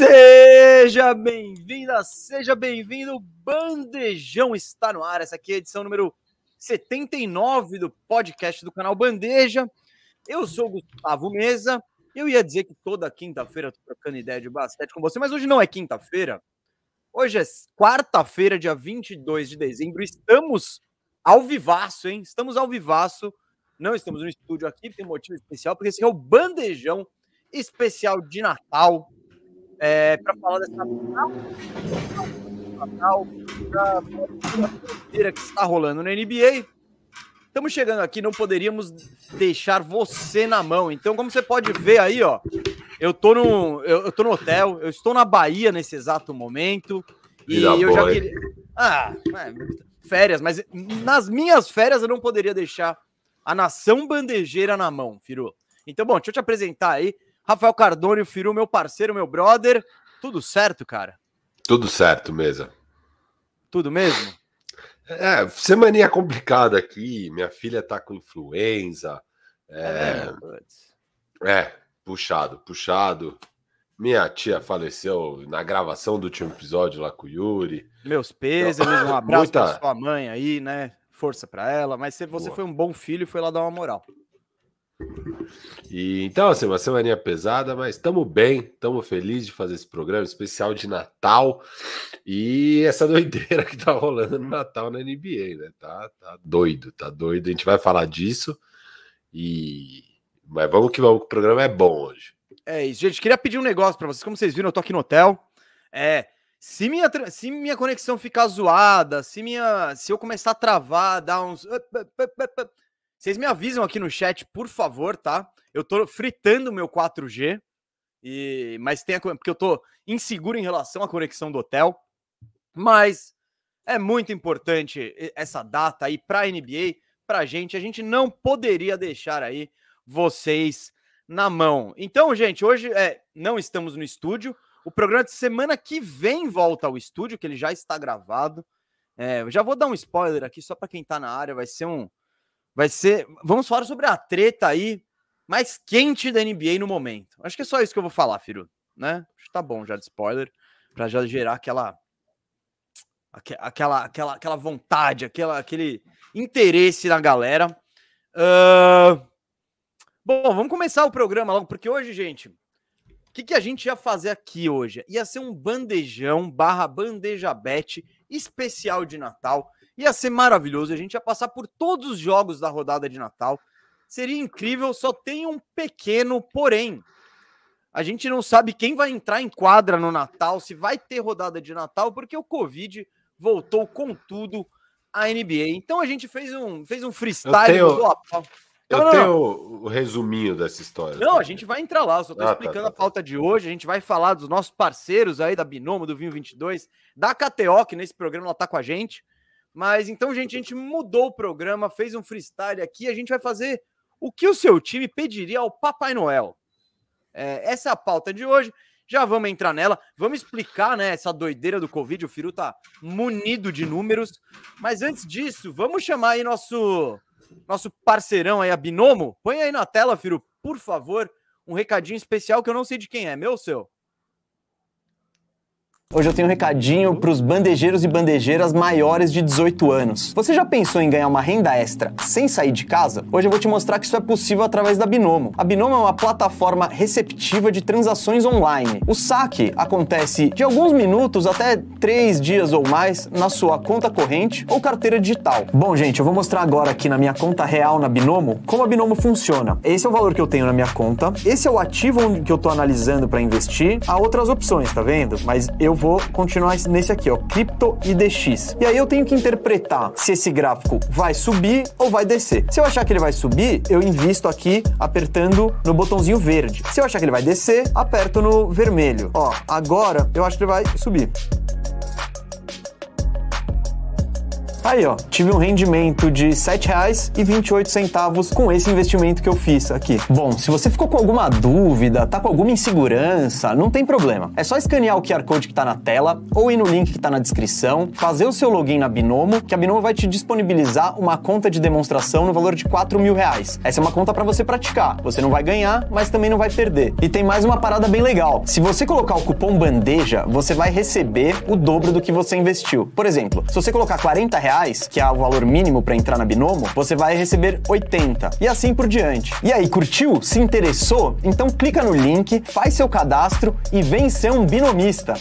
Seja bem-vinda, seja bem-vindo. Bandejão está no ar. Essa aqui é a edição número 79 do podcast do canal Bandeja. Eu sou o Gustavo Mesa. Eu ia dizer que toda quinta-feira eu tô trocando ideia de basquete com você, mas hoje não é quinta-feira. Hoje é quarta-feira, dia 22 de dezembro. Estamos ao vivaço, hein? Estamos ao vivaço. Não estamos no estúdio aqui, tem motivo especial, porque esse é o Bandejão especial de Natal é, para falar dessa Natal da que está rolando na NBA. Estamos chegando aqui, não poderíamos deixar você na mão. Então, como você pode ver aí, ó, eu tô no, eu, eu tô no hotel, eu estou na Bahia nesse exato momento. E Vida eu já queria. Ah, é, férias, mas nas minhas férias eu não poderia deixar a nação bandejeira na mão, Firu. Então, bom, deixa eu te apresentar aí. Rafael Cardone, o Firu, meu parceiro, meu brother. Tudo certo, cara? Tudo certo, mesa. Tudo mesmo? É, semaninha complicada aqui. Minha filha tá com influenza. É, é, é puxado, puxado. Minha tia faleceu na gravação do último episódio lá com o Yuri. Meus pesos, um abraço Muita... pra sua mãe aí, né? Força para ela. Mas você Boa. foi um bom filho e foi lá dar uma moral. E então, assim, uma semaninha pesada, mas estamos bem, estamos felizes de fazer esse programa especial de Natal e essa doideira que tá rolando no Natal na NBA, né? Tá, tá doido, tá doido. A gente vai falar disso e mas vamos que vamos, que o programa é bom hoje. É isso, gente. Queria pedir um negócio para vocês. Como vocês viram, eu tô aqui no hotel. É, se minha, se minha conexão ficar zoada, se minha, se eu começar a travar, dar uns vocês me avisam aqui no chat, por favor, tá? Eu tô fritando o meu 4G, e mas tem a, porque eu tô inseguro em relação à conexão do hotel. Mas é muito importante essa data aí para a NBA, para a gente. A gente não poderia deixar aí vocês na mão. Então, gente, hoje é, não estamos no estúdio. O programa de semana que vem volta ao estúdio, que ele já está gravado. É, já vou dar um spoiler aqui só para quem está na área. Vai ser um, vai ser. Vamos falar sobre a treta aí mais quente da NBA no momento. Acho que é só isso que eu vou falar, Firu, né? Tá bom já de spoiler, para já gerar aquela aquela aquela aquela vontade, aquela aquele interesse na galera. Uh... Bom, vamos começar o programa logo, porque hoje, gente, o que, que a gente ia fazer aqui hoje? Ia ser um bandejão barra bandeja bet especial de Natal. Ia ser maravilhoso. A gente ia passar por todos os jogos da rodada de Natal. Seria incrível, só tem um pequeno porém. A gente não sabe quem vai entrar em quadra no Natal, se vai ter rodada de Natal, porque o Covid voltou com tudo à NBA. Então a gente fez um, fez um freestyle. Eu tenho, eu não, tenho o resuminho dessa história. Não, a gente vai entrar lá, só estou ah, tá, explicando tá, tá, a pauta de hoje. A gente vai falar dos nossos parceiros aí da Binomo, do Vinho 22, da KTO, que nesse programa ela tá com a gente. Mas então, gente, a gente mudou o programa, fez um freestyle aqui. A gente vai fazer o que o seu time pediria ao Papai Noel. É, essa é a pauta de hoje. Já vamos entrar nela. Vamos explicar, né, essa doideira do Covid. O Firu tá munido de números. Mas antes disso, vamos chamar aí nosso nosso parceirão aí, a Binomo. Põe aí na tela, Firu, por favor, um recadinho especial que eu não sei de quem é. Meu ou seu? Hoje eu tenho um recadinho para os bandejeiros e bandejeiras maiores de 18 anos. Você já pensou em ganhar uma renda extra sem sair de casa? Hoje eu vou te mostrar que isso é possível através da Binomo. A Binomo é uma plataforma receptiva de transações online. O saque acontece de alguns minutos até três dias ou mais na sua conta corrente ou carteira digital. Bom, gente, eu vou mostrar agora aqui na minha conta real na Binomo como a Binomo funciona. Esse é o valor que eu tenho na minha conta, esse é o ativo que eu estou analisando para investir. Há outras opções, tá vendo? Mas eu vou continuar nesse aqui, ó, Crypto IDX. E aí eu tenho que interpretar se esse gráfico vai subir ou vai descer. Se eu achar que ele vai subir, eu invisto aqui apertando no botãozinho verde. Se eu achar que ele vai descer, aperto no vermelho. Ó, agora eu acho que ele vai subir. Aí, ó, tive um rendimento de R$ 7,28 com esse investimento que eu fiz aqui. Bom, se você ficou com alguma dúvida, tá com alguma insegurança, não tem problema. É só escanear o QR Code que tá na tela ou ir no link que tá na descrição, fazer o seu login na Binomo, que a Binomo vai te disponibilizar uma conta de demonstração no valor de 4 mil reais. Essa é uma conta para você praticar. Você não vai ganhar, mas também não vai perder. E tem mais uma parada bem legal. Se você colocar o cupom bandeja, você vai receber o dobro do que você investiu. Por exemplo, se você colocar 40 reais, que é o valor mínimo para entrar na Binomo, você vai receber 80 e assim por diante. E aí, curtiu? Se interessou? Então clica no link, faz seu cadastro e vem ser um binomista.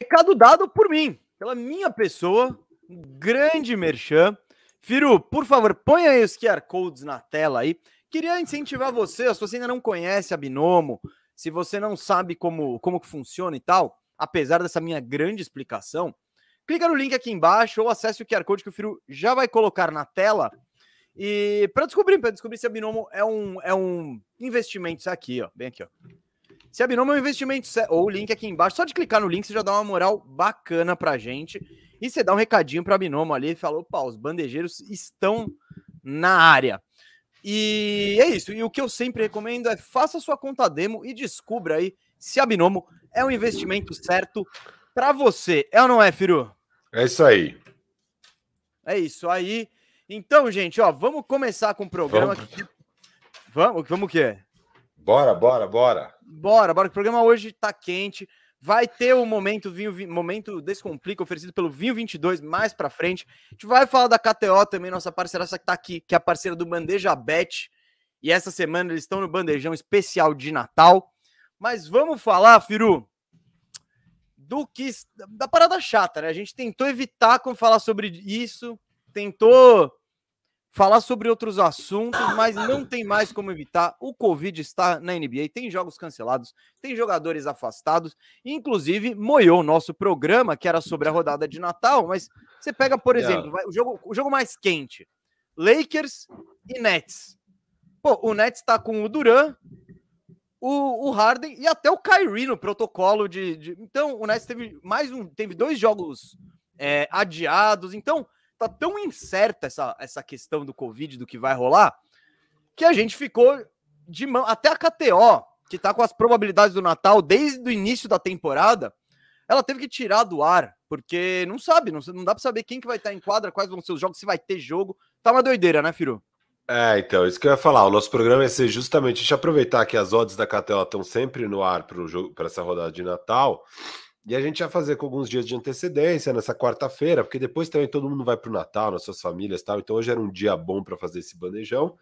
Recado dado por mim, pela minha pessoa, um grande merchan. Firu, por favor, põe aí os QR Codes na tela aí. Queria incentivar você, se você ainda não conhece a Binomo, se você não sabe como, como que funciona e tal, apesar dessa minha grande explicação, clica no link aqui embaixo ou acesse o QR Code que o Firu já vai colocar na tela. E para descobrir, para descobrir se a Binomo é um, é um investimento, isso aqui, ó, bem aqui, ó. Se a Binomo é um investimento, ou o link aqui embaixo, só de clicar no link você já dá uma moral bacana pra gente. E você dá um recadinho pra Binomo ali e fala: opa, os bandejeiros estão na área. E é isso. E o que eu sempre recomendo é faça sua conta demo e descubra aí se a Binomo é um investimento certo para você. É ou não é, Firu? É isso aí. É isso aí. Então, gente, ó, vamos começar com o programa. Vamos. Que... Vamos, vamos o quê? Bora, bora, bora. Bora, bora, que o programa hoje tá quente. Vai ter o momento vinho, vi- momento Descomplica oferecido pelo Vinho 22 mais pra frente. A gente vai falar da KTO também, nossa parceira que tá aqui, que é a parceira do Bandeja Bet. E essa semana eles estão no bandejão especial de Natal. Mas vamos falar, Firu, do que da parada chata, né? A gente tentou evitar como falar sobre isso, tentou falar sobre outros assuntos, mas não tem mais como evitar. O Covid está na NBA, tem jogos cancelados, tem jogadores afastados, inclusive moiou o nosso programa, que era sobre a rodada de Natal, mas você pega, por exemplo, vai- o jogo, o jogo mais quente, Lakers e Nets. Pô, o Nets tá com o Duran, o, o Harden e até o Kyrie no protocolo de, de- Então, o Nets teve mais um, teve dois jogos é, adiados, então tá tão incerta essa, essa questão do Covid, do que vai rolar, que a gente ficou de mão. Até a KTO, que tá com as probabilidades do Natal desde o início da temporada, ela teve que tirar do ar, porque não sabe, não, não dá pra saber quem que vai estar em quadra, quais vão ser os jogos, se vai ter jogo. Tá uma doideira, né, Firu? É, então, isso que eu ia falar. O nosso programa ia ser justamente. Deixa eu aproveitar que as odds da KTO estão sempre no ar para essa rodada de Natal. E a gente ia fazer com alguns dias de antecedência nessa quarta-feira, porque depois também todo mundo vai para o Natal, nas suas famílias tal. Então hoje era um dia bom para fazer esse bandejão.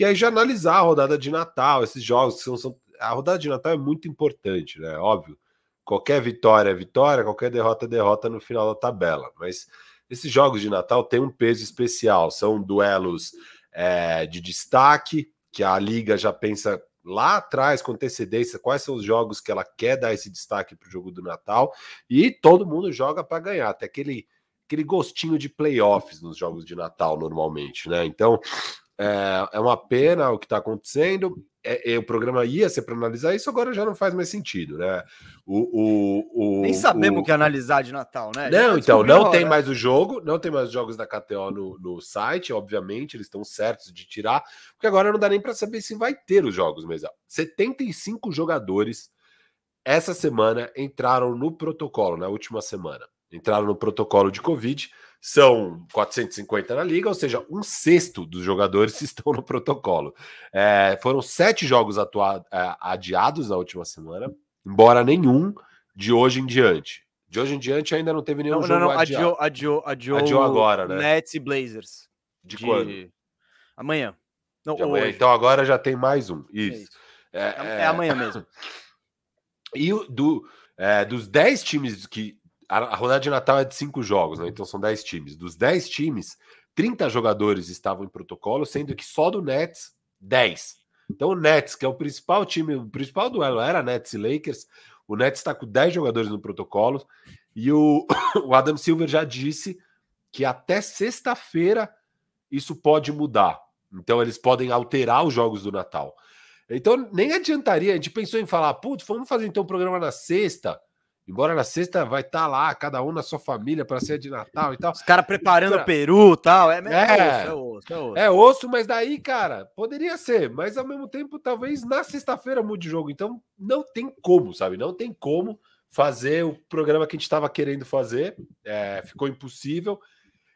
E aí já analisar a rodada de Natal, esses jogos que são, são. A rodada de Natal é muito importante, né? Óbvio. Qualquer vitória é vitória, qualquer derrota é derrota no final da tabela. Mas esses jogos de Natal têm um peso especial. São duelos é, de destaque, que a liga já pensa lá atrás, com antecedência, quais são os jogos que ela quer dar esse destaque para o jogo do Natal, e todo mundo joga para ganhar, até aquele, aquele gostinho de playoffs nos jogos de Natal, normalmente, né? Então é, é uma pena o que está acontecendo. É, é, o programa ia ser para analisar isso, agora já não faz mais sentido, né? O, o, o, Nem sabemos o- que analisar de Natal, né? Não, então, não tem mais o jogo, não tem mais os jogos da KTO no, no site, obviamente, eles estão certos de tirar, porque agora não dá nem para saber se vai ter os jogos mesmo. 75 jogadores essa semana entraram no protocolo, na última semana. Entraram no protocolo de Covid, são 450 na liga, ou seja, um sexto dos jogadores estão no protocolo. É, foram sete jogos é, adiados na última semana, embora nenhum de hoje em diante. De hoje em diante ainda não teve nenhum Não, jogo não, não, adiado. adiou, adiou, adiou, Adiou agora, né? Nets e Blazers. De quando? Amanhã. Não, De amanhã. Então agora já tem mais um. É Isso. isso. É, É amanhã mesmo. E do, é, dos 10 times que. A, rodada de Natal é de 5 jogos, né? Então são 10 times. Dos 10 times, 30 jogadores estavam em protocolo, sendo que só do Nets, 10. Então o Nets, que é o principal time, o principal duelo era Nets e Lakers. O Nets está com 10 jogadores no protocolo. E o, o Adam Silver já disse que até sexta-feira isso pode mudar. Então eles podem alterar os jogos do Natal. Então nem adiantaria, a gente pensou em falar, putz, vamos fazer então o programa na sexta Embora na sexta vai estar tá lá, cada um na sua família para ser de Natal e tal. Os caras preparando o peru e tal. É, é, é, osso, é, osso, é, osso, mas daí, cara, poderia ser. Mas ao mesmo tempo, talvez na sexta-feira mude o jogo. Então não tem como, sabe? Não tem como fazer o programa que a gente estava querendo fazer. É, ficou impossível.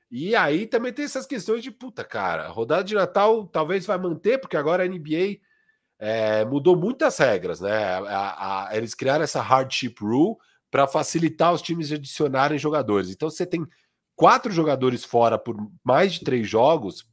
E aí também tem essas questões de puta, cara. Rodada de Natal talvez vai manter, porque agora a NBA é, mudou muitas regras, né? A, a, eles criaram essa hardship rule para facilitar os times adicionarem jogadores. Então, você tem quatro jogadores fora por mais de três jogos,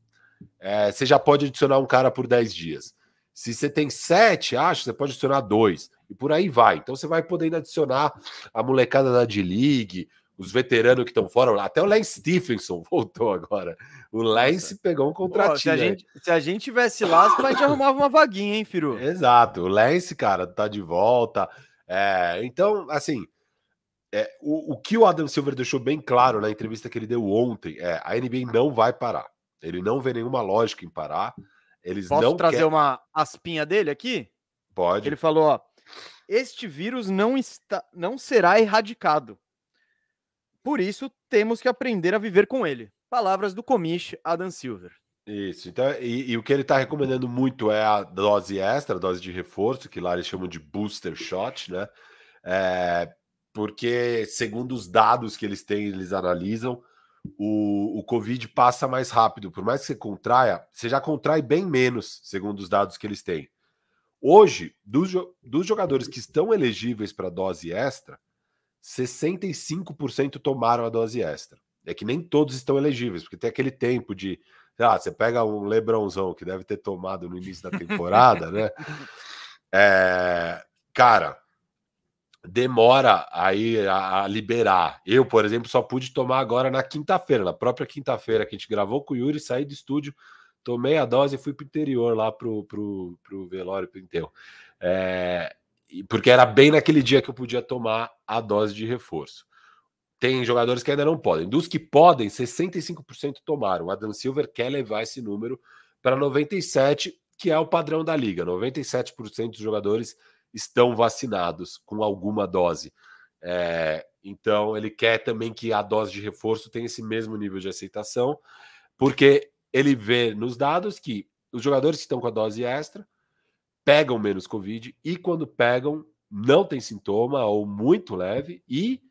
é, você já pode adicionar um cara por dez dias. Se você tem sete, acho, você pode adicionar dois. E por aí vai. Então, você vai podendo adicionar a molecada da D-League, os veteranos que estão fora. Até o Lance Stephenson voltou agora. O Lance pegou um contratinho. se, a gente, se a gente tivesse lá, a gente arrumava uma vaguinha, hein, Firu? Exato. O Lance, cara, tá de volta. É, então, assim, é, o, o, que o Adam Silver deixou bem claro na entrevista que ele deu ontem é a NBA não vai parar. Ele não vê nenhuma lógica em parar. Eles Posso não trazer uma aspinha dele aqui? Pode. Ele falou: ó, este vírus não está, não será erradicado. Por isso temos que aprender a viver com ele. Palavras do comish Adam Silver. Isso, então, e, e o que ele está recomendando muito é a dose extra, a dose de reforço, que lá eles chamam de booster shot, né? É, porque, segundo os dados que eles têm, eles analisam, o, o Covid passa mais rápido. Por mais que você contraia, você já contrai bem menos, segundo os dados que eles têm. Hoje, dos, dos jogadores que estão elegíveis para dose extra, 65% tomaram a dose extra. É que nem todos estão elegíveis, porque tem aquele tempo de. Ah, você pega um Lebronzão que deve ter tomado no início da temporada, né? É, cara, demora aí a, a, liberar. Eu, por exemplo, só pude tomar agora na quinta-feira, na própria quinta-feira que a gente gravou com o Yuri, saí do estúdio, tomei a dose e fui pro interior lá pro, pro, pro velório, pro enterro. É, porque era bem naquele dia que eu podia tomar a dose de reforço. Tem jogadores que ainda não podem. Dos que podem, 65% tomaram. O Adam Silver quer levar esse número para 97%, que é o padrão da liga. 97% dos jogadores estão vacinados com alguma dose. É, então, ele quer também que a dose de reforço tenha esse mesmo nível de aceitação, porque ele vê nos dados que os jogadores que estão com a dose extra pegam menos Covid e, quando pegam, não tem sintoma ou muito leve e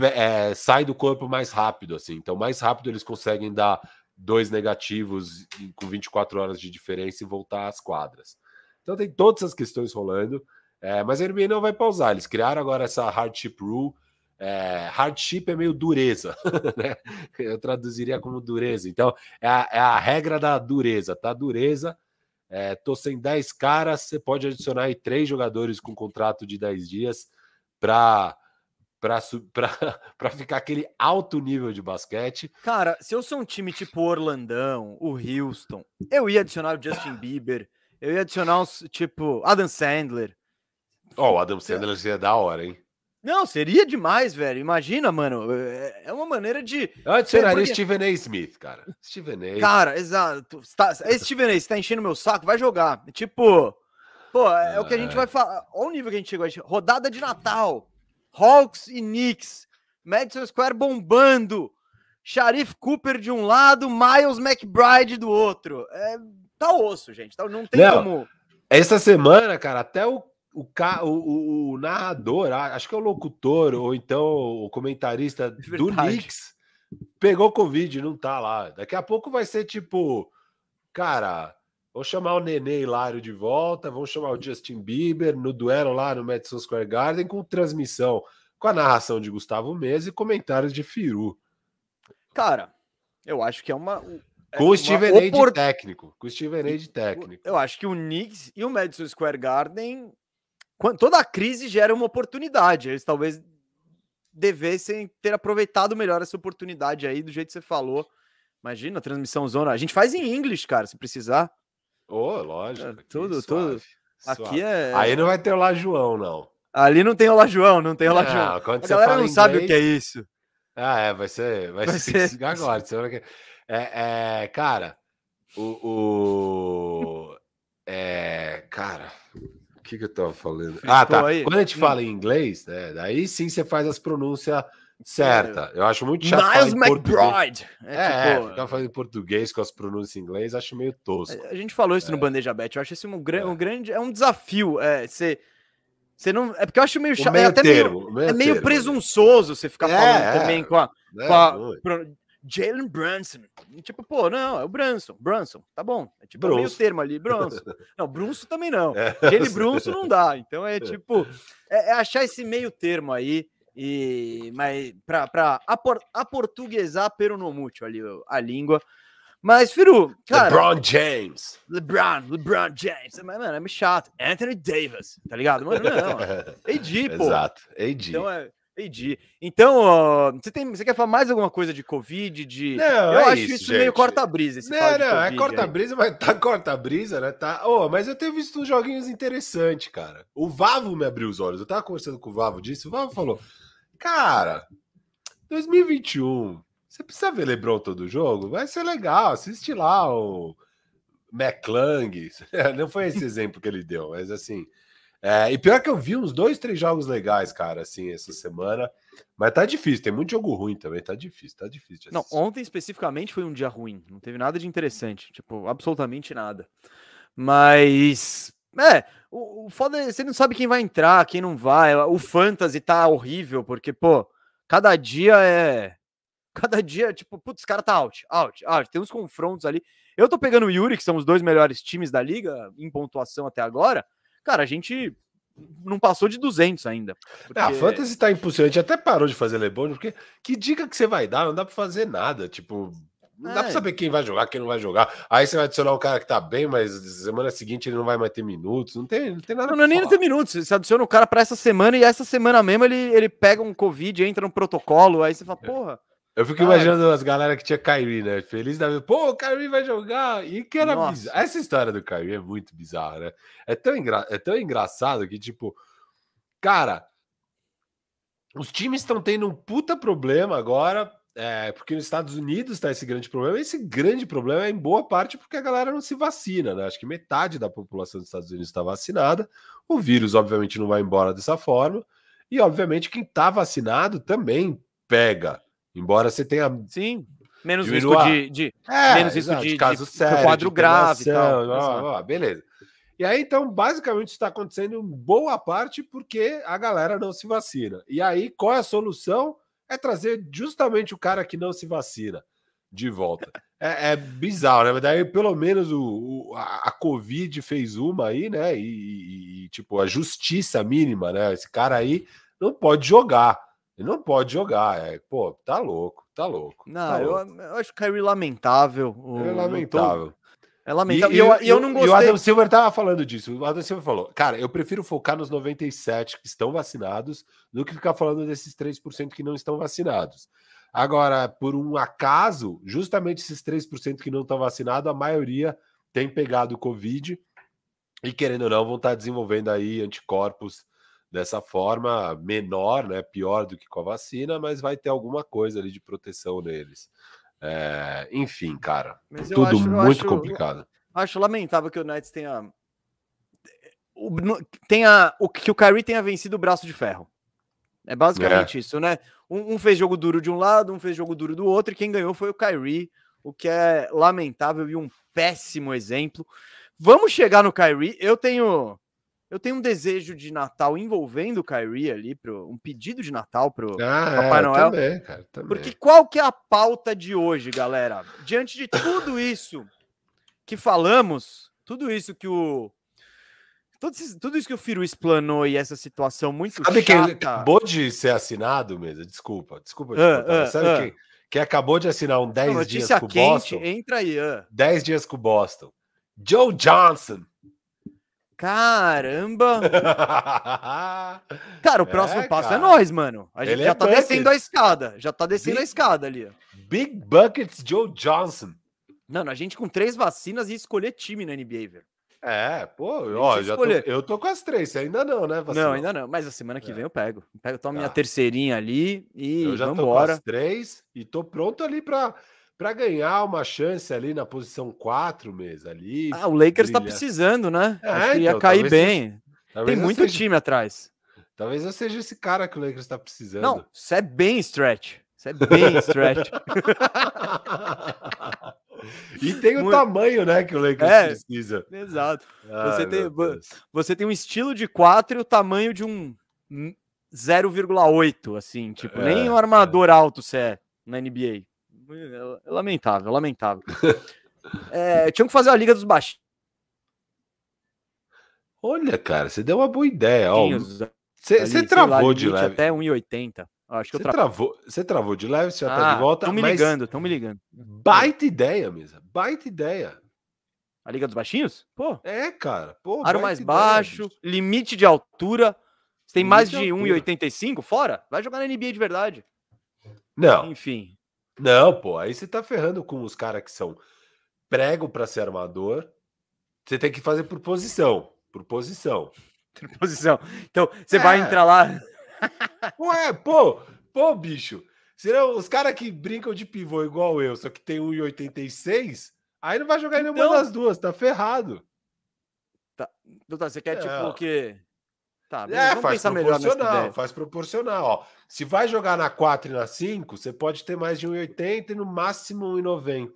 é, sai do corpo mais rápido. assim. Então, mais rápido eles conseguem dar dois negativos com 24 horas de diferença e voltar às quadras. Então tem todas essas questões rolando, é, mas a NBA não vai pausar. Eles criaram agora essa hardship rule. É, hardship é meio dureza, né? Eu traduziria como dureza. Então é a, é a regra da dureza, tá? Dureza. É, tô sem 10 caras, você pode adicionar aí três jogadores com contrato de 10 dias para para ficar aquele alto nível de basquete. Cara, se eu sou um time tipo Orlandão, o Houston, eu ia adicionar o Justin Bieber, eu ia adicionar uns, tipo, Adam Sandler. Ó, oh, o Adam Sandler seria da hora, hein? Não, seria demais, velho. Imagina, mano. É, é uma maneira de. Eu adicionaria porque... Steven A. Smith, cara. Steven A. Cara, exato. Tá, Steven A, você tá enchendo meu saco, vai jogar. Tipo, pô, é, é o que a gente vai falar. Olha o nível que a gente chegou. Rodada de Natal. Hawks e Knicks. Madison Square bombando. Sharif Cooper de um lado, Miles McBride do outro. É, tá osso, gente. Tá, não tem não, como. Essa semana, cara, até o, o, o, o, narrador, acho que é o locutor, ou então o comentarista é do Knicks, pegou Covid, não tá lá. Daqui a pouco vai ser tipo, cara, vão chamar o Nenê Hilário de volta, vão chamar o Justin Bieber no duelo lá no Madison Square Garden com transmissão, com a narração de Gustavo Mesa e comentários de Firu. Cara, eu acho que é uma é com o Steven opor... técnico. Com o Steven A de técnico. Eu acho que o Knicks e o Madison Square Garden, toda a crise gera uma oportunidade. Eles talvez devessem ter aproveitado melhor essa oportunidade aí, do jeito que você falou. Imagina a transmissão zona. A gente faz em inglês, cara, se precisar. Ô, oh, lógico. É, tudo, tudo. Aqui é. Aí não vai ter o Lá João, não. Ali não tem o Lá João, não tem o Lá João. A galera não inglês... sabe o que é isso. Ah, é, vai ser, vai, vai ser, ser... agora. É, é, cara, o, o é, cara, que, que eu tava falando? Fritou Ah, tá. aí? Quando a gente Hum. fala em inglês, né? Daí sim você faz as pronúncias certas. Eu acho muito chato. português. McBride. É, É, tipo, ficar falando em português com as pronúncias em inglês, acho meio tosco. A gente falou isso no Bandeja Bet. Eu acho isso um, gran- um grande. É um desafio. É, você, você não. É porque eu acho meio chato. É meio até termo, meio, meio é meio termo, presunçoso você ficar É, falando é. também com a. né? com a- Jalen Brunson. Tipo, pô, não, é o Brunson. Brunson, tá bom. É tipo é meio Brunson. termo ali, Brunson. Não, Brunson também não. É. Jalen Brunson não dá. Então é tipo. É, é achar esse meio termo aí. E, mas apor, aportuguesar peronomútil ali a língua. Mas, Firu, cara. LeBron James. LeBron, LeBron James. Mas, mano, é meio chato. Anthony Davis, tá ligado? Mano, não. AD, pô. Exato. AD. Então é AD. Então, ó, você, tem, você quer falar mais alguma coisa de Covid? De... Não, eu é acho isso, isso, meio corta-brisa. esse Não, não, é aí. corta-brisa, mas tá corta-brisa, né? Tá. Oh, mas eu tenho visto uns joguinhos interessantes, cara. O Vavo me abriu os olhos. Eu tava conversando com o Vavo disso. O Vavo falou: Cara, 2021, você precisa ver Lebron todo jogo? Vai ser legal. Assiste lá o McClung. Não foi esse exemplo que ele deu, mas assim. É, e pior que eu vi uns dois, três jogos legais, cara, assim, essa semana. Mas tá difícil, tem muito jogo ruim também, tá difícil, tá difícil. Não, ontem especificamente foi um dia ruim. Não teve nada de interessante. Tipo, absolutamente nada. Mas. É, o, o foda é você não sabe quem vai entrar, quem não vai. O fantasy tá horrível, porque, pô, cada dia é. Cada dia, tipo, putz, cara tá out, out, out. Tem uns confrontos ali. Eu tô pegando o Yuri, que são os dois melhores times da liga em pontuação até agora. Cara, a gente não passou de 200 ainda. Ah, a porque- Fantasy tá impossível. A gente até parou de fazer LeBron, porque que dica que você vai dar? Não dá pra fazer nada. Tipo, não dá pra É. saber quem vai jogar, quem não vai jogar. Aí você vai adicionar um cara que tá bem, mas semana seguinte ele não vai mais ter minutos. Não tem, não tem nada Não, não é nem ter minutos. Você adiciona o cara pra essa semana e essa semana mesmo ele, ele pega um Covid, entra no protocolo, aí você fala, porra. Eu fico Cara. imaginando as galera que tinha Kyrie, né? Feliz da vida. Pô, o Kyrie vai jogar. E que era Nossa. bizarro. Essa história do Kyrie é muito bizarra, né? É tão, engra... é tão engraçado que, tipo, cara, os times estão tendo um puta problema agora. É, porque nos Estados Unidos está esse grande problema. Esse grande problema é em boa parte porque a galera não se vacina, né? Acho que metade da população dos Estados Unidos está vacinada. O vírus, obviamente, não vai embora dessa forma. E, obviamente, quem está vacinado também pega. Embora você tenha Sim. Menos risco de, de- é, Menos risco exato, de- de- caso de sério, quadro grave e tal, exato. blá, beleza. E aí, então, basicamente, está acontecendo em boa parte porque a galera não se vacina. E aí, qual é a solução? É trazer justamente o cara que não se vacina de volta. É, é bizarro, né? Mas daí, pelo menos, o, o- a, a Covid fez uma aí, né? E, e- e, tipo, a justiça mínima, né? Esse cara aí não pode jogar. Ele não pode jogar. É, pô, tá louco, tá louco. Não, tá eu, louco. eu acho o Kyrie lamentável. o- é lamentável. É lamentável. E, eu, e eu não E o gostei. Adam Silver tava falando disso. O Adam Silver falou: Cara, eu prefiro focar nos 97 que estão vacinados do que ficar falando desses 3% que não estão vacinados. Agora, por um acaso, justamente esses 3% que não estão vacinados, a maioria tem pegado o Covid e, querendo ou não, vão estar desenvolvendo aí anticorpos dessa forma menor, né? Pior do que com a vacina, mas vai ter alguma coisa ali de proteção neles. É, enfim, cara, tudo acho- muito acho- complicado. Acho lamentável que o Nets tenha. O, tenha o, que o Kyrie tenha vencido o braço de ferro. É basicamente isso, né? Um, um fez jogo duro de um lado, um fez jogo duro do outro, e quem ganhou foi o Kyrie, o que é lamentável e um péssimo exemplo. Vamos chegar no Kyrie. Eu tenho. Eu tenho um desejo de Natal envolvendo o Kyrie ali, pro, um pedido de Natal pro, Ah, Papai é, Noel. Também, cara, também. porque qual que é a pauta de hoje, galera? Diante de tudo isso que falamos, tudo isso que o tudo isso, tudo isso que o Firu explanou e essa situação muito Sabe quem chata. acabou de ser assinado mesmo? Desculpa, desculpa. mas ah, sabe ah. quem, quem acabou de assinar um 10 Não, dias com o Boston? entra aí. ah. 10 dias com o Boston. Joe Johnson. Caramba! Cara, o É, próximo passo é cara. nós, mano. A gente Ele já é tá descendo a bucket. escada. Já tá descendo a Big- escada ali. ó. Big Buckets Joe Johnson. Mano, a gente com três vacinas ia escolher time na NBA, velho. É, pô, ó, eu já tô, eu tô com as três, ainda não, né? Não, vacilão? ainda não. Mas a semana que É. vem eu pego. Eu pego, tomo minha Tá. terceirinha ali e Eu já tô com vambora. as três e tô pronto ali pra, pra ganhar uma chance ali na posição 4 mesmo ali. Ah, o Lakers tá brilhar. precisando, né? É, Acho que ia então, cair bem. Tem muito seja- time atrás. Talvez eu seja esse cara que o Lakers tá precisando. Não, isso é bem stretch. Isso é bem stretch. e tem o Muito- tamanho, né, que o Lakers É. precisa. Exato. Ai, tem- meu vo- Deus. Você tem um estilo de 4 e o tamanho de um hum, 0,8, assim. Tipo, nem É, um armador alto você é na NBA. É lamentável, lamentável. É, tinham que fazer a Liga dos Baixinhos. Olha, cara, você deu uma boa ideia. Você você lá, travou de leve. Até 1,80. Acho que Você tra... travou, você travou de leve, você já tá Ah, de volta. Estão me ligando, estão me ligando. Baita ideia, mesa. Baita ideia. A Liga dos Baixinhos? Pô, É, cara. Pô, aro mais ideia, baixo, bicho. limite de altura. Você tem mais Limite de de altura. 1,85? Fora? Vai jogar na NBA de verdade. Não, Enfim. Não, pô. Aí você tá ferrando com os caras que são prego pra ser armador. Você tem que fazer por posição. Por posição. Posição. Então, você vai É. entrar lá. Ué, pô, pô, bicho. Senão, os caras que brincam de pivô igual eu, só que tem 1,86, aí não vai jogar em nenhuma Então- das duas, tá ferrado. Doutor, você quer tipo É. o quê? Tá, É, faz proporcional, faz proporcional. Ó. Se vai jogar na 4 e na 5, você pode ter mais de 1,80 e no máximo 1,90.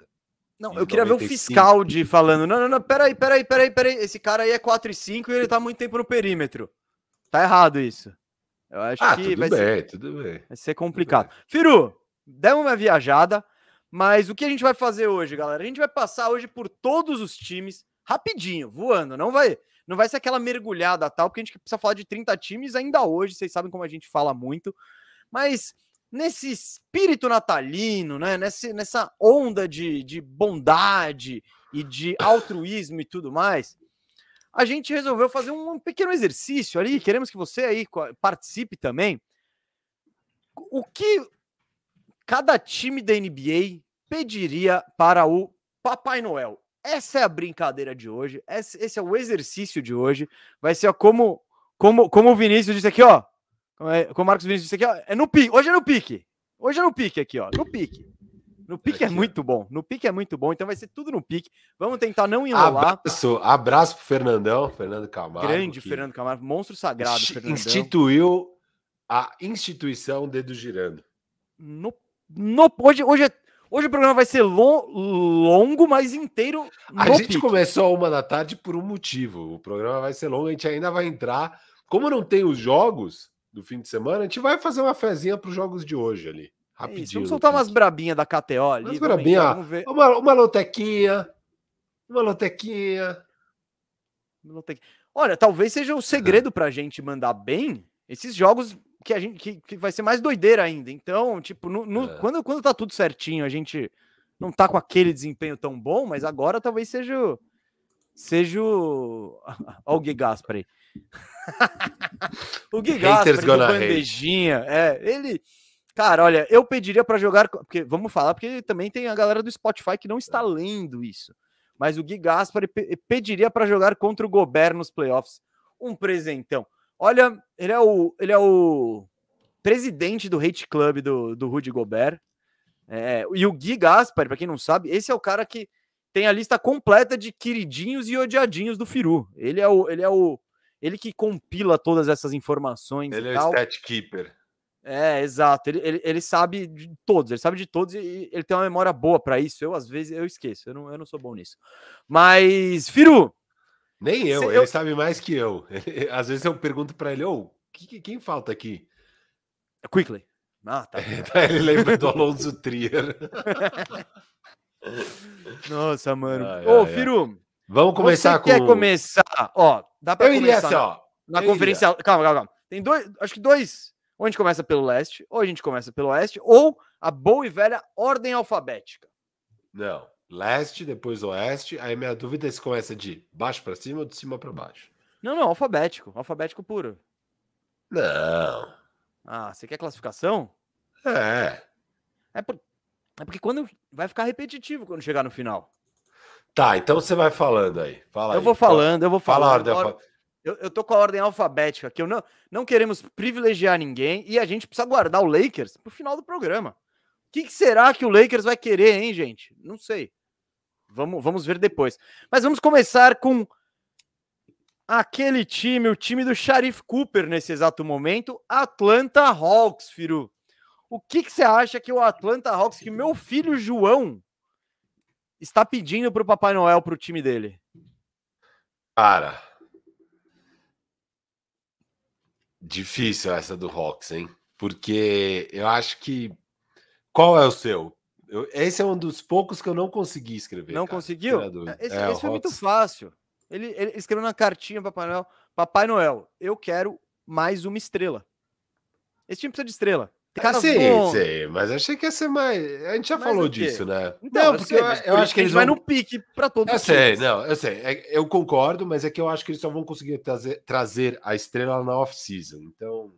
Não, eu queria ver o 95. fiscal de falando, não, não, não, peraí, peraí, peraí, peraí, esse cara aí é 4 e 5 e ele tá muito tempo no perímetro. Tá errado isso. Eu acho Ah, que tudo vai bem, ser, tudo bem. vai ser complicado. Firu, demos uma viajada, mas o que a gente vai fazer hoje, galera? A gente vai passar hoje por todos os times, rapidinho, voando, não vai... Não vai ser aquela mergulhada tal, porque a gente precisa falar de 30 times ainda hoje, vocês sabem como a gente fala muito. Mas nesse espírito natalino, né? Nessa onda de, de bondade e de altruísmo e tudo mais, a gente resolveu fazer um pequeno exercício ali. Queremos que você aí participe também. O que cada time da NBA pediria para o Papai Noel? Essa é a brincadeira de hoje. Esse, é o exercício de hoje. Vai ser como, como, como o Vinícius disse aqui, ó. Como, é, como o Marcos Vinícius disse aqui, ó. É no pique. Hoje é no pique. Hoje é no pique aqui, ó. No pique. No pique é muito bom. No pique é muito bom. Então vai ser tudo no pique. Vamos tentar não enrolar. Abraço, abraço pro Fernandão, Fernando Camargo. Grande que Fernando Camargo, monstro sagrado, Fernandão. Instituiu a instituição Dedo Girando. No, no, hoje, hoje, é- hoje o programa vai ser lo- longo, mas inteiro A gente pique. começou uma da tarde por um motivo. O programa vai ser longo, a gente ainda vai entrar. Como não tem os jogos do fim de semana, a gente vai fazer uma fezinha para os jogos de hoje ali. É isso, Rapidinho. Vamos no soltar umas brabinhas da KTO ali. Umas vamos brabinha, entrar, vamos ver. Uma, uma lotequinha. Uma lotequinha. Olha, talvez seja o segredo pra gente mandar bem esses jogos que a gente que, que vai ser mais doideira ainda. Então, tipo, no, no- É. quando, quando tá tudo certinho, a gente não tá com aquele desempenho tão bom, mas agora talvez seja o- seja o Olha o Gui Gaspar aí. O Gui Gaspar do hate. bandejinha, é, ele Cara, olha, eu pediria pra jogar, porque vamos falar, porque também tem a galera do Spotify que não está lendo isso. Mas o Gui Gaspar pe- pediria pra jogar contra o Gobert nos playoffs. Um presentão. Olha, ele é o, ele é o presidente do hate club do, do Rudy Gobert. É, e o Gui Gaspar, pra quem não sabe, esse é o cara que tem a lista completa de queridinhos e odiadinhos do Firu. Ele é o, ele é o, ele que compila todas essas informações Ele é o stat keeper. É, exato. Ele, ele, ele sabe de todos, ele sabe de todos e ele tem uma memória boa pra isso. Eu, às vezes, eu esqueço, eu não, eu não sou bom nisso. Mas, Firu, Nem eu, ele eu- sabe mais que eu. Às vezes eu pergunto para ele, ô, que- que- quem falta aqui? quickly. Ah, tá. Daí ele lembra do Alonso Trier. Nossa, mano. Ai, Ô, ai. Firu, Vamos começar você com. quer começar? Ó, dá iria começar assim, na, ó. na conferência. Calma, calma, calma. Tem dois, acho que dois. Ou a gente começa pelo leste, ou a gente começa pelo oeste, ou a boa e velha ordem alfabética. Não. Leste, depois oeste. Aí minha dúvida é se começa de baixo para cima ou de cima para baixo. Não, não, alfabético. Alfabético puro. Não. Ah, você quer classificação? É. É, por- é porque quando vai ficar repetitivo quando chegar no final. Tá, então você vai falando aí. Fala eu aí. vou falando, eu vou Fala falando. ordem. Or- alfa- Eu, eu tô com a ordem alfabética aqui. Eu não, não queremos privilegiar ninguém e a gente precisa guardar o Lakers pro final do programa. O que, que será que o Lakers vai querer, hein, gente? Não sei. Vamos, vamos ver depois. Mas vamos começar com aquele time, o time do Sharif Cooper nesse exato momento, Atlanta Hawks, Firu. O que, que você acha que o Atlanta Hawks, que meu filho João está pedindo para o Papai Noel para o time dele? Cara, difícil essa do Hawks, hein? Porque eu acho que. Qual é o seu? Eu, esse é um dos poucos que eu não consegui escrever. Não cara, conseguiu? Esse, é, esse foi muito fácil. Ele, ele escreveu na cartinha Papai Noel: Papai Noel, eu quero mais uma estrela. Esse time precisa de estrela. Cara, sim, sim, mas achei que ia ser mais. A gente já mas falou disso, né? Então, não, porque eu, eu, eu acho que eles vão... vai no pique para todos. Eu sei, times. não, eu sei. É, eu concordo, mas é que eu acho que eles só vão conseguir trazer, trazer a estrela na off-season. Então.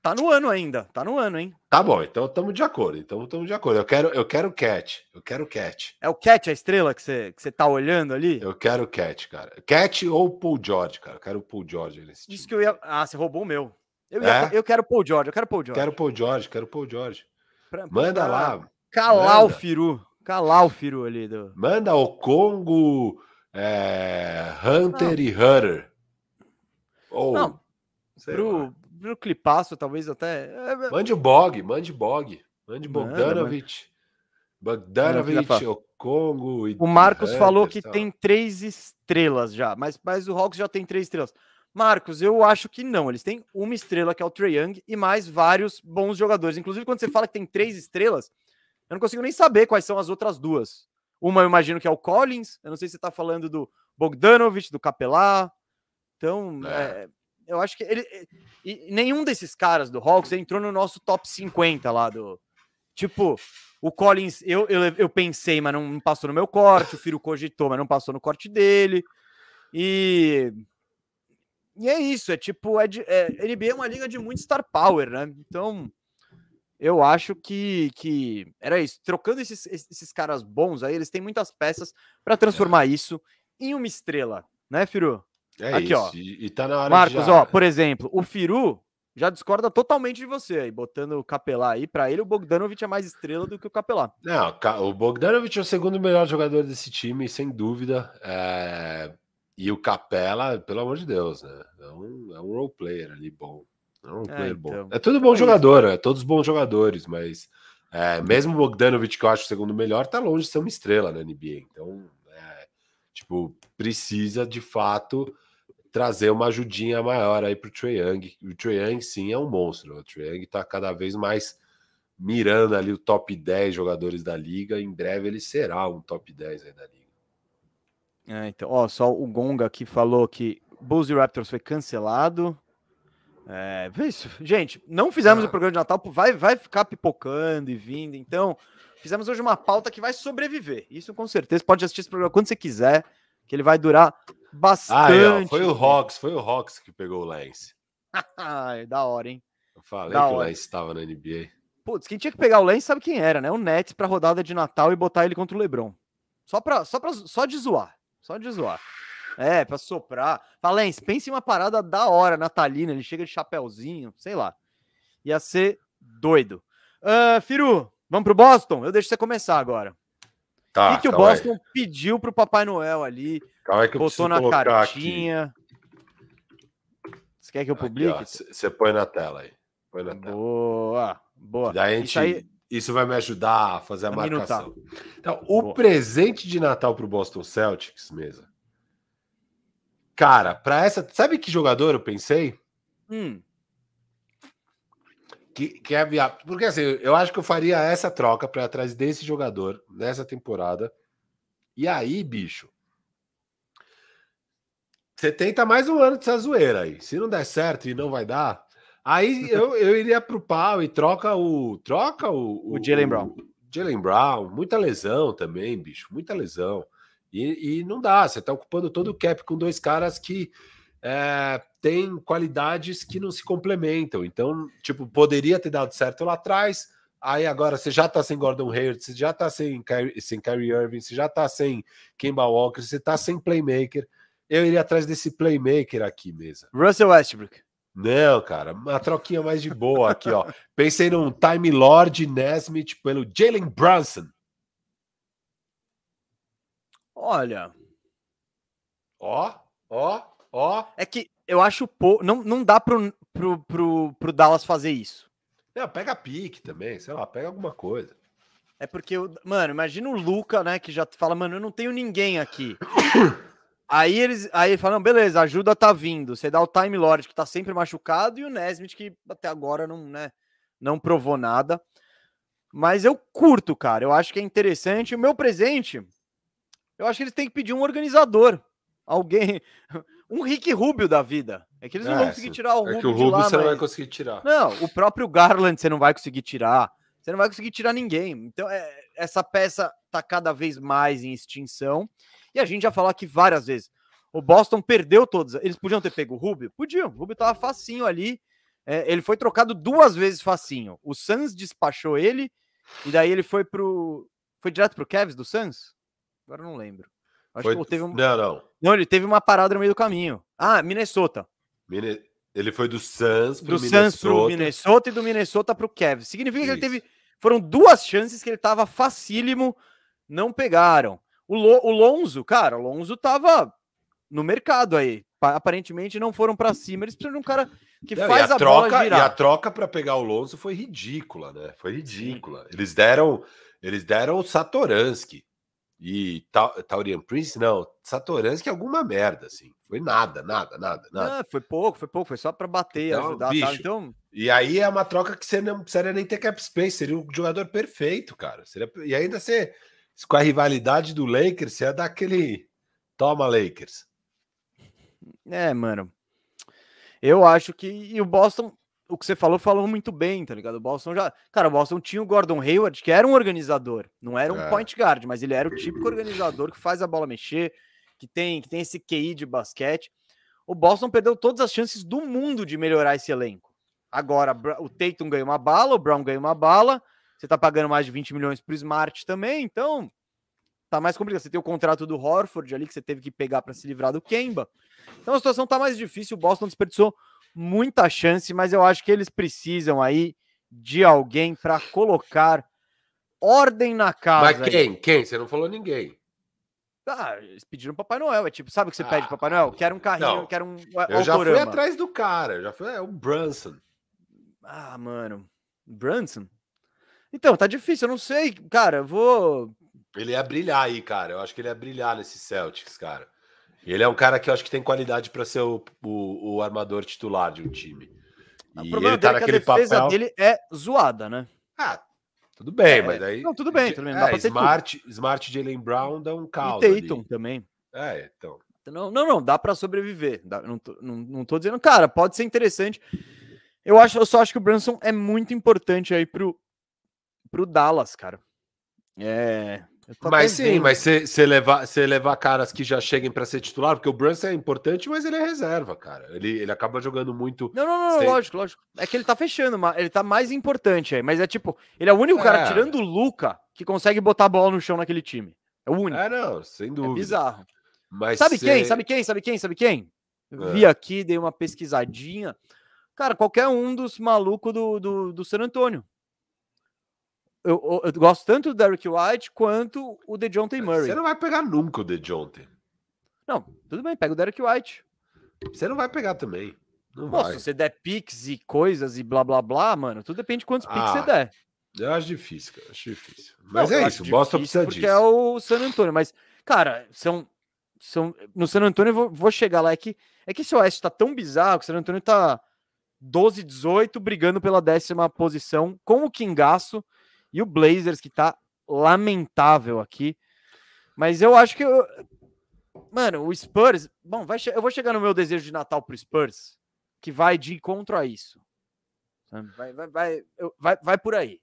Tá no ano ainda, tá no ano, hein? Tá bom, então estamos de acordo. Então estamos de acordo. Eu quero, eu quero Cat. Eu quero Cat. É o Cat a estrela que você que você tá olhando ali? Eu quero Cat, cara. Cat ou Paul George, cara. Eu quero o Paul George nesse time. Isso que eu ia. Ah, você roubou o meu. Eu, ia... é? eu quero Paul George, eu quero Paul George. Quero Paul George, quero Paul George. Pra, Manda pra lá. Calar manda. o Firu. Calar o Firu ali. Do... Manda o Congo, é, Hunter Não. e Hunter. Ou. Não. Pro, pro clipaço, talvez até. Mande o Bog, mande Bog. Mande Bogdanovich. Bogdanovich, o Congo e. O Marcos Hunter, falou que tal. tem três estrelas já, mas, mas o Hawks já tem três estrelas. Marcos, eu acho que não. Eles têm uma estrela, que é o Trae Young, e mais vários bons jogadores. Inclusive, quando você fala que tem três estrelas, eu não consigo nem saber quais são as outras duas. Uma eu imagino que é o Collins, eu não sei se você está falando do Bogdanovich, do Capelá. Então, é. É, eu acho que ele. E nenhum desses caras do Hawks entrou no nosso top 50 lá do. Tipo, o Collins, eu, eu, eu pensei, mas não passou no meu corte. O Firo cogitou, mas não passou no corte dele. E e é isso, é tipo, é, de, é NBA é uma liga de muito star power, né? Então, eu acho que, que era isso. Trocando esses, esses caras bons aí, eles têm muitas peças para transformar isso em uma estrela, né, Firu? É Aqui, isso. ó. E, e tá na hora Marcos, já... ó, por exemplo, o Firu já discorda totalmente de você aí, botando o Capelá aí. Para ele, o Bogdanovic é mais estrela do que o Capelá. Não, o Bogdanovic é o segundo melhor jogador desse time, sem dúvida. É... E o Capela, pelo amor de Deus, né? É um, é um role player ali bom. É um é, player então. bom. É tudo bom é jogador, é todos bons jogadores, mas é, mesmo o Bogdanovich, que eu acho o segundo melhor, tá longe de ser uma estrela na NBA. Então, é, tipo, precisa de fato trazer uma ajudinha maior aí pro Trae Young. O Trae Young, sim, é um monstro. O Trae Young tá cada vez mais mirando ali o top 10 jogadores da liga. Em breve ele será um top 10 aí da liga. É, então, ó, só o Gonga aqui falou que Bulls e Raptors foi cancelado. É, isso. Gente, não fizemos ah. o programa de Natal, vai, vai ficar pipocando e vindo. Então, fizemos hoje uma pauta que vai sobreviver. Isso com certeza. Pode assistir esse programa quando você quiser, que ele vai durar bastante. Ah, é, foi o Hawks, foi o Hawks que pegou o Lance. da hora, hein? Eu falei da que hora. o Lance estava na NBA. Putz, quem tinha que pegar o Lance sabe quem era, né? O Nets para rodada de Natal e botar ele contra o LeBron. Só para só para só de zoar. Só de zoar. É, pra soprar. Valência, pense em uma parada da hora, natalina. Ele chega de chapéuzinho, sei lá. Ia ser doido. Uh, Firu, vamos pro Boston? Eu deixo você começar agora. Tá, o que, que o Boston aí. pediu pro Papai Noel ali? Calma aí que botou na cartinha. Aqui. Você quer que eu publique? Você põe na tela aí. Põe na tela. Boa, boa. Daí a gente, aí... isso vai me ajudar a fazer a, a marcação. Minutar. Então, o boa. presente de Natal pro Boston Celtics, mesa, Cara, para essa. Sabe que jogador eu pensei? Hum. Que, que é viável. Porque assim, eu acho que eu faria essa troca para atrás desse jogador nessa temporada. E aí, bicho. Você tenta mais um ano dessa zoeira aí. Se não der certo e não vai dar, aí eu, eu iria pro pau e troca o. Troca o. O, o Jalen Brown. Jalen Brown, muita lesão também, bicho. Muita lesão. E, e não dá, você está ocupando todo o cap com dois caras que é, têm qualidades que não se complementam. Então, tipo, poderia ter dado certo lá atrás. Aí agora você já tá sem Gordon Hayward, você já tá sem, sem Kyrie Irving, você já tá sem Kemba Walker, você tá sem playmaker. Eu iria atrás desse playmaker aqui mesmo. Russell Westbrook. Não, cara, uma troquinha mais de boa aqui, ó. Pensei num Time Lord Nesmith pelo Jalen Brunson. Olha. Ó, ó. Ó. É que eu acho pouco. Não, não dá pro, pro, pro, pro Dallas fazer isso. Não, pega pique também, sei lá, pega alguma coisa. É porque, mano, imagina o Luca, né, que já fala, mano, eu não tenho ninguém aqui. aí eles, aí falam, beleza, a ajuda tá vindo. Você dá o Time Lord, que tá sempre machucado, e o Nesmith, que até agora não, né, não provou nada. Mas eu curto, cara. Eu acho que é interessante. O meu presente, eu acho que eles têm que pedir um organizador. Alguém. Um Rick Rubio da vida. É que eles não É, vão conseguir tirar o É Rubio. que o Rubio lá, você não vai mas- conseguir tirar. Não, o próprio Garland você não vai conseguir tirar. Você não vai conseguir tirar ninguém. Então, é, essa peça tá cada vez mais em extinção. E a gente já falou aqui várias vezes. O Boston perdeu todos. Eles podiam ter pego o Rubio? Podiam. O Rubio tava facinho ali. É, ele foi trocado duas vezes facinho. O Suns despachou ele. E daí ele foi pro. Foi direto pro Cavs do Suns? Agora não lembro. Acho Foi- que teve um... Não, não. Não, ele teve uma parada no meio do caminho. Ah, Minnesota. Mine- Ele foi do Suns pro do Suns pro Minnesota. Minnesota e do Minnesota pro Cavs. Significa que ele Isso. teve. Foram duas chances que ele tava facílimo, não pegaram. O, Lo- o Lonzo, cara, o Lonzo tava no mercado aí. Pa- Aparentemente não foram pra cima. Eles precisam de um cara que Não, faz e a, a, troca, bola e girar. a troca para pegar o Lonzo foi ridícula, né? Foi ridícula. Eles deram, eles deram o Satoransky e Ta- Taurian Prince, não, Satoransky é alguma merda, assim. Foi nada, nada, nada, nada. Não, foi pouco, foi pouco, foi só pra bater, Então, ajudar. bicho, Então, E aí é uma troca que você não precisaria nem ter cap space, seria o jogador perfeito, cara. Seria, e ainda você, com a rivalidade do Lakers, você ia dar aquele toma Lakers. é, mano. Eu acho que. E o Boston, o que você falou, falou muito bem, tá ligado? O Boston já. Cara, o Boston tinha o Gordon Hayward, que era um organizador. Não era um É. point guard, mas ele era o típico organizador que faz a bola mexer, que tem, que tem esse QI de basquete. O Boston perdeu todas as chances do mundo de melhorar esse elenco. Agora, o Tatum ganha uma bala, o Brown ganha uma bala. Você tá pagando mais de 20 milhões pro Smart também, então tá mais complicado. Você tem o contrato do Horford ali que você teve que pegar para se livrar do Kemba. Então a situação tá mais difícil. O Boston desperdiçou muita chance, mas eu acho que eles precisam aí de alguém para colocar ordem na casa. Mas aí. quem? Quem? Você não falou ninguém. Ah, eles pediram Papai Noel. É tipo, sabe o que você pede Ah, Papai Noel? Quero um carrinho, não. quero um Eu já fui atrás do cara, já fui, é o Brunson. Ah, mano. Brunson? Então, tá difícil, eu não sei. Cara, eu vou. Ele ia brilhar aí, cara. Eu acho que ele ia brilhar nesse Celtics, cara. Ele é um cara que eu acho que tem qualidade para ser o, o, o armador titular de um time. O E problema ele tá dele é que a defesa papel. dele é zoada, né? Ah, tudo bem, É, mas aí. não, tudo bem, tudo bem, dá É, pra ter Smart, Smart Jalen Brown dá um E caldo. ali. Tatum também. É, então. Não, não, não, dá pra sobreviver. Não, tô, não, não tô dizendo, cara, pode ser interessante. Eu acho, eu só acho que o Brunson é muito importante aí pro, pro Dallas, cara. É. Mas sim, mas você levar, cê levar caras que já cheguem para ser titular, porque o Brunson é importante, mas ele é reserva, cara. Ele, ele acaba jogando muito. Não, não, não, Sei. lógico, lógico. É que ele tá fechando, ma- ele tá mais importante aí, mas é tipo, ele é o único cara É. tirando o Luca que consegue botar a bola no chão naquele time. É o único. É, não, sem É, dúvida. bizarro. Mas Sabe cê- quem? Sabe quem? Sabe quem? Sabe quem? É. Vi aqui, dei uma pesquisadinha. Cara, qualquer um dos malucos do, do, do San Antônio. Eu, eu- gosto tanto do Derrick White quanto o DeJounte Murray. Você não vai pegar nunca o DeJounte. Não, tudo bem, pega o Derrick White. Você não vai pegar também. Não Pô, vai. se você der picks e coisas e blá blá blá, mano, tudo depende de quantos picks Ah, você der. Eu acho difícil, cara. Acho difícil. Mas Não, é isso, Boston precisa porque disso. é o San Antônio, mas, cara, são. são no San Antônio eu vou, vou chegar lá. É que, é que esse Oeste tá tão bizarro que o San Antônio tá 12, 18, brigando pela décima posição com o Kingaço e o Blazers, que tá lamentável aqui. Mas eu acho que. eu- mano, o Spurs. Bom, vai che- eu vou chegar no meu desejo de Natal pro Spurs, que vai de encontro a isso. Vai, vai, vai, vai, vai por aí.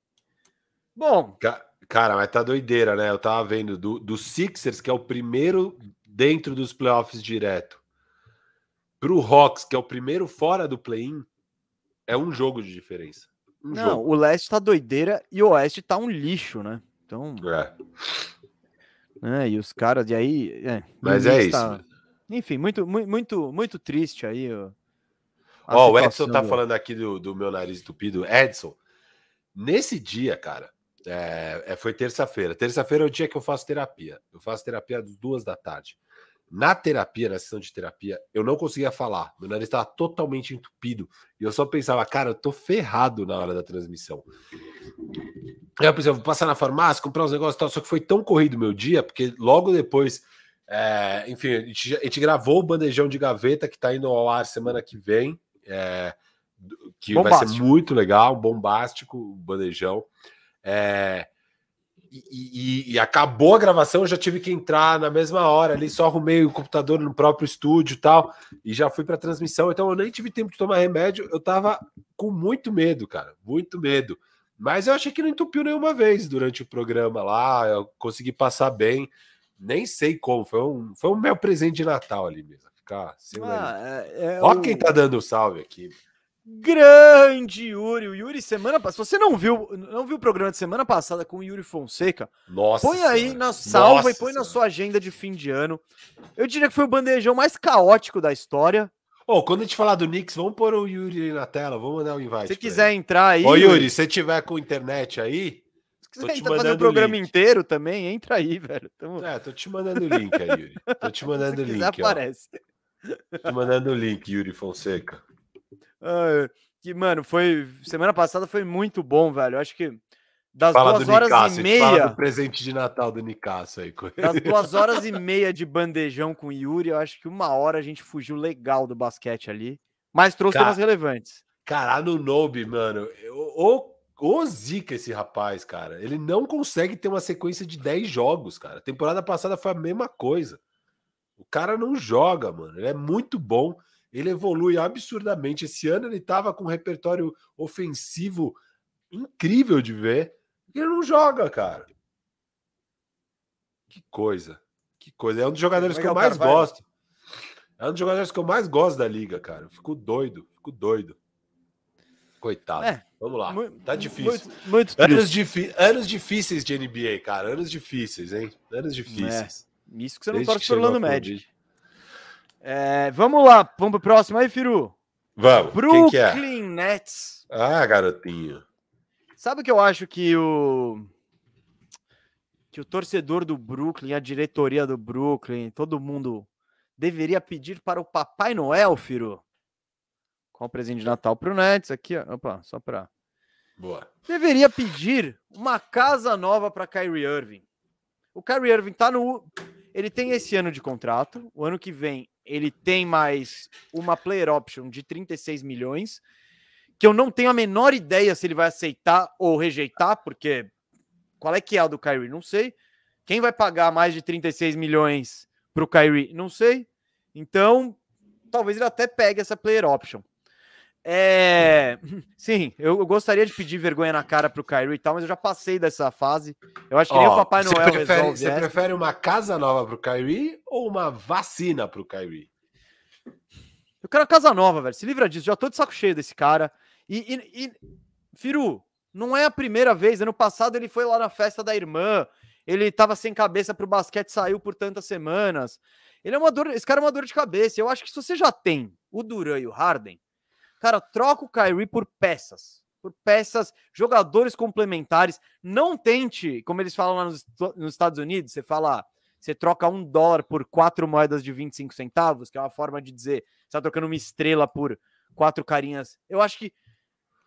Bom, Ca- Cara, mas tá doideira, né? Eu tava vendo do, do Sixers, que é o primeiro dentro dos playoffs direto, pro Hawks, que é o primeiro fora do play-in, é um jogo de diferença. Um Não, jogo. o leste tá doideira e o oeste tá um lixo, né? Então, É. né, e os caras, e aí. é, Mas é isso. tá- Enfim, muito, mu- muito, muito triste aí. ó, Ó, o Edson tá do- falando aqui do, do meu nariz entupido. Edson, nesse dia, cara, é, é, foi terça-feira. Terça-feira é o dia que eu faço terapia. Eu faço terapia às duas da tarde. Na terapia, na sessão de terapia, eu não conseguia falar. Meu nariz estava totalmente entupido. E eu só pensava, cara, eu tô ferrado na hora da transmissão. Aí eu pensei, vou passar na farmácia, comprar uns negócios e tal. Só que foi tão corrido meu dia, porque logo depois, é, enfim, a gente, a gente, gravou o bandejão de gaveta que tá indo ao ar semana que vem. É, que bombástico. vai ser muito legal, bombástico, o bandejão. É, e, e, e, acabou a gravação, eu já tive que entrar na mesma hora ali, só arrumei o computador no próprio estúdio e tal, e já fui para transmissão, então eu nem tive tempo de tomar remédio, eu tava com muito medo, cara, muito medo. Mas eu achei que não entupiu nenhuma vez durante o programa lá, eu consegui passar bem, nem sei como, foi um, foi um meu presente de Natal ali mesmo. Ficar ah, é, é Ó, o... quem tá dando salve aqui. Grande Yuri. O Yuri, semana passada. Se você não viu, não viu o programa de semana passada com o Yuri Fonseca, Nossa põe aí na salva Nossa e põe senhora. na sua agenda de fim de ano. Eu diria que foi o bandejão mais caótico da história. Oh, quando a gente falar do Knicks, vamos pôr o Yuri na tela, vamos mandar o um invite. Se tiver entrar aí. Ô, Yuri, se tiver com internet aí. Se quiser entrar, fazer o programa link. inteiro também, entra aí, velho. Tamo... É, tô te mandando o link aí, Yuri. Tô te mandando o link. aparece. Ó. Tô te mandando o link, Yuri Fonseca. Uh, que, mano, foi. Semana passada foi muito bom, velho. Eu acho que das fala duas horas Nicasso, e meia. Presente de Natal do Nicasso aí. Das duas horas e meia de bandejão com o Yuri, eu acho que uma hora a gente fugiu legal do basquete ali. Mas trouxe Cara, temas relevantes. Cara, no Nobe, mano, o, o zica esse rapaz, cara. Ele não consegue ter uma sequência de 10 jogos, cara. A temporada passada foi a mesma coisa. O cara não joga, mano. Ele é muito bom ele evolui absurdamente. Esse ano ele estava com um repertório ofensivo incrível de ver. Ele não joga, cara. Que coisa. Que coisa. É um dos jogadores que eu mais gosto. É um dos jogadores que eu mais gosto da liga, cara. Eu fico doido, fico doido. Coitado. É, Vamos lá. Muito, tá difícil. Muito, muito anos, anos, difíceis de NBA, cara. Anos difíceis, hein? Anos difíceis. É. Isso que você não torce por Orlando Magic. É, vamos lá, vamos pro próximo aí, Firu. Vamos. Brooklyn Quem que é? Nets. Ah, garotinho. Sabe o que eu acho que o que o torcedor do Brooklyn, a diretoria do Brooklyn, todo mundo deveria pedir para o Papai Noel, Firu? Qual o presente de Natal pro Nets aqui, ó. Opa, só para Boa. Deveria pedir uma casa nova para Kyrie Irving. O Kyrie Irving tá no ele tem esse ano de contrato. O ano que vem ele tem mais uma player option de 36 milhões, que eu não tenho a menor ideia se ele vai aceitar ou rejeitar, porque qual é que é a do Kyrie? Não sei. Quem vai pagar mais de 36 milhões para o Kyrie? Não sei. Então, talvez ele até pegue essa player option. É, sim, eu, gostaria de pedir vergonha na cara pro Kyrie e tal, mas eu já passei dessa fase. Eu acho que oh, nem o Papai Noel você prefere, Você essa. prefere uma casa nova pro Kyrie ou uma vacina pro Kyrie? Eu quero uma casa nova, velho. Se livra disso. Já tô de saco cheio desse cara. E, e, e, Firu, não é a primeira vez. Ano passado ele foi lá na festa da irmã. Ele tava sem cabeça pro basquete, saiu por tantas semanas. Ele é uma dor. Esse cara é uma dor de cabeça. Eu acho que se você já tem o Duran e o Harden, Cara, troca o Kyrie por peças. Por peças, jogadores complementares. Não tente, como eles falam lá nos, nos Estados Unidos, você fala, você troca um dólar por quatro moedas de 25 centavos, que é uma forma de dizer, você tá trocando uma estrela por quatro carinhas. Eu acho que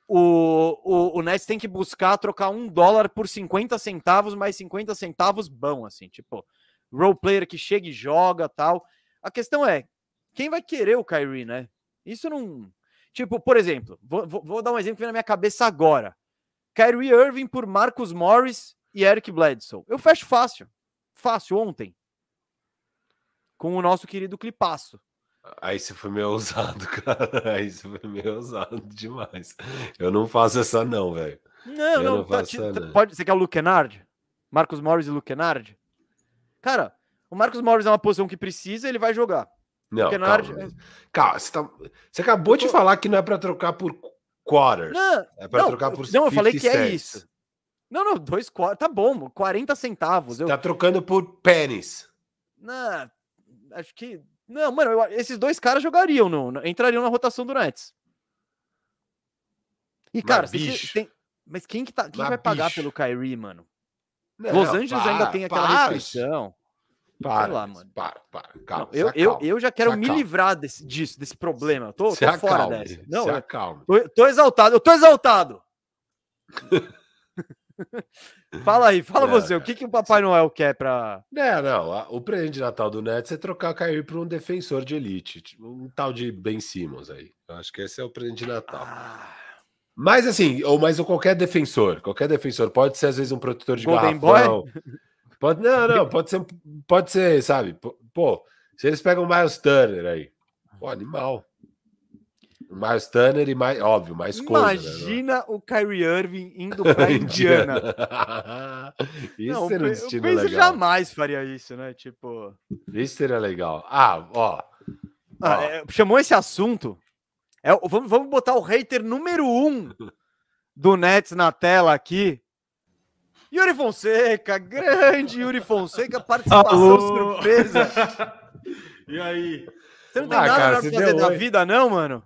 o, o, o Nets tem que buscar trocar um dólar por 50 centavos, mais 50 centavos bom, assim, tipo, role player que chega e joga tal. A questão é, quem vai querer o Kyrie, né? Isso não. Tipo, por exemplo, vou, vou, dar um exemplo que vem na minha cabeça agora. Kyrie Irving por Marcus Morris e Eric Bledsoe. Eu fecho fácil. Fácil, ontem. Com o nosso querido Clipaço. Aí você foi meio ousado, cara. Aí você foi meio ousado demais. Eu não faço essa não, velho. Não, Eu não, não tá, essa, não. Pode, você quer o Luke Kennard? Marcos Morris e Luke Kennard? Cara, o Marcos Morris é uma posição que precisa, ele vai jogar. Não, calma, calma você, tá, você, acabou tô... de falar que não é para trocar por quarters. Não, é para trocar por Não, eu falei que é isso. Não, não, dois quartos, tá bom, 40 centavos. Eu... Tá trocando por pennies. Não, acho que não, mano, eu, esses dois caras jogariam, não, entrariam na rotação do Nets. E cara, mas, tem, mas quem que tá, quem vai bicho. pagar pelo Kyrie, mano? Não, Los Angeles para, ainda tem aquela para. restrição. Para, lá, mano. para, para. Calma, Não, eu, eu, eu já quero me livrar desse, disso, desse problema. Eu tô, Se tô fora acalme, dessa. Não, se eu acalme. tô, tô exaltado. Eu tô exaltado. fala aí, fala Não, você. O que, que o Papai Noel quer pra. Não, não. O presente de Natal do Nets é trocar o Kyrie por um defensor de elite. Um tal de Ben Simmons aí. Eu acho que esse é o presente de Natal. Ah, Mas assim, ou mais qualquer defensor. Qualquer defensor. Pode ser, às vezes, um protetor de Golden garrafão. Pode, não, não. Pode ser, pode ser, sabe? Pô, se eles pegam o Miles Turner aí. Pô, animal. O Miles Turner e mais, óbvio, mais coisa. né? imagina o Kyrie Irving indo pra Indiana. Isso não, seria um o destino legal. jamais faria isso, né? Tipo. Isso seria legal. Ah, ó. Ah, ó. é, chamou esse assunto. É, vamos, vamos botar o hater número um do Nets na tela aqui. Yuri Fonseca, grande Yuri Fonseca, participação Alô? surpresa. E aí? Você não tem Ah, nada cara, pra fazer da oi. vida, não, mano?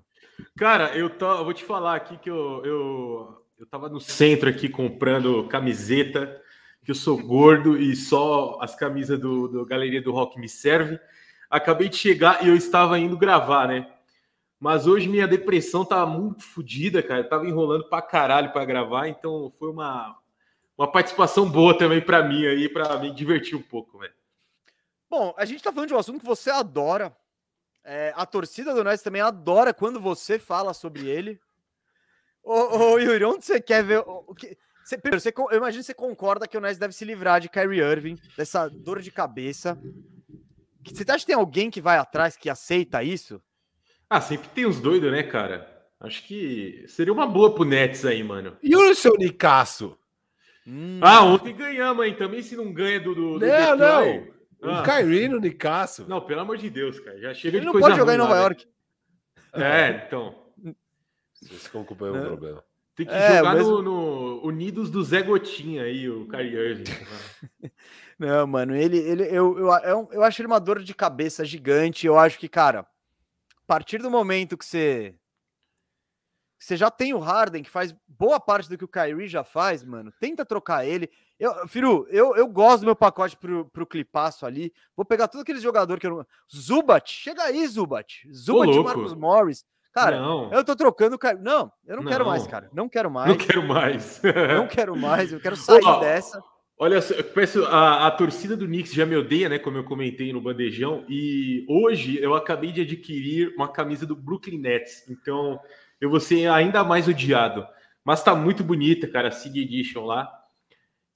Cara, eu, tô, eu vou te falar aqui que eu, eu, eu tava no centro aqui comprando camiseta, que eu sou gordo e só as camisas do, do Galeria do Rock me servem. Acabei de chegar e eu estava indo gravar, né? Mas hoje minha depressão tava muito fodida, cara. Eu tava enrolando pra caralho pra gravar, então foi uma, uma participação boa também pra mim aí, pra me divertir um pouco, velho. Bom, a gente tá falando de um assunto que você adora. É, a torcida do Nets também adora quando você fala sobre ele. Ô, ô Yuri, onde você quer ver? O, que, você, primeiro, você, eu imagino que você concorda que o Nets deve se livrar de Kyrie Irving, dessa dor de cabeça. Que- Você acha que tem alguém que vai atrás que aceita isso? Ah, sempre tem uns doidos, né, cara? Acho que seria uma boa pro Nets aí, mano. E o seu Nicasso? Hum, Ah, ontem ganhamos, hein? Também se não ganha do. do, do Não, Detroit. O Ah, Kyrie no Nicasso. Não, pelo amor de Deus, cara. Já chega ele de não coisa pode jogar em ruim Nova lá, né? York. É, então. Vocês ficam com o Não. problema. Tem que É, jogar mesmo- no, no Unidos do Zé Gotinha aí, o Kyrie Irving. Não, mano, ele, ele eu, eu, eu, eu acho ele uma dor de cabeça gigante. Eu acho que, cara, a partir do momento que você. Você já tem o Harden, que faz boa parte do que o Kyrie já faz, mano. Tenta trocar ele. Eu, Firu, eu, eu gosto do meu pacote pro, pro clipaço ali. Vou pegar todos aqueles jogadores que eu não. Zubat, chega aí, Zubat. Zubat e. Marcos Morris. Cara, não, eu tô trocando o Kyrie. Não, eu não, quero mais, Não. cara. Não quero mais. não quero mais. Não quero mais. Eu quero sair dessa. Olha só, eu peço, a, a torcida do Knicks já me odeia, né? Como eu comentei no bandejão. E hoje eu acabei de adquirir uma camisa do Brooklyn Nets. Então eu vou ser ainda mais odiado. Mas tá muito bonita, cara, a Sig Edition lá.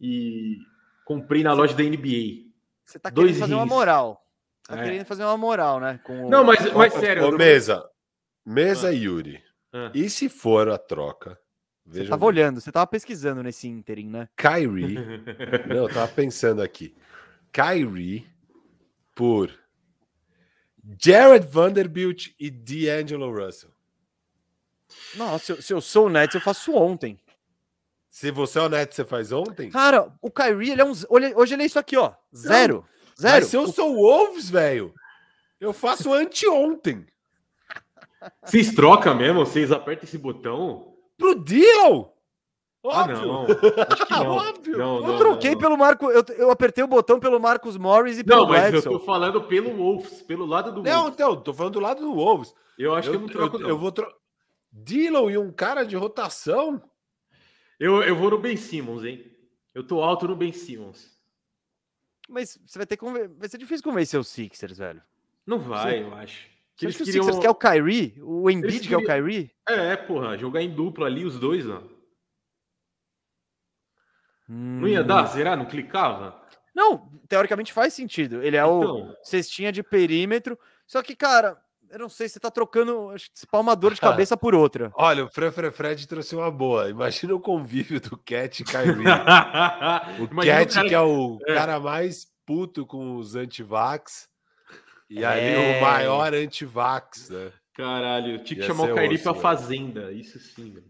E comprei na loja da NBA. Você tá Dois querendo fazer uma moral. Tá É. querendo fazer uma moral, né? Com o- Não, mas, com mas sério. Ô, mesa. Mesa Yuri. Ah. E se for a troca? Você tava bem, olhando, você tava pesquisando nesse ínterim, né? Kyrie. Não, eu tava pensando aqui. Kyrie por Jared Vanderbilt e D'Angelo Russell. Nossa, se eu, se eu sou o Nets, eu faço ontem. Se você é honesto, você faz ontem? Cara, o Kyrie, ele é um. Hoje ele é isso aqui, ó. Zero. Zero. Mas se eu sou o Wolves, velho, eu faço anteontem. Vocês trocam mesmo? Vocês apertam esse botão? Pro Dylan! Ah, Óbvio. não. Acho que não. Óbvio. Não, Eu não, troquei não, não. pelo Marco. Eu, eu apertei o botão pelo Marcos Morris e pelo Não, mas eu Bledsoe. tô falando pelo Wolves, pelo lado do Não, Wolves. então, tô falando do lado do Wolves. Eu acho eu, que eu não troco, eu, não. eu vou trocar. Dylan e um cara de rotação? Eu, eu vou no Ben Simmons, hein? Eu tô alto no Ben Simmons. Mas você vai ter que conven... Vai ser difícil convencer os Sixers, velho. Não vai, eu acho. Que eles que queriam... Sixers quer o Kyrie? O Embiid Eles quer o queriam- Kyrie? É, porra, jogar em dupla ali, os dois, ó. Não Hum. ia dar? Será? Não clicava? Não, teoricamente faz sentido. Ele é o Então, cestinha de perímetro. Só que, cara, eu não sei, você tá trocando acho que uma dor de cabeça por outra. Olha, o Fre Fre Fred trouxe uma boa. Imagina o convívio do Cat e Kyrie. O Imagina Cat, cara- que é o É. cara mais puto com os antivax. E ali É. o maior antivax, né? Caralho, tinha que chamar o Kairi osso, pra velho. fazenda. Isso sim, velho.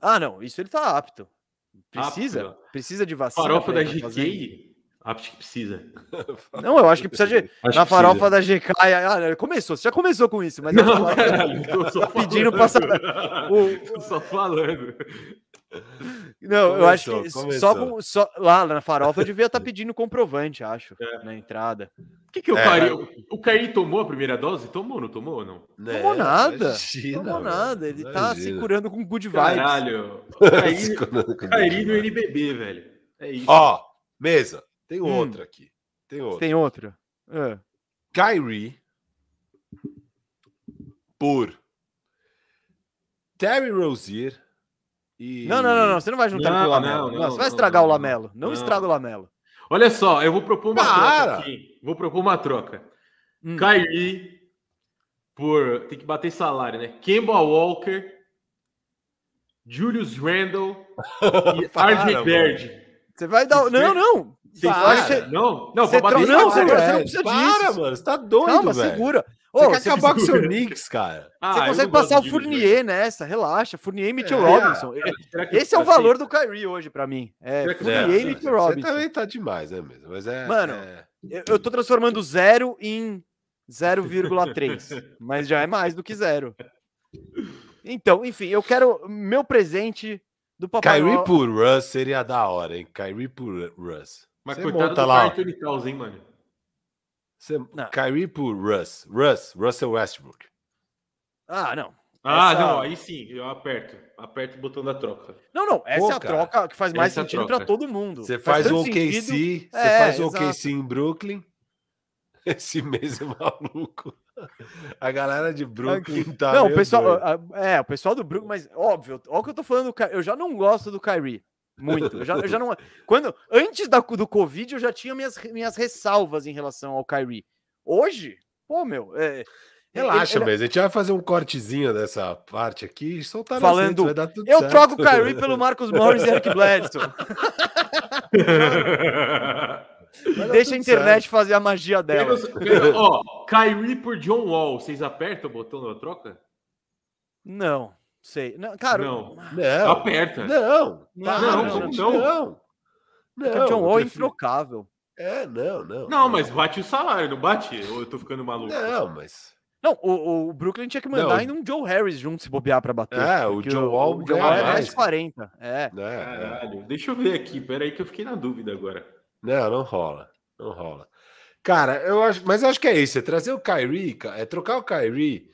Ah, não, isso ele tá apto. Precisa, Apto. precisa de vacina. Farofa da. GK? Acho que precisa. Não, eu acho que precisa de. Acho na farofa da GK. Ah, começou, você já começou com isso, mas eu Não, caralho, tô só Tá pedindo sa- o- Tô só falando. Não, eu acho que Começou, só, começou. com, só lá na farofa eu devia estar pedindo comprovante, acho, na entrada. O que, que o É. Kairi. O Kairi tomou a primeira dose? Tomou, não tomou ou não? Tomou nada. imagina, Não tomou velho, nada, ele tá se imagina. curando com good vibes. Caralho. Curando com Kairi no NBB, velho. É isso. Ó, mesa, tem Hum. outra aqui. Tem outra. Tem outro? Ah. Kyrie por Terry Rozier e Não, não, não, não, você não vai juntar Não, com o Lamelo. não, Não, não, você vai estragar não, o Lamelo. Não, não. estraga o Lamelo. Olha só, eu vou propor uma Para! troca aqui. Vou propor uma troca. Hum. Kyrie por. Tem que bater salário, né? Kemba Walker, Julius Randle e Para, RJ. Barrett. Você vai dar. Não, não. Para. Não, não, Você bater não, você- Para, não precisa para, disso. mano. Você tá doido, Calma, velho. segura. Ô, Você quer você, acabar com o seu. Knicks, cara. Ah, você consegue passar o Fournier nessa, relaxa. Fournier e Mitchell É, Robinson. Será que- Esse é o assim, valor do Kyrie hoje pra mim. É que- Fournier É, e Mitchell Você Robinson. também tá demais, né, mesmo? Mas é. Mano, é- Eu, eu tô transformando zero em 0,3, mas já é mais do que zero. Então, enfim, eu quero meu presente do Papai Kyrie Noel. por Russ seria da hora, hein? Kyrie por Russ. Mas Você coitado monta do lá, Anthony Towns, hein, mano? Você... Não. Kyrie por Russ. Russ, Russell Westbrook. Ah, não. Ah, Essa- não, aí sim, eu aperto. Aperto o botão da troca. Não, não. Essa Pô, é a cara, troca que faz mais essa é sentido pra todo mundo. Você faz tanto o OKC, sentido- você É, faz o exato. OKC em Brooklyn. Esse mês é maluco. A galera de Brooklyn tá. não, o pessoal, é, o pessoal do Brook, mas óbvio, olha o que eu tô falando, eu já não gosto do Kyrie. Muito. Eu já, eu já não. Quando, antes da, do Covid, eu já tinha minhas, minhas ressalvas em relação ao Kyrie. Hoje, pô, meu. É, Relaxa, ele- mesmo. A gente vai fazer um cortezinho dessa parte aqui e soltar Falando- redes, vai dar tudo eu certo. troco o Kyrie pelo Marcos Morris e Eric Bledsoe. Deixa a internet fazer a magia dela. Ó, Kyrie por John Wall, vocês apertam o botão da troca? Não, sei. Não, cara, Não. Não, Aperta. não, Não, para, não, gente, não. não. porque Não, o John Wall é introcável. É, não, não. Não, mas bate o salário, não bate? Ou eu tô ficando maluco? Não, mas. Não, o, o Brooklyn tinha que mandar Não. ainda um Joe Harris junto se bobear pra bater. É, o John Wall o Wall é mais. mais 40. É. é. Caralho, deixa eu ver aqui, peraí que eu fiquei na dúvida agora. Não, não rola. Não rola. Cara, eu acho. Mas eu acho que é isso. É trazer o Kyrie, é trocar o Kyrie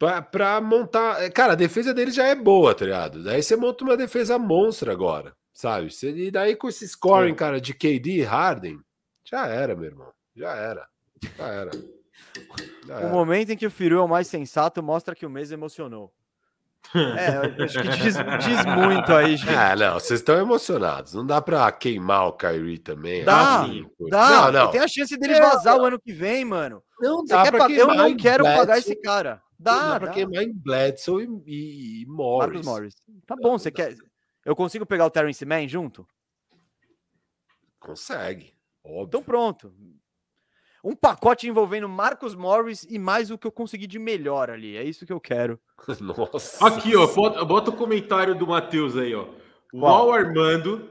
pra, pra montar. é, Cara, a defesa dele já é boa, tá ligado? Daí você monta uma defesa monstra agora, sabe? E daí com esse scoring, É. cara, de KD e Harden, já era, meu irmão. Já era. Já era. Já O era. momento em que o Firu é o mais sensato mostra que o mês emocionou. É, eu acho que diz, diz muito aí, gente. Ah, não, vocês estão emocionados. Não dá pra queimar o Kyrie também. Dá, assim. Dá, não, não. tem a chance dele É, vazar o ano que vem, mano. Não Você dá quer pra pagar? Eu não quero pagar esse cara. Dá, Dá, pra dá. queimar em Bledsoe e, e, Morris. Marcos Morris. Tá bom, você quer. Eu consigo pegar o Terrence Mann junto? Consegue, óbvio. Então pronto. Um pacote envolvendo Marcos Morris e mais o que eu consegui de melhor ali. É isso que eu quero. Nossa. Aqui, ó, bota, bota o comentário do Matheus aí, ó. O? Al Armando,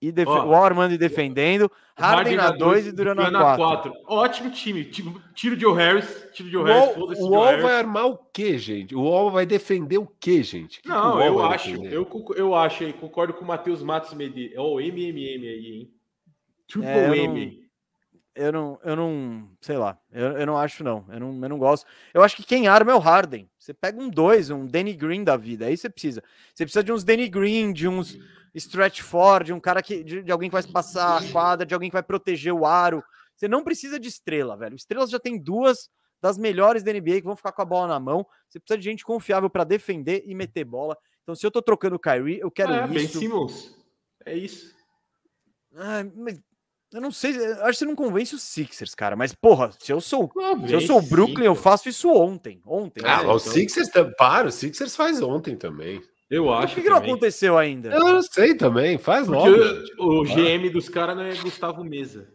E def... Ó, o Armando defendendo, Harden na 2 e Duran na 4. Ótimo time. Tiro tira o Joe Harris, tira o Joe O Harris, o Wall vai armar o quê, gente? O Wall vai defender o quê, gente? Que que o Não, Wall eu acho, defender? eu, eu acho aí, concordo com o Matheus Matos Medeiros. Ó, o MMM aí, hein? Triple É, eu M. Eu não, eu não, sei lá, eu, eu não acho não, eu não, eu não gosto. Eu acho que quem arma é o Harden. Você pega um 2, um Danny Green da vida, aí você precisa. Você precisa de uns Danny Green, de uns stretch for, de um cara que, de, de alguém que vai passar a quadra, de alguém que vai proteger o aro. Você não precisa de estrela, velho. Estrelas já tem duas das melhores da NBA que vão ficar com a bola na mão. Você precisa de gente confiável para defender e meter bola. Então, se eu tô trocando o Kyrie, eu quero É, Ben isso. Simmons. É isso. Ai, mas eu não sei, eu acho que você não convence os Sixers, cara. Mas, porra, se eu sou, Ah, se eu sou o Brooklyn, eu Simmons. faço isso ontem. Ontem. Ah, né? o então. Sixers, para, o Sixers faz ontem também. Eu Por acho que, que não aconteceu ainda? Eu não sei também, faz Porque logo. o, o GM dos caras não é Gustavo Mesa.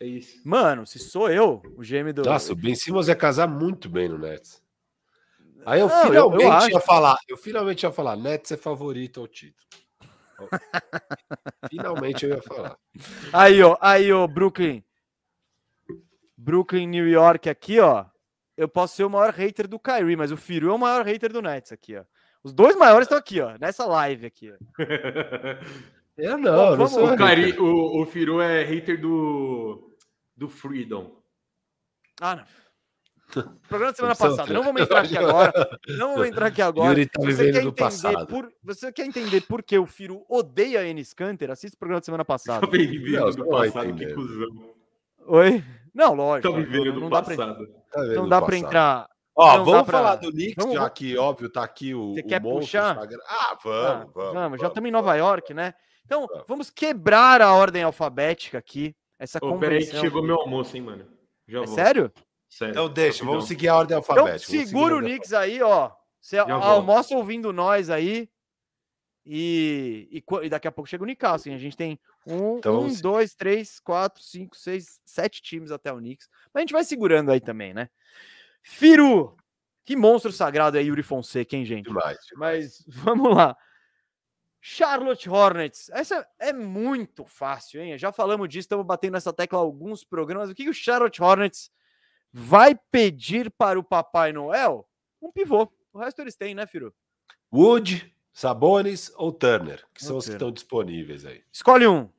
É isso. Mano, se sou eu, o GM do. Nossa, o Ben Simmons ia casar muito bem no Nets. Aí eu Não, eu- eu finalmente acho. ia falar, eu finalmente ia falar, Nets é favorito ao título. finalmente eu ia falar. Aí, ó, aí, ó, Brooklyn. Brooklyn, New York aqui, ó. Eu posso ser o maior hater do Kyrie, mas o Firu é o maior hater do Nets aqui, ó. Os dois maiores estão aqui, ó, nessa live aqui. Eu não, Bom, não vamos- sou O. Cari, o, o Firu é hater do, do Freedom. Ah, não. Programa da semana passada. Não vamos entrar aqui agora. Não vamos entrar aqui agora. Yuri tá você quer entender passado. por você quer entender por que o Firo odeia Enes Kanter, assista o programa da semana passada. Tá Não, do passado, que cuzão. Oi? Não, lógico. Tá vivendo não, do não dá pra, passado. Tá não dá pra passado. entrar. Ó, não vamos pra- falar do Knicks, Vamos- já que, óbvio, tá aqui o, Você o quer monstro puxar? Instagram. Ah, Ah, vamos, vamos. já estamos em Nova York, né? Então, Vamos. vamos quebrar a ordem alfabética aqui. Essa Ô, peraí que chegou meu almoço, hein, mano. Já É vou. sério? Sério. Então deixa, rapidão. vamos seguir a ordem Então, alfabética. vamos segura o Knicks aí, ó. Você almoça ouvindo nós aí. E, e, e daqui a pouco chega o hein? A gente tem um, Então um vamos- dois, três, quatro, cinco, seis, sete times até o Knicks. Mas a gente vai segurando aí também, né? Firu! Que monstro sagrado é Yuri Fonseca, hein, gente? Demais, demais. Mas vamos lá. Charlotte Hornets. Essa é muito fácil, hein? Já falamos disso, estamos batendo nessa tecla alguns programas. O que, que o Charlotte Hornets vai pedir para o Papai Noel? Um pivô. O resto eles têm, né, Firu? Wood, Sabonis ou Turner, que são os que estão disponíveis aí. Escolhe um.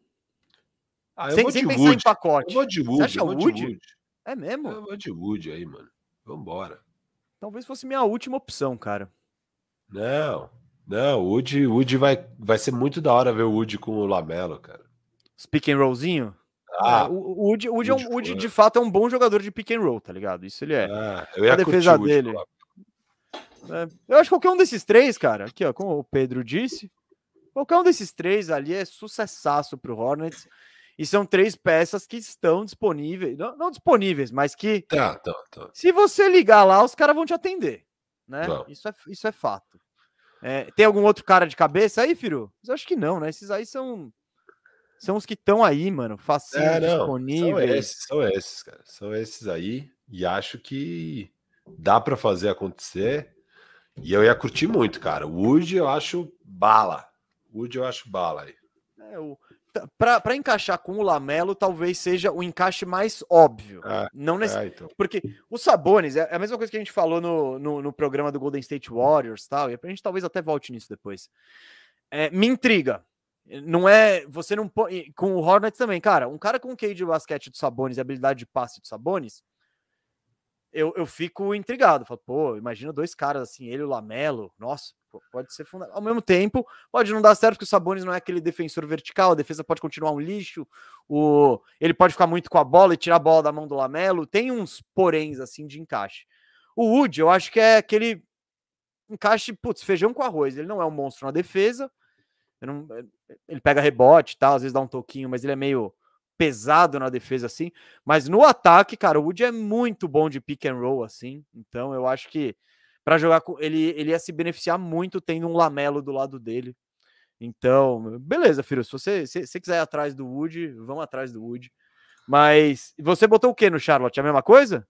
Ah, eu sem vou sem de pensar Wood. em pacote. Eu vou de Você Wood. acha eu vou de Wood? Wood. É mesmo? Eu vou de Wood aí, mano. Vambora. Talvez fosse minha última opção, cara. Não, não, o Wood, Wood vai, vai ser muito da hora ver o Wood com o Lamelo, cara. Os pick and rollzinho. Ah, É, o o Wood, o Wood, é um- Wood Wood, foi. de fato é um bom jogador de pick and roll, tá ligado? Isso ele é. ah, eu ia a defesa dele. É, Eu acho que qualquer um desses três, cara, aqui ó, como o Pedro disse, qualquer um desses três ali é sucessaço pro Hornets. E são três peças que estão disponíveis, não, não disponíveis, mas que Tá, tá, tá. se você ligar lá, os caras vão te atender, né? Isso é, isso é fato. É, tem algum outro cara de cabeça aí, Firu? Eu acho que não, né? Esses aí são são os que estão aí, mano, facinho, É, não, são disponíveis. esses, são esses, cara. São esses aí. E acho que dá pra fazer acontecer. E eu ia curtir muito, cara. O Wood eu acho bala. O Wood eu acho bala aí. É, o, pra, pra encaixar com o Lamelo, talvez seja o encaixe mais óbvio. É, não nesse, É, então. Porque o Sabonis é a mesma coisa que a gente falou no, no, no programa do Golden State Warriors tal, e a gente talvez até volte nisso depois. É, me intriga. Não é. Você não põe. Com o Hornets também, cara. Um cara com o QI de basquete do Sabonis e habilidade de passe do Sabonis, eu, eu fico intrigado. Falo, pô, imagina dois caras assim, ele e o Lamelo. Nossa, pode ser fundamental. Ao mesmo tempo, pode não dar certo, porque o Sabonis não é aquele defensor vertical, a defesa pode continuar um lixo. O, ele pode ficar muito com a bola e tirar a bola da mão do Lamelo. Tem uns poréns assim de encaixe. O Wood, eu acho que é aquele encaixe, putz, feijão com arroz. Ele não é um monstro na defesa. eu não- ele pega rebote e tal, às vezes dá um toquinho, mas ele é meio pesado na defesa assim. Mas no ataque, cara, o Wood é muito bom de pick and roll assim. Então eu acho que para jogar com ele, ele ia se beneficiar muito tendo um Lamelo do lado dele. Então, beleza, filho. Se você, se, se quiser ir atrás do Wood, vamos atrás do Wood. Mas você botou o que no Charlotte? A mesma coisa?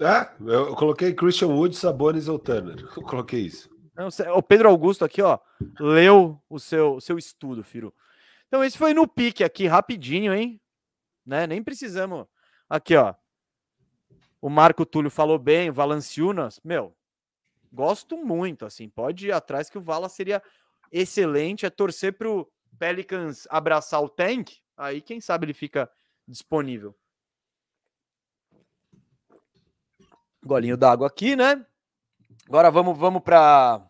É, eu coloquei Christian Wood, Sabonis ou Turner. Eu coloquei isso. Não, o Pedro Augusto aqui, ó, leu o seu, seu estudo, Firo. Então, esse foi no pique aqui, rapidinho, hein? Né? Nem precisamos. Aqui, ó. O Marco Túlio falou bem, o Valanciunas, meu, gosto muito, assim, pode ir atrás que o Vala seria excelente, é torcer pro Pelicans abraçar o Tank, aí quem sabe ele fica disponível. Golinho d'água aqui, né? Agora vamos, vamos para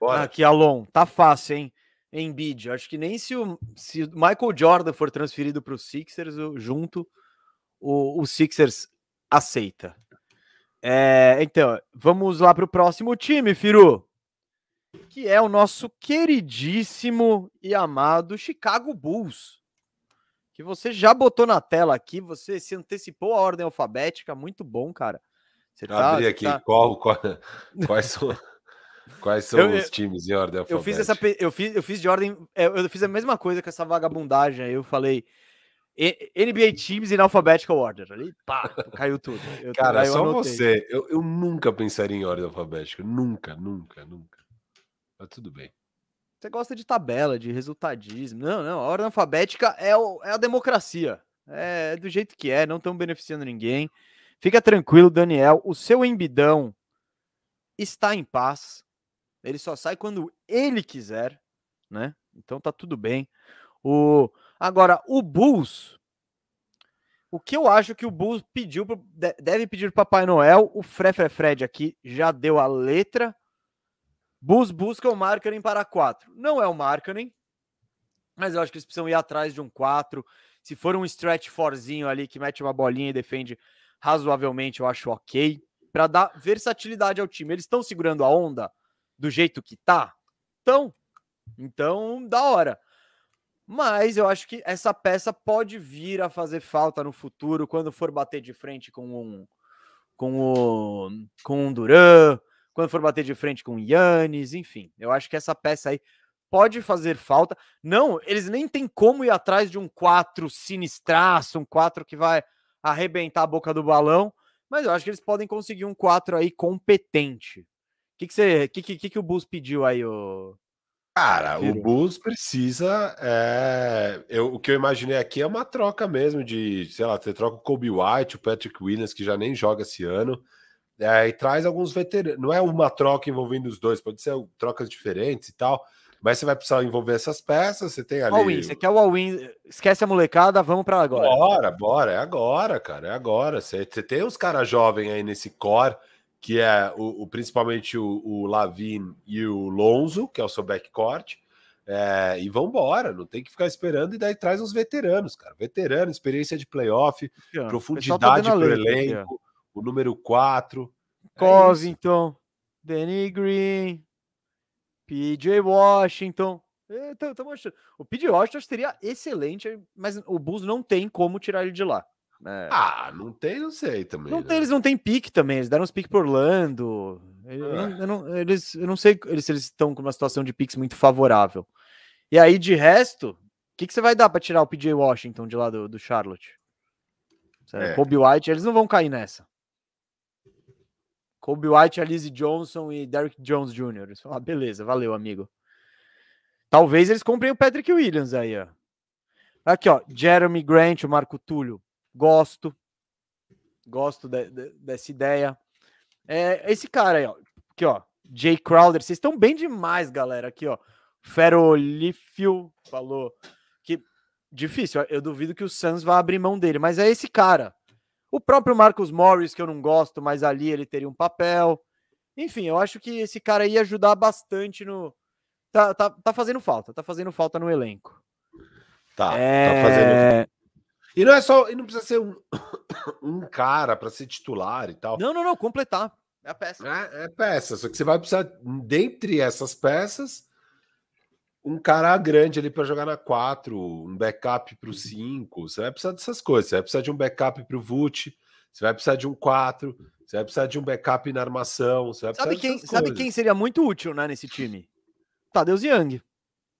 Bora. Aqui, Alon, tá fácil, hein? Embiid. Acho que nem se o, se o Michael Jordan for transferido para os Sixers, o- junto, o, o Sixers aceita. É, então, vamos lá para o próximo time, Firu. Que é o nosso queridíssimo e amado Chicago Bulls. Que você já botou na tela aqui, você se antecipou a ordem alfabética, muito bom, cara. Você tá- Abri aqui. tá- Qual, qual- quais são, quais são Eu- os times em ordem Eu fiz essa, alfabética? eu fiz, eu fiz de ordem, é, eu fiz a mesma coisa com essa vagabundagem. aí Eu falei NBA Teams in alphabetical order. Ali, pá, caiu tudo. Eu- Cara, só anotei. você. Eu, eu nunca pensaria em ordem alfabética. Nunca, nunca, nunca. Mas tudo bem. Você gosta de tabela, de resultadismo. Não, não. A ordem alfabética é, o- é a democracia. É do jeito que é, não estão beneficiando ninguém. Fica tranquilo, Daniel. O seu embidão está em paz. Ele só sai quando ele quiser, né? Então tá tudo bem. O agora o Bulls, o que eu acho que o Bulls pediu deve pedir para Papai Noel, o Frefre Fred aqui já deu a letra. Bulls busca o Marketing para 4. Não é o Marketing, mas eu acho que eles precisam ir atrás de um 4. Se for um stretch forzinho ali que mete uma bolinha e defende razoavelmente, eu acho ok. Para dar versatilidade ao time. Eles estão segurando a onda do jeito que tá? Então, então, da hora. Mas eu acho que essa peça pode vir a fazer falta no futuro quando for bater de frente com um com o com um Duran, quando for bater de frente com o Yannis, enfim. Eu acho que essa peça aí pode fazer falta. Não, eles nem tem como ir atrás de um 4 sinistraço, um 4 que vai arrebentar a boca do balão, mas eu acho que eles podem conseguir um 4 aí competente. O que que que, que, que o Bulls pediu aí, o Cara, o Bulls precisa. É... Eu, o que eu imaginei aqui é uma troca mesmo de, sei lá, você troca o Kobe White, o Patrick Williams, que já nem joga esse ano, é, e traz alguns veteranos. Não é uma troca envolvendo os dois, pode ser trocas diferentes e tal. Mas você vai precisar envolver essas peças. Você tem ali. All-in, você quer o all-in? Esquece a molecada, vamos para agora. Bora, bora, é agora, cara, é agora. Você, você tem uns caras jovens aí nesse core que é o, o principalmente o, o Lavin e o Lonzo, que é o seu backcourt. É, e vambora, não tem que ficar esperando, e daí traz uns veteranos, cara. Veterano, experiência de playoff, profundidade tá pro elenco, o número 4. É Covington, é Danny Green, PJ Washington. Tô o PJ Washington seria excelente, mas o Bulls não tem como tirar ele de lá. É. Ah, não tem, não sei também. Não né? tem, eles não têm pique também, eles deram uns piques pro Orlando. Eu, ah. eu, não, eles, eu não sei se eles estão com uma situação de piques muito favorável. E aí, de resto, o que, que você vai dar para tirar o PJ Washington de lá do, do Charlotte? É. Kobe White, eles não vão cair nessa. Kobe White, Alize Johnson e Derrick Jones Jr. Eles falam, ah, beleza, valeu, amigo. Talvez eles comprem o Patrick Williams aí, ó. Aqui, ó, Jeremy Grant, o Marco Túlio. Gosto. Gosto de, de, dessa ideia. É, esse cara aí, ó. Aqui, ó. Jay Crowder. Vocês estão bem demais, galera. Aqui, ó. Ferolifio falou que difícil. Eu duvido que o Suns vá abrir mão dele, mas é esse cara. O próprio Marcus Morris, que eu não gosto, mas ali ele teria um papel. Enfim, eu acho que esse cara ia ajudar bastante no. Tá, tá, tá fazendo falta, tá fazendo falta no elenco. Tá, é... tá fazendo. E não é só, e não precisa ser um, um cara para ser titular e tal. Não, não, não, completar. É a peça. É, é, peça, só que você vai precisar, dentre essas peças, um cara grande ali para jogar na 4, um backup para o 5. Você vai precisar dessas coisas. Você vai precisar de um backup para o Vult, você vai precisar de um 4, você vai precisar de um backup na armação. sabe, quem, sabe quem seria muito útil né, nesse time? Tadeusz Young.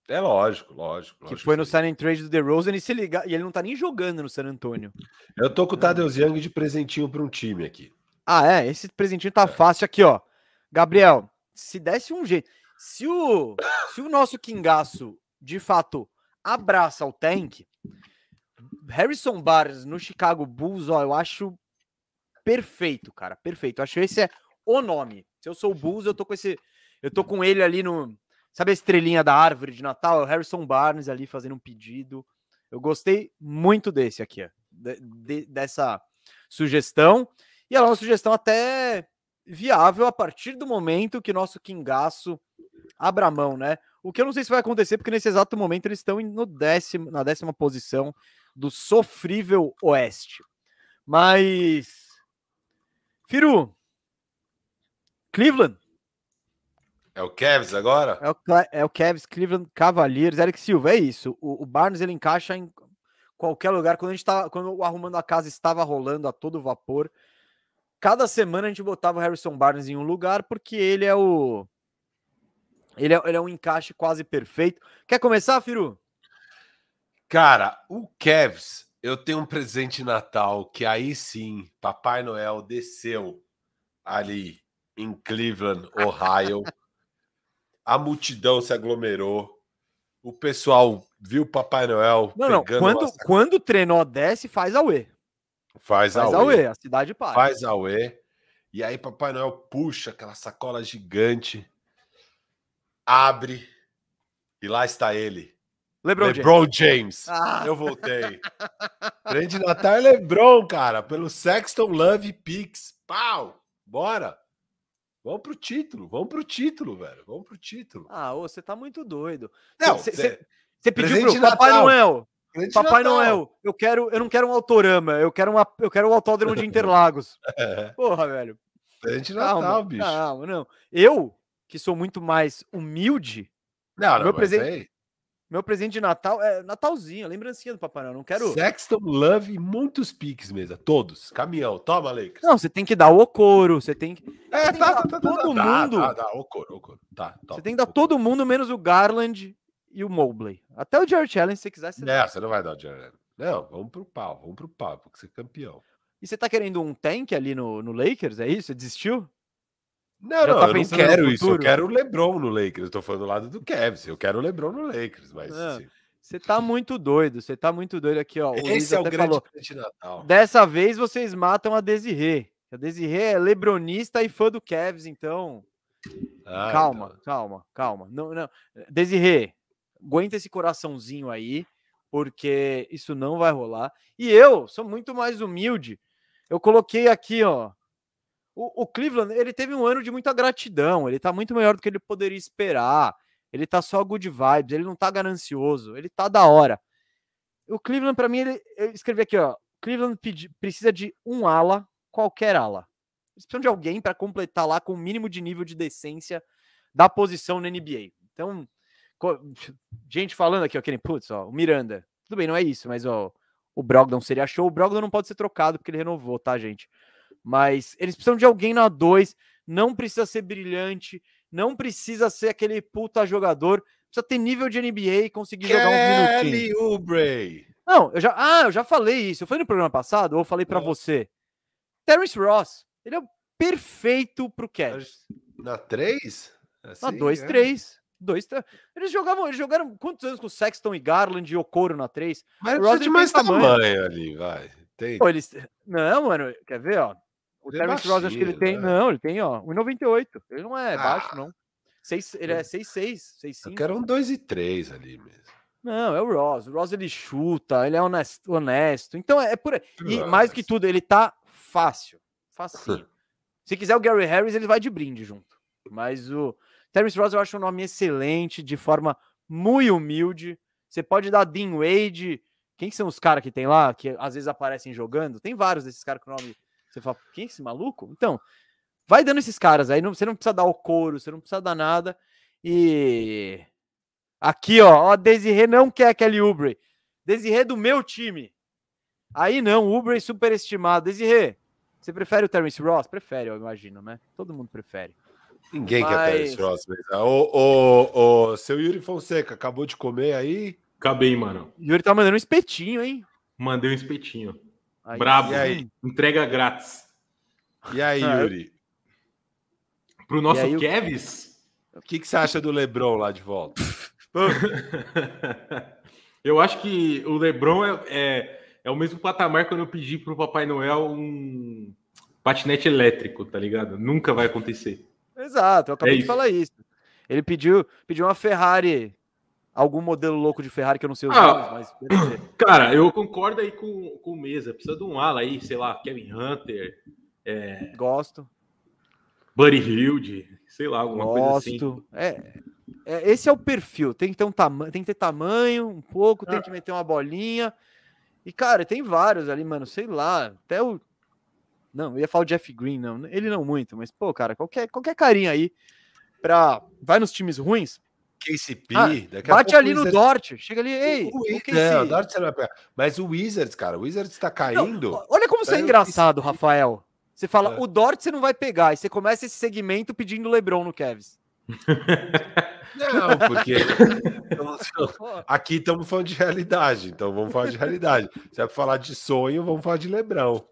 É lógico, lógico. Que foi no sign trade do DeRozan e se ligar, e ele não tá nem jogando no San Antônio. Eu tô com o Tadeusz Young de presentinho para um time aqui. Ah, é? Esse presentinho tá é. fácil aqui, ó. Gabriel, se desse um jeito. Se o, se o nosso Kingaço de fato abraça o tank, Harrison Barnes no Chicago Bulls, ó, eu acho perfeito, cara. Perfeito. Eu acho que esse é o nome. Se eu sou o Bulls, eu tô com esse. Eu tô com ele ali no, Sabe a estrelinha da árvore de Natal? É o Harrison Barnes ali fazendo um pedido. Eu gostei muito desse aqui, de, de, dessa sugestão. E ela é uma sugestão até viável a partir do momento que nosso Kingaço abra mão, né? O que eu não sei se vai acontecer, porque nesse exato momento eles estão no décimo, na décima posição do sofrível Oeste. Mas. Firu, Cleveland é o Cavs agora? É o, é o Cavs, Cleveland Cavaliers, Eric Silva, é isso. O, o, Barnes ele encaixa em qualquer lugar. Quando a gente tava, quando o Arrumando a Casa estava rolando a todo vapor, cada semana a gente botava o Harrison Barnes em um lugar, porque ele é o. Ele é, ele é um encaixe quase perfeito. Quer começar, Firu? Cara, o Cavs, eu tenho um presente de Natal que aí sim, Papai Noel desceu ali em Cleveland, Ohio. a multidão se aglomerou, o pessoal viu o Papai Noel. Não, não. Quando, uma... quando o trenó desce, faz a UE. Faz, faz a UE. A cidade para. Faz a UE. E aí Papai Noel puxa aquela sacola gigante. abre e lá está ele. LeBron, James. LeBron James. Ah, Eu voltei. Presente de Natal é LeBron, cara. Pelo Sexton Love Pix. Pau! Bora! Vamos pro título. Vamos pro título, velho. Vamos pro título. ah, ô, você tá muito doido. Não, Você cê- você pediu pro Papai Natal. Noel. presente Papai Natal. Noel, eu quero, eu não quero um autorama, eu quero uma, eu quero o autódromo de Interlagos. É, Porra, velho. presente de Calma, Natal, bicho. calma, não. Eu, que sou muito mais humilde, Não, não, Meu presente- meu presente de Natal é Natalzinho, lembrancinha do Papai Noel. Não quero. Sexton Love e muitos piques mesmo. Todos. Caminhão. Toma, Lakers. Não, você tem que dar o Ocoro, você tem que. É, tem que tá, dar tá, tá, tá, todo tá, mundo. Tá, tá, o coro, o coro. Tá, Você top, tem que dar todo mundo menos o Garland e o Mobley. Até o Jared Allen, se você quiser. Você dá. Não, você não vai dar o Jared. Não, vamos pro pau, vamos pro pau, porque você é campeão. E você tá querendo um tank ali no, no Lakers? É isso? Você desistiu? Não, Já não, tá eu não quero isso. Eu futuro? quero o LeBron no Lakers. Eu tô falando do lado do Kevin. Eu quero o LeBron no Lakers, mas Não, assim, Você tá muito doido, você tá muito doido aqui, ó. O Luiz esse é o grande falou. de Natal. Dessa vez vocês matam a Desirê. A Desirê é lebronista e fã do Cavs, então. Ah, calma, então. calma, calma. Não, não. Desirê, aguenta esse coraçãozinho aí, porque isso não vai rolar. E eu sou muito mais humilde. Eu coloquei aqui, ó. O, o Cleveland, ele teve um ano de muita gratidão. Ele tá muito melhor do que ele poderia esperar. Ele tá só good vibes, ele não tá ganancioso, ele tá da hora. O Cleveland, pra mim, ele, eu escrevi aqui, ó. Cleveland pedi- precisa de um ala, qualquer ala. Eles precisam de alguém para completar lá com o mínimo de nível de decência da posição na NBA. Então, gente falando aqui, ó, que nem, putz, ó, o Miranda. Tudo bem, não é isso, mas ó, o Brogdon seria show. O Brogdon não pode ser trocado porque ele renovou, tá, gente? Mas eles precisam de alguém na 2, não precisa ser brilhante, não precisa ser aquele puta jogador, precisa ter nível de NBA e conseguir jogar uns minutinhos. Kelly Oubre. Não, eu já, ah, eu já falei isso. Eu falei no programa passado ou eu falei pra É. você? Terence Ross, ele é o perfeito pro Cavs. Na 3? Na 2, 3. 2, 3. Eles jogavam, eles jogaram quantos anos com Sexton e Garland e Okoro na 3? Mas O Ross de tem mais tamanho. tamanho. ali, vai. Tem. Pô, eles. Não, mano, quer ver, ó? O Ele é Terence Ross, acho que ele tem. né? Não, ele tem, ó, 1,98. Ele não é baixo, Ah. não. Seis, ele é 6'6, Eu 6'5. quero um 2 e 3 ali mesmo. Não, é o Ross. O Ross ele chuta, ele é honesto. honesto. Então é, é por aí. E mais do que tudo, ele tá fácil. Facinho. Se quiser o Gary Harris, ele vai de brinde junto. Mas o Terence Ross eu acho um nome excelente, de forma muito humilde. Você pode dar Dean Wade. Quem que são os caras que tem lá, que às vezes aparecem jogando? Tem vários desses caras com nome. Você fala, quem é esse maluco? Então, vai dando esses caras aí. Não, você não precisa dar o couro, você não precisa dar nada. E aqui, ó, ó, Desirê não quer Kelly Oubre. Desirê do meu time. Aí não, Oubre superestimado. Desirê, você prefere o Terence Ross? Prefere, eu imagino, né? Todo mundo prefere. Ninguém quer Mas- Terence Ross mesmo. Ô, ô, ô, seu Yuri Fonseca, acabou de comer aí? Acabei, mano. Yuri tá mandando um espetinho, hein? Mandei um espetinho. Aí Brabo. E aí? Entrega grátis. E aí, Ah, Yuri? Pro nosso aí o- Kevs, O que, que você acha do Lebron lá de volta? eu acho que o Lebron é, é, é o mesmo patamar quando eu pedi pro Papai Noel um patinete elétrico, tá ligado? Nunca vai acontecer. Exato, eu acabei de isso. falar isso. Ele pediu, pediu uma Ferrari, algum modelo louco de Ferrari que eu não sei os Ah. nomes, mas. Cara, eu concordo aí com, com o Mesa. Precisa de um ala aí, sei lá, Kevin Hunter, gosto, Buddy Hilde, sei lá, alguma coisa assim. gosto. É, é, esse é o perfil. Tem que ter um tamanho, tem que ter tamanho, um pouco, tem Ah. que meter uma bolinha. E cara, tem vários ali, mano, sei lá, até o Não, eu ia falar o Jeff Green, não. Ele não muito, mas pô, cara, qualquer qualquer carinha aí pra vai nos times ruins, KCP, Ah, daqui a bate pouco ali o no Wizards- Dort, chega ali, ei, o o Wizards- KC. Não, o Dort você não vai pegar. Mas o Wizards, cara, o Wizards tá Não, caindo. ó, olha como você é Aí eu engraçado, Rafael. Você fala, É. o Dort você não vai pegar, e você começa esse segmento pedindo LeBron no Cavs. Não, porque aqui estamos falando de realidade, então vamos falar de realidade. Se é pra falar de sonho, vamos falar de Lebrão.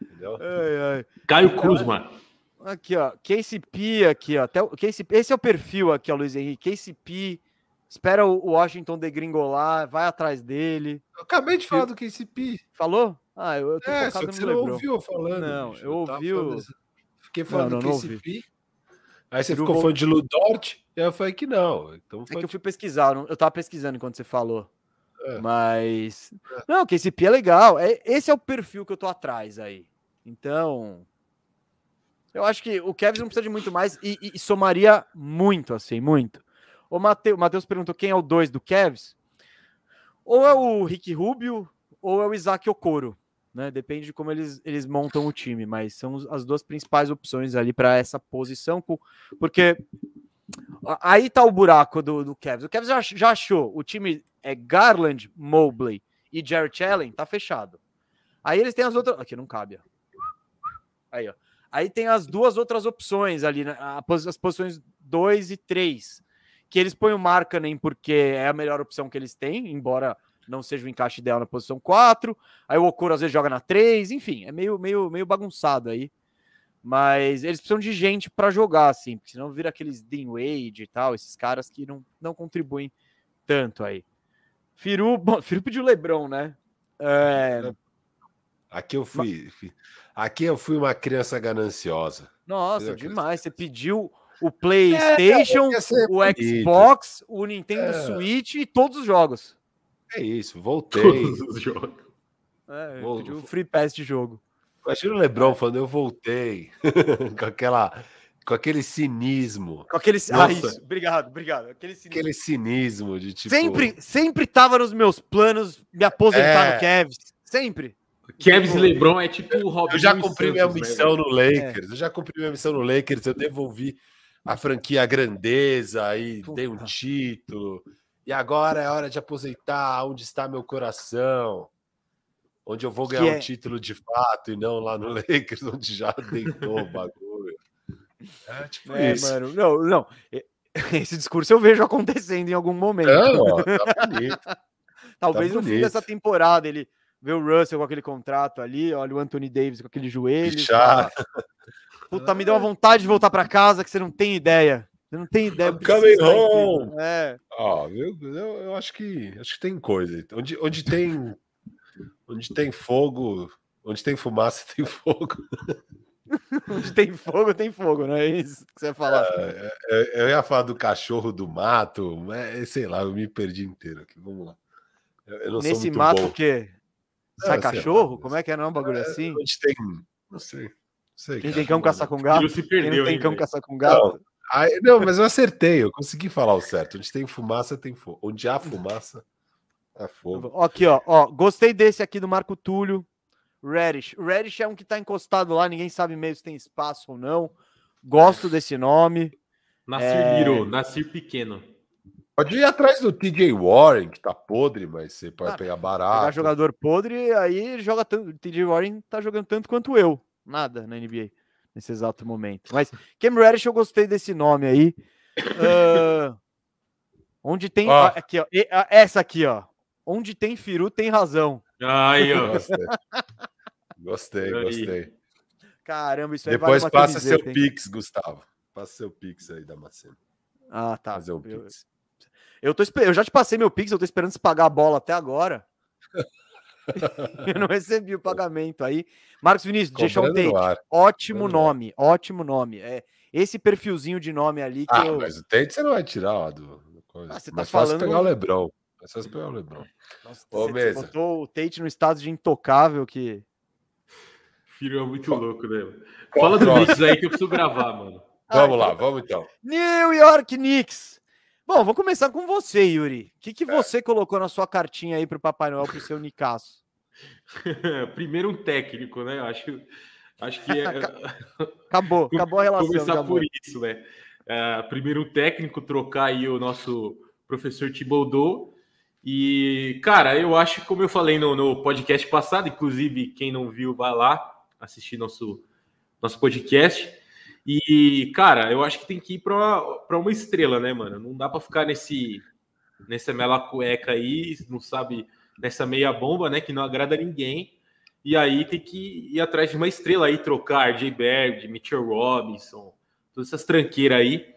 Entendeu? ai, ai. Caio Kuzma. Aqui, ó, KCP aqui, ó, até o KCP, esse é o perfil aqui, ó, Luiz Henrique, KCP, espera o Washington degringolar, vai atrás dele. Eu acabei de falar do KCP. Falou? Ah, eu, eu tô É, focado que no você não LeBron. ouviu eu falando. Não, bicho. eu ouvi o- falando Fiquei falando não, do não KCP. Aí você Eu ficou falando de Ludort. E eu falei que não. Então É que eu fui pesquisar, eu não- eu tava pesquisando enquanto você falou. É. Mas. Não, que esse é legal. É, esse é o perfil que eu tô atrás aí. Então. Eu acho que o Kevs não precisa de muito mais e, e- e somaria muito, assim, muito. O Matheus, perguntou quem é o 2 do Kevs. Ou é o Rick Rubio ou é o Isaac Okoro. Né? Depende de como eles, eles montam o time, mas são as duas principais opções ali para essa posição. Porque Aí tá o buraco do, do. O Cavs já, já achou. O time é Garland, Mobley e Jarrett Allen, tá fechado. Aí eles têm as outras. Aqui não cabe, ó. Aí, ó. Aí tem as duas outras opções ali, né? as posições 2 e 3. Que eles põem o Markkanen porque é a melhor opção que eles têm, embora não seja o encaixe ideal na posição 4. Aí o Okoro às vezes joga na 3, enfim, é meio, meio, meio bagunçado aí. Mas eles precisam de gente para jogar, assim, porque senão vira aqueles Dean Wade e tal, esses caras que não, não contribuem tanto aí. Firu, bom, Firu pediu Lebron, né? É, Aqui eu fui. fui- Aqui eu fui uma criança gananciosa. nossa, Eu demais. Você pediu o PlayStation, ia ser o bonito. Xbox, o Nintendo É. Switch e todos os jogos. É isso, voltei. Todos os jogos. É, Vou- pediu o vou- Free Pass de jogo. Imagina o Lebron falando, eu voltei. com aquela. Com aquele cinismo. Com aquele. Ah, Nossa. isso. Obrigado, obrigado. Aquele sinistro. Aquele cinismo de tipo. Sempre, sempre tava nos meus planos me aposentar É. no Cavs. Sempre. Kevs e LeBron é tipo o Robinho Eu já cumpri Santos, minha né, missão velho? no Lakers. Eu já cumpri minha missão no Lakers. Eu devolvi a franquia à grandeza e dei um título. E agora é hora de aposentar. Onde está meu coração? Onde eu vou Que ganhar é- um título de fato e não lá no Lakers, onde já deitou o bagulho. É tipo É, isso. mano. Não, não. Esse discurso eu vejo acontecendo em algum momento. Não, ó, tá bonito. Talvez no fim dessa temporada ele vê o Russell com aquele contrato ali, olha o Anthony Davis com aquele joelho. fala, Puta, me deu uma vontade de voltar pra casa que você não tem ideia. Você não tem ideia. Coming home. É. Ó, eu, eu, eu acho que acho que tem coisa. Onde, onde tem onde tem fogo, onde tem fumaça tem fogo. Onde tem fogo, tem fogo, não é isso que você ia falar? Eu, eu ia falar do cachorro do mato, mas sei lá, eu me perdi inteiro aqui. Vamos lá. Eu, eu não sou Nesse muito mato bom. o quê? Sai sei lá, cachorro? Como é que é? Não é um bagulho assim? Onde tem, não sei. Não sei Quem cara, tem cão caçar com gato? Se Quem perdeu, não tem cão velho? caçar com gato? Ai, não, mas eu acertei, eu consegui falar o certo. Onde tem fumaça, tem fogo. Onde há fumaça, há fogo. Aqui, ó, ó. Gostei desse aqui do Marco Túlio. Reddish. Reddish é um que tá encostado lá, ninguém sabe mesmo se tem espaço ou não. Gosto desse nome. Nascer É. Little, nascer pequeno. Pode ir atrás do TJ Warren, que tá podre, mas você pode Ah, pegar Pegar barato. jogador podre, aí ele joga tanto. O TJ Warren tá jogando tanto quanto eu. Nada na NBA nesse exato momento. Mas Cam Reddish, eu gostei desse nome aí. Ah, onde tem. Ah, Aqui, ó. Ah, Essa aqui, ó. Onde tem Firu, tem razão. Aí, ó. Gostei. Gostei, gostei. Caramba, isso aí Depois vale uma passa seu camiseta, hein? Pix, Gustavo. Passa seu Pix aí da Macena. Ah, tá. Fazer um Eu- Pix. Eu, tô, eu já te passei meu Pix, eu tô esperando você pagar a bola até agora. eu não recebi o pagamento aí. Marcos Vinícius, um no Tate. Ótimo Cobrando no ar. nome, ótimo nome. É esse perfilzinho de nome ali que Ah, eu. mas o Tate você não vai tirar ó, do. Ah, você tá mas fácil falando- pegar o Lebron. É só você pegar o Lebron. Nossa, Ô, você- você Mesa. botou o Tate no estado de intocável que. Filho é muito louco, né? Fala do. Knicks aí que eu preciso gravar, mano. Vamos lá, vamos então. New York Knicks. Bom, vou começar com você, Yuri. O que, que você colocou na sua cartinha aí pro Papai Noel pro seu Nicasso? Primeiro um técnico, né? Acho, acho que é, Acabou, acabou a relação. começar amor. por isso, né? Ah, primeiro um técnico, trocar aí o nosso professor Thibodeau. E, cara, eu acho, como eu falei no, no podcast passado, inclusive, quem não viu, vai lá assistir nosso, nosso podcast. E, cara, eu acho que tem que ir para uma estrela, né, mano? Não dá para ficar nesse nessa mela cueca aí, não sabe, nessa meia bomba, né, que não agrada ninguém. E aí tem que ir atrás de uma estrela aí, trocar J. Bird, Mitchell Robinson, todas essas tranqueiras aí.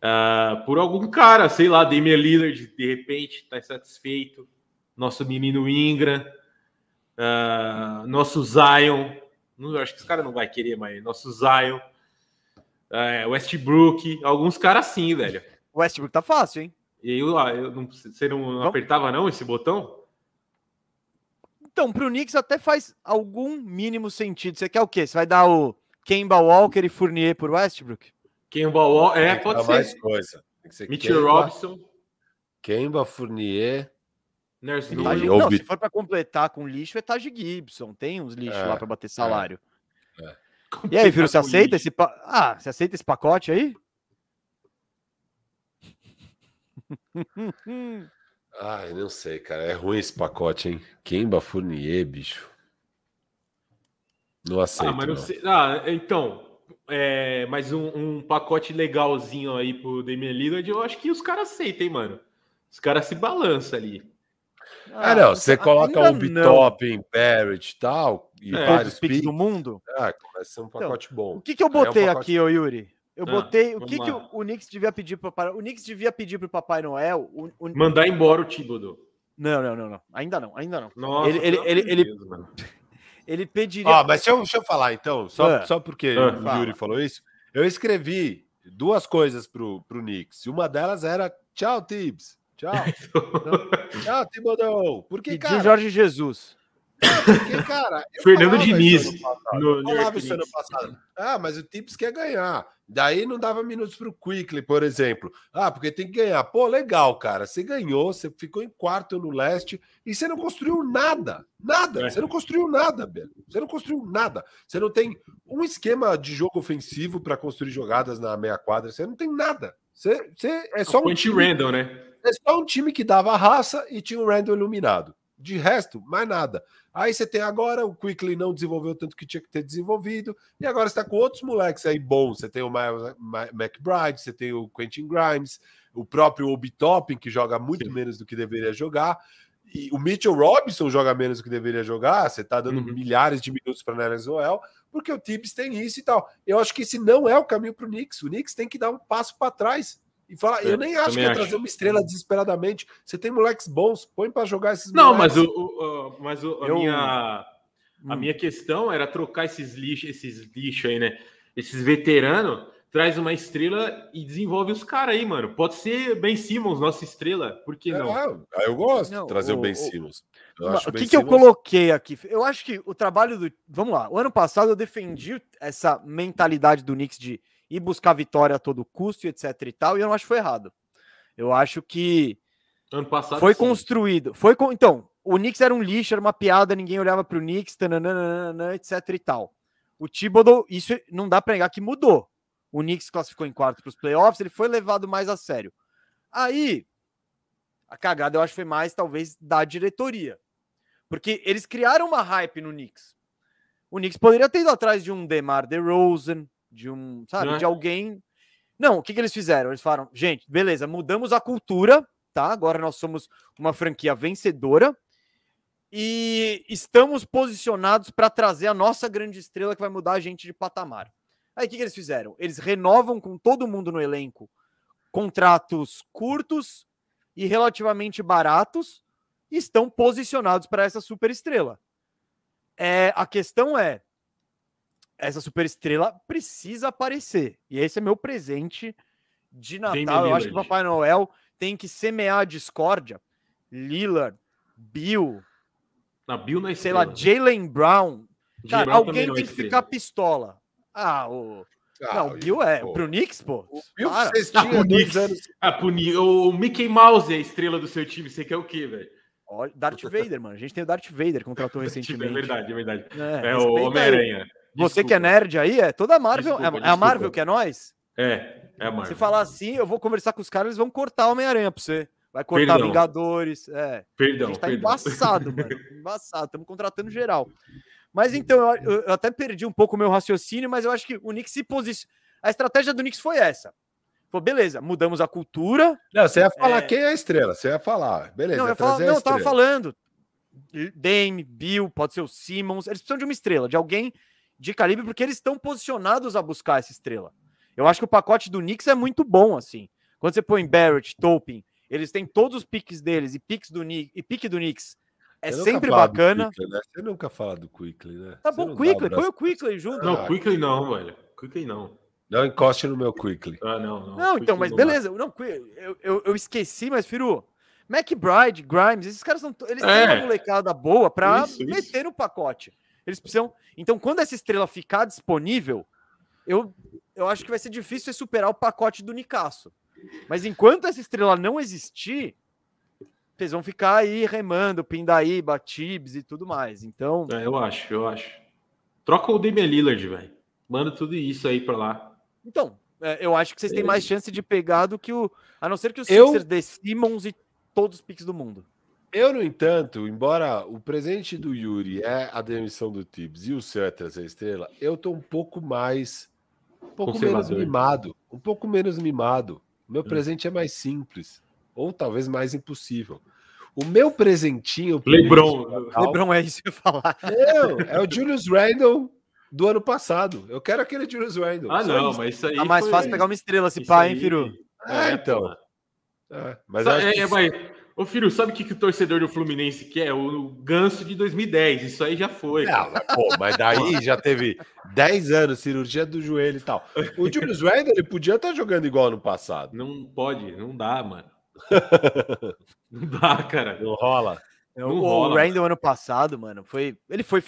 ah, por algum cara, sei lá, Damian Lillard, de repente, tá insatisfeito. Nosso menino Ingram, ah, nosso Zion. Não, acho que esse cara não vai querer, mas nosso Zion. É, Westbrook, alguns caras sim, velho. O Westbrook tá fácil, hein? E aí, eu, eu não, você não Vamos- apertava não esse botão? Então, pro Knicks até faz algum mínimo sentido. Você quer o quê? Você vai dar o Kemba Walker e Fournier por Westbrook? Kemba Wall, é, pode ser. mais coisa. Tem que ser Mitchell Kemba, Robinson, Kemba, Fournier. Nurse. Não, Obi- se for pra completar com lixo, é Taj Gibson. Tem uns lixos É, lá pra bater salário. é. E aí, Viro, você aceita esse pa... Ah, você aceita esse pacote aí? Ai, não sei, cara. É ruim esse pacote, hein? Kemba, Fournier, bicho. Não aceito. Ah, mas não sei. Ah, então, é, mas um, um pacote legalzinho aí pro Damian Lillard, eu acho que os caras aceitam, hein, mano. Os caras se balançam ali. Ah, não. Você coloca um Bitop em Barrett e tal, e É, Todos vários os picks do mundo. Ah, começa a ser um pacote O bom. que, que eu Aí é um botei pacote- aqui, ô Yuri? Eu Ah, botei. O que, que o, o Knicks devia pedir pro Papai O Knicks devia pedir pro Papai Noel. O, o- Mandar embora o Thibodeau. Não, não, não, não. Ainda não, ainda não. Nossa, Ele- ele- ele- ele- Deus, mano. Ele pediria. Ó, mas deixa eu, deixa eu falar então, só, Ah. só porque Ah. o Yuri falou isso. Eu escrevi duas coisas pro, pro Knicks. E uma delas era tchau, Tibbs. Tchau. tchau, Thibodeau. Porque, Pediu cara, Jorge Jesus. Porque, cara Fernando isso Diniz. No Eu New falava York isso ano Knicks. passado. Ah, mas o Tips quer ganhar. Daí não dava minutos pro Quickly, por exemplo. Ah, porque tem que ganhar. Pô, legal, cara. Você ganhou, você ficou em quarto no leste e você não construiu nada. Nada. É. Você não construiu nada, Belo. Você não construiu nada. Você não tem um esquema de jogo ofensivo para construir jogadas na meia quadra. Você não tem nada. Você, você é só um time né? é só um time que dava raça e tinha o Randall iluminado. De resto, mais nada. Aí você tem agora, o Quickly não desenvolveu tanto que tinha que ter desenvolvido, e agora você tá com outros moleques aí bons. Você tem o Miles McBride, você tem o Quentin Grimes, o próprio Obi Toppin, que joga muito Sim. menos do que deveria jogar. E o Mitchell Robinson joga menos do que deveria jogar. Você tá dando Uhum. milhares de minutos para Nerlens Noel, porque o Tibbs tem isso e tal. Eu acho que esse não é o caminho para o Knicks. O Knicks tem que dar um passo para trás e falar. É, eu nem acho que também é trazer uma estrela desesperadamente. Você tem moleques bons, põe para jogar esses Não, mas, moleques. o, o- o- mas o- a, Eu- minha, a Hum. minha questão era trocar esses lixos, esses lixos aí, né? Esses veteranos, traz uma estrela e desenvolve os caras aí, mano. Pode ser Ben Simmons, nossa estrela. Por que não? Ah, ah, eu gosto Não, de trazer o, o- Ben o- Simmons. O que, que eu coloquei aqui? Eu acho que o trabalho do. Vamos lá. O ano passado eu defendi essa mentalidade do Knicks de ir buscar vitória a todo custo e etc e tal, e eu não acho que foi errado. Eu acho que Ano passado. foi sim. construído. Foi com, então, o Knicks era um lixo, era uma piada, ninguém olhava pro Knicks, tananana, etc e tal. O Thibodeau, isso não dá pra negar que mudou. O Knicks classificou em quarto para os playoffs, ele foi levado mais a sério. Aí, a cagada eu acho que foi mais, talvez, da diretoria. Porque eles criaram uma hype no Knicks. O Knicks poderia ter ido atrás de um DeMar DeRozan, de um, sabe, Não é? de alguém. Não, o que, que eles fizeram? Eles falaram, gente, beleza, mudamos a cultura, tá? Agora nós somos uma franquia vencedora e estamos posicionados para trazer a nossa grande estrela que vai mudar a gente de patamar. Aí o que, que eles fizeram? Eles renovam com todo mundo no elenco contratos curtos e relativamente baratos e estão posicionados para essa super estrela. É, a questão é, essa super estrela precisa aparecer. E esse é meu presente de Natal. Eu acho que. Papai Noel tem que semear a discórdia. Lillard, Bill, Na Bill na sei lá, estrela. Jalen Brown. Cara, também alguém é tem que estrela. ficar pistola. Ah, o. Ah, não, o Bill é. pô. Pro Knicks, pô. O Bill Ah, Knicks. anos. Ah, puni... O Mickey Mouse é a estrela do seu time. Você quer o quê, velho? Darth Vader, mano. A gente tem o Darth Vader, contratou É recentemente. verdade, é verdade. É, É, o. Homem-Aranha. Você que é nerd aí, é toda a Marvel. Desculpa, é, é a Marvel que é nós? É, é a Marvel. Se falar assim, eu vou conversar com os caras, eles vão cortar o Homem-Aranha pra você. Vai cortar Perdão. Vingadores. É. A Perdão, gente tá perdão. embaçado, mano. Embaçado. Estamos contratando geral. Mas então, eu, eu- até perdi um pouco o meu raciocínio, mas eu acho que o Knicks se posiciona. A estratégia do Knicks foi essa. Pô, beleza, mudamos a cultura. Não, você ia falar É. quem é a estrela. Você ia falar. Beleza, não, ia eu, falo, trazer a não, eu tava falando. Dame, Bill, pode ser o Simmons. Eles precisam de uma estrela, de alguém de calibre, porque eles estão posicionados a buscar essa estrela. Eu acho que o pacote do Knicks é muito bom, assim. Quando você põe Barrett, Topin, eles têm todos os piques deles e piques do Knicks, e pique do Knicks é sempre bacana. Quickly, né? Você nunca fala do Quickly, né? Tá bom, não Quickly, põe o Quickly junto. Não, Quickly não, velho. Quickly não. Não encoste no meu quickly. Ah, não, não. Não, então, mas beleza. Não, eu, eu, eu esqueci, mas, Firu, McBride, Grimes, esses caras são. Eles É. têm uma molecada boa pra Isso, isso. meter no pacote. Eles precisam. Então, quando essa estrela ficar disponível, eu, eu acho que vai ser difícil você superar o pacote do Nicasso. Mas enquanto essa estrela não existir, vocês vão ficar aí remando, Pindaíba, Tibbs e tudo mais. Então, É, eu acho, eu acho. Troca o Damian Lillard, velho. Manda tudo isso aí pra lá. então é, eu acho que vocês têm mais chance de pegar do que o. A não ser que os Eu- Sixers dê Simmons e todos os piques do mundo. Eu, no entanto, embora o presente do Yuri é a demissão do Tibbs e o seu é trazer estrela, eu tô um pouco mais. Um pouco menos mimado. Um pouco menos mimado. Hum. Meu presente é mais simples. Ou talvez mais impossível. O meu presentinho. LeBron. Natal- Lebron é isso que eu ia falar. Não, é o Julius Randle do ano passado. Eu quero aquele Julius Randle. Ah, só não, isso. mas isso aí. Tá mais foi- fácil pegar uma estrela se isso pá, aí- hein, Firu? Ah, É, então. É, mas acho É, que é, mas, ô Firu, sabe o que, que o torcedor do Fluminense quer? O ganso de 2010. Isso aí já foi. Não, mas, pô, mas daí já teve 10 anos, cirurgia do joelho e tal. O Julius Randle, ele podia estar jogando igual no passado. Não pode, não dá, mano. não dá, cara. Não rola. O, Não o rola, Randall ano passado, mano, foi. Ele foi.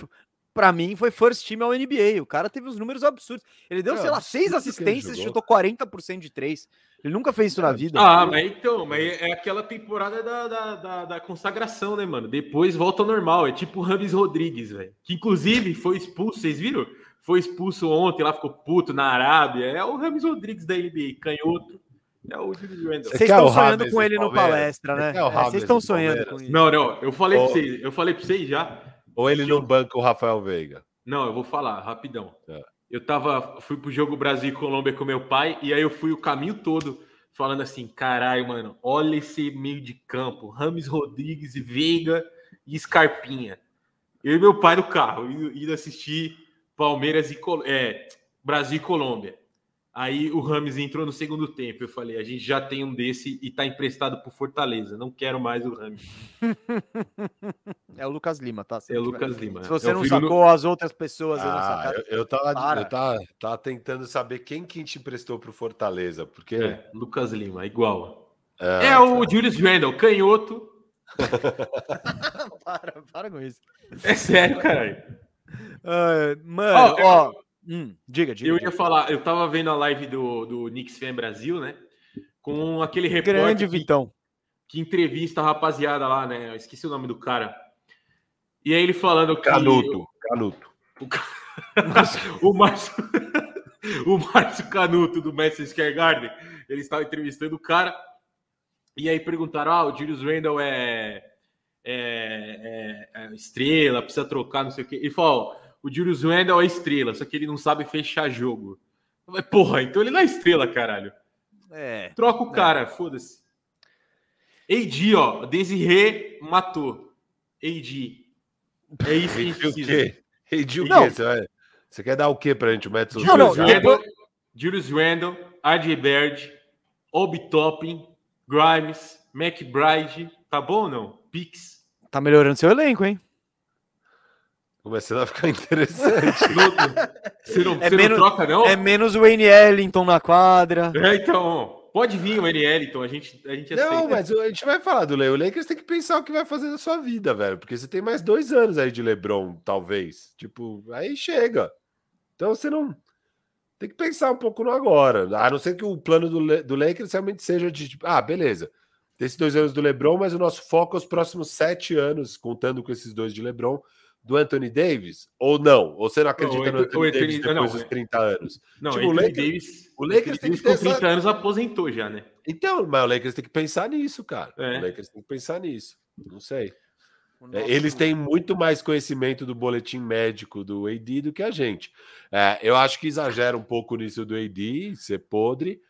Pra mim, foi first team ao NBA. O cara teve uns números absurdos. Ele deu, É, sei lá, seis assistências e chutou 40% de três. Ele nunca fez isso na vida. Ah, mas então, mas é aquela temporada da, da, da, da consagração, né, mano? Depois volta ao normal. É tipo o Rames Rodrigues, velho. Que inclusive foi expulso, vocês viram? Foi expulso ontem, lá ficou puto na Arábia. É o Rames Rodrigues da NBA, canhoto. É o Julius Randle. Vocês estão o sonhando Rames com ele no palestra, né? É, Vocês estão do sonhando com isso. Não, não, eu falei Ô. pra vocês, eu falei pra vocês já. Ou ele não banca o Rafael Veiga. Não, eu vou falar rapidão. É. Eu tava, fui pro jogo Brasil e Colômbia com meu pai, e aí eu fui o caminho todo falando assim: caralho, mano, olha esse meio de campo, Rames Rodrigues e Veiga e Scarpinha. Eu e meu pai no carro, indo, assistir Palmeiras e é, Brasil e Colômbia. Aí o Rames entrou no segundo tempo. Eu falei: a gente já tem um desse e tá emprestado pro Fortaleza. Não quero mais o Rames. É o Lucas Lima, tá? Se É o Lucas Lima. Se você É o não sacou, as outras pessoas Ah, sacaram. eu, eu, tava, Para. eu tava, tava tentando saber quem que te emprestou pro Fortaleza, porque... É, Lucas Lima, igual. É, É o Julius Randle, canhoto. para, para com isso. É sério, caralho. Ah, mano, Ó, eu- ó. Hum, diga, diga. Eu diga. ia falar, eu tava vendo a live do, do Knicks Fan Brasil, né? Com aquele Grande repórter que, Vitão. que entrevista a rapaziada lá, né? Eu esqueci o nome do cara. E aí ele falando que. Canuto, Canuto. O Márcio. o Márcio Canuto do Madison Square Garden. Ele estava entrevistando o cara. E aí perguntaram: ah, o Julius Randle é, é, é- é estrela, precisa trocar, não sei o quê. Ele falou: ó, o Julius Randle é estrela, só que ele não sabe fechar jogo. Falei, Porra, então ele não é estrela, caralho. É. Troca o cara, foda-se. AD, ó, Desirê matou. AD. É isso que a gente O precisa. quê? Reidi o Não. quê? Você, vai- você quer dar o quê pra gente, o Madison? Não, não, depois- Randle, Julius Randle, RJ Baird, Obi Toppin, Grimes, McBride. Tá bom ou não? Pix. Tá melhorando seu elenco, hein? Começando a ficar interessante. Você não, É você menos- não troca, não? É menos o Wayne Ellington na quadra. É, então, pode vir o NL, então a gente, a gente aceita. Não, mas a gente vai falar do Lei. O Lakers tem que pensar o que vai fazer na sua vida, velho. Porque você tem mais dois anos aí de LeBron, talvez. Tipo, aí chega. Então você não. Tem que pensar um pouco no agora. A não ser que o plano do, Le- do Lakers realmente seja de tipo, ah, beleza. Tem esses dois anos do LeBron, mas o nosso foco é os próximos sete anos, contando com esses dois de LeBron, do Anthony Davis? Ou não? Ou você não acredita o no Anthony- o Davis depois não, dos é- 30 anos? Não, tipo, o Lakers- Davis, o Lakers Anthony tem que Davis com ter essa- 30 anos aposentou já, né? Então, mas o Lakers tem que pensar nisso, cara. É. O Lakers tem que pensar nisso. Não sei. É, nosso- Eles têm muito mais conhecimento do boletim médico do AD do que a gente. É, eu acho que exagera um pouco nisso do AD, ser podre.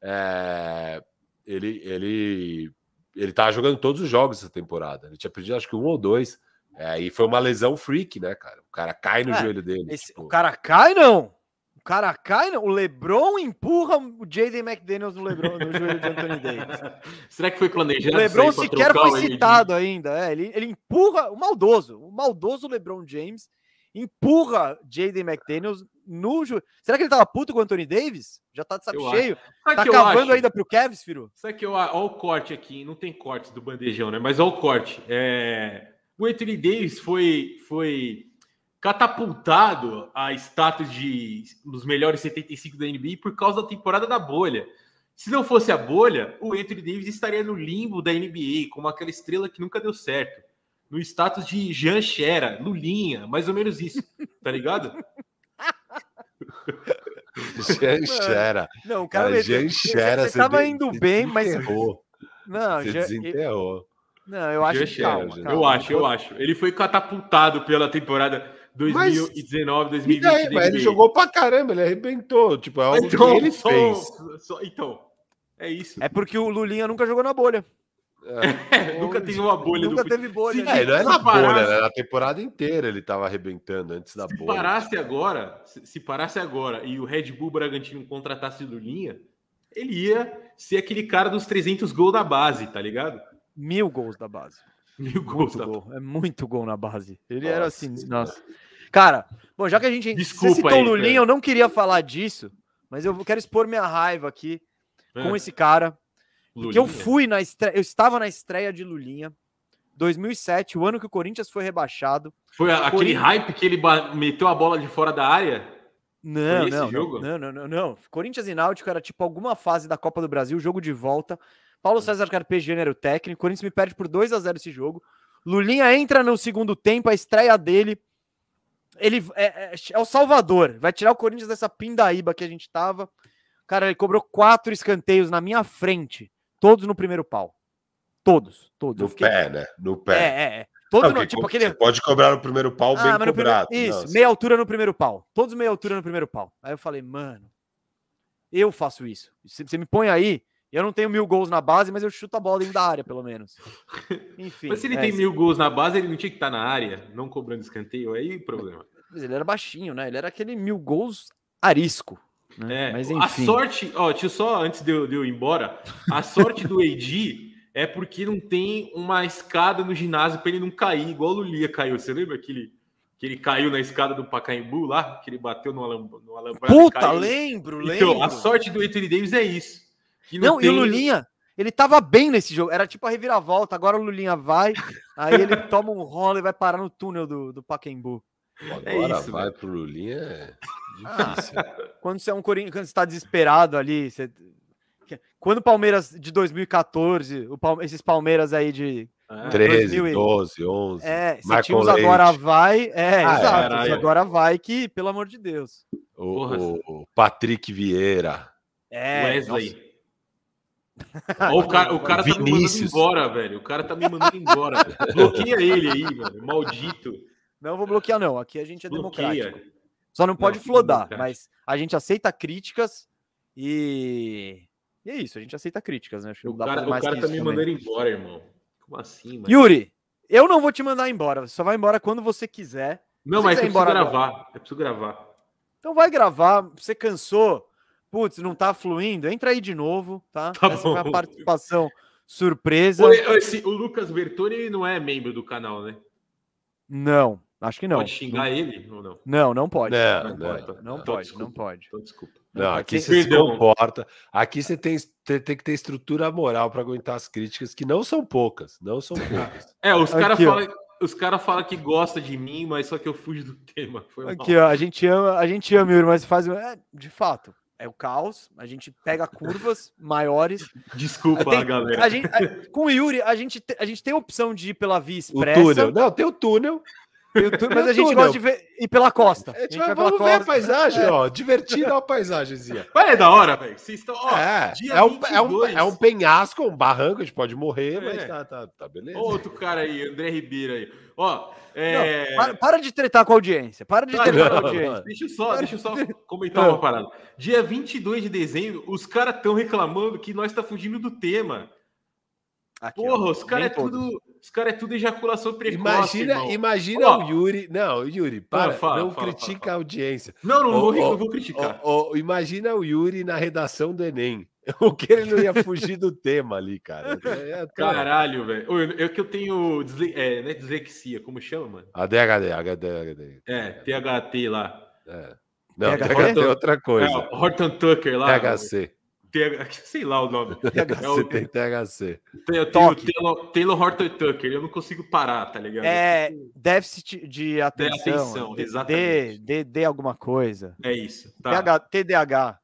É, ele, ele, ele tava jogando todos os jogos essa temporada. Ele tinha perdido acho que um ou dois. É, e foi uma lesão freak, né, cara? O cara cai no É, joelho dele. Esse- tipo, O cara cai, não. O cara cai, não. O LeBron empurra o Jaden McDaniels no LeBron, no joelho de Anthony Davis. Será que foi O planejado? LeBron aí pra sequer foi o AD? citado ainda. É, ele, ele empurra o maldoso. O maldoso LeBron James empurra Jaden McDaniels no. Ju... Será que ele tava puto com o Anthony Davis? Já tá de saco Eu cheio. Tá cavando acho? ainda pro Kevs, Firu? Sabe que eu, olha o corte aqui, não tem cortes do bandejão, né? Mas olha o corte. É, o Anthony Davis foi, foi catapultado a status de um dos melhores 75 da NBA por causa da temporada da bolha. Se não fosse a bolha, o Anthony Davis estaria no limbo da NBA, como aquela estrela que nunca deu certo. No status de Jean Xera, Lulinha, mais ou menos isso, tá ligado? Janchera. Não, o cara. Cara, meteu- Janchera, Você tava de- indo bem, mas. Não, Você já- desenterrou. Não, eu acho que calma, Jean. calma. Eu acho, eu acho. Ele foi catapultado pela temporada 2019, E 2020. daí, da mas ele jogou pra caramba, ele arrebentou. Tipo, é algo Então, que ele só- fez. só- então, é isso. É porque o Lulinha nunca jogou na bolha. nunca teve uma bolha nunca do teve bolha. Se- né? É, não é na bolha, parasse- né? Na temporada inteira ele tava arrebentando antes da Se bolha. parasse agora, se, se parasse agora e o Red Bull Bragantino contratasse do Linha, ele ia ser aquele cara dos 300 gols da base, tá ligado? Mil gols da base. Mil gols Muito da gol. É muito gol na base. Ele era Nossa assim. Senhora. Nossa. Cara, bom, já que a gente Desculpa você citou aí, o Lulinha, eu não queria falar disso, mas eu quero expor minha raiva aqui com É, esse cara. Porque eu fui na estreia, eu estava na estreia de Lulinha, 2007, o ano que o Corinthians foi rebaixado. Foi a- aquele hype que ele meteu a bola de fora da área? Não, não, não, não, não, não. Corinthians e Náutico era tipo alguma fase da Copa do Brasil, jogo de volta. Paulo César Carpegiani era o técnico. Corinthians me perde por 2 a 0 esse jogo. Lulinha entra no segundo tempo, a estreia dele. Ele é, é- é o Salvador, vai tirar o Corinthians dessa pindaíba que a gente tava. Cara, ele cobrou quatro escanteios na minha frente, todos no primeiro pau. Todos, todos. No fiquei- pé, né? No É, pé. é, é. Todo Não, no, tipo aquele. Você pode cobrar no primeiro pau bem Ah, mas no primeiro- cobrado. Isso, Não, meia altura no primeiro pau. Todos meia altura no primeiro pau. Aí eu falei, mano, eu faço isso. Você me põe aí, eu não tenho mil gols na base, mas eu chuto a bola dentro da área, pelo menos. Enfim. Mas se ele é, tem mil gols na base, ele não tinha que estar na área, não cobrando escanteio, aí o problema. mas ele era baixinho, né? Ele era aquele mil gols arisco. Né? É, mas a enfim. sorte, ó, eu só, antes de eu, de eu ir embora, a sorte do AD é porque não tem uma escada no ginásio para ele não cair, igual o Lulia caiu. Você lembra que ele, que ele caiu na escada do Pacaembu lá, que ele bateu no, alam, no alambrado Puta, caiu? lembro, lembro. Então, a sorte do Anthony Davis é isso. Que Não, e o tem- Lulinha, ele tava bem nesse jogo. Era tipo a reviravolta. Agora o Lulinha vai, aí ele toma um rolo e vai parar no túnel do, do Pacaembu. É Agora isso, vai velho. pro Lulinha é Ah, difícil. quando você é um Corinthians, quando você tá desesperado ali, você... quando o Palmeiras de 2014, o Palme- esses Palmeiras aí de É. 13, 2000 e- 12, 11. é, tinha agora vai, é, Ah, é, exato, caralho. agora vai que, pelo amor de Deus. O, Porra. o- Patrick Vieira. É, Wesley. Ó, o cara, o cara tá me mandando embora, velho. O cara tá me mandando embora. Bloqueia ele aí, velho. Maldito. não vou bloquear não, aqui a gente é democrático. Bloqueia. Só não pode Não, flodar, democrático. mas a gente aceita críticas e... e é isso, a gente aceita críticas, né? Acho que O cara, o cara tá me também. mandando embora, irmão. Como assim, mano? Yuri, eu não vou te mandar embora, você só vai embora quando você quiser. Não, você mas eu preciso embora gravar. Eu preciso gravar. Então vai gravar, você cansou, putz, não tá fluindo, entra aí de novo, tá? Tá Essa foi a bom. participação surpresa. Ô, esse- o Lucas Bertoni não é membro do canal, né? Não, acho que não. Pode xingar ele ou não? Não, não pode. Não, Não não, pode, Não Então, pode, desculpa. não pode. Então, desculpa. Não, aqui você se comporta. Aqui você tem, tem, que ter estrutura moral para aguentar as críticas, que não são poucas. Não são poucas. É, os caras falam os cara fala que gosta de mim, mas só que eu fujo do tema. Foi mal. Aqui, ó, a gente ama, a gente ama, Yuri, mas faz. É, de fato, é o caos. A gente pega curvas maiores. Desculpa, Tem- galera. a gente, a- com o Yuri, a gente, te- a gente tem a opção de ir pela via O expressa. túnel. Não, tem o túnel. Túnel, mas a gente túnel. gosta de ver, ir pela costa. A gente vai, vamos ver costa. a paisagem, ó. Divertido a paisagemzinha. Mas é da hora, velho. Vocês estão. Ó, é, dia é um, é, um, 22. é um penhasco, um barranco, a gente pode morrer, mas É. tá, tá, tá beleza. Outro cara aí, André Ribeiro aí. Ó, Não, é... para, para de tretar com a audiência. Para de Ah, tretar com a não, audiência. Deixa eu só, deixa eu só comentar uma parada. Dia 22 de dezembro, os caras estão reclamando que nós tá fugindo do tema. Aqui, ó, Porra, os caras é tudo. Os caras é tudo ejaculação precoce. Imagina, irmão. imagina Ó. o Yuri. Não, Yuri, para, fala, não fala, critica fala, a audiência. Não, não, Ô, vou, não vou criticar. Ó, imagina o Yuri na redação do Enem. O que ele não ia fugir do tema ali, cara. É, é, Caralho, velho. Eu, eu que eu tenho disle... é, não é dislexia, como chama, mano? ADHD, ADHD. É, THT lá. É. Não, THT? THT é outra É, coisa. o Horton Tucker lá. THC. TH... Sei lá o nome. É Você o, tem THC. tem, eu tenho o. Taylor, Taylor Horton Tucker. Eu não consigo parar, tá ligado? É déficit de atenção. atenção, D- exatamente. D, D, D alguma coisa. É isso. Tá. TH, TDAH.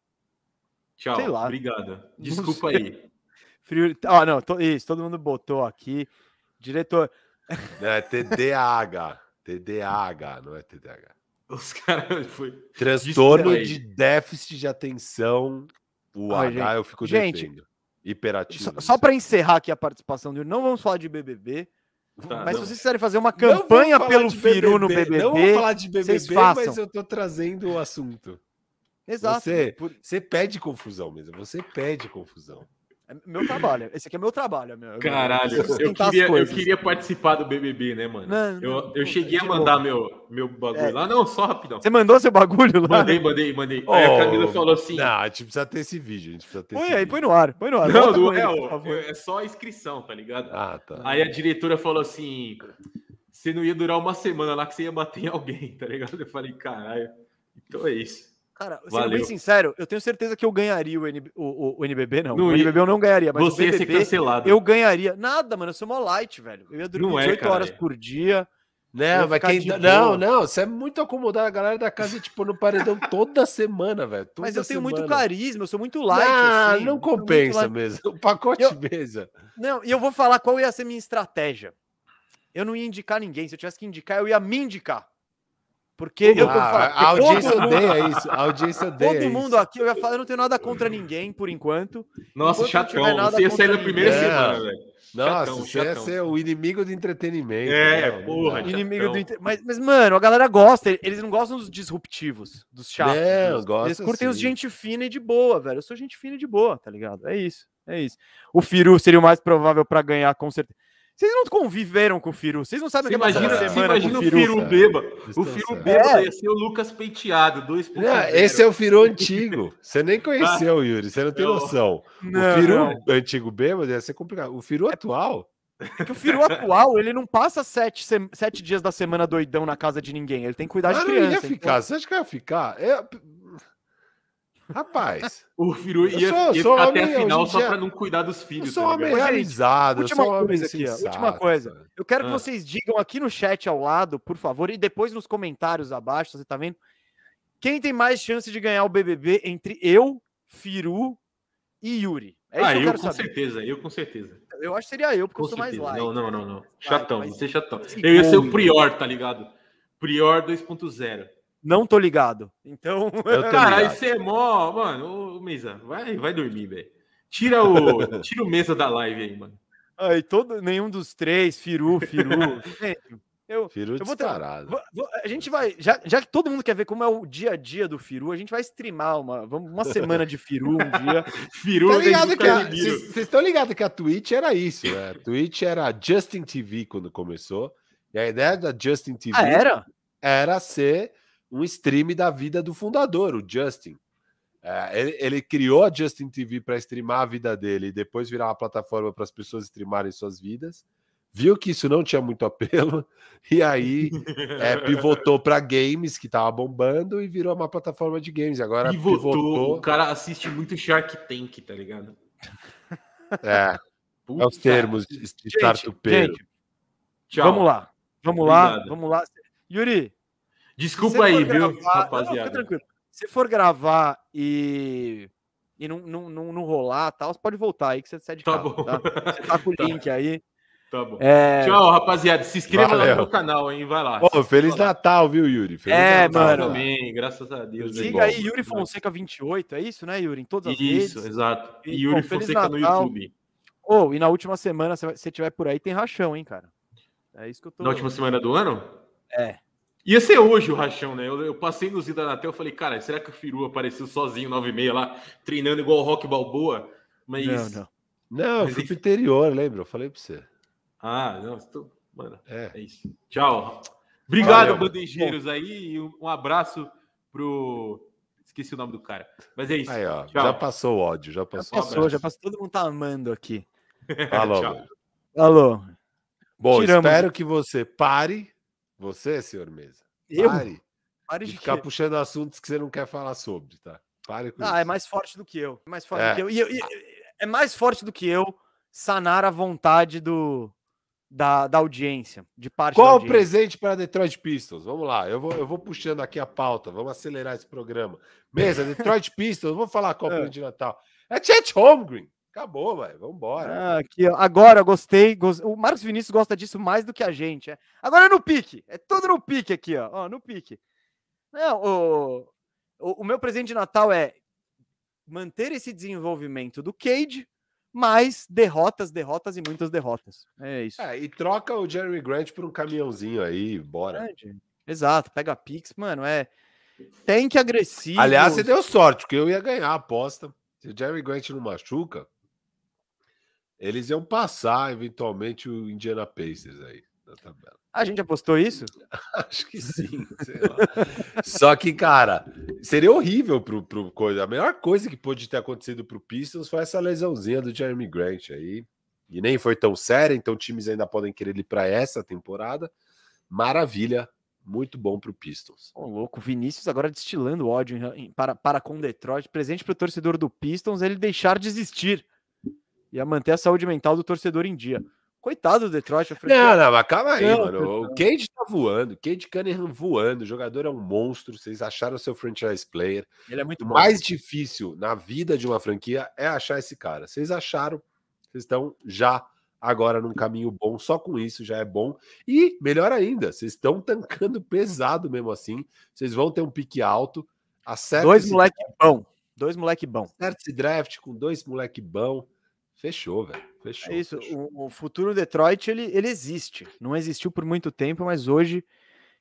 Tchau. sei lá. Obrigado. Desculpa aí. Frio... Ah, não, to- isso, todo mundo botou aqui. Diretor, é TDAH. TDAH, não é TDAH. Os caras foi. Transtorno de déficit de atenção. O Ai, H eu fico gente, defendendo. Hiperativo. só, só para encerrar aqui a participação do não vamos falar de BBB, Tá, mas não. se vocês quiserem fazer uma campanha pelo Firu no BBB, Não vou falar de vocês BBB, façam. mas eu tô trazendo o assunto. exato. Você- Você pede confusão mesmo. Você pede confusão. É meu trabalho. Esse aqui é meu trabalho, meu. Caralho, eu queria, eu queria participar do BBB, né, mano? Não, eu, não, eu não, cheguei a mandar meu, meu bagulho É. lá. Não, só rapidão. Você mandou seu bagulho lá? Mandei, mandei, mandei. Aí a Camila Oh, falou assim: Não, a gente precisa ter esse vídeo. A gente precisa ter Põe esse aí, vídeo. põe no ar, põe no ar. Não, não é, ele, é só a inscrição, tá ligado? Ah, tá. Aí a diretora falou assim: você não ia durar uma semana lá que você ia bater em alguém, tá ligado? Eu falei, caralho. Então é isso. Cara, sendo Valeu. bem sincero, eu tenho certeza que eu ganharia o, NB, o, o- o NBB, não. Não o. NBB eu não ganharia, mas Você o ia ser BBB cancelado. eu ganharia. Nada, mano, eu sou mó light, velho. Eu ia dormir Não é, 18 horas caralho. por dia. Não, mas ficar quem... de Não, não, você é muito acomodado. A galera da casa, tipo, no paredão toda semana, velho. Mas eu tenho muito semana. carisma, eu sou muito light. Ah, assim, não muito compensa light. mesmo. O pacote Eu- mesa. Não, e eu vou falar qual ia ser minha estratégia. Eu não ia indicar ninguém. Se eu tivesse que indicar, eu ia me indicar. Porque eu, eu Ah, falo, a audiência todo mundo- odeia isso. A audiência odeia Todo isso. mundo aqui, eu ia falar, eu não tenho nada contra ninguém, por enquanto. Nossa, Enquanto chatão. nada Você ia sair na primeira ninguém. semana, É. velho. Nossa, Chatão, você ia chatão. ser o inimigo do entretenimento. É, não porra, dá. Inimigo do inter... mas, mas, mano, a galera gosta. Eles não gostam dos disruptivos, dos chatos. Não, Eles- Eles curtem os sim. gente fina e de boa, velho. Eu sou gente fina e de boa, tá ligado? É isso, é isso. O Firu seria o mais provável pra ganhar, com certeza. Vocês não conviveram com o Firu, vocês não sabem o que é imagina, você semana imagina com o Firu. Firu. Vocês O Firu bêbado É. ia ser o Lucas Penteado, 2.0. Não, esse é o Firu antigo. Você nem conheceu, Yuri. Você não tem noção. Não, o Firu não. antigo bêbado ia ser complicado. O Firu atual. Que o Firu atual, ele não passa sete, sete dias da semana doidão na casa de ninguém. Ele tem que cuidar Ah, de não criança. ia então- ficar. Você acha que ia ficar? Eu- Rapaz, O Firu Eu ia, sou- ia sou ficar homem, até a final só dia- pra não cuidar dos eu filhos. sou um tá homem realizado. Eu última sou homem coisa aqui, última coisa. Eu quero que Ah. vocês digam aqui no chat ao lado, por favor, e depois nos comentários abaixo, você tá vendo? Quem tem mais chance de ganhar o BBB entre eu, Firu e Yuri? É isso ah, que eu eu quero com saber. certeza, eu com certeza. Eu acho que seria eu, porque Com eu sou mais certeza. light. Não, não, não, não. Chatão, mas- você é chatão. Eu ia ser o Prior, tá ligado? Prior 2.0. Não tô ligado. Então, Eu tô Cara, você é mó. Mano, ô Mesa, vai, vai dormir, velho. Tira o, tira o Mesa da live aí, mano. aí todo, nenhum dos três, Firu, Firu. Gente, eu, Firu eu vou ter- disparado. Vou- vou- A gente vai, já, já que todo mundo quer ver como é o dia a dia do Firu, a gente vai streamar uma, vamos- uma semana de Firu um dia. Firu Tá ligado do que a-. Vocês estão ligados que a Twitch era isso, né? A Twitch era Justin TV quando começou. E a ideia da Justin TV Ah, era? era ser um stream da vida do fundador, o Justin. É, ele, ele criou a Justin TV para streamar a vida dele e depois virar uma plataforma para as pessoas streamarem suas vidas. Viu que isso não tinha muito apelo e aí é, pivotou para games que tava bombando e virou uma plataforma de games. Agora Pivotou. pivotou. O cara assiste muito Shark Tank, tá ligado? É, Puta. é os termos de, de Gente, startupeiro. gente, Tchau. vamos lá. Vamos lá, Obrigado. vamos lá. Yuri, Desculpa aí, for viu, gravar- Não, fica rapaziada. tranquilo. Se for gravar e, e não, não, não, não rolar tal, você pode voltar aí que você sai de Tá casa, bom. tá? Você tá com o Tá. link aí. Tá bom. É, Tchau, rapaziada. Se inscreva lá Valeu. no meu canal, hein? Vai lá. Ô, Feliz Vai lá. Natal, viu, Yuri? Feliz É, Natal. mano. Também, graças a Deus. siga bom. aí Yuri Fonseca 28, é isso, né, Yuri? Em todas as Isso, redes. exato. E, E Yuri bom, Fonseca no. YouTube. Ou, e na última semana, se você estiver por aí, tem rachão, hein, cara? É isso que eu tô. Na última semana do ano? É. Ia ser hoje o rachão, né? Eu, eu passei no Zida Natel e falei, cara, será que o Firu apareceu sozinho, 9 e meia lá, treinando igual o Rock Balboa? Mas. Não, não. Não, eu Mas fui pro interior, lembra? Eu falei pra você. Ah, não, estou... mano, É. é isso. Tchau. Obrigado, Valeu, bandejeiros aí, e um abraço pro. Esqueci o nome do cara. Mas é isso. Aí, ó. Tchau. Já passou o ódio, já Já passou. passou, já passou. Todo mundo tá amando aqui. Mano. Alô. Bom, Tiramos. espero que você pare, você, senhor Mesa, Eu? pare Pare de de ficar quê? puxando assuntos que você não quer falar sobre, tá? Pare com Ah, isso. é mais forte do que eu. É mais forte É. do que eu. E eu- e- é mais forte do que eu sanar a vontade do, da, da audiência, de parte Qual o presente para Detroit Pistons? Vamos lá, eu vou, eu vou puxando aqui a pauta, vamos acelerar esse programa. Mesa, Detroit Pistons, vou falar qual é o É. presente de Natal. É Chet Holmgren. Acabou, velho. Vamos embora. Ah, aqui, ó. Agora, gostei, gos- O Marcos Vinícius gosta disso mais do que a gente. É. Agora é no pique. É tudo no pique aqui, ó. ó no pique. Não, o, o, o meu presente de Natal é manter esse desenvolvimento do Cade, mais derrotas, derrotas e muitas derrotas. É isso. É, e troca o Jeremy Grant por um caminhãozinho aí, bora. Grande. Exato, pega a Pix, mano, é. Tem que agressivo. Aliás, você deu sorte, porque eu ia ganhar a aposta. Se o Jeremy Grant não machuca, eles iam passar eventualmente o Indiana Pacers aí na tabela. A gente apostou isso? Acho que sim. Só que, cara, seria horrível pro, pro coisa. A melhor coisa que pôde ter acontecido pro Pistons foi essa lesãozinha do Jeremy Grant aí. E nem foi tão séria, então times ainda podem querer ir para essa temporada. Maravilha, muito bom pro Pistons. Ô, louco, Vinícius agora destilando ódio em- em- para, para com Detroit. Presente para o torcedor do Pistons ele deixar de existir. E a manter a saúde mental do torcedor em dia. Coitado do Detroit. franquia- Não, não, mas calma aí, Não, mano. O Cade tá voando, o Cade Cunningham voando, o jogador é um monstro. Vocês acharam o seu franchise player. Ele é muito O bom. mais difícil na vida de uma franquia é achar esse cara. Vocês acharam, vocês estão já agora num caminho bom, só com isso já é bom. E melhor ainda, vocês estão tancando pesado mesmo assim. Vocês vão ter um pique alto. Acerta Dois moleque bom. Dois moleque bom. acerta esse draft com dois moleque bom. Fechou, velho. Fechou. É isso. fechou. O, o futuro Detroit ele, ele existe. Não existiu por muito tempo, mas hoje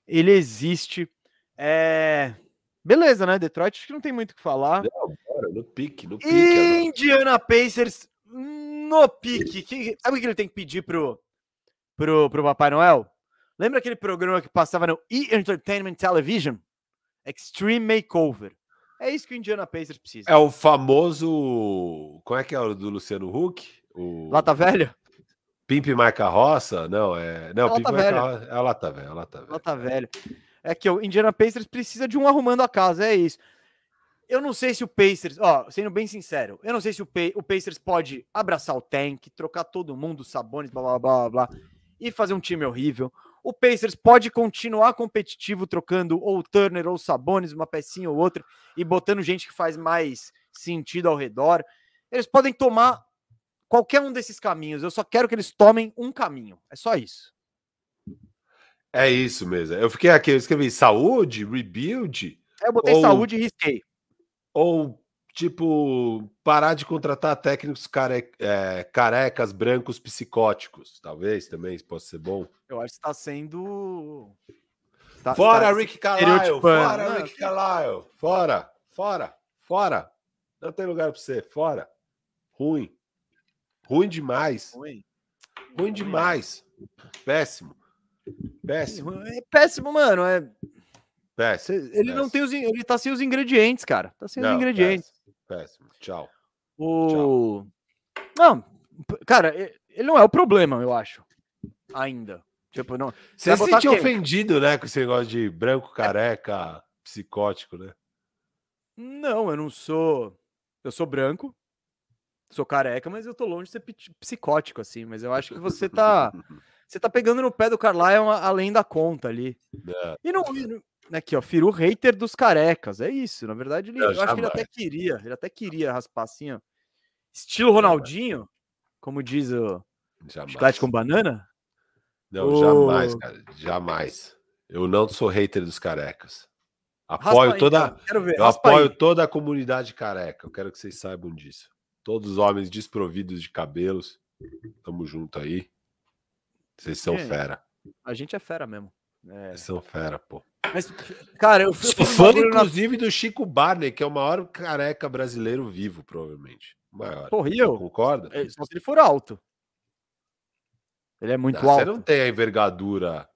ele existe. É... Beleza, né? Detroit acho que não tem muito o que falar. Não, bora, no pique, no pique. agora. Indiana Pacers no pique. Que- sabe o que ele tem que pedir pro, pro, pro Papai Noel? Lembra aquele programa que passava no E! Entertainment Television? Extreme Makeover. É isso que o Indiana Pacers precisa. É o famoso. Como é que é o do Luciano Huck? O Lata Velha? Pimp Marca Roça? Não, é. Não, É Pimp Lata Marca Velha. Roça. É o Lata Velha, é Lata Velha. Lata Velha. É que o Indiana Pacers precisa de um arrumando a casa, é isso. Eu não sei se o Pacers, ó, sendo bem sincero, eu não sei se o, o Pacers pode abraçar o tank, trocar todo mundo, sabones, blá blá blá blá, blá, e fazer um time horrível. O Pacers pode continuar competitivo, trocando ou Turner ou Sabonis, uma pecinha ou outra, e botando gente que faz mais sentido ao redor. Eles podem tomar qualquer um desses caminhos. Eu só quero que eles tomem um caminho. É só isso. É isso mesmo. Eu fiquei aqui, eu escrevi saúde, rebuild, Eu botei Ou- saúde e risquei. ou tipo, parar de contratar técnicos care- é, carecas, brancos, psicóticos. Talvez também isso possa ser bom. Eu acho que está sendo. Tá- Fora tá- Rick Carlisle! Fora Não, Rick Carlisle! Fora! Fora! Fora! Não tem lugar pra você. Fora! Ruim. Ruim demais. Ruim. Ruim demais. Péssimo. Péssimo. É péssimo, mano. É... Péssimo. Ele não tem os. Ele tá sem os ingredientes, cara. Tá sem os Não, ingredientes. Péssimo. Tchau. O. Não, p- cara, ele não é o problema, eu acho. Ainda. Tipo, não. Você se sentiu ofendido, né, com esse negócio de branco, careca, psicótico, né? Não, eu não sou. Eu sou branco. Sou careca, mas eu tô longe de ser psicótico, assim. Mas eu acho que você tá. Você tá pegando no pé do Carlyle a- além da conta ali. É. E não. Não- Aqui, ó, Firu hater dos carecas. É isso. Na verdade, ele, Não, eu acho que ele até queria. Ele até queria raspar assim, ó. Estilo Ronaldinho, como diz o Jamais. chiclete com banana. Não, Ô. jamais, cara. Jamais. Eu não sou hater dos carecas. Apoio toda, então. Ver. eu apoio aí. toda a comunidade careca. Eu quero que vocês saibam disso. Todos os homens desprovidos de cabelos. Tamo junto aí. Vocês são Gente, fera. A gente é fera mesmo. É. Vocês são fera, pô. Mas, cara, eu, eu Sou um fã, inclusive, do Chico Barney, que é o maior careca brasileiro vivo, provavelmente. O maior. Porra, e eu? Concorda? É, Só se ele for alto. Ele é muito Não, alto. Você não tem a envergadura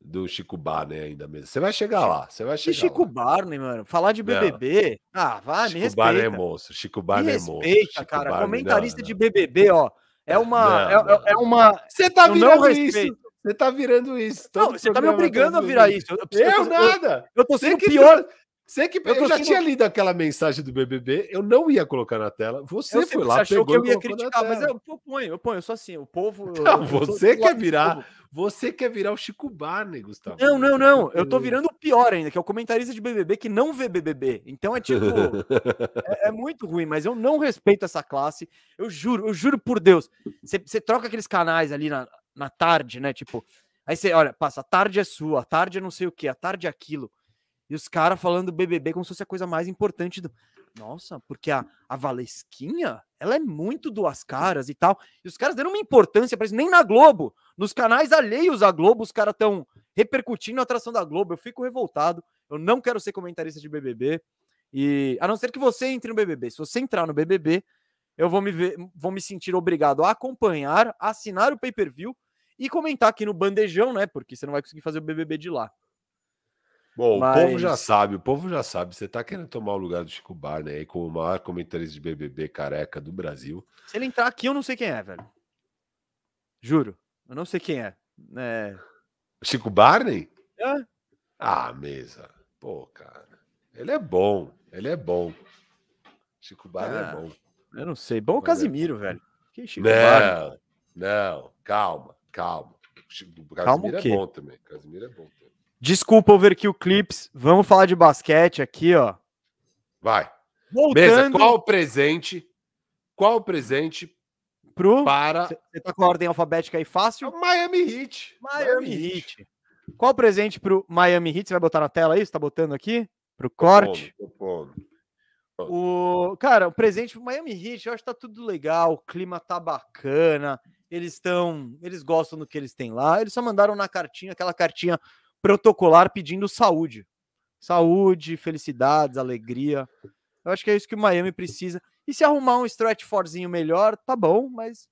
do Chico Barney ainda mesmo. Você vai chegar lá, você vai E chegar Chico lá. Barney, mano, falar de Não. BBB. Ah, vai, me Chico Barney é respeita. monstro, Chico Me Barney é monstro. respeita, cara. Barney, Comentarista não, de não. BBB, ó. É uma. Não, é, não. é- é uma. Você tá não virando isso. Você tá virando isso. Não, você tá me programa obrigando a tá virar isso. Eu, Eu, eu, eu, nada. eu tô sendo que pior. Você que Eu eu, já sendo- tinha lido aquela mensagem do BBB, eu não ia colocar na tela. Você Eu foi lá, você achou pegou que eu ia criticar, mas eu, eu ponho, eu ponho, eu sou assim, o povo. Não, você quer virar. Você quer virar o Chico Barney, Gustavo. Não, não, não. Eu tô virando o pior ainda, que é o comentarista de BBB que não vê BBB. Então é tipo. é, é muito ruim, mas eu não respeito essa classe. Eu juro, eu juro por Deus. Você troca aqueles canais ali na, na tarde, né? Tipo. Aí você, olha, passa, a tarde é sua, a tarde é não sei o que, a tarde é aquilo. E os caras falando BBB como se fosse a coisa mais importante do. Nossa, porque a, a Valesquinha, ela é muito duas caras e tal. E os caras deram uma importância para isso, nem na Globo. Nos canais alheios à Globo, os caras estão repercutindo a atração da Globo. Eu fico revoltado. Eu não quero ser comentarista de BBB. E a não ser que você entre no BBB. Se você entrar no BBB, eu vou me ver, vou me sentir obrigado a acompanhar, assinar o pay-per-view e comentar aqui no bandejão, né? Porque você não vai conseguir fazer o BBB de lá. Bom, o povo já Mas- sabe, o povo já sabe. Você tá querendo tomar o lugar do Chico Barney aí como o maior comentarista de BBB careca do Brasil. Se ele entrar aqui, eu não sei quem é, velho. Juro. Eu não sei quem é. É, Chico Barney? É. Ah, mesa. Pô, cara. Ele é bom. Ele é bom. Chico Barney Ah, é bom. eu não sei. Bom o Mas é Casimiro, velho. Que Chico Barney. Não, não. Calma, calma. O Casimiro é bom também. Casimiro é bom também. Desculpa, Overkill Clips. Vamos falar de basquete aqui, ó. Vai. Voltando Mesa, qual o presente? Qual o presente pro. para Você tá com a ordem alfabética aí fácil? o Miami Heat? Miami Heat. Qual o presente pro Miami Heat? Você vai botar na tela aí? Você tá botando aqui? Pro corte? Tô pondo, tô pondo. O, cara, o presente pro Miami Heat, eu acho que tá tudo legal, o clima tá bacana, eles estão, eles gostam do que eles têm lá, eles só mandaram na cartinha, aquela cartinha protocolar pedindo saúde. Saúde, felicidades, alegria. Eu acho que é isso que o Miami precisa. E se arrumar um stretch forzinho melhor, tá bom, mas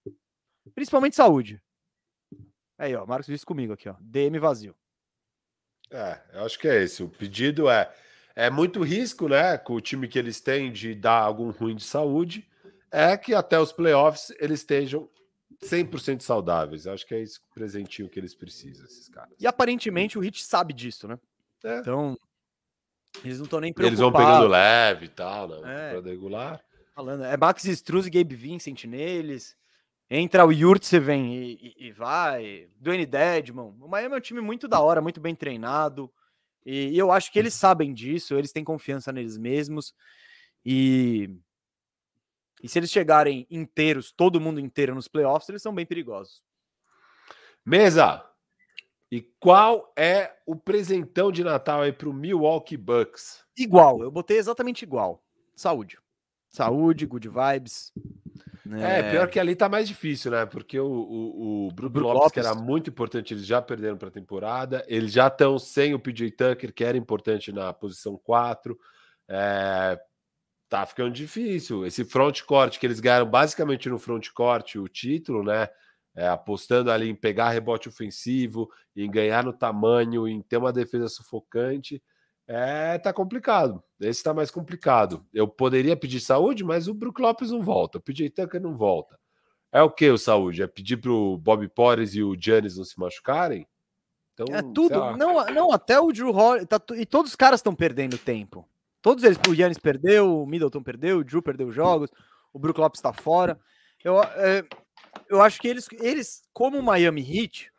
principalmente saúde. Aí, ó, Marcos disse comigo aqui, ó. DM vazio. É, eu acho que é esse. O pedido é é muito risco, né? Com o time que eles têm de dar algum ruim de saúde, é que até os playoffs eles estejam 100% saudáveis. Acho que é esse presentinho que eles precisam, esses caras. E aparentemente o Heat sabe disso, né? É. Então, eles não estão nem preocupados. Eles vão pegando leve e tal, né? É. Regular. falando. É Max Struz e Gabe Vincent neles. Entra o Yurtseven e, e, e vai. Dwayne Dedmon. O Miami é um time muito da hora, muito bem treinado. E, e eu acho que eles sabem disso, eles têm confiança neles mesmos. E, e se eles chegarem inteiros, todo mundo inteiro nos playoffs, eles são bem perigosos. Mesa! E qual é o presentão de Natal aí pro Milwaukee Bucks? Igual, eu botei exatamente igual. Saúde. Saúde, good vibes. É, pior que ali tá mais difícil, né? Porque o, o, o Brook Brook Lopes, que Lopes. era muito importante, eles já perderam para a temporada. Eles já estão sem o PJ Tucker, que era importante na posição 4. É, tá ficando difícil. Esse front court que eles ganharam basicamente no front court o título, né? É, apostando ali em pegar rebote ofensivo, em ganhar no tamanho, em ter uma defesa sufocante. É, tá complicado. Esse tá mais complicado. Eu poderia pedir saúde, mas o Brook Lopes não volta, o PJ Tucker não volta. É o que o saúde? É pedir pro Bob Porres e o Giannis não se machucarem? Então, É tudo. Não, não, até o Drew Holiday. Tá, e todos os caras estão perdendo tempo. Todos eles. O Yannis perdeu, o Middleton perdeu, o Drew perdeu jogos, o Brook Lopes está fora. Eu, é, eu acho que eles, eles, como o Miami Heat,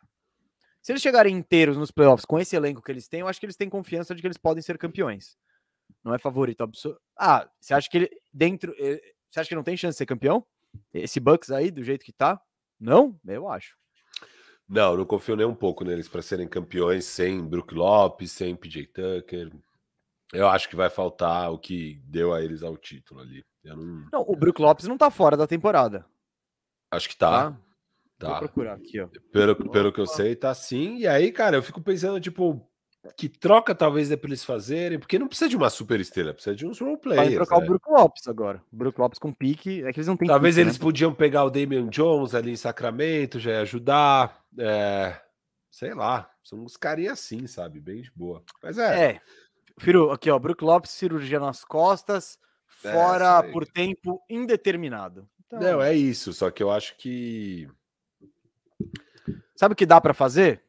se eles chegarem inteiros nos playoffs com esse elenco que eles têm, eu acho que eles têm confiança de que eles podem ser campeões. Não é favorito absoluto. Ah, você acha que ele dentro. eh, Você acha que não tem chance de ser campeão? Esse Bucks aí, do jeito que tá? Não? Eu acho. Não, não confio nem um pouco neles para serem campeões sem Brook Lopes, sem PJ Tucker. Eu acho que vai faltar o que deu a eles ao título ali. Eu não Não, o Brook Lopes não tá fora da temporada. acho que tá. Vou Tá. procurar aqui, ó. Pelo, pelo que eu sei, tá sim. E aí, cara, eu fico pensando, tipo, que troca talvez é para eles fazerem, porque não precisa de uma super estrela, precisa de uns role Vai trocar né? o Brook Lopes agora. O Brook Lopes com pique. É que eles não têm Talvez pique, eles né? podiam pegar o Damian Jones ali em Sacramento, já ia ajudar. é, sei lá, são uns carinhas assim, sabe? Bem de boa. Mas é, É. Firo, aqui, ó. Brook Lopes, cirurgia nas costas, É, fora aí. por tempo indeterminado. Então, não, é isso. Só que eu acho que. Sabe o que dá pra fazer?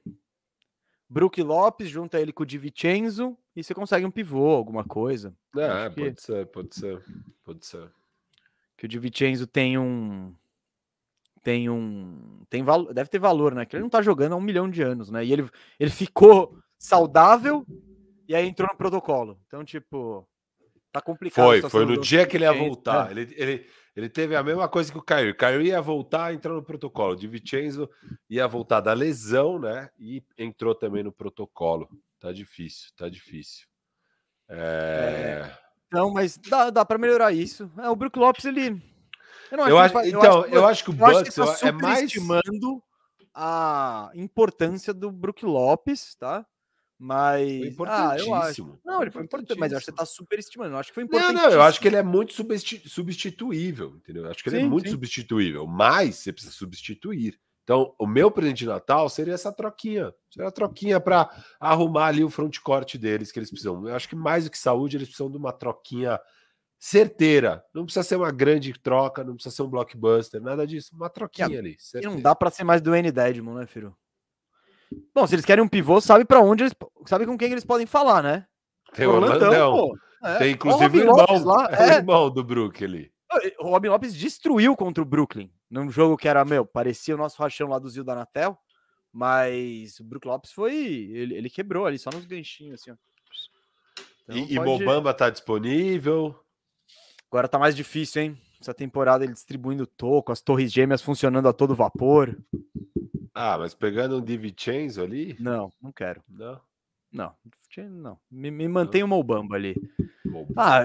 Brook Lopes junta ele com o Divincenzo e você consegue um pivô, alguma coisa. É, Acho que- pode ser, pode ser, pode ser. Que o Divincenzo tem um. Tem um. Tem valor, deve ter valor, né? Que ele não tá jogando há um milhão de anos, né? E ele, ele ficou saudável e aí entrou no protocolo. Então, tipo. Tá complicado. Foi, foi no do dia que ele ia voltar. É. Ele, ele, ele teve a mesma coisa que o Caio. O Caio ia voltar, entrou no protocolo. De Vincenzo ia voltar da lesão, né? E entrou também no protocolo. Tá difícil, tá difícil. É... Não, mas dá, dá para melhorar isso. É, o Brook Lopes, ele. Eu, não Eu acho, ele então, que- eu acho que o acho Bucks tá é mais. superestimando a importância do Brook Lopes, tá? Mas. Foi Ah, eu acho. Não, ele foi importante, mas eu acho que você tá superestimando. Eu acho que foi Não, importante. não, eu acho que ele é muito substi- substituível, entendeu? Eu acho que ele é Sim, muito sim. substituível, mas você precisa substituir. Então, o meu presente de Natal seria essa troquinha. Seria a troquinha para arrumar ali o frontcourt deles que eles precisam. Eu acho que mais do que saúde, eles precisam de uma troquinha certeira. Não precisa ser uma grande troca, não precisa ser um blockbuster, nada disso. Uma troquinha ali. E não certeira. dá pra ser mais do N Dedmon, né, Firo? Bom, se eles querem um pivô, sabe para onde eles. Sabe com quem eles podem falar, né? Tem o Orlandão. É. Tem inclusive o irmão, Lopes lá. é o irmão do Brook ali. O Robin Lopes destruiu contra o Brooklyn num jogo que era, meu, parecia o nosso rachão lá do Zil da Anatel, mas o Brook Lopes foi. Ele, ele quebrou ali, só nos ganchinhos, assim, ó. Então E, e pode- Mobamba tá disponível. Agora tá mais difícil, hein? Essa temporada ele distribuindo toco, as torres gêmeas funcionando a todo vapor. Ah, mas pegando um DiVincenzo ali? Não, não quero. Não. Não, não. Me, me mantém o Mobamba ali. Mobamba. Ah,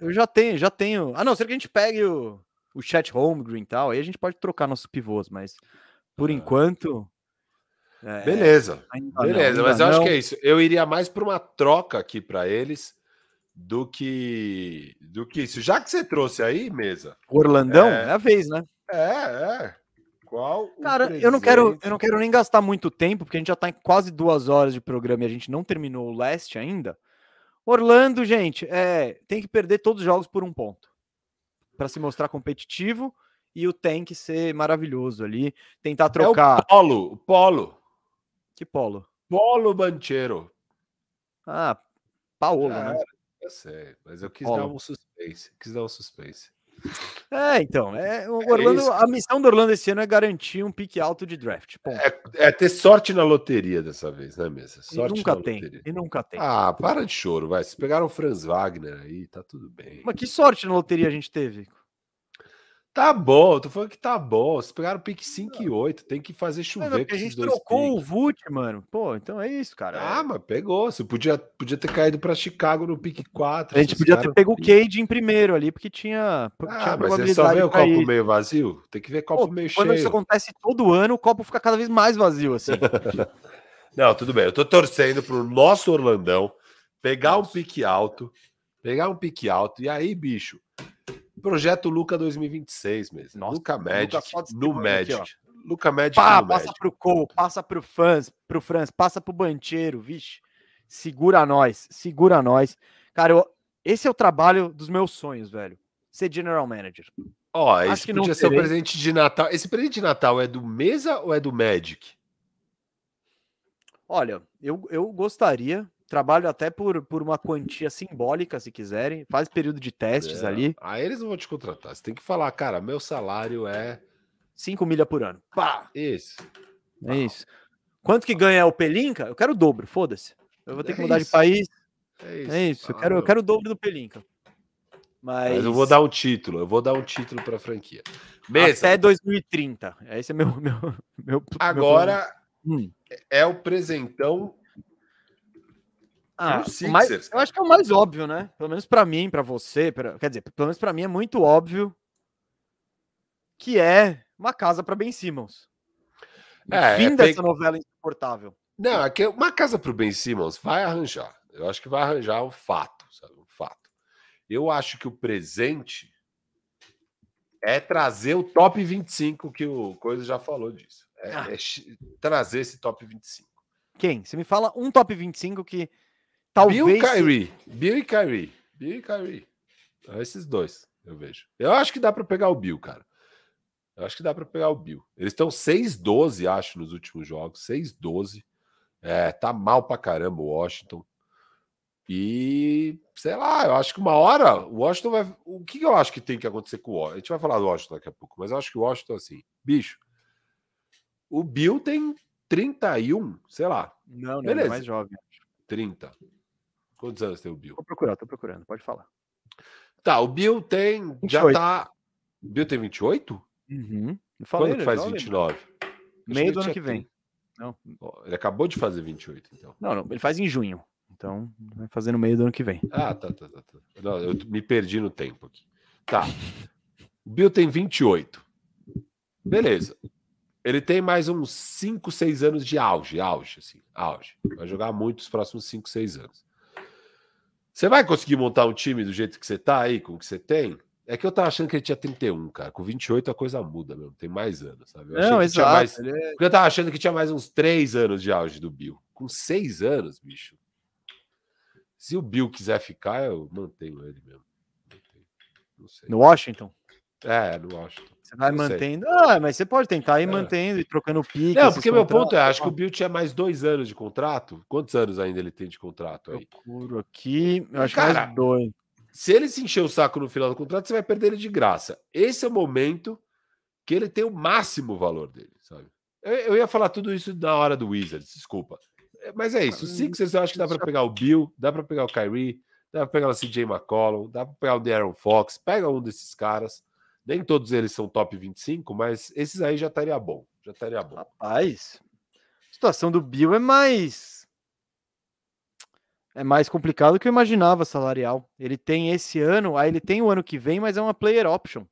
eu- já tenho, já tenho. Ah, não, será que a gente pegue o, o Chat Holmgren e tal, aí a gente pode trocar nossos pivôs, mas por Ah. enquanto. é, Beleza, não, beleza, ainda mas eu acho não. que é isso. Eu iria mais para uma troca aqui para eles do que do que isso. Já que você trouxe aí, mesa. Orlandão É. é a vez, né? É, é. Qual? Cara, eu não quero, eu não quero nem gastar muito tempo, porque a gente já tá em quase duas horas de programa e a gente não terminou o leste ainda. Orlando, gente, é, tem que perder todos os jogos por um ponto para se mostrar competitivo e o tank ser maravilhoso ali, tentar É o trocar. Polo, o Polo. Que polo? Polo Banchero. Ah, Paolo, É, né? Eu sei, mas eu quis dar um suspense. Quis dar um suspense. É, então, é, o Orlando, isso. a missão do Orlando esse ano é garantir um pique alto de draft. É, é ter sorte na loteria dessa vez, né, mesa? e Sorte nunca na tem. loteria. E nunca tem. Ah, para de choro, vai. Se pegaram o Franz Wagner aí, tá tudo bem. Mas que sorte na loteria a gente teve? Tá bom, tô falando que tá bom. Vocês pegaram o pique 5 e 8, tem que fazer chover é com porque a gente trocou o. Vult, mano. Pô, então é isso, cara. Ah, mas pegou. Você podia, podia ter caído pra Chicago no pique 4. a gente podia ter pego o. Cade em primeiro ali, porque tinha, tinha Ah, mas você só vê o copo ir. meio vazio? Tem que ver copo Pô, meio Quando cheio. isso acontece todo ano, o copo fica cada vez mais vazio, assim. Não, tudo bem. Eu tô torcendo pro nosso Orlandão pegar um pique alto, pegar um pique alto, e aí, bicho, projeto Luca 2026 mesmo. Nossa, Luca Magic só no distribuindo aqui, Magic. Luca Magic Pá, no passa Magic. pro Cole, passa pro fãs, pro Franz, passa pro Bancheiro, vixe. Segura nós, segura nós. Cara, eu- esse é o trabalho dos meus sonhos, velho. Ser general manager. Ó, Acho esse que não podia ser o presente de Natal. Esse presente de Natal é do Mesa ou é do Magic? Olha, eu, eu gostaria, trabalho até por, por uma quantia simbólica, se quiserem. Faz período de testes É. ali, Aí eles não vão te contratar. Você tem que falar, cara, meu salário é 5 milha por ano. Pá, esse. é isso. Quanto que ganha o Pelinca? Eu quero o dobro, foda-se. Eu vou ter que É mudar de isso. país. É isso. É isso, eu Ah, quero, eu meu. quero o dobro do Pelinca. Mas, Mas eu vou dar um título, eu vou dar um título pra franquia. Mesa, até 2030. Esse é meu meu meu meu agora Hum. é o presentão. Ah, pro o mais- eu acho que é o mais óbvio, né? Pelo menos pra mim, pra você, pra- quer dizer, pelo menos pra mim é muito óbvio que é uma casa pra Ben Simmons. É, Fim é dessa pe- novela insuportável. Não, aqui uma casa para o Ben Simmons vai arranjar. Eu acho que vai arranjar um fato, sabe? Um fato. Eu acho que o presente é trazer o top 25, que o Coisa já falou disso. É, Ah. é trazer esse top 25. Quem? Você me fala um top 25 que talvez. Bill e Kyrie. Bill e Kyrie. Bill e Kyrie. É esses dois, eu vejo. Eu acho que dá para pegar o Bill, cara. Eu acho que dá para pegar o Bill. Eles estão 6-12, acho, nos últimos jogos. 6-12. É, tá mal pra caramba o Washington. E, sei lá, eu acho que uma hora o Washington vai. O que eu acho que tem que acontecer com o Washington? A gente vai falar do Washington daqui a pouco, mas eu acho que o Washington, assim, bicho, o Bill tem 31, sei lá, Não, não, ele é mais jovem. 30. Quantos anos tem o Bill? Vou procurar, tô procurando, pode falar. Tá, o Bill tem. Já 28. tá. O Bill tem 28? Uhum. Eu falei, Quando que é faz jovem, 29? mano. Acho Meio do ano tinha que vem. 30. Não, Ele acabou de fazer 28, então. não, não, ele faz em junho. Então, vai fazer no meio do ano que vem. Ah, tá, tá, tá. tá. Não, eu me perdi no tempo aqui. Tá. O Bill tem 28. Beleza. Ele tem mais uns 5, 6 anos de auge, auge, assim, auge. Vai jogar muito os próximos 5, 6 anos. Você vai conseguir montar um time do jeito que você tá aí, com o que você tem? É que eu tava achando que ele tinha 31, cara. Com 28 a coisa muda mesmo, tem mais anos, sabe? Eu Não, exato. mais- é- Porque eu tava achando que tinha mais uns 3 anos de auge do Bill. Com 6 anos, bicho. Se o Bill quiser ficar, eu mantenho ele mesmo. Mantenho. Não sei. No Washington. É, no Washington. Você vai Não sei. mantendo. Ah, mas você pode tentar ir É. mantendo e trocando pique. Não, porque meu ponto é, acho que o Bill tinha mais dois anos de contrato. Quantos anos ainda ele tem de contrato aí? Procuro aqui. Eu acho que Cara, mais dois. Se ele se encher o saco no final do contrato, você vai perder ele de graça. Esse é o momento que ele tem o máximo valor dele, sabe? Eu, eu ia falar tudo isso na hora do Wizards, desculpa. É, Mas é isso. O Sixers eu acho que dá para pegar o Bill, dá para pegar o Kyrie, dá para pegar o CJ McCollum, dá para pegar o De'Aaron Fox, pega um desses caras. Nem todos eles são top 25, mas esses aí já estaria bom. Já estaria bom. Rapaz, a situação do Bill é mais. É mais complicado do que eu imaginava salarial. Ele tem esse ano, aí ele tem o ano que vem, mas é uma player option.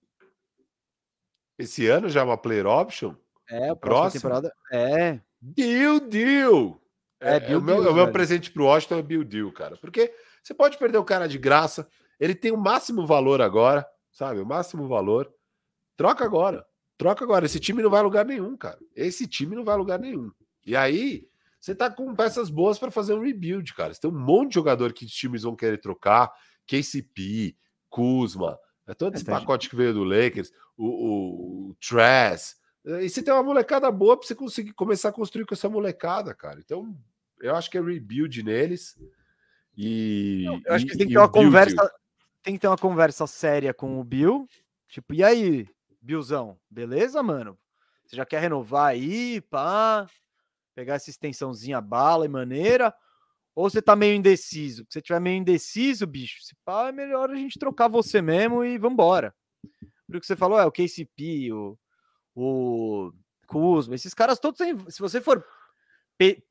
Esse ano já é uma player option? É, a próxima próximo? temporada. É. Bill Deal. É, É, Bill o meu, Deal, o meu presente pro Washington é Bill Deal, cara. Porque você pode perder o cara de graça. Ele tem o máximo valor agora, sabe? O máximo valor. Troca agora. Troca agora. Esse time não vai a lugar nenhum, cara. Esse time não vai a lugar nenhum. E aí, você tá com peças boas para fazer um rebuild, cara. Você tem um monte de jogador que os times vão querer trocar. KCP, Kuzma, é todo esse É, tem- pacote que veio do Lakers, o, o, o Trash. E você tem uma molecada boa para você conseguir começar a construir com essa molecada, cara. Então, eu acho que é rebuild neles. E. Eu acho que tem que ter uma conversa. Tem que ter uma conversa séria com o Bill. Tipo, e aí, Billzão? Beleza, mano? Você já quer renovar aí, pá? Pegar essa extensãozinha bala e maneira? Ou você tá meio indeciso? Se você tiver meio indeciso, bicho, se pá, é melhor a gente trocar você mesmo e vambora. Porque você falou, é o KCP, o, o Kuzma, esses caras todos. Se você for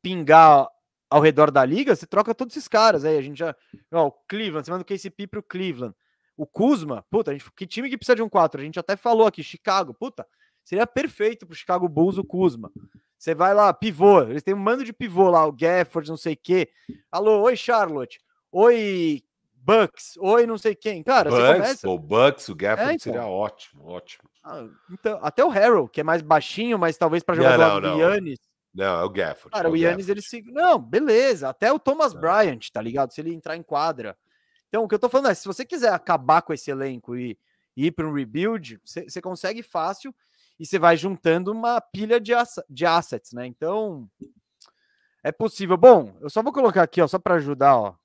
pingar ao redor da liga, você troca todos esses caras aí. A gente já. Ó, o Cleveland, você manda o KCP pro Cleveland. O Kuzma, puta, a gente, que time que precisa de um 4? A gente até falou aqui, Chicago, puta, seria perfeito pro Chicago Bulls o Kuzma. Você vai lá, pivô, eles têm um mando de pivô lá, o Gafford, não sei o quê. Alô, oi Charlotte, oi Bucks, oi não sei quem. Cara, você Bucks, começa. pô, o Bucks, o Gafford É, então. seria ótimo, ótimo. Ah, então, até o Harrell, que é mais baixinho, mas talvez para jogar Não, do lado não, do não. Yannis. Não, é o Gafford. Cara, é o Yannis, Gafford. ele se. Não, beleza. Até o Thomas Tá. Bryant, tá ligado? Se ele entrar em quadra. Então, o que eu tô falando é: se você quiser acabar com esse elenco e, e ir para um rebuild, você consegue fácil e você vai juntando uma pilha de, de assets, né? Então, é possível. Bom, eu só vou colocar aqui, ó, só para ajudar, ó.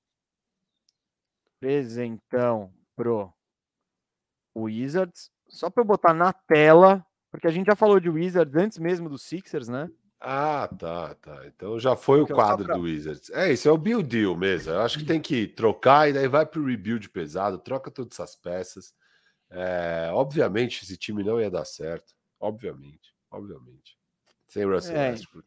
Presentão pro Wizards. Só para eu botar na tela, porque a gente já falou de Wizards antes mesmo do Sixers, né? Ah, tá, tá. Então já foi o Então, quadro pra- do Wizards. É isso, é o build deal mesmo. Eu acho que tem que trocar e daí vai pro rebuild pesado, troca todas essas peças. É, obviamente, esse time não ia dar certo. Obviamente, obviamente. Sem Russell É. Westbrook.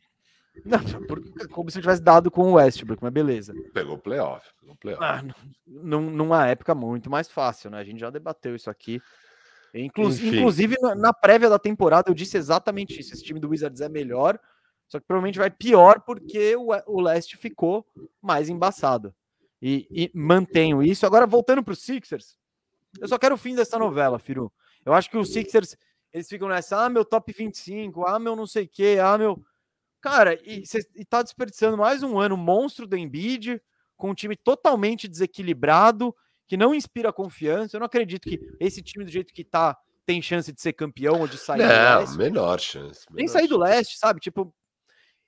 Não, porque- como se tivesse dado com o Westbrook, mas beleza. Pegou o playoff. Pegou o playoff. Ah, num- numa época muito mais fácil, né? A gente já debateu isso aqui. Inclu- Enfim. inclusive, na, na prévia da temporada, eu disse exatamente isso. Esse time do Wizards é melhor Só que provavelmente vai pior porque o, o leste ficou mais embaçado. E, e mantenho isso. Agora, voltando para os Sixers, eu só quero o fim dessa novela, Firu. Eu acho que os Sixers, eles ficam nessa, ah, meu top 25, ah, meu não sei o quê, ah, meu. Cara, e, cê, e tá desperdiçando mais um ano monstro do Embiid, com um time totalmente desequilibrado, que não inspira confiança. Eu não acredito que esse time, do jeito que tá, tem chance de ser campeão ou de sair não, do leste. menor chance. Menor Nem sair do leste, sabe? Tipo,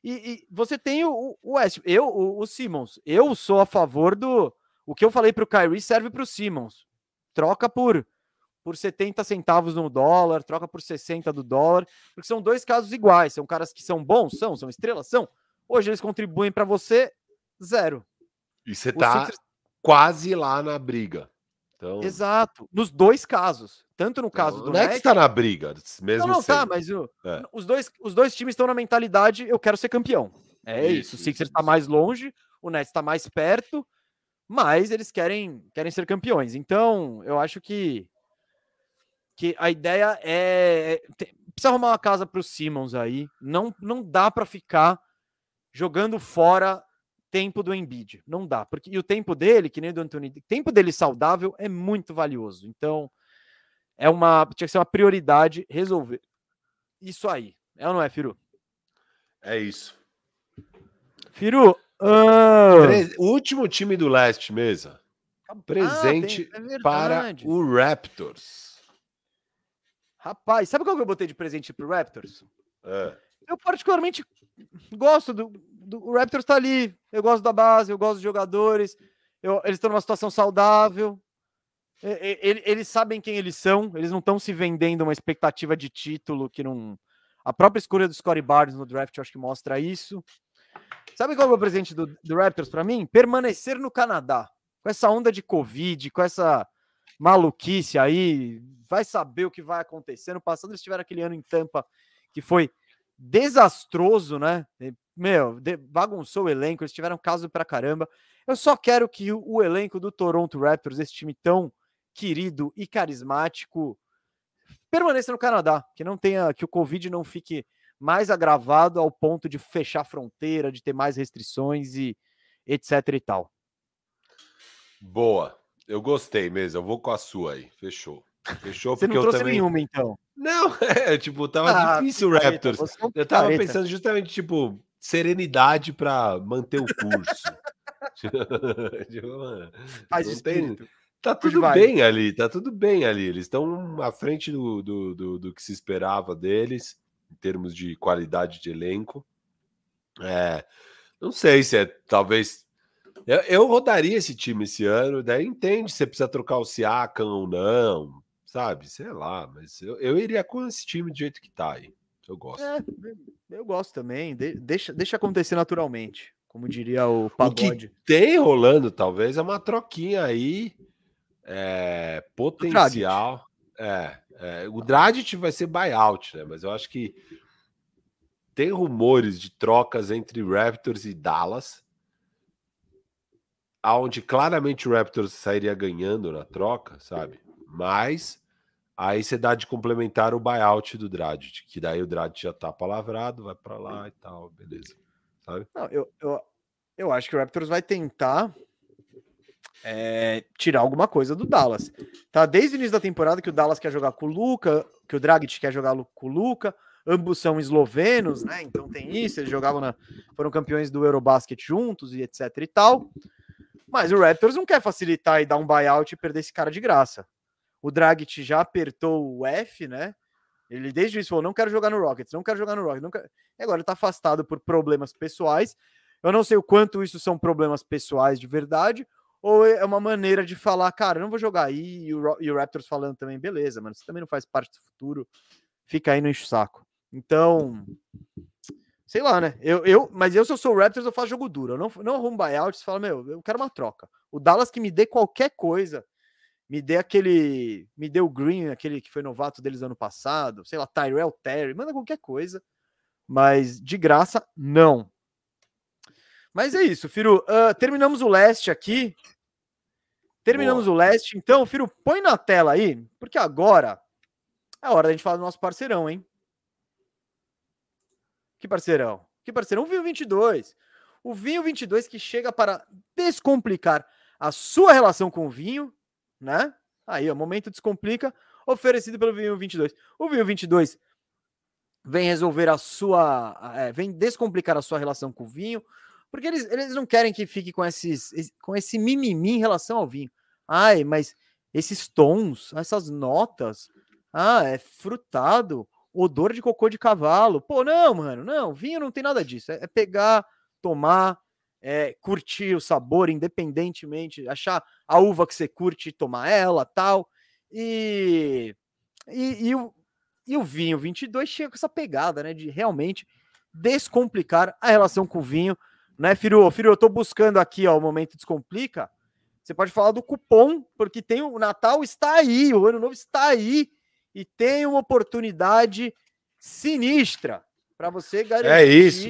e, e, você tem o, o West, eu, o, o, Simmons. Eu sou a favor do. O que eu falei para o Kyrie serve para o Simmons. Troca por por 70 centavos no dólar, troca por 60 do dólar, porque são dois casos iguais. São caras que são bons, são, são estrelas, são. Hoje eles contribuem para você zero. E você tá Sixers... quase lá na briga. Então... Exato. Nos dois casos. Tanto no caso do. O Nets tá na briga, mesmo Não, não tá, mas o, é. os, dois, os dois times estão na mentalidade eu quero ser campeão. É isso. isso. O Sixers está mais longe, o Nets está mais perto, mas eles querem, querem ser campeões. Então, eu acho que que a ideia é, é precisa arrumar uma casa para o Simmons aí. Não não dá para ficar jogando fora tempo do Embiid. Não dá, porque e o tempo dele, que nem do Anthony, tempo dele saudável é muito valioso. Então, é uma tinha que ser uma prioridade resolver isso aí. É ou não é, Firu? É isso. Firu, uh... o último time do leste mesa. Presente ah, tem, é para o Raptors. Rapaz, sabe qual que eu botei de presente pro Raptors? É. Eu particularmente gosto do, o Raptors tá ali. Eu gosto da base, eu gosto dos jogadores. Eu, eles estão numa situação saudável. Eles, eles sabem quem eles são. Eles não estão se vendendo uma expectativa de título que não. A própria escolha do Scottie Barnes no draft, eu acho que mostra isso. Sabe qual é o presente do, do Raptors para mim? Permanecer no Canadá. Com essa onda de Covid, com essa maluquice aí, vai saber o que vai acontecer. No passado eles tiveram aquele ano em Tampa que foi desastroso, né? Meu, bagunçou o elenco, eles tiveram caso pra caramba. Eu só quero que o, elenco do Toronto Raptors, esse time tão querido e carismático, permaneça no Canadá, que não tenha que o Covid não fique mais agravado ao ponto de fechar a fronteira, de ter mais restrições e etc e tal. Boa. Eu gostei mesmo. Eu vou com a sua aí. Fechou. Fechou Você porque não trouxe eu também... nenhuma, então. Não, é, tipo, tava ah, difícil o Raptors. eu tava pensando justamente, tipo, serenidade para manter o curso. Faz tem... Tá tudo bem ali, tá tudo bem ali. Eles estão à frente do, do, do, do, que se esperava deles, em termos de qualidade de elenco. É, não sei se é talvez eu, eu, rodaria esse time esse ano, daí entende se precisa trocar o Siakam ou não, sabe? Sei lá, mas eu, eu iria com esse time do jeito que tá aí. Eu gosto. É, eu gosto também. De, deixa, deixa acontecer naturalmente, como diria o Pagode. O que tem rolando, talvez, é uma troquinha aí é, potencial. É, é, o Dragic vai ser buyout, né? Mas eu acho que tem rumores de trocas entre Raptors e Dallas aonde claramente o Raptors sairia ganhando na troca, sabe? Mas aí você dá de complementar o buyout do Dragic, que daí o Dragic já tá palavrado, vai para lá e tal, beleza. Sabe? Não, eu, eu, eu acho que o Raptors vai tentar é, tirar alguma coisa do Dallas. Tá desde o início da temporada que o Dallas quer jogar com o Luca, que o Dragic quer jogar com o Luca, ambos são eslovenos, né? Então tem isso, eles jogavam na, foram campeões do Eurobasket juntos e etc e tal. Mas o Raptors não quer facilitar e dar um buyout e perder esse cara de graça. O Dragic já apertou o F, né? Ele desde isso falou: não quero jogar no Rockets, não quero jogar no Rockets. Quero... E agora ele tá afastado por problemas pessoais. Eu não sei o quanto isso são problemas pessoais de verdade, ou é uma maneira de falar, cara, não vou jogar aí, e o, e o Raptors falando também, beleza, mano, você também não faz parte do futuro, fica aí no enche saco. Então, sei lá, né? Eu, eu, mas eu, se eu sou o Raptors, eu faço jogo duro. Eu não, não arrumo buyout, você fala, meu, eu quero uma troca. O Dallas que me dê qualquer coisa, me dê aquele. Me dê o Green, aquele que foi novato deles ano passado, sei lá, Tyrell Terry, manda qualquer coisa. Mas de graça, não. Mas é isso, Firo. Uh, terminamos o leste aqui. Terminamos Boa. o leste. Então, Firo, põe na tela aí, porque agora é hora da gente falar do nosso parceirão, hein? Que parceirão? Que parceiro, um vinho 22. O vinho 22 que chega para descomplicar a sua relação com o vinho, né? Aí, ó, momento descomplica, oferecido pelo vinho 22. O vinho 22 vem resolver a sua, é, vem descomplicar a sua relação com o vinho, porque eles, eles não querem que fique com esses com esse mimimi em relação ao vinho. Ai, mas esses tons, essas notas, ah, é frutado, odor de cocô de cavalo. Pô, não, mano, não, vinho não tem nada disso. É, é pegar, tomar, é, curtir o sabor independentemente, achar a uva que você curte, tomar ela, tal. E, e, e, o, e o vinho 22 chega com essa pegada, né, de realmente descomplicar a relação com o vinho, né, Firu? Firu, eu tô buscando aqui, ó, o momento descomplica. Você pode falar do cupom, porque tem o Natal está aí, o Ano Novo está aí e tem uma oportunidade sinistra para você garantir é isso.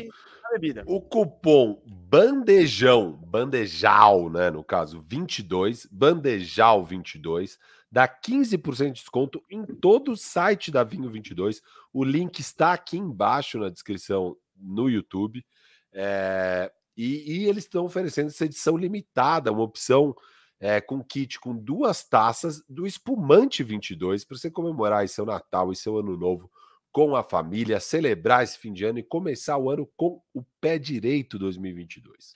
Bebida. O cupom bandejão, bandejal, né, no caso 22, bandejal 22, dá 15% de desconto em todo o site da Vinho 22. O link está aqui embaixo na descrição no YouTube. É, e, e, eles estão oferecendo essa edição limitada, uma opção é, com kit com duas taças do espumante 22 para você comemorar seu Natal e seu Ano Novo com a família, celebrar esse fim de ano e começar o ano com o pé direito 2022.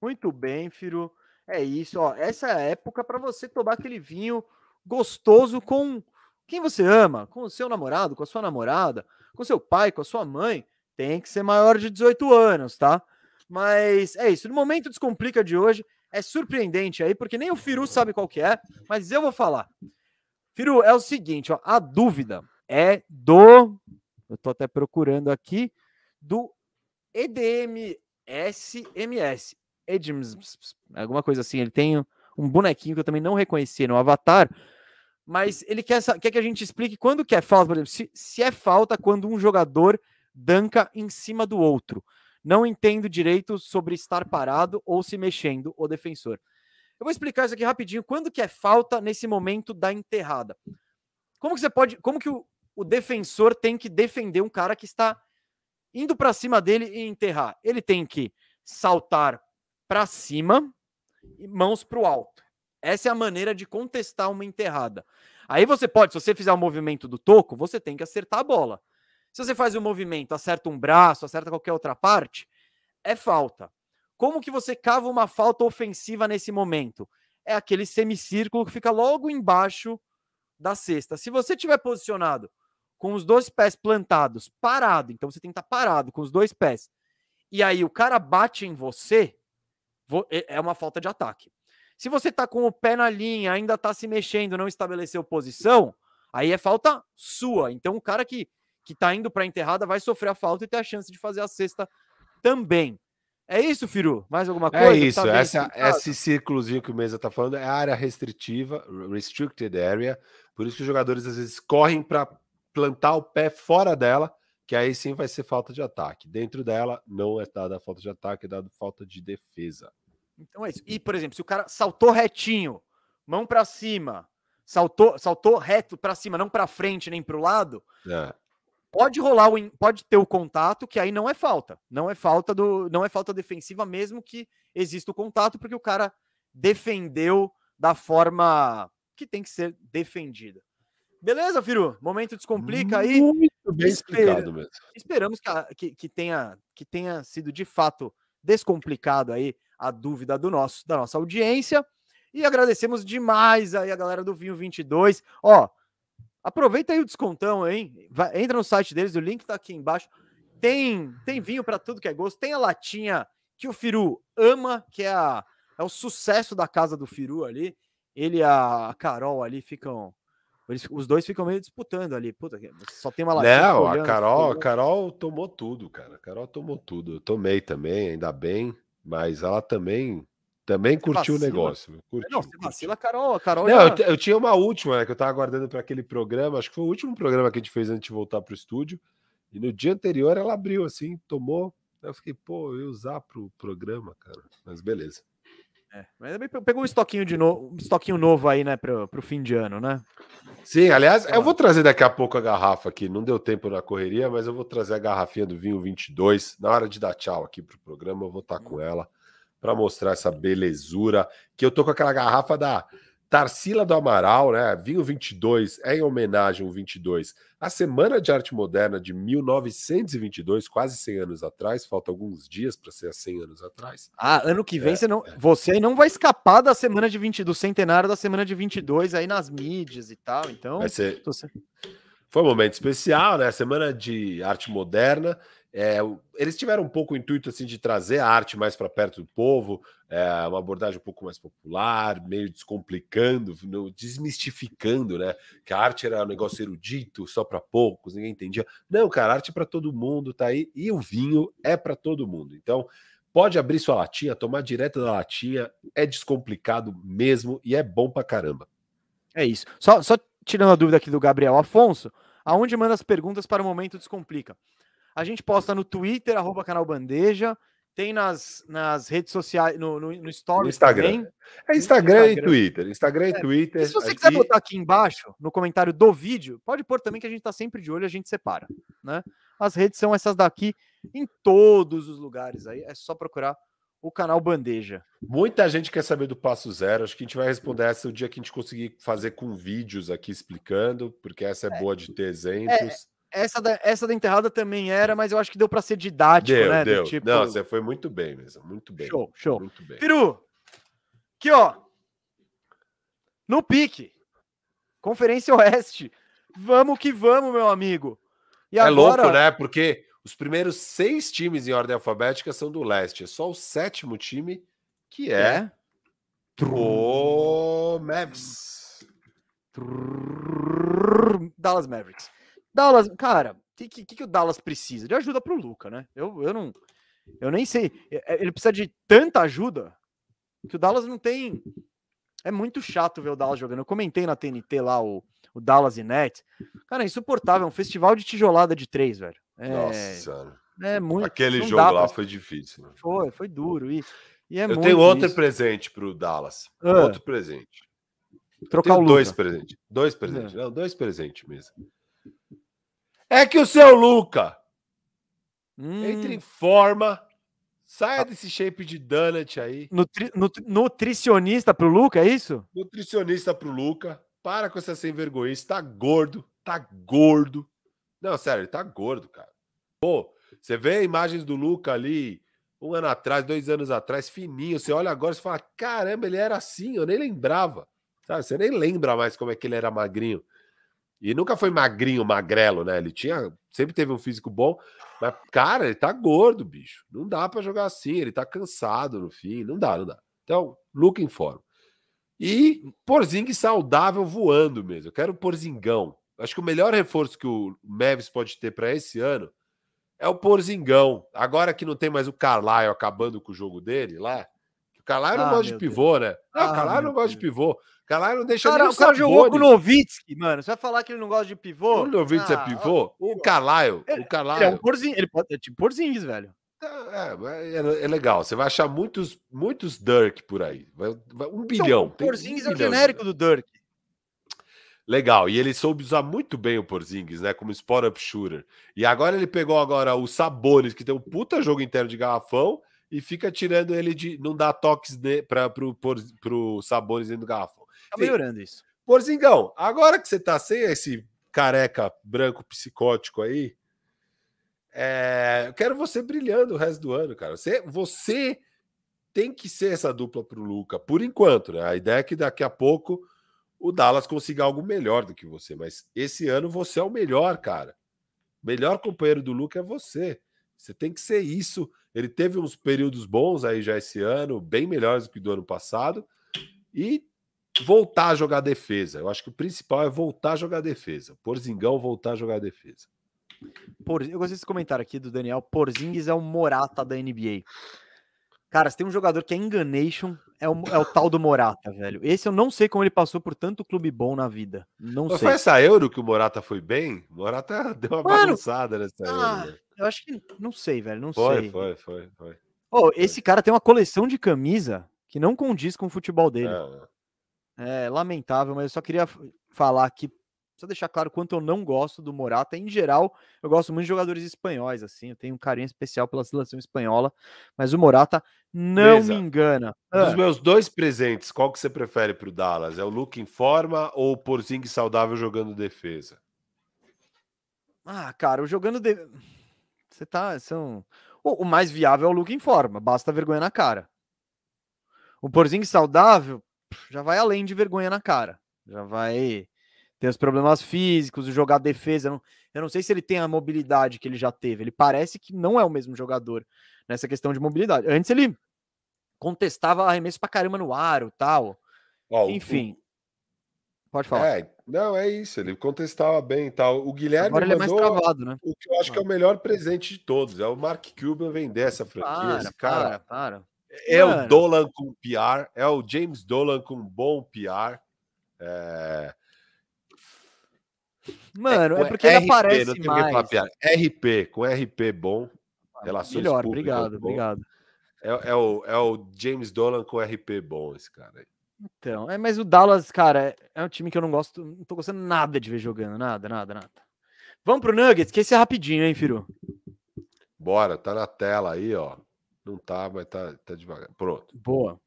Muito bem, Firo. É isso, ó. Essa é a época para você tomar aquele vinho gostoso com quem você ama, com o seu namorado, com a sua namorada, com seu pai, com a sua mãe. Tem que ser maior de 18 anos, tá? Mas é isso. No momento descomplica de hoje, é surpreendente aí, porque nem o Firu sabe qual que é, mas eu vou falar. Firu, é o seguinte, ó, a dúvida é do. Eu tô até procurando aqui, do EDMSMS. Edms, alguma coisa assim. Ele tem um bonequinho que eu também não reconheci no Avatar, mas ele quer, quer que a gente explique quando que é falta, por exemplo, se, se é falta quando um jogador danca em cima do outro. Não entendo direito sobre estar parado ou se mexendo o defensor. Eu vou explicar isso aqui rapidinho. Quando que é falta nesse momento da enterrada? Como que você pode, como que o, o defensor tem que defender um cara que está indo para cima dele e enterrar? Ele tem que saltar para cima e mãos para o alto. Essa é a maneira de contestar uma enterrada. Aí você pode, se você fizer o movimento do toco, você tem que acertar a bola. Se você faz um movimento, acerta um braço, acerta qualquer outra parte, é falta. Como que você cava uma falta ofensiva nesse momento? É aquele semicírculo que fica logo embaixo da cesta. Se você tiver posicionado com os dois pés plantados, parado, então você tem que estar parado com os dois pés, e aí o cara bate em você, é, é uma falta de ataque. Se você está com o pé na linha, ainda está se mexendo, não estabeleceu posição, aí é falta sua. Então o cara que que está indo para a enterrada vai sofrer a falta e ter a chance de fazer a cesta também. É isso, Firu? Mais alguma é coisa? É isso. Tá essa, esse círculozinho que o Mesa está falando é a área restritiva, restricted area. Por isso que os jogadores às vezes correm para plantar o pé fora dela, que aí sim vai ser falta de ataque. Dentro dela não é dada falta de ataque, é dada falta de defesa. Então é isso. E, por exemplo, se o cara saltou retinho, mão para cima, saltou, saltou reto para cima, não para frente nem para o lado, é pode rolar o pode ter o contato que aí não é falta não é falta do não é falta defensiva mesmo que exista o contato porque o cara defendeu da forma que tem que ser defendida beleza Firu momento descomplica aí muito bem explicado mesmo esperamos que, que, que, tenha que tenha sido de fato descomplicado aí a dúvida do nosso da nossa audiência e agradecemos demais aí a galera do Vinho 22 ó Aproveita aí o descontão, hein? Vai, entra no site deles, o link tá aqui embaixo. Tem, tem vinho para tudo que é gosto. Tem a latinha que o Firu ama, que é, a, é o sucesso da casa do Firu ali. Ele e a Carol ali ficam. Eles, os dois ficam meio disputando ali. Puta, só tem uma latinha. Não, a Carol, a Carol tomou tudo, cara. A Carol tomou tudo. Eu tomei também, ainda bem. Mas ela também também curtiu o negócio. Curtiu, não, você vacila, Carol. Carol não, já... eu, eu, tinha uma última, né, que eu tava aguardando para aquele programa. Acho que foi o último programa que a gente fez antes de voltar pro estúdio. E no dia anterior ela abriu assim, tomou. Eu fiquei, pô, eu ia usar pro programa, cara. Mas beleza. É, mas pegou um estoquinho de novo, um estoquinho novo aí, né, pro, pro fim de ano, né? Sim, aliás, eu vou trazer daqui a pouco a garrafa aqui. Não deu tempo na correria, mas eu vou trazer a garrafinha do vinho 22. Na hora de dar tchau aqui pro programa, eu vou estar com ela para mostrar essa belezura. Que eu tô com aquela garrafa da Tarsila do Amaral, né? Vinho 22 é em homenagem ao 22. A Semana de Arte Moderna de 1922, quase 100 anos atrás, falta alguns dias para ser há 100 anos atrás. Ah, ano que vem é, você não, é. você não vai escapar da semana de 20 do centenário da semana de 22 aí nas mídias e tal. Então, vai ser... Foi um momento especial, né? Semana de Arte Moderna é, eles tiveram um pouco o intuito assim de trazer a arte mais para perto do povo, é, uma abordagem um pouco mais popular, meio descomplicando, desmistificando, né? Que a arte era um negócio erudito, só para poucos, ninguém entendia. Não, cara, arte é para todo mundo, tá aí, e o vinho é para todo mundo. Então, pode abrir sua latinha, tomar direto da latinha, é descomplicado mesmo e é bom para caramba. É isso. Só, só tirando a dúvida aqui do Gabriel Afonso, aonde manda as perguntas para o Momento Descomplica? A gente posta no Twitter, arroba canal Bandeja. Tem nas, nas redes sociais, no, no, no Stories Instagram. Também. É Instagram, Instagram, e Twitter. Instagram e é. Twitter. E se você aqui... quiser botar aqui embaixo, no comentário do vídeo, pode pôr também que a gente tá sempre de olho a gente separa. Né? As redes são essas daqui em todos os lugares aí. É só procurar o canal Bandeja. Muita gente quer saber do passo zero. Acho que a gente vai responder essa o dia que a gente conseguir fazer com vídeos aqui explicando, porque essa é, é. boa de ter exemplos. É. Essa da, essa da enterrada também era, mas eu acho que deu para ser didático, deu, né? Deu. Tipo... Não, você foi muito bem mesmo, muito bem. Show, show. Muito bem. Peru, aqui ó, no pique, Conferência Oeste, vamos que vamos, meu amigo. E é agora... louco, né? Porque os primeiros seis times em ordem alfabética são do leste, é só o sétimo time que é, é. o Mavs. Dallas Mavericks. Dallas, cara, o que, que, que, o Dallas precisa? De ajuda pro Luca, né? Eu, eu não. Eu nem sei. É, é, ele precisa de tanta ajuda que o Dallas não tem. É muito chato ver o Dallas jogando. Eu comentei na TNT lá o, o Dallas e Net. Cara, é insuportável. É um festival de tijolada de três, velho. É, Nossa, é muito. Aquele jogo lá pra... foi difícil. Né? Foi, foi duro. E, e é Eu tenho outro isso. presente pro Dallas. Ah. Outro presente. Trocar o dois presentes. Dois presentes. É. Não, dois presentes mesmo. É que o seu Luca hum. entre em forma, saia ah. desse shape de donut aí. Nutri, nut, nutricionista pro Luca, é isso? Nutricionista pro Luca. Para com essa sem vergonha. Tá gordo, tá gordo. Não, sério, ele tá gordo, cara. Pô, você vê imagens do Luca ali um ano atrás, dois anos atrás, fininho. Você olha agora e fala: caramba, ele era assim, eu nem lembrava. Sabe? Você nem lembra mais como é que ele era magrinho. E nunca foi magrinho, magrelo, né? Ele tinha, sempre teve um físico bom, mas cara, ele tá gordo, bicho. Não dá para jogar assim, ele tá cansado no fim, não dá, não dá. Então, look em forma. E Porzing saudável voando mesmo. Eu quero Porzingão. Acho que o melhor reforço que o Mavis pode ter para esse ano é o Porzingão. Agora que não tem mais o Carlisle acabando com o jogo dele lá. O Carlisle ah, não gosta de pivô, Deus. né? Não, ah, o Carlisle não gosta Deus. de pivô. Caralho, não deixa cara, nem o cara jogou com o Novitsky, mano. Você vai falar que ele não gosta de pivô? O Novitsky é ah, é pivô? O Carlisle, o Carlisle... Ele é um porzinho, ele pode, é tipo porzinhos, velho. É, é, é, legal. Você vai achar muitos, muitos Dirk por aí. Um bilhão. Então, o Porzingis um é o genérico do Dirk. Legal. E ele soube usar muito bem o Porzingis, né? Como spot-up shooter. E agora ele pegou agora o Sabonis, que tem um puta jogo interno de garrafão, e fica tirando ele de. não dá toques para pro, pro, pro Sabonis dentro do garrafão. Tá melhorando isso. Porzingão, agora que você tá sem esse careca branco psicótico aí, é, eu quero você brilhando o resto do ano, cara. Você, você tem que ser essa dupla pro Luca, por enquanto, né? A ideia é que daqui a pouco o Dallas consiga algo melhor do que você, mas esse ano você é o melhor, cara. O melhor companheiro do Luca é você. Você tem que ser isso. Ele teve uns períodos bons aí já esse ano, bem melhores do que do ano passado, e voltar a jogar defesa. Eu acho que o principal é voltar a jogar defesa. Porzingão voltar a jogar defesa. Por, eu gostei desse comentário aqui do Daniel. Porzingis é o Morata da NBA. Cara, se tem um jogador que é enganation, é o, é o tal do Morata, velho. Esse eu não sei como ele passou por tanto clube bom na vida. Não Mas sei. Foi essa Euro que o Morata foi bem? O Morata deu uma Mano, bagunçada nessa ah, Euro. Né? Eu acho que. Não sei, velho. Não foi, sei. Foi, foi, foi. Oh, esse cara tem uma coleção de camisa que não condiz com o futebol dele. É. É lamentável, mas eu só queria falar que Precisa deixar claro quanto eu não gosto do Morata. Em geral, eu gosto muito de jogadores espanhóis, assim. Eu tenho um carinho especial pela seleção espanhola. Mas o Morata não Beleza. me engana. Dos Ah, meus dois presentes, qual que você prefere pro Dallas? É o Luke em forma ou o Porzingis saudável jogando defesa? Ah, cara, o jogando. De... Você tá. São... O, o mais viável é o Luke em forma, basta vergonha na cara. O Porzingis saudável já vai além de vergonha na cara. Já vai ter os problemas físicos, jogar defesa. Eu não, eu não sei se ele tem a mobilidade que ele já teve. Ele parece que não é o mesmo jogador nessa questão de mobilidade. Antes ele contestava arremesso pra caramba no aro tal. Ó, o- Enfim. Pode falar. É, não, é isso. Ele contestava bem e tal. O Guilherme Agora ele é mais travado, né? o que eu acho que é o melhor presente de todos. É o Mark Cuban vender essa franquia. Para, cara para, para. é o. Dolan com PR, é o James Dolan com bom PR. É, Mano, é, com porque ele RP, aparece mais. RP, com RP bom. Relações Melhor, obrigado, bom. obrigado. É, é o, é o James Dolan com RP bom, esse cara aí. Então, é, mas o Dallas, cara, é, é um time que eu não gosto, não tô gostando nada de ver jogando, nada, nada, nada. Vamos pro Nuggets, que esse é rapidinho, hein, Firu? Bora, tá na tela aí, ó. Não tá, mas tá, tá devagar. Pronto. Boa.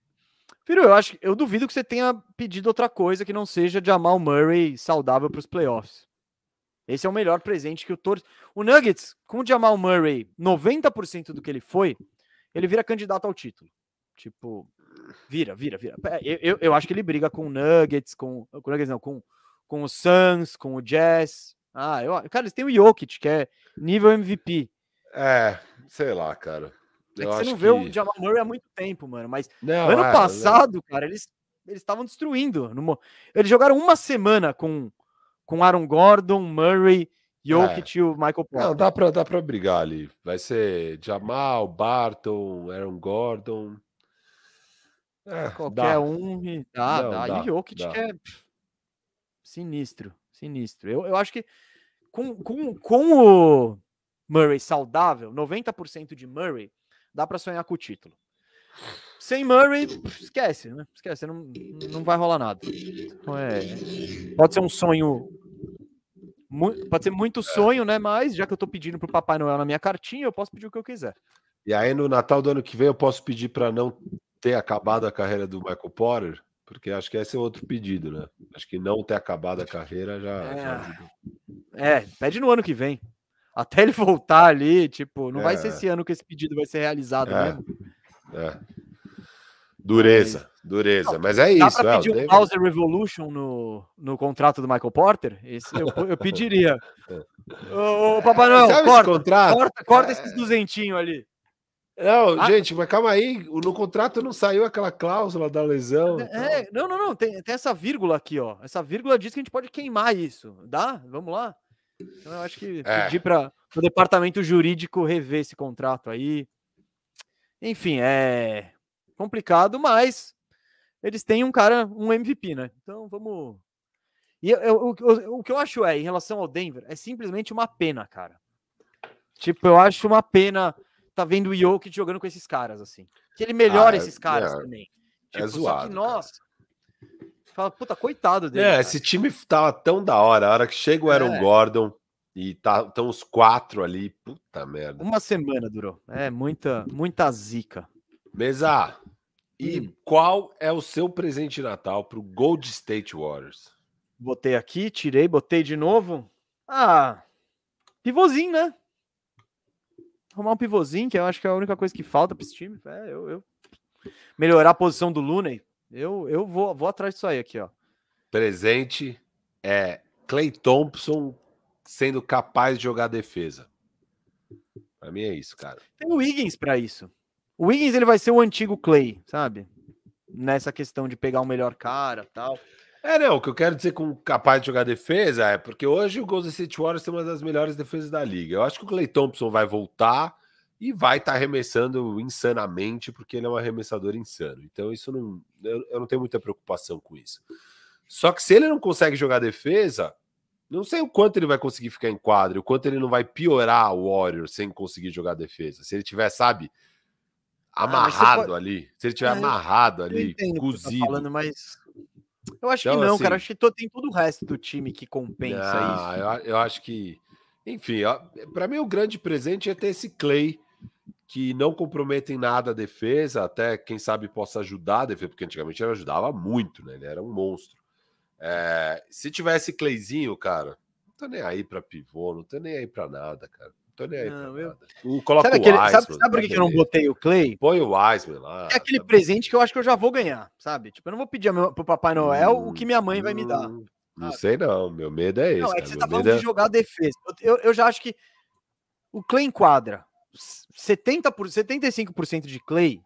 Firu, eu acho, que- eu duvido que você tenha pedido outra coisa que não seja Jamal Murray saudável para os playoffs. Esse é o melhor presente que o Tor... O Nuggets, com o Jamal Murray 90% do que ele foi, ele vira candidato ao título. Tipo, vira, vira, vira. É, Eu, eu, eu acho que ele briga com o Nuggets, com, com o Nuggets não, com, com o Suns, com o Jazz. Ah, eu, cara, eles têm o Jokic, que é nível MVP. É, sei lá, cara. É que você não vê o Jamal Murray há muito tempo, mano, mas Não, ano é, passado, cara, eles eles estavam destruindo. no Eles jogaram uma semana com com Aaron Gordon, Murray, Jokic e o Michael Porter. Não, dá pra, dá pra brigar ali. Vai ser Jamal, Barton, Aaron Gordon. É, Qualquer dá. um. e- Dá, Não, dá. dá, E o Jokic dá. que é sinistro, sinistro. Eu, eu acho que com, com, com o Murray saudável, 90% de Murray, dá pra sonhar com o título. Sem Murray, esquece, né? Esquece, não, não vai rolar nada. Então é, pode ser um sonho. Pode ser muito sonho, né? Mas já que eu tô pedindo pro Papai Noel na minha cartinha, eu posso pedir o que eu quiser. E aí no Natal do ano que vem eu posso pedir para não ter acabado a carreira do Michael Porter, porque acho que esse é outro pedido, né? Acho que não ter acabado a carreira já. É. já. É, pede no ano que vem. Até ele voltar ali, tipo, não vai ser É. esse ano que esse pedido vai ser realizado É. mesmo. É. Dureza, dureza. Mas é Dá isso, pra é, o pedir um Bowser Revolution no, no contrato do Michael Porter? Esse eu, eu pediria. Ô, ô, Papai Noel, Sabe esse corta, contrato? corta, corta esses duzentinhos ali. Não, Ah. gente, mas calma aí. No contrato não saiu aquela cláusula da lesão. É, não, não, não, tem, tem essa vírgula aqui, ó. Essa vírgula diz que a gente pode queimar isso. Dá? Vamos lá? Então eu acho que É. pedir para o departamento jurídico rever esse contrato aí. Enfim, é complicado, mas eles têm um cara, um MVP, né? Então vamos. E eu- eu- o- o que eu acho é, em relação ao Denver, é simplesmente uma pena, cara. Tipo, eu acho uma pena tá vendo o Jokic jogando com esses caras, assim. Que ele melhora Ah, é- esses caras é, também. é Tipo, só que, zoado, cara. nossa. Fala, puta, coitado dele. É, cara. esse time tava tão da hora. A hora que chega o Aaron É. Gordon e tá, estão os quatro ali, puta merda. Uma semana durou. É, muita, muita zica. Mesa, e Hum. qual é o seu presente de Natal pro Gold State Warriors? Botei aqui, tirei, botei de novo. Ah, pivôzinho, né? Arrumar um pivôzinho, que eu acho que é a única coisa que falta para esse time. É, eu, eu- Melhorar a posição do Looney. Eu, eu vou, vou atrás disso aí aqui, ó. Presente é Clay Thompson sendo capaz de jogar defesa. Pra mim é isso, cara. Tem o Wiggins para isso. O Wiggins ele vai ser o antigo Clay, sabe? Nessa questão de pegar o melhor cara tal. É, não, o que eu quero dizer com capaz de jogar defesa é porque hoje o Golden State Warriors tem uma das melhores defesas da liga. Eu acho que o Clay Thompson vai voltar e vai estar arremessando insanamente, porque ele é um arremessador insano. Então, isso não. Eu, eu não tenho muita preocupação com isso. Só que se ele não consegue jogar defesa, não sei o quanto ele vai conseguir ficar em quadro, o quanto ele não vai piorar o Warriors sem conseguir jogar defesa. Se ele tiver, sabe, Ah, amarrado pode- ali, se ele tiver É, amarrado ali, tá cozido. falando, mas Eu acho Então, que não, assim- cara. Acho que tem todo o resto do time que compensa Ah, isso. eu, eu acho que. Enfim, para mim o grande presente é ter esse Clay que não compromete em nada a defesa, até quem sabe possa ajudar a defesa, porque antigamente ele ajudava muito, né? Ele era um monstro. É, se tivesse Clayzinho, cara, não tô nem aí pra pivô, não tô nem aí pra nada, cara. Tô nem aí Não, eu-. O, coloca Sabe, o aquele, Wiseman, sabe, sabe por que, que eu não botei o Clay? Põe o Wiseman lá. É aquele tá- presente que eu acho que eu já vou ganhar, sabe? Tipo, eu não vou pedir pro Papai Noel o que minha mãe vai me dar. Hum, Não sei não, meu medo é esse. Não, é que você Meu tá falando medo de jogar defesa. Eu, eu, já acho que o Clay enquadra. 70 por, 75% de Clay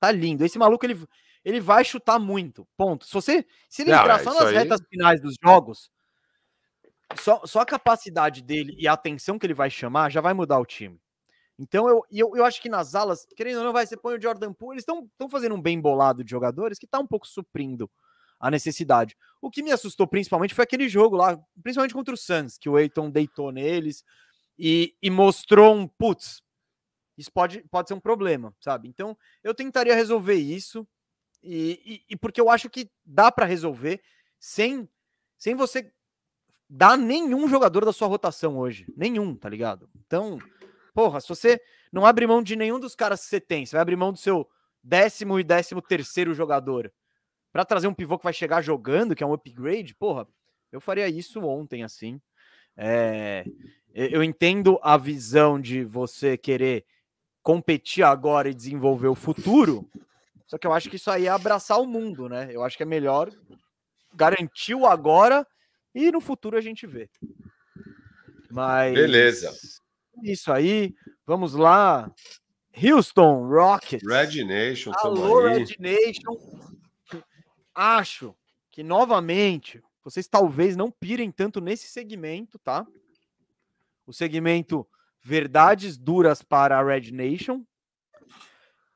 tá lindo. Esse maluco, ele, ele vai chutar muito. Ponto. Se você se ele Não, entrar é só nas aí. retas finais dos jogos, só, só a capacidade dele e a atenção que ele vai chamar já vai mudar o time. Então eu, eu, eu acho que nas alas, querendo ou não, vai, você põe o Jordan Poole, eles estão fazendo um bem bolado de jogadores que tá um pouco suprindo a necessidade. O que me assustou principalmente foi aquele jogo lá, principalmente contra o Suns, que o Eiton deitou neles e, e mostrou um putz. Isso pode, pode ser um problema, sabe? Então eu tentaria resolver isso e, e- e porque eu acho que dá para resolver sem, sem você dar nenhum jogador da sua rotação hoje. Nenhum, tá ligado? Então, porra, se você não abre mão de nenhum dos caras que você tem, você vai abrir mão do seu décimo e décimo terceiro jogador para trazer um pivô que vai chegar jogando, que é um upgrade, porra, eu faria isso ontem, assim. É, eu entendo a visão de você querer competir agora e desenvolver o futuro, só que eu acho que isso aí é abraçar o mundo, né? Eu acho que é melhor garantir o agora e no futuro a gente vê. Mas Beleza. Isso aí, vamos lá. Houston Rockets. Red Nation, Alô. Red Nation. Acho que novamente vocês talvez não pirem tanto nesse segmento, tá? O segmento verdades duras para a Red Nation.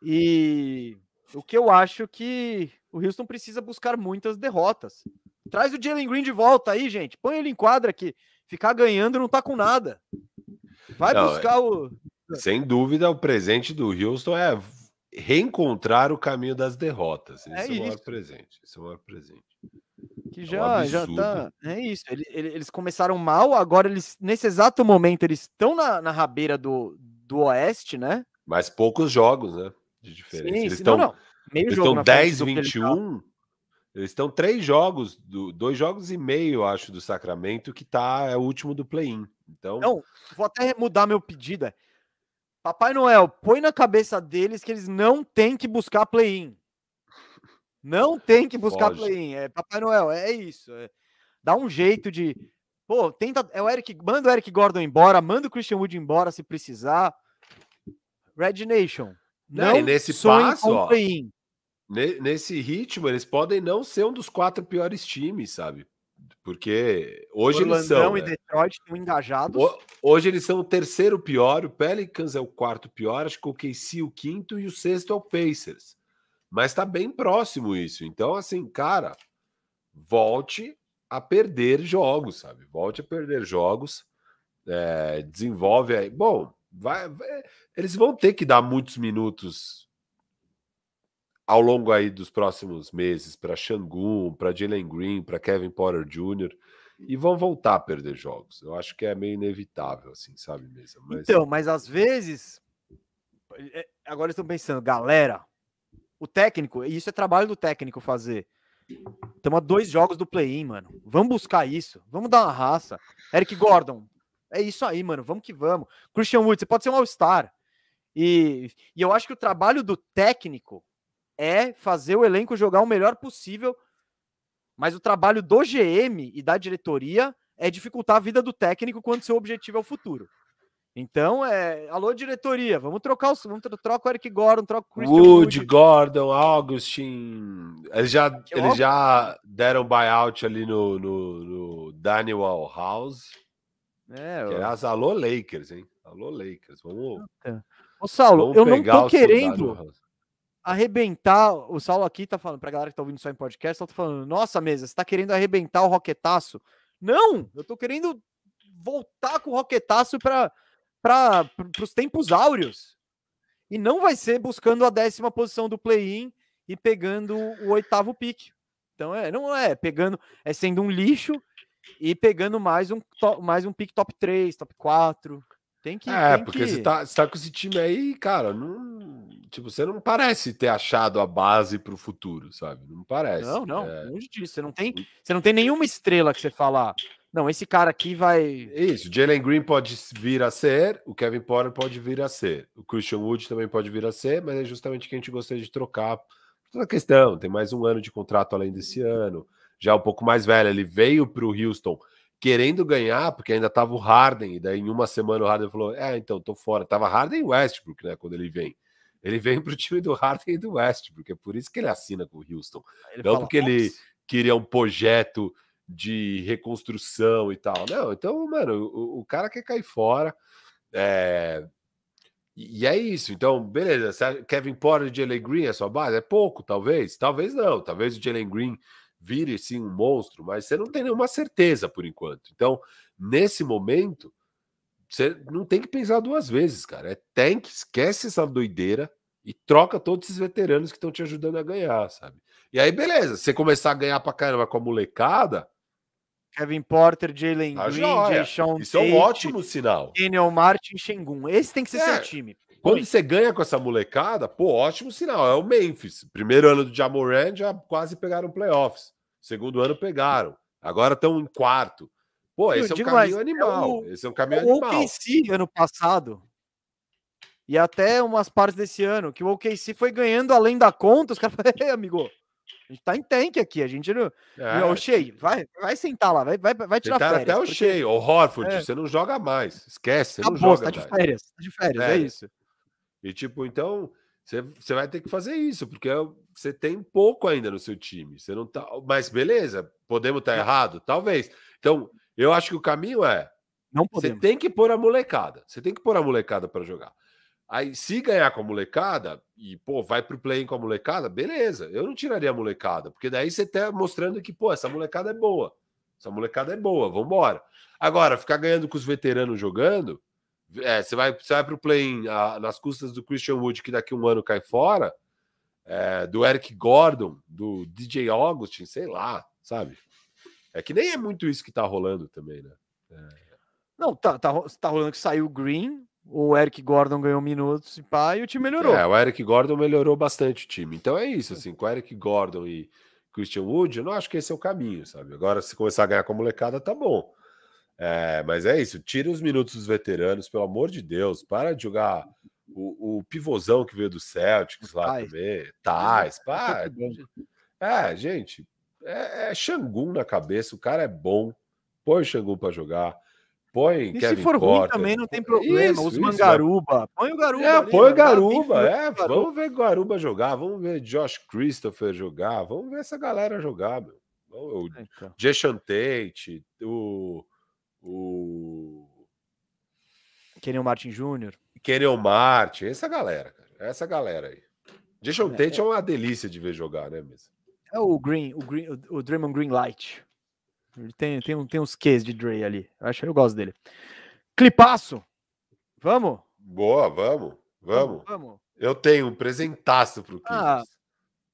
E o que eu acho que o Houston precisa buscar muitas derrotas. Traz o Jalen Green de volta aí, gente. Põe ele em quadra que ficar ganhando não tá com nada. Vai Não, é buscar o Sem dúvida, o presente do Houston é reencontrar o caminho das derrotas. Esse É é, o maior isso. presente. Esse é o maior presente. Que um já, já absurdo. tá. É isso. ele- ele- Eles começaram mal, agora eles, nesse exato momento, eles estão na, na rabeira do, do Oeste, né? Mas poucos jogos, né? De diferença. Sim, eles estão. Meio eles estão na frente 10, do que eles 21. Eles estão três jogos, do, dois jogos e meio, acho, do Sacramento, que tá, é o último do play-in. Então, Não, vou até mudar meu pedido. é, Papai Noel, põe na cabeça deles que eles não têm que buscar play-in. Não tem que buscar play-in. É, Papai Noel, é isso. é. Dá um jeito de. Pô, tenta. É o Eric. Manda o Eric Gordon embora, manda o Christian Wood embora se precisar. Red Nation. Não, Não e nesse passo, ó, nesse ritmo, eles podem não ser um dos quatro piores times, sabe? Porque hoje eles são. Orlandão e né? Detroit estão engajados. Ho- Hoje eles são o terceiro pior, o Pelicans é o quarto pior, acho que o KC o quinto e o sexto é o Pacers. Mas tá bem próximo isso. Então, assim, cara, volte a perder jogos, sabe? Volte a perder jogos, é, desenvolve aí. Bom, vai, vai- eles vão ter que dar muitos minutos ao longo aí dos próximos meses para Shangun, para Jalen Green, para Kevin Porter Jr. e vão voltar a perder jogos. Eu acho que é meio inevitável, assim, sabe mesmo? Mas Então, mas às vezes. é, Agora estão pensando, galera, o técnico, e isso é trabalho do técnico fazer. Estamos a dois jogos do play-in, mano. Vamos buscar isso. Vamos dar uma raça. Eric Gordon, é isso aí, mano. Vamos que vamos. Christian Wood, você pode ser um All-Star. E, e eu acho que o trabalho do técnico é fazer o elenco jogar o melhor possível. Mas o trabalho do GM e da diretoria é dificultar a vida do técnico quando seu objetivo é o futuro. Então, é, alô diretoria, vamos trocar os, vamos tro- troca o Eric Gordon, troca o Christian Wood, Wood. Gordon, Augustin, eles já, Que eles óbvio. já deram buyout ali no, no, no Daniel House. É, aliás, alô Lakers, hein? Alô Lakers. Vamos, Ô, Saulo, vamos eu não tô querendo. Arrebentar. O Saulo aqui tá falando, pra galera que tá ouvindo só em podcast, tá falando, nossa, mesa, você tá querendo arrebentar o Roquetaço? Não, eu tô querendo voltar com o Roquetaço para para os tempos áureos. E não vai ser buscando a décima posição do play-in e pegando o oitavo pique. Então é, não é pegando, é sendo um lixo e pegando mais um mais um pick top 3, top 4. Tem que É, tem porque que... você, tá, você tá com esse time aí, cara, não, tipo, você não parece ter achado a base pro futuro, sabe? Não parece. Não, não, É, longe disso. Você não tem, você não tem nenhuma estrela que você fala, "Ah, não, esse cara aqui vai é isso, Jalen Green pode vir a ser, o Kevin Porter pode vir a ser, o Christian Wood também pode vir a ser, mas é justamente que a gente gostaria de trocar. Toda a questão, tem mais um ano de contrato além desse ano, já um pouco mais velho, ele veio para o Houston querendo ganhar, porque ainda tava o Harden, e daí em uma semana o Harden falou: É, então, tô fora. Tava Harden e Westbrook, né? Quando ele vem. Ele vem pro time do Harden e do Westbrook, é por isso que ele assina com o Houston. ele Não fala, porque ele "Ops, queria um projeto de reconstrução e tal. Não, então, mano, o, o cara quer cair fora. é, E e é isso. Então, beleza. Kevin Porter e Jalen Green é sua base? É pouco, talvez. Talvez não. Talvez o Jalen Green vire sim um monstro, mas você não tem nenhuma certeza por enquanto. Então, nesse momento, você não tem que pensar duas vezes, cara. É tank, esquece essa doideira e troca todos esses veteranos que estão te ajudando a ganhar, sabe? E aí, beleza. Você começar a ganhar pra caramba com a molecada, Kevin Porter, Jalen Tá Green. Jay Sean isso é um Tate, ótimo sinal. Daniel Martin, Shengun. Esse tem que ser É. seu time. Quando você ganha com essa molecada, pô, ótimo sinal. É o Memphis. Primeiro ano do Jamoran já quase pegaram playoffs. Segundo ano pegaram. Agora estão em quarto. Pô, esse é um caminho mais, é animal. o- Esse é um caminho O animal. OKC ano passado e até umas partes desse ano, que o OKC foi ganhando além da conta, os caras falaram, "Ei, amigo, a gente tá em tank aqui, a gente não... É, Ô, Shea, vai, vai sentar lá, vai, vai, vai tirar tentaram férias. até o porque cheio. O Horford, É. você não joga mais. Esquece, você Acabou, não joga tá de férias, tá de férias, é Férias. isso. E tipo, então, você, vai ter que fazer isso, porque você tem pouco ainda no seu time. Você não tá. Mas beleza, podemos estar errado? Talvez. Então, eu acho que o caminho é Não Você tem que pôr a molecada. Você tem que pôr a molecada para jogar. Aí, se ganhar com a molecada e, pô, vai pro play com a molecada, beleza. Eu não tiraria a molecada, porque daí você tá mostrando que, pô, essa molecada é boa. Essa molecada é boa, vambora. Agora, ficar ganhando com os veteranos jogando, é, você vai, você vai pro play nas custas do Christian Wood, que daqui a um ano cai fora, é, do Eric Gordon, do DJ Augustin, sei lá, sabe? É que nem é muito isso que tá rolando também, né? Não, tá, tá, tá rolando que saiu o Green, o Eric Gordon ganhou minutos e pá, e o time melhorou. É, o Eric Gordon melhorou bastante o time. Então é isso, assim, com o Eric Gordon e Christian Wood, eu não acho que esse é o caminho, sabe? Agora, se começar a ganhar com a molecada, tá bom. É, mas é isso, tira os minutos dos veteranos, pelo amor de Deus, para de jogar o, o pivôzão que veio do Celtics lá Tais. também, Tais, pá. Muito bom. É, gente, é, é Xangun na cabeça, o cara é bom, põe o Xangun para jogar, põe E Kevin se for ruim Porter, também não tem problema. Isso, Os isso, Mangaruba. Põe o Garuba. é, ali, põe o mano, dá 20 Garuba, é. Vamos ver Garuba jogar, vamos ver Josh Christopher jogar, vamos ver essa galera jogar, meu. O Então. Jason Tate, o, o Kenyon Martin Jr. Kenyon Martin, essa galera, cara. Essa galera aí. Jason É, Tate é uma delícia de ver jogar, né, mesmo? É o Green, o, Green, o, Draymond Green Light. Ele tem, tem, tem uns Qs de Dre ali. Eu acho eu gosto dele. Clipaço. Vamos? Boa, vamos, vamos. Vamos. Eu tenho um presentaço pro Ah, Clippers.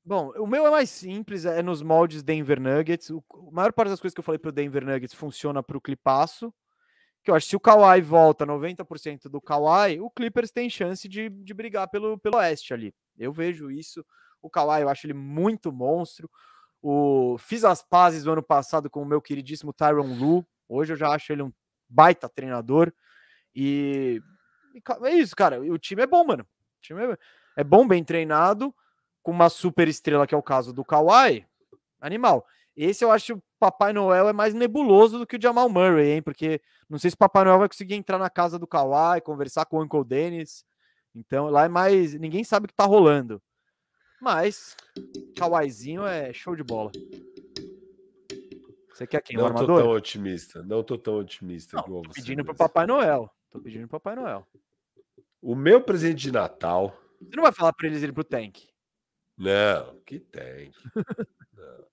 Bom, o meu é mais simples, é nos moldes Denver Nuggets. O, a maior parte das coisas que eu falei pro Denver Nuggets funciona pro Clipaço. Que eu acho que se o Kawhi volta 90% do Kawhi, o Clippers tem chance de, de brigar pelo, pelo Oeste ali. Eu vejo isso. O Kawhi, eu acho ele muito monstro. O, fiz as pazes do ano passado com o meu queridíssimo Tyron Lu. Hoje eu já acho ele um baita treinador. E, e é isso, cara. O time é bom, mano. O time é, é bom, bem treinado, com uma super estrela que é o caso do Kawhi. Animal. Esse eu acho que o Papai Noel é mais nebuloso do que o Jamal Murray, hein? Porque não sei se o Papai Noel vai conseguir entrar na casa do Kawhi, conversar com o Uncle Dennis. Então lá é mais. Ninguém sabe o que tá rolando. Mas Kawhizinho é show de bola. Você quer quem? Não tô tão otimista, não tô tão otimista Não, igual tô você. pedindo pro Papai Noel. Tô pedindo pro Papai Noel. O meu presente de Natal Você não vai falar pra eles irem pro tank. Não, que tem. Não.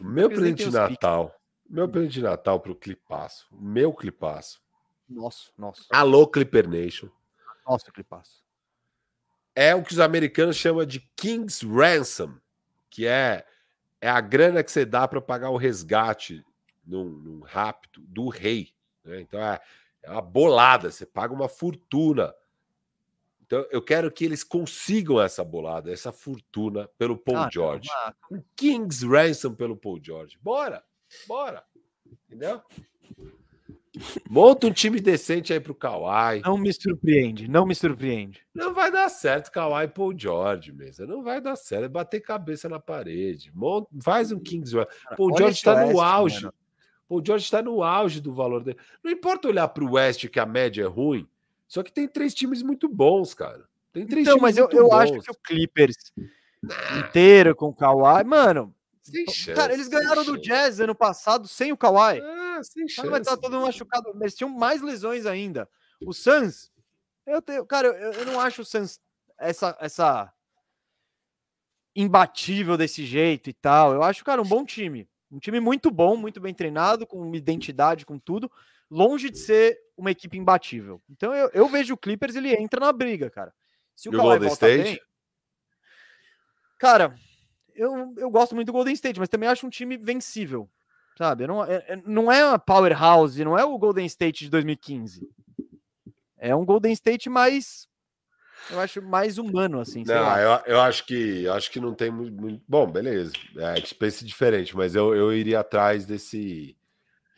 O meu presente de. Natal, meu presente de Natal pro Clipaço, meu Clipaço. Nossa, nossa. Alô, Clipper Nation. Nossa, clipaço. É o que os americanos chamam de King's Ransom, que é é a grana que você dá para pagar o resgate num, num rápido do rei. Né? Então é, é uma bolada, você paga uma fortuna. Então eu quero que eles consigam essa bolada, essa fortuna pelo Paul ah, George. Não, um King's Ransom pelo Paul George. Bora, bora. Entendeu? Monta um time decente aí pro Kawhi. Não me surpreende, não me surpreende. Não vai dar certo Kawhi e Paul George, mesa. Não vai dar certo. É bater cabeça na parede. Monta, faz um Kings. Paul George está no auge. Mano. Paul George está no auge do valor dele. Não importa olhar para o West que a média é ruim. Só que tem três times muito bons, cara. Tem três então, mas eu, eu acho que o Clippers inteiro com o Kawhi, mano. Chance, cara, eles ganharam do Jazz ano passado sem o Kawhi. Ah, sem chance. Vai estar todo machucado. Eles tinham mais lesões ainda. O Suns, eu tenho, cara, eu, eu não acho o Suns essa essa imbatível desse jeito e tal. Eu acho, cara, um bom time. Um time muito bom, muito bem treinado, com identidade, com tudo. Longe de ser uma equipe imbatível. Então eu, eu vejo o Clippers, ele entra na briga, cara. Se o, Kawhi volta State? bem... Cara, eu, eu gosto muito do Golden State, mas também acho um time vencível, sabe? Não é, é, não é uma powerhouse, não é o Golden State de 2015. É um Golden State mais, eu acho mais humano, assim. Não, eu, eu, acho que eu acho que não tem muito. muito... Bom, beleza. É space diferente, mas eu, eu iria atrás desse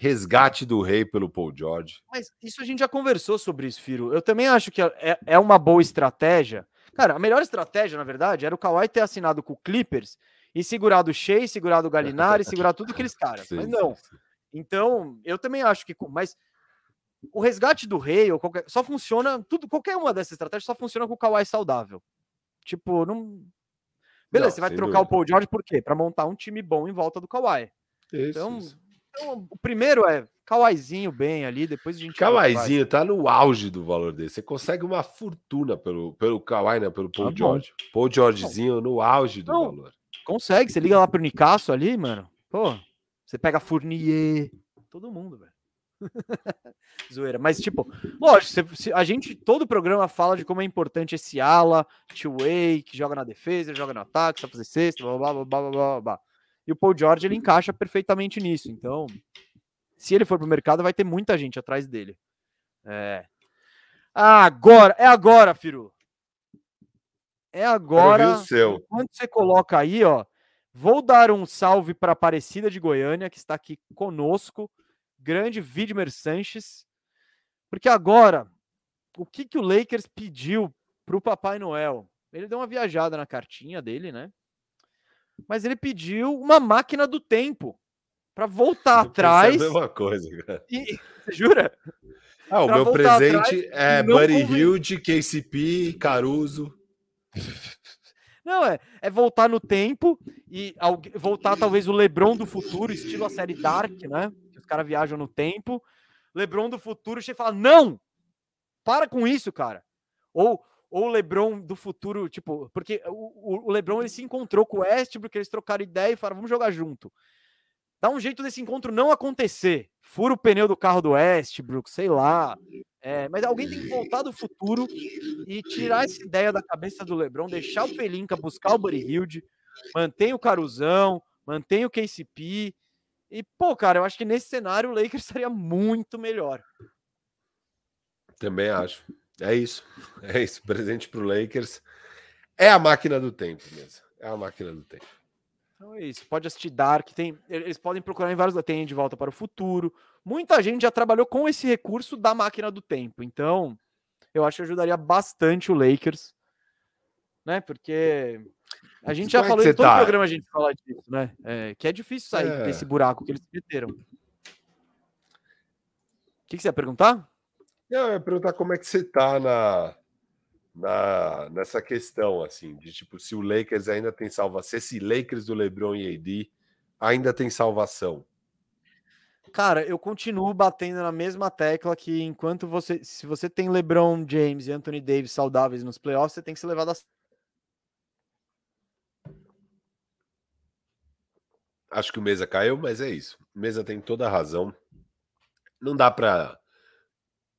resgate do rei pelo Paul George. Mas isso a gente já conversou sobre isso, Firo. Eu também acho que é, é uma boa estratégia Cara, a melhor estratégia, na verdade, era o Kawhi ter assinado com o Clippers e segurado o Shea, segurado o Galinari, segurar tudo aqueles caras. Mas não. Então, eu também acho que. Mas o resgate do rei, ou qualquer, só funciona. tudo Qualquer uma dessas estratégias só funciona com o Kawhi saudável. Tipo, não. Beleza, não, você vai trocar dúvida. o Paul George por quê? Para montar um time bom em volta do Kawhi. Isso, então, isso. Então, o primeiro é Kawaizinho bem ali, depois a gente. Kawaizinho tá no auge do valor dele. Você consegue uma fortuna pelo, pelo Kawhi, né? Pelo Paul tá George. Paul Georgezinho no auge do Não, valor. Consegue, você liga lá pro Nicasso ali, mano. Pô, você pega Fournier, todo mundo, velho. Zoeira. Mas, tipo, lógico, a gente, todo programa fala de como é importante esse ala, two-way, que joga na defesa, joga no ataque, sabe fazer cesta, blá, blá, blá, blá, blá, blá. E o Paul George, ele encaixa perfeitamente nisso. Então, se ele for pro mercado, vai ter muita gente atrás dele. É. Agora, é agora, Firu. É agora. Quando você coloca aí, ó. Vou dar um salve para Aparecida de Goiânia, que está aqui conosco. Grande Vidmer Sanches. Porque agora, o que, que o Lakers pediu para o Papai Noel? Ele deu uma viajada na cartinha dele, né? Mas ele pediu uma máquina do tempo para voltar atrás. É a mesma coisa, cara. E, jura? Ah, o meu presente é Buddy Hilde, KCP, Caruso. Não, é, é voltar no tempo e voltar talvez o Lebron do futuro, estilo a série Dark, né? Os caras viajam no tempo. Lebron do futuro chega e fala: Não! Para com isso, cara. Ou, ou o Lebron do futuro, tipo, porque o, o Lebron ele se encontrou com o Westbrook, eles trocaram ideia e falaram: Vamos jogar junto. Dá um jeito desse encontro não acontecer. Fura o pneu do carro do Westbrook, sei lá. É, mas alguém tem que voltar do futuro e tirar essa ideia da cabeça do LeBron, deixar o Pelinka buscar o Buddy Hilde, mantém o Caruzão, mantém o KCP. E, pô, cara, eu acho que nesse cenário o Lakers estaria muito melhor. Também acho. É isso. É isso. Presente para o Lakers. É a máquina do tempo mesmo. É a máquina do tempo. Então é isso. Pode assistir Dark. Tem, eles podem procurar em vários. Tem De Volta para o Futuro. Muita gente já trabalhou com esse recurso da máquina do tempo. Então, eu acho que ajudaria bastante o Lakers. Né? Porque a gente já Como é falou em todo tá? programa a gente fala disso, né? É, que é difícil sair é. desse buraco que eles meteram. O que, que você ia perguntar? Eu ia perguntar como é que você tá na, na, nessa questão, assim, de tipo, se o Lakers ainda tem salvação, se esse Lakers do LeBron e AD ainda tem salvação. Cara, eu continuo batendo na mesma tecla que enquanto você, se você tem LeBron James e Anthony Davis saudáveis nos playoffs, você tem que se levar da Acho que o Mesa caiu, mas é isso. O Mesa tem toda a razão. Não dá para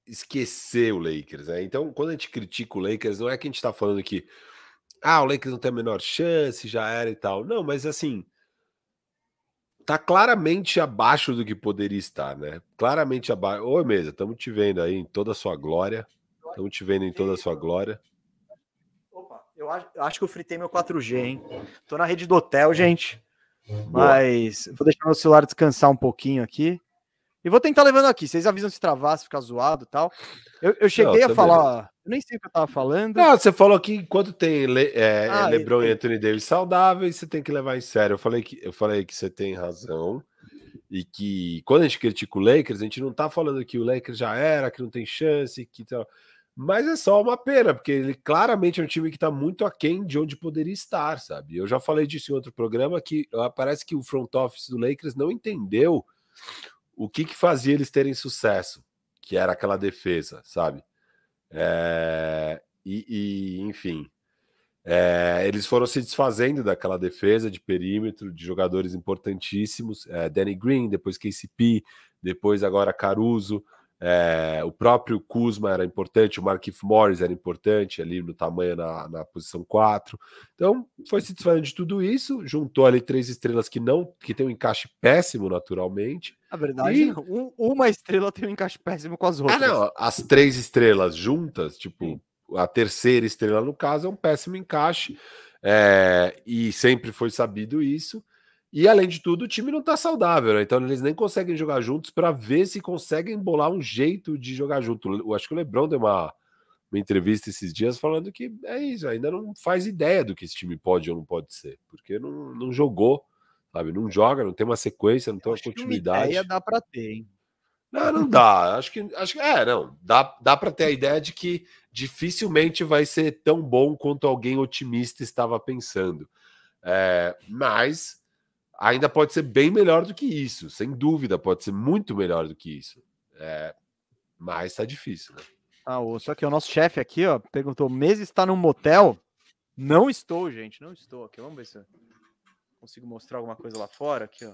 esquecer o Lakers, né? Então, quando a gente critica o Lakers, não é que a gente tá falando que ah, o Lakers não tem a menor chance, já era e tal. Não, mas assim, tá claramente abaixo do que poderia estar, né? Claramente abaixo. Ô, Mesa, estamos te vendo aí em toda a sua glória. Estamos te vendo em toda a sua glória. Opa, eu acho, eu acho que eu fritei meu 4G, hein? Tô na rede do hotel, gente. Mas vou deixar meu celular descansar um pouquinho aqui. E vou tentar levando aqui. Vocês avisam se travar, se ficar zoado e tal. Eu, eu cheguei Não, a falar. Eu nem sei o que eu tava falando. Não, você falou que enquanto tem Le, é, ah, LeBron e Anthony Davis saudáveis, você tem que levar em sério. Eu falei que, eu falei que você tem razão. E que quando a gente critica o Lakers, a gente não tá falando que o Lakers já era, que não tem chance, que. Mas é só uma pena, porque ele claramente é um time que está muito aquém de onde poderia estar, sabe? Eu já falei disso em outro programa que parece que o front office do Lakers não entendeu o que, que fazia eles terem sucesso, que era aquela defesa, sabe? É, e, e, enfim, é, eles foram se desfazendo daquela defesa de perímetro de jogadores importantíssimos, é, Danny Green, depois KCP, depois agora Caruso, é, o próprio Kuzma era importante, o Markif Morris era importante ali no tamanho na, na posição 4. Então foi se desfazendo de tudo isso, juntou ali três estrelas que não que tem um encaixe péssimo naturalmente. Na verdade, e... um, uma estrela tem um encaixe péssimo com as outras. Ah, não, as três estrelas juntas, tipo, a terceira estrela no caso é um péssimo encaixe. É, e sempre foi sabido isso. E além de tudo, o time não está saudável, né? então eles nem conseguem jogar juntos para ver se conseguem bolar um jeito de jogar junto. Eu acho que o Lebron deu uma, uma entrevista esses dias falando que é isso, ainda não faz ideia do que esse time pode ou não pode ser, porque não, não jogou, sabe? Não joga, não tem uma sequência, não tem uma continuidade. Uma ideia dá para ter, hein? Não, não dá. Acho que acho que é, não. Dá, dá para ter a ideia de que dificilmente vai ser tão bom quanto alguém otimista estava pensando. É, mas ainda pode ser bem melhor do que isso, sem dúvida, pode ser muito melhor do que isso. É, mas tá difícil, né? Ah, só que o nosso chefe aqui, ó, perguntou: mês está num motel? Não estou, gente, não estou aqui. Vamos ver se eu consigo mostrar alguma coisa lá fora aqui, ó.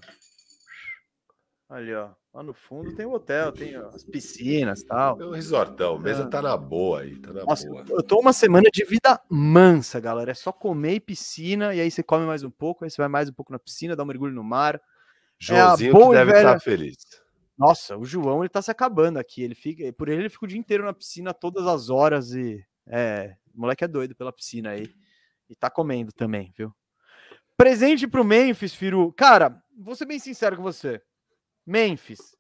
Ali, ó. Lá no fundo tem o hotel, tem as piscinas e tal. É um resortão, mesa é. tá na boa aí, tá na Nossa, boa. Eu tô uma semana de vida mansa, galera. É só comer e piscina, e aí você come mais um pouco, aí você vai mais um pouco na piscina, dá um mergulho no mar. Joãozinho é que deve velha... estar feliz. Nossa, o João ele tá se acabando aqui. Ele fica, por ele ele fica o dia inteiro na piscina todas as horas e é, o moleque é doido pela piscina aí e tá comendo também, viu? Presente pro Memphis, Firu. Cara, vou ser bem sincero com você. Memphis.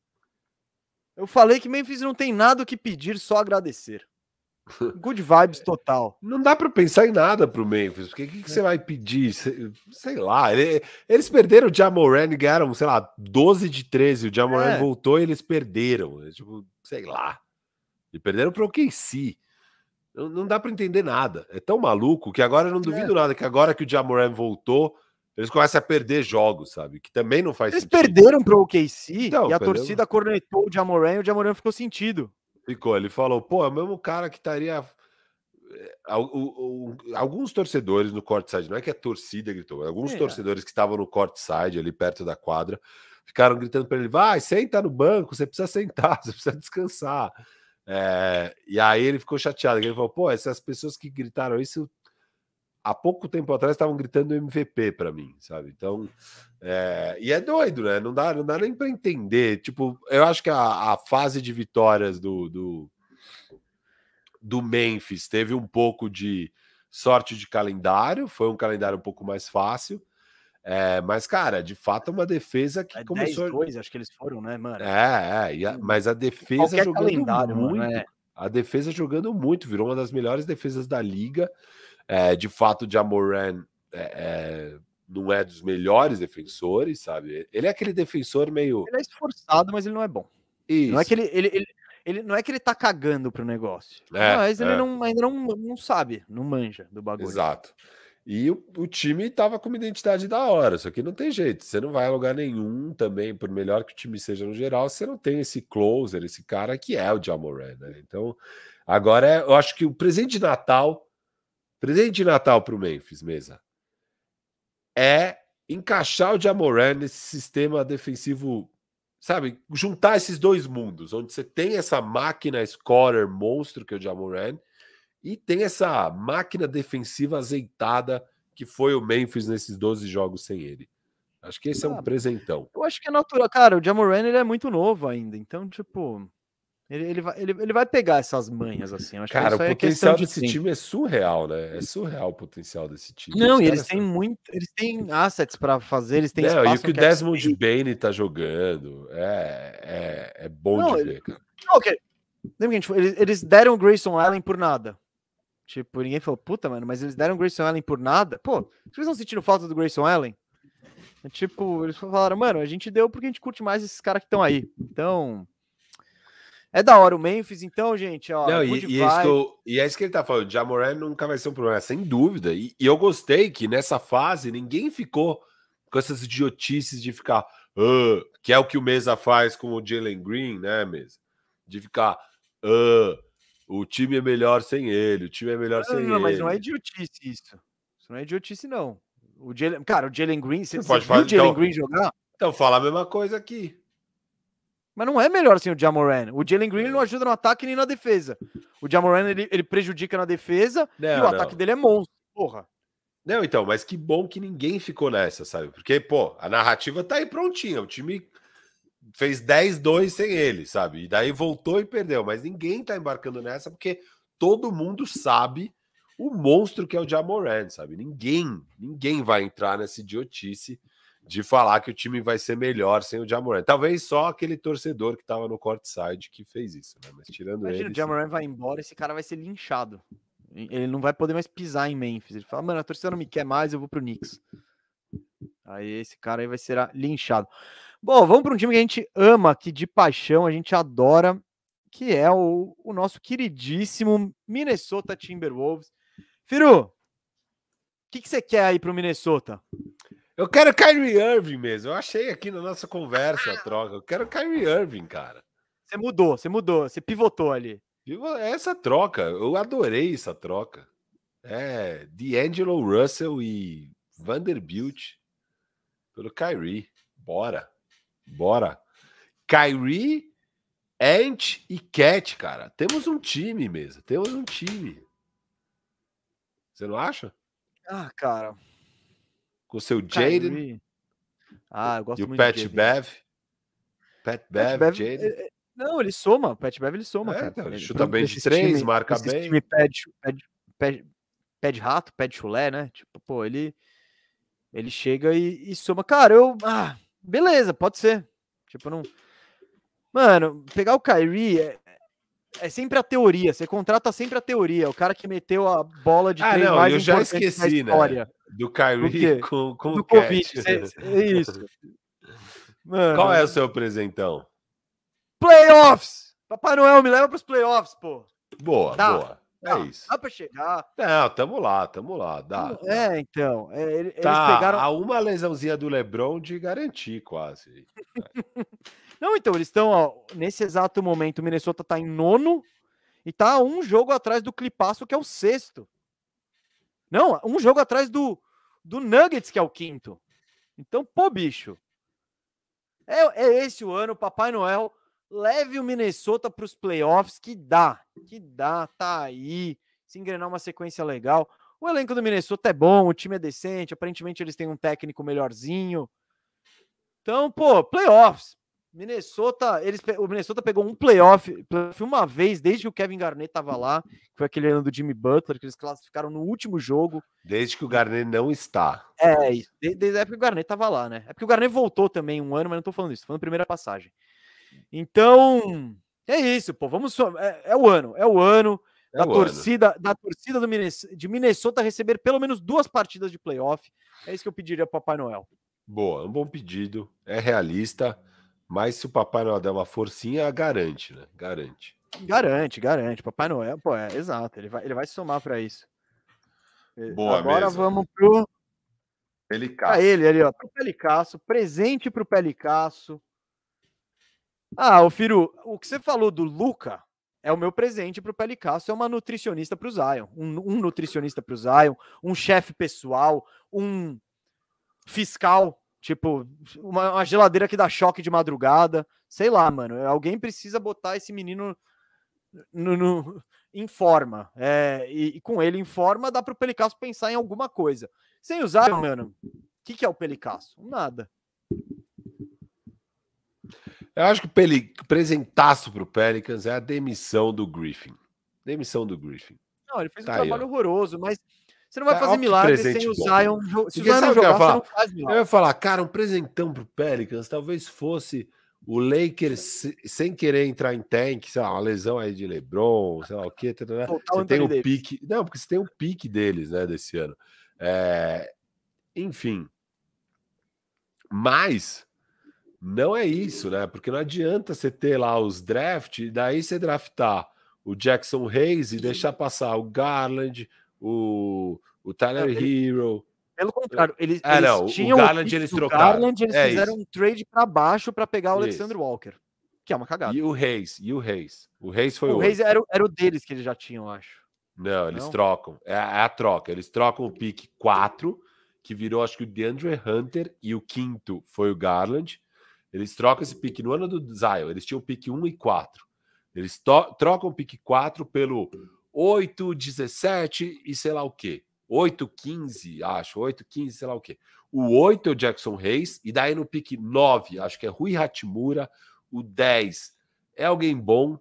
Eu falei que Memphis não tem nada o que pedir, só agradecer. Good vibes total. Não dá para pensar em nada pro Memphis, porque o que, que, você vai pedir? Sei lá, eles perderam o Jamoran e ganharam, sei lá, 12 de 13. O Jamoran é. voltou e eles perderam. É tipo, sei lá. E perderam pro OKC. Não, não dá para entender nada. É tão maluco que agora eu não duvido é. nada que agora que o Jamoran voltou, eles começam a perder jogos, sabe? Que também não faz Eles sentido. perderam para o OKC então, e a perdeu. torcida cornetou o Jamoran e o Jamoran ficou sentido. Ficou, ele falou, pô, é o mesmo cara que estaria... Eh, alguns torcedores no courtside, não é que a torcida gritou, alguns é. torcedores que estavam no courtside, ali perto da quadra, ficaram gritando para ele, vai, senta no banco, você precisa sentar, você precisa descansar. É, e aí ele ficou chateado, ele falou, pô, essas pessoas que gritaram isso há pouco tempo atrás estavam gritando MVP para mim, sabe? Então, é, e é doido, né? Não dá, não dá nem para entender. Tipo, eu acho que a, a fase de vitórias do, do, do Memphis teve um pouco de sorte de calendário, foi um calendário um pouco mais fácil. É, mas, cara, de fato é uma defesa que é começou. 10, 2, acho que eles foram, né, mano? É, é a, mas a defesa Qualquer jogando muito. Mano, é. A defesa jogando muito, virou uma das melhores defesas da liga. É, de fato, o Jamoran é, é, não é dos melhores defensores, sabe? Ele é aquele defensor meio. Ele é esforçado, mas ele não é bom. Isso. Não é que ele, ele, ele, ele não é que ele tá cagando pro negócio. É, mas ele é. não, ainda não, não sabe, não manja do bagulho. Exato. E o, o, time tava com uma identidade da hora, só que não tem jeito. Você não vai a lugar nenhum também, por melhor que o time seja no geral, você não tem esse closer, esse cara que é o Jamoran, né? Então, agora é, eu acho que o presente de Natal Presente de Natal para o Memphis, mesa. É encaixar o Jamoran nesse sistema defensivo, sabe? Juntar esses dois mundos, onde você tem essa máquina scorer monstro que é o Jamoran e tem essa máquina defensiva azeitada que foi o Memphis nesses 12 jogos sem ele. Acho que esse é um Ah, presentão. Eu acho que é natural. Cara, o Jamoran ele é muito novo ainda. Então, tipo. Ele, ele, vai, ele, ele vai pegar essas manhas, assim. Eu acho Cara, que o é potencial de desse time é surreal, né? É surreal o potencial desse time. Não, Os e eles têm são- muito. Eles têm assets pra fazer, eles têm Não, e o que o cap Desmond. Bane tá jogando é, é, é bom Não, de ver, cara. Não, ok. Lembra que a gente falou, eles, eles deram o Grayson Allen por nada. Tipo, ninguém falou, puta, mano, mas eles deram o Grayson Allen por nada. Pô, vocês estão sentindo falta do Grayson Allen? É tipo, eles falaram, mano, a gente deu porque a gente curte mais esses caras que estão aí. Então. É da hora o Memphis, então, gente, ó. Não, e, good e é isso e é isso que ele tá falando. Jamoran nunca vai ser um problema, sem dúvida. E, e eu gostei que nessa fase ninguém ficou com essas idiotices de ficar. "Ah", que é o que o Mesa faz com o Jalen Green, né, Mesa? De ficar. "Ah, o time é melhor sem ele, o time é melhor Não, sem não, ele. mas não é idiotice isso. Isso não é idiotice, não. O Jalen, cara, o Jalen Green, você, Você pode falar, o Jalen então- Green jogar? Então fala a mesma coisa aqui. Mas não é melhor sem o Jamoran. O Jalen Green não ajuda no ataque nem na defesa. O Jamoran ele, ele prejudica na defesa e Não, o ataque não. dele é monstro. Porra. Não, então, mas que bom que ninguém ficou nessa, sabe? Porque, pô, a narrativa tá aí prontinha. O time fez 10-2 sem ele, sabe? E daí voltou e perdeu. Mas ninguém tá embarcando nessa porque todo mundo sabe o monstro que é o Jamoran, sabe? Ninguém, ninguém vai entrar nessa idiotice de falar que o time vai ser melhor sem o Jamoran. Talvez só aquele torcedor que tava no courtside que fez isso, né? Mas tirando Imagina, ele... o Jamoran vai embora, esse cara vai ser linchado. Ele não vai poder mais pisar em Memphis. Ele fala, mano, a torcida não me quer mais, eu vou pro Knicks. Aí esse cara aí vai ser linchado. Bom, vamos para um time que a gente ama aqui de paixão, a gente adora, que é o, o nosso queridíssimo Minnesota Timberwolves. Firu, o que, que você quer aí pro Minnesota? Eu quero Kyrie Irving mesmo. Eu achei aqui na nossa conversa a troca. Eu quero Kyrie Irving, cara. Você mudou, você mudou, você pivotou ali. Viu? Essa troca, eu adorei essa troca. É, D'Angelo Russell e Vanderbilt pelo Kyrie. Bora. Bora. Kyrie, Ant e Cat, cara. Temos um time mesmo. Temos um time. Você não acha? Ah, cara. Com o seu Jaden. Ah, eu gosto e o muito Pat de Jaden. Bev. Pat Pat Bev, Bev, Jaden. é- é- Não, ele soma. O Pat Bev ele soma, É, cara. então, ele Ele- chuta pra- bem de três, time- marca bem. time pé de, pé, de, pé, de- pé de rato, pé de chulé, né? Tipo, pô, ele, ele chega e, e soma. Cara, eu. Ah, beleza, pode ser. Tipo, não. Mano, pegar o Kyrie é, é sempre a teoria. Você contrata sempre a teoria. O cara que meteu a bola de Ah, três não, mais eu já esqueci, né? Do? Kyrie com, com do o. Covid. É isso. Mano, Qual é o seu presentão? Playoffs! Papai Noel, me leva pros playoffs, pô. Boa, Dá, boa. Dá, é isso. Dá pra chegar. Não, tamo lá, tamo lá. Dá. É, então. é, ele- eles tá pegaram. a uma lesãozinha do Lebron de garantir, quase. Não, então, eles estão, nesse exato momento, o Minnesota tá em nono e tá um jogo atrás do Clipaço, que é o sexto. Não, um jogo atrás do, do Nuggets, que é o quinto. Então, pô, bicho. É, é esse o ano, Papai Noel. Leve o Minnesota para os playoffs, que dá, que dá, tá aí. Se engrenar uma sequência legal. O elenco do Minnesota é bom, o time é decente. Aparentemente, eles têm um técnico melhorzinho. Então, pô, playoffs. Minnesota, eles, o Minnesota pegou um playoff, playoff uma vez desde que o Kevin Garnett tava lá, que foi aquele ano do Jimmy Butler, que eles classificaram no último jogo. Desde que o Garnet não está. É, isso. De- Desde a época que o Garnett tava lá, né? É porque o Garnett voltou também um ano, mas não tô falando isso, tô falando primeira passagem. Então, é isso, pô. Vamos. É, é o ano, é o ano É da o ano. torcida, da torcida do Minnes- de Minnesota receber pelo menos duas partidas de playoff. É isso que eu pediria pro Papai Noel. Boa, um bom pedido. É realista, mas se o Papai Noel der uma forcinha, garante, né? Garante. Garante, garante. Papai Noel, pô, é exato. Ele vai, ele vai somar para isso. Boa Agora mesmo. vamos pro Ele pra ele ali, ó, pro Pelicasso, presente pro Pelicasso. Ah, o Firu, o que você falou do Luca é o meu presente pro Pelicasso, é uma nutricionista pro Zion, um, um nutricionista pro Zion, um chefe pessoal, um fiscal, tipo, uma, uma geladeira que dá choque de madrugada, sei lá, mano, alguém precisa botar esse menino no, no- em forma, é, e, e com ele em forma dá pro Pelicasso pensar em alguma coisa. Sem usar, mano, que, que é o Pelicasso? Nada. Eu acho que o Peli... presentaço para o Pelicans é a demissão do Griffin. Demissão do Griffin. Não, ele fez Tá um aí, trabalho ó. horroroso, mas você não vai Tá, fazer milagre sem presente o bom. Zion. Se o Zion o eu jogar, você não faz Eu milagre. ia falar, cara, um presentão pro Pelicans talvez fosse o Lakers se- sem querer entrar em tank, sei lá, uma lesão aí de LeBron, sei lá o quê. tarará. Voltar o Você tem o Davis. pique. Não, porque você tem o pique deles, né, desse ano. É, Enfim. Mas não é isso, né? Porque não adianta você ter lá os draft e daí você draftar o Jackson Hayes e deixar passar o Garland, o, o Tyler Não, ele- Hero. Pelo contrário, eles, Ah, eles não, o tinham Garland pique eles trocaram. Garland, eles É fizeram isso. um trade para baixo para pegar o Isso. Alexander Walker, que é uma cagada. E o Reis, e o Reis. O Reis foi o o. Reis era, o- era o deles que eles já tinham, eu acho. Não, eles Não? trocam. É, a- é a troca. Eles trocam o pique 4, que virou, acho que o DeAndre Hunter, e o quinto foi o Garland. Eles trocam esse pique no ano do Zion. Eles tinham o pique 1 e 4. Eles trocam o pique 4 pelo 8, 17 e sei lá o quê. 8, 15, acho. 8, 15, sei lá o quê. O 8 é o Jackson Reis, e daí no pique 9, acho que é Rui Hatimura. O 10 é alguém bom.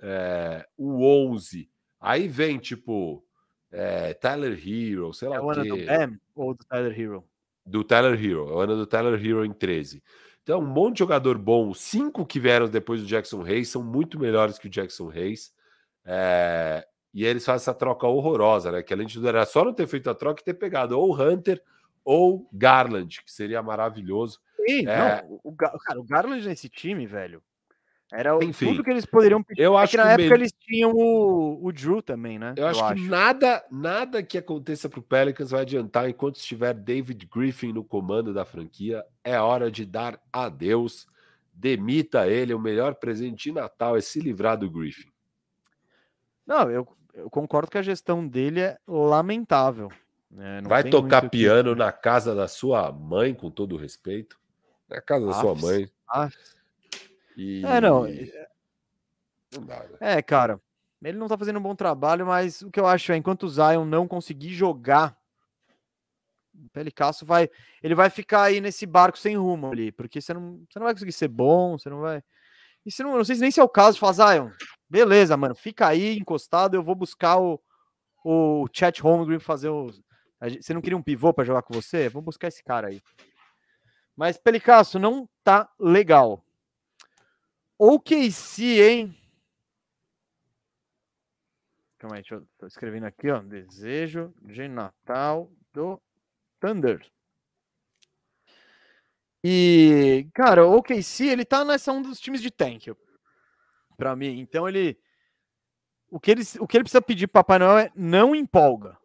é, o 11 Aí vem, tipo, é, Tyler Hero, sei lá É o ano do. Bam ou do Tyler Hero? Do Tyler Hero. É o ano do Tyler Hero em 13. Então, um monte de jogador bom. Os cinco que vieram depois do Jackson Reis são muito melhores que o Jackson Reis. É, E eles fazem essa troca horrorosa, né? Que além de tudo, era só não ter feito a troca e ter pegado ou Hunter ou Garland, que seria maravilhoso. Sim, É. não, o, cara, o Garland nesse time, velho, era Enfim, tudo que eles poderiam pedir. Eu É acho que que, na o época eles tinham o, o Drew também, né? Eu acho que nada, nada que aconteça para o Pelicans vai adiantar enquanto estiver David Griffin no comando da franquia. É hora de dar adeus. Demita ele. O melhor presente de Natal é se livrar do Griffin. Não, eu, eu concordo que a gestão dele é lamentável. né? Não vai tocar piano na casa da sua mãe, com todo o respeito. Na casa da sua mãe. E... É, não. Não dá, né? É, cara, ele não tá fazendo um bom trabalho, mas o que eu acho é, enquanto o Zion não conseguir jogar, o Pelicasso vai, ele vai ficar aí nesse barco sem rumo ali, porque você não, você não vai conseguir ser bom, você não vai. E você não, não sei se nem se é o caso de falar, Zion, beleza, mano, fica aí encostado, eu vou buscar o, o Chat Holmgren fazer o. Você não queria um pivô para jogar com você? Vou buscar esse cara aí. Mas Pelicasso não tá legal. O KC, hein? Calma aí, deixa eu tô escrevendo aqui, ó. Desejo de Natal do Thunder. E, cara, o OKC, ele tá nessa um dos times de tank, pra mim. Então ele o que ele, o que ele precisa pedir pro Papai Noel é não empolga.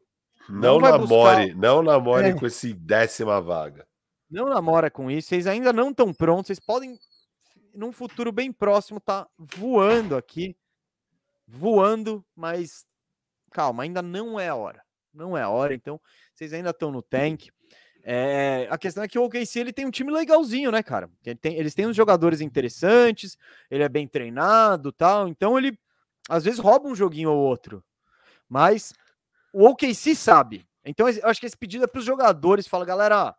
Não, Não namore, não namore É. com esse décima vaga. Não namora com isso, vocês ainda não estão prontos, vocês podem num futuro bem próximo tá voando aqui. Voando, mas calma, ainda não é a hora. Não é a hora, então vocês ainda estão no tank. É, a questão é que o OKC ele tem um time legalzinho, né, cara? Ele tem- eles têm uns jogadores interessantes, ele é bem treinado, tal. Então ele às vezes rouba um joguinho ou outro, mas o OKC sabe. Então eu acho que esse pedido é para os jogadores. Fala, galera,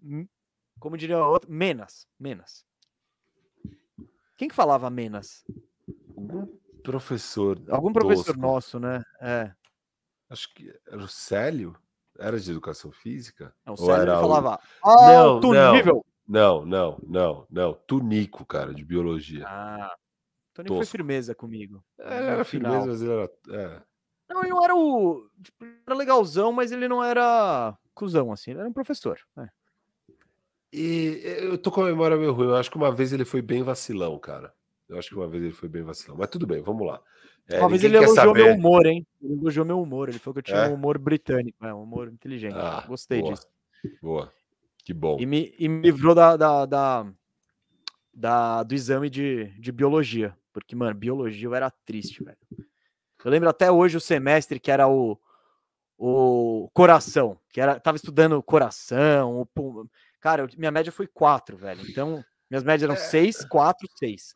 hum, como diria o outro, menos, menos. Quem que falava menos? Algum professor. Algum professor tosco. nosso, né? É. Acho que era o Célio? Era de educação física? Não, o Ou Célio era ele o- falava Não, alto não. nível. Não, não, não, não. Tunico, cara, de biologia. Ah, Tony foi firmeza comigo. É, no era final. firmeza, mas ele era. é. Não, ele não era o. tipo, ele era legalzão, mas ele não era cuzão, assim. Ele era um professor. é. E eu tô com a memória meio ruim. Eu acho que uma vez ele foi bem vacilão, cara. Eu acho que uma vez ele foi bem vacilão. Mas tudo bem, vamos lá. É, Talvez ele elogiou meu saber- humor, hein? Ele elogiou meu humor. Ele falou que eu tinha É? um humor britânico. É, um humor inteligente. Ah, Gostei boa. disso. Boa. Que bom. E me, e me livrou da, da, da- da- do exame de, de biologia. Porque, mano, biologia eu era triste, velho. Eu lembro até hoje o semestre que era o, o coração. Que era, tava estudando coração, o pul- Cara, eu- minha média foi 4, velho. Então, minhas médias eram 6, 4, 6.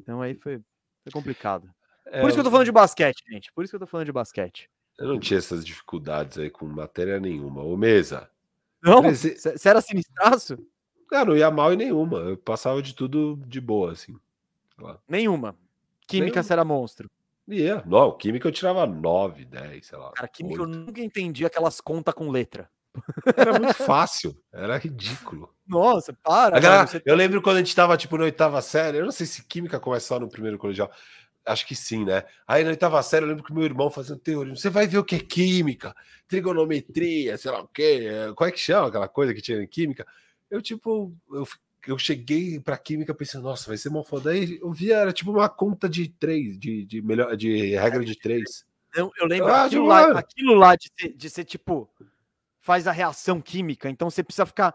Então aí foi, foi complicado. É, Por isso que eu tô falando de basquete, gente. Por isso que eu tô falando de basquete. Eu não tinha essas dificuldades aí com matéria nenhuma. Ô, Mesa, Não? Prese- Você era sinistraço? Cara, não ia mal em nenhuma. Eu passava de tudo de boa, assim. Nenhuma. Química Nenhuma. você era monstro. Ia. Não, química eu tirava 9, 10, sei lá. Cara, química eu 8. nunca entendi aquelas contas com letra. Era muito fácil. Era ridículo. Nossa, para. Galera- mano, você- eu lembro quando a gente tava, tipo, na oitava série. Eu não sei se química começa só no primeiro colegial. Acho que sim, né? Aí na oitava série eu lembro que meu irmão fazendo teoria. Você vai ver o que é química, trigonometria, sei lá o quê. Qual é que chama aquela coisa que tinha em química? Eu, tipo, eu, eu cheguei pra química pensando, nossa, vai ser uma foda. Aí eu via, era tipo uma conta de três, de, de, melhor, de regra de três. Eu, eu lembro Ah, aquilo, lá, aquilo lá de ser, de ser tipo. Faz a reação química, então você precisa ficar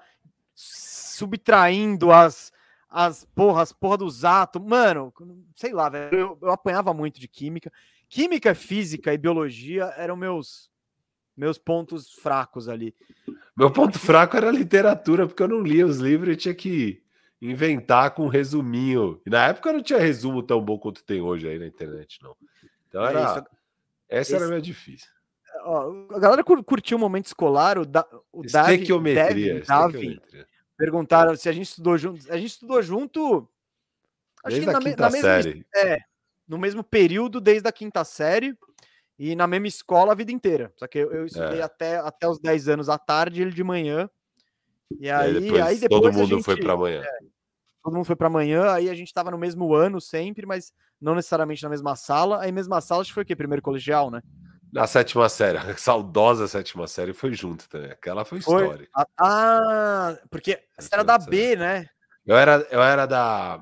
subtraindo as. As porra, as porra dos átomos. Mano, sei lá, velho. Eu, eu apanhava muito de química. Química, física e biologia eram meus meus pontos fracos ali. Meu ponto fraco era literatura, porque eu não lia os livros e tinha que inventar com um resuminho. E na época não tinha resumo tão bom quanto tem hoje aí na internet, não. Então É era. isso. Essa era Esse- meio difícil. Ó, a galera cur- curtiu o momento escolar, o, da, o Davi, Estequiometria. Devin, estequiometria. Perguntaram se a gente estudou junto. A gente estudou junto. Acho Desde que a na, me- quinta na mesma, série. é, no mesmo período, desde a quinta série, e na mesma escola a vida inteira. Só que eu, eu estudei É. até, até os 10 anos à tarde, ele de manhã. E E aí, aí depois, aí depois todo a mundo foi gente- para amanhã. todo mundo foi para amanhã, aí a gente estava no mesmo ano sempre, mas não necessariamente na mesma sala. Aí mesma sala, acho que foi o quê? Primeiro colegial, né? Na sétima série, a saudosa sétima série foi junto também. Aquela foi Foi. histórica. Ah, Ah, porque você era da B, né? Eu era, eu era da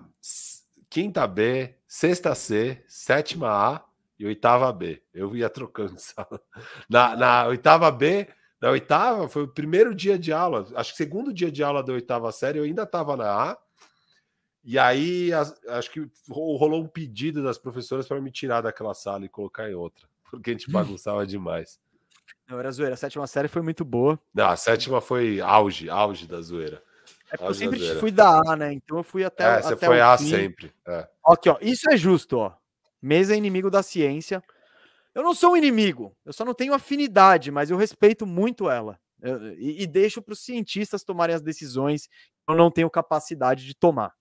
quinta B, sexta C, sétima A e oitava B. Eu ia trocando de sala. Na, na oitava B, na oitava foi o primeiro dia de aula. Acho que segundo dia de aula da oitava série, eu ainda estava na A. E aí, as- acho que ro- rolou um pedido das professoras para me tirar daquela sala e colocar em outra, porque a gente bagunçava demais. Não, era zoeira. A sétima série foi muito boa. Não, a sétima foi auge, auge da zoeira. É porque eu sempre fui da A, né? Então eu fui até, É, você até foi A fim. sempre. É. Aqui, ó. Isso é justo, ó. Mesa é inimigo da ciência. Eu não sou um inimigo. Eu só não tenho afinidade, mas eu respeito muito ela. Eu- e, e deixo para os cientistas tomarem as decisões que eu não tenho capacidade de tomar.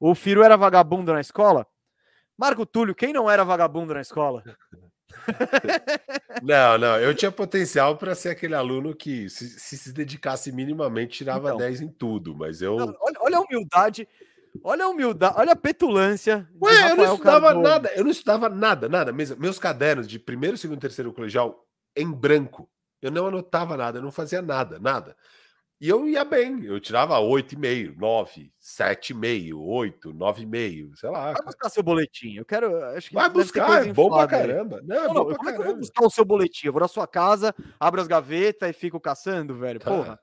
O Firo era vagabundo na escola? Marco Túlio, quem não era vagabundo na escola? Não, não, eu tinha potencial para ser aquele aluno que, se se, se dedicasse minimamente, tirava Então. 10 em tudo, mas eu. Não, olha, olha a humildade. Olha a humildade. Olha a petulância. Ué, eu não estudava Cardoso. nada, eu não estudava nada, nada mesmo. Meus cadernos de primeiro, segundo, terceiro colegial em branco. Eu não anotava nada, eu não fazia nada, nada. E eu ia bem, eu tirava 8,5, 9, 7,5, 8, 9,5, sei lá. Vai cara. buscar seu boletim. Eu quero. Acho que Vai buscar, é bom pra caramba. Não, é Não, não, pra como é que eu vou caramba. buscar o seu boletim? Eu vou na sua casa, abro as gavetas e fico caçando, velho? Porra.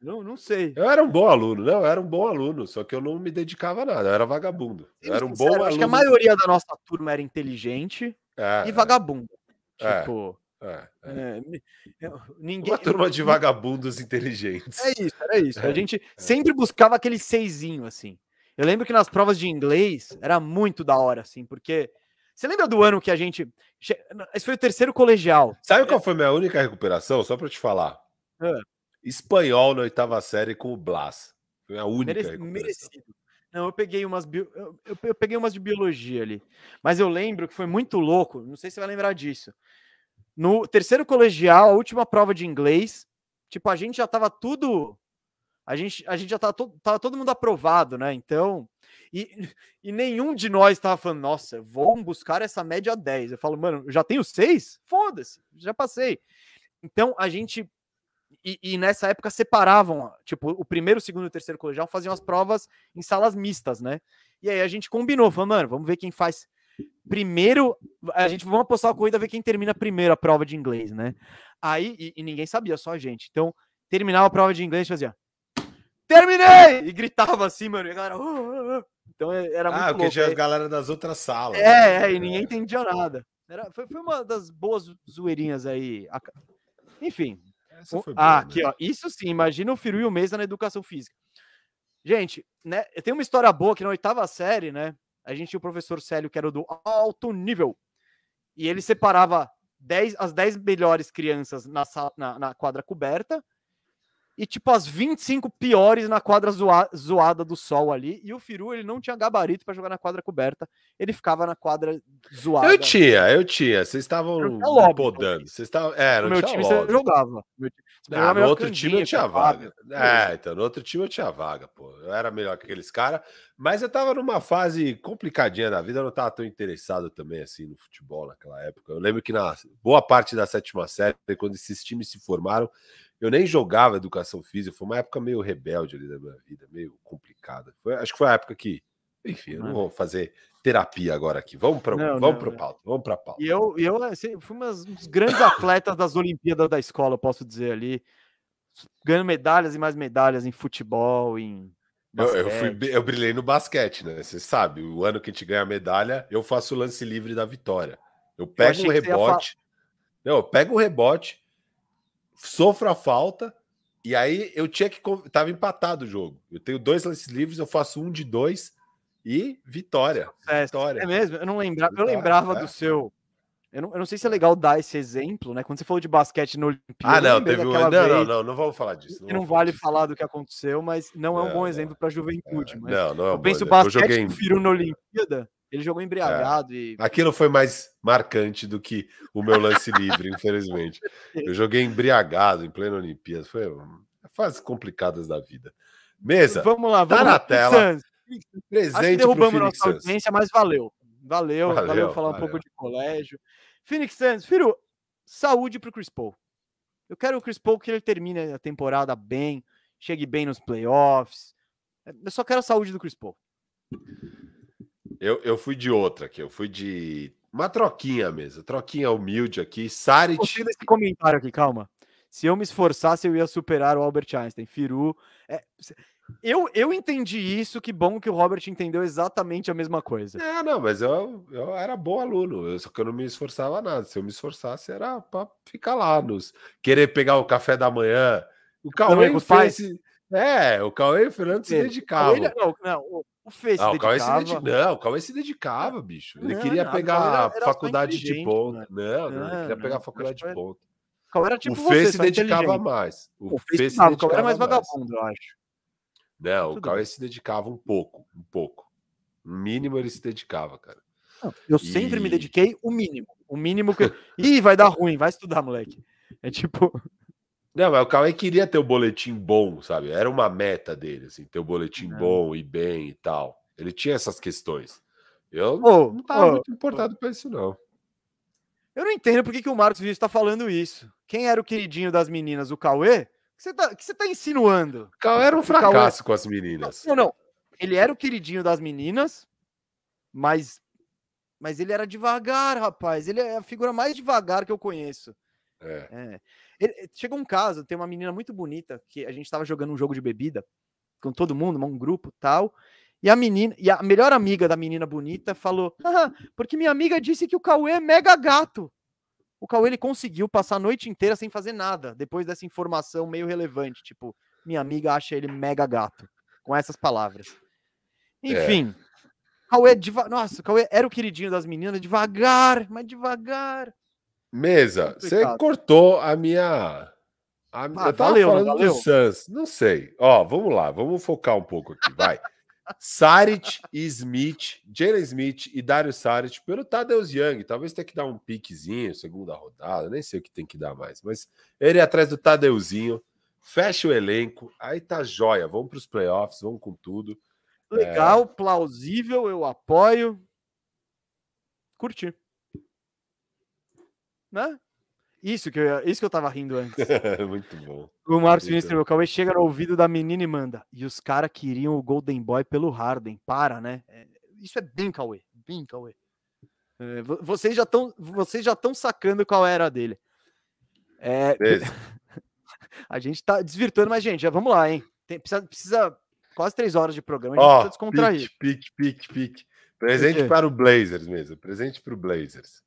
Não, não sei. Eu era um bom aluno, não, eu era um bom aluno, só que eu não me dedicava a nada, eu era vagabundo. Eu era um bom aluno. Acho que a maioria da nossa turma era inteligente É, e é, vagabundo. É. Tipo, é, é. é, eu- ninguém. Uma turma de vagabundos inteligentes. É isso, era isso. A É, gente sempre buscava aquele seisinho, assim. Eu lembro que nas provas de inglês era muito da hora, assim, porque. Você lembra do ano que a gente. Esse foi o terceiro colegial. Sabe qual foi minha única recuperação? Só para te falar. Espanhol na oitava série com o Blas. Foi a única Merec- recuperação. merecido. Não, eu peguei umas bio- eu, eu- eu peguei umas de biologia ali. Mas eu lembro que foi muito louco. Não sei se você vai lembrar disso. No terceiro colegial, a última prova de inglês, tipo, a gente já tava tudo. A gente, a gente já tava, to- tava todo mundo aprovado, né? Então. E, e nenhum de nós tava falando, nossa, vou buscar essa média 10. Eu falo, mano, já tenho seis? Foda-se, já passei. Então a gente e, e nessa época separavam, tipo, o primeiro, o segundo e o terceiro colegial faziam as provas em salas mistas, né? E aí a gente combinou, falou, mano, vamos ver quem faz primeiro, a gente vamos apostar a corrida, ver quem termina primeiro a prova de inglês, né? Aí, e, e ninguém sabia, só a gente. Então, terminava a prova de inglês, fazia, terminei! E gritava assim, mano, e a galera, "Oh, oh, oh." então é- era muito Ah, porque tinha aí- as galera das outras salas. é, é, e né? ninguém entendia nada. Era, foi, foi uma das boas zoeirinhas aí. Enfim, Essa foi ah, boa, aqui, né? ó. Isso sim, imagina o Firu e o Mesa na educação física. Gente, né? Tem uma história boa que na oitava série, né? A gente tinha o professor Célio, que era do alto nível. E ele separava 10, as 10 melhores crianças na, na, na quadra coberta e tipo as 25 piores na quadra zoa- zoada do sol ali. E o Firu, ele não tinha gabarito para jogar na quadra coberta, ele ficava na quadra zoada. Eu tinha, eu tinha. Vocês estavam podando. Vocês estavam. É, não meu tinha time lobby. você jogava. Meu time- você Ah, no outro time eu tinha vaga. É, então, no outro time eu tinha vaga, pô. Eu era melhor que aqueles caras, mas eu tava numa fase complicadinha da vida, eu não tava tão interessado também assim no futebol naquela época. Eu lembro que na boa parte da sétima série, quando esses times se formaram, eu nem jogava educação física, foi uma época meio rebelde ali da minha vida, meio complicada. Foi- acho que foi a época que, enfim, eu não É. vou fazer terapia agora aqui. Vamos para vamos não, pro não. pauta, vamos para pauta. E eu, eu assim, fui umas- um dos grandes atletas das Olimpíadas da escola, eu posso dizer ali. Ganhando medalhas e mais medalhas em futebol, em. Eu, eu, fui, eu brilhei no basquete, né? Você sabe, o ano que a gente ganha a medalha, eu faço o lance livre da vitória. Eu pego achei um rebote. Não, eu pego o rebote, sofro a falta, e aí eu tinha que. Tava empatado o jogo. Eu tenho dois lances livres, eu faço um de dois e vitória. É, Vitória. é mesmo? Eu não lembrava. Eu Vitória, lembrava é. do seu. Eu não, eu não sei se é legal dar esse exemplo, né? Quando você falou de basquete no Olimpíada. Ah, eu não, teve um. Não, não, vez não, não vamos falar disso. Não vamos vale disso. falar do que aconteceu, mas não é um Não, bom não. exemplo para a juventude. Mas Não, não é um eu penso exemplo. Eu basquete joguei na Olimpíada, ele jogou embriagado e Aquilo foi mais marcante do que o meu lance livre, infelizmente. Eu joguei embriagado em plena Olimpíada. Foi um- fases complicadas da vida. Mesa, Vamos lá, tá vamos na lá. tela. Suns. Acho que presente derrubamos nossa Suns. audiência, mas valeu. Valeu, valeu, Valeu, falar um valeu. pouco de colégio. Phoenix Suns, Firu, saúde pro Chris Paul. Eu quero o Chris Paul que ele termine a temporada bem, chegue bem nos playoffs. Eu só quero a saúde do Chris Paul. Eu, eu fui de outra aqui, eu fui de uma troquinha mesmo, troquinha humilde aqui. Saric, Gostei desse comentário aqui, calma. Se eu me esforçasse, eu ia superar o Albert Einstein. Firu. é, eu, eu entendi isso, que bom que o Robert entendeu exatamente a mesma coisa. É, não, mas eu, eu era bom aluno, eu- só que eu não me esforçava nada. Se eu me esforçasse, era para ficar lá, nos querer pegar o café da manhã. O Cauê os fez. esse- É, o Cauê e o Fernando se dedicavam. Ele- não, não, o- o Fê se Ah, o Cauê se dedicava. dedicava. Não, o Cauê se dedicava, bicho. Ele Não, queria nada, o pegar Cauê era- era só faculdade de ponta. Não, não, ele Não, queria pegar não, faculdade de ponta. O Cauê era tipo o Fê você, se dedicava mais. O, O Fê Fê se estudava, o Cauê era mais dedicava vagabundo, eu acho. Não, o Tudo Cauê se dedicava um pouco, um pouco. No mínimo ele se dedicava, cara. Não, Eu sempre me E- dediquei o mínimo. O mínimo que. Ih, vai dar ruim, vai estudar, moleque. É tipo. Não, mas o Cauê queria ter o boletim bom, sabe? Era uma meta dele, assim, ter o boletim Não. bom e bem e tal. Ele tinha essas questões. Eu Ô, não tava ô, muito importado com isso, não. Eu não entendo por que, que o Marcos Vinícius tá falando isso. Quem era o queridinho das meninas? O Cauê? O que você tá, você tá insinuando? O Cauê era um O Cauê- fracasso com as meninas. Não, não. Ele era o queridinho das meninas, mas. Mas ele era devagar, rapaz. Ele é a figura mais devagar que eu conheço. É. É. Ele- chegou um caso, tem uma menina muito bonita que a gente tava jogando um jogo de bebida com todo mundo, um grupo tal. E a menina, e a melhor amiga da menina bonita falou: "Ah, porque minha amiga disse que o Cauê é mega gato. O Cauê ele conseguiu passar a noite inteira sem fazer nada, depois dessa informação meio relevante, tipo, minha amiga acha ele mega gato, com essas palavras. Enfim, Cauê, deva... nossa, o Cauê era o queridinho das meninas, devagar, mas devagar. Mesa, você cortou a minha. a- Ah, eu tava valeu, não falando valeu? do Suns. Não sei. Ó, vamos lá, vamos focar um pouco aqui, vai. Saric e Smith, Jalen Smith e Dario Saric pelo Tadeusz Young. Talvez tenha que dar um piquezinho, segunda rodada, nem sei o que tem que dar mais. Mas ele é atrás do Tadeuzinho, fecha o elenco, aí tá jóia. Vamos para os playoffs, vamos com tudo. Legal, plausível, eu apoio. Curti. Né? Isso que, eu, isso que eu tava rindo antes. Muito bom. O Marcos Vinícius, o Cauê chega no ouvido da menina e manda. E os caras queriam o Golden Boy pelo Harden. Para, né? É, isso é bem Cauê. Bem Cauê. É, vo- vocês já estão vocês já estão sacando qual era a dele. É, a gente tá desvirtuando, mas, gente, já vamos lá, hein? Tem- precisa, precisa quase três horas de programa. A gente Ó, precisa descontrair. pique, pique, pique, pique. Presente para o Blazers mesmo. Presente para o Blazers.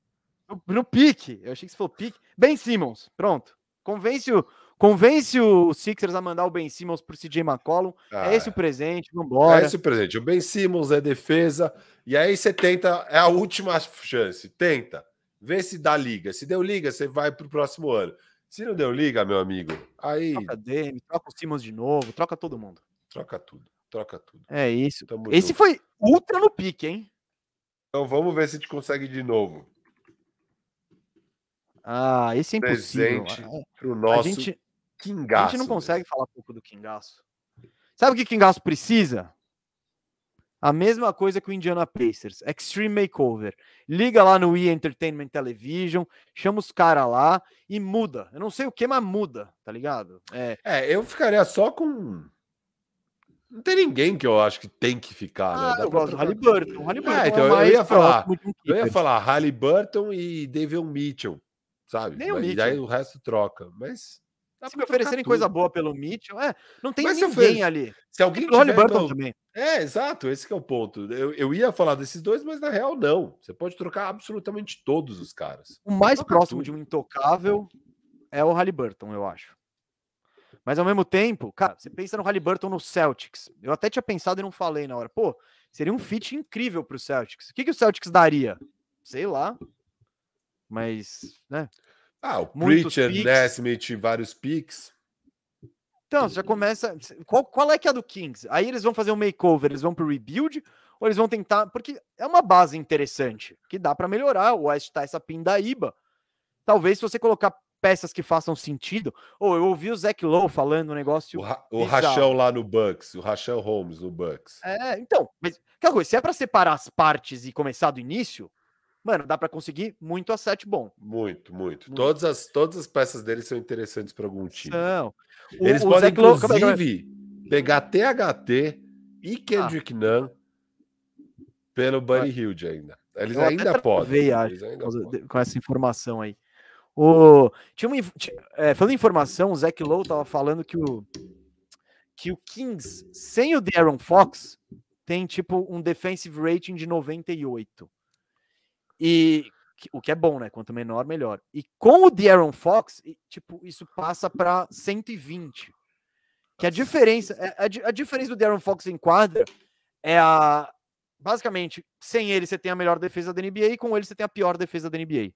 No, no pique. Eu achei que você falou pique. Ben Simmons, pronto. Convence o, convence o Sixers a mandar o Ben Simmons pro CJ McCollum. Ah, é esse o presente, vambora. É esse o presente. O Ben Simmons é defesa. E aí você tenta, é a última chance. Tenta. Vê se dá liga. Se deu liga, você vai pro próximo ano. Se não deu liga, meu amigo, aí Troca Dame, troca o Simmons de novo, troca todo mundo. troca tudo. Troca tudo. É isso. Tamo Esse junto. foi ultra no pique, hein? Então vamos ver se a gente consegue de novo. Ah, esse é impossível. A- Pro A, nosso gente, a Kingaço. gente não consegue falar pouco do Kingaço. Sabe o que o Kingaço precisa? A mesma coisa que o Indiana Pacers, Extreme Makeover. Liga lá no E Entertainment Television, chama os caras lá e muda. Eu não sei o que, mas muda, tá ligado? É, É, eu ficaria só com. Não tem ninguém que eu acho que tem que ficar, né? ah, Dá eu gosto do Halliburton. Halliburton É, então, é eu ia falar, Eu ia falar Halliburton e David Mitchell, sabe? Nem o Mas- E Mitchell. daí o resto troca. Mas. dá Se me oferecerem coisa tudo. boa pelo Mitchell, é, não tem Mas ninguém oferece- ali. Se alguém O tiver, não- também. É, exato, esse que é o ponto. Eu, eu ia falar desses dois, mas na real não. Você pode trocar absolutamente todos os caras. O mais Troca próximo tudo. de um intocável é o Halliburton, eu acho. Mas ao mesmo tempo, cara, você pensa no Halliburton no Celtics. Eu até tinha pensado e não falei na hora. Pô, seria um fit incrível pro Celtics. O que, que o Celtics daria? Sei lá. Mas, né? Ah, o Muitos Preacher, picks. Nesmith, vários picks. Então, você já começa. Qual, qual é que é a do Kings? Aí eles vão fazer um makeover, eles vão pro rebuild, ou eles vão tentar. Porque é uma base interessante, que dá pra melhorar. O West tá essa pindaíba. Talvez se você colocar peças que façam sentido. Ou eu ouvi o Zach Lowe falando um negócio. O, Ra- o. Rachel lá no Bucks, o Rachel Holmes no Bucks. É, então, mas aquela coisa, se é pra separar as partes e começar do início, mano, dá pra conseguir muito asset bom. Muito, muito. Muito. Todas, as, todas as peças dele são interessantes para algum time. Não. O- Eles o podem, inclusive, pegar THT e Kendrick Nunn pelo Buddy Hilde ainda. Eles Eu ainda podem. acho, Eles ainda causa podem. de- com essa informação aí. O, tinha uma, é, falando em informação, o Zach Lowe tava falando que o, que o Kings, sem o De'Aaron Fox, tem tipo um defensive rating de 98. E o que é bom, né? Quanto menor, melhor. E com o De'Aaron Fox, tipo, isso passa para 120. Que a diferença, é- a, a diferença do De'Aaron Fox em quadra é a basicamente, sem ele você tem a melhor defesa da NBA e com ele você tem a pior defesa da NBA.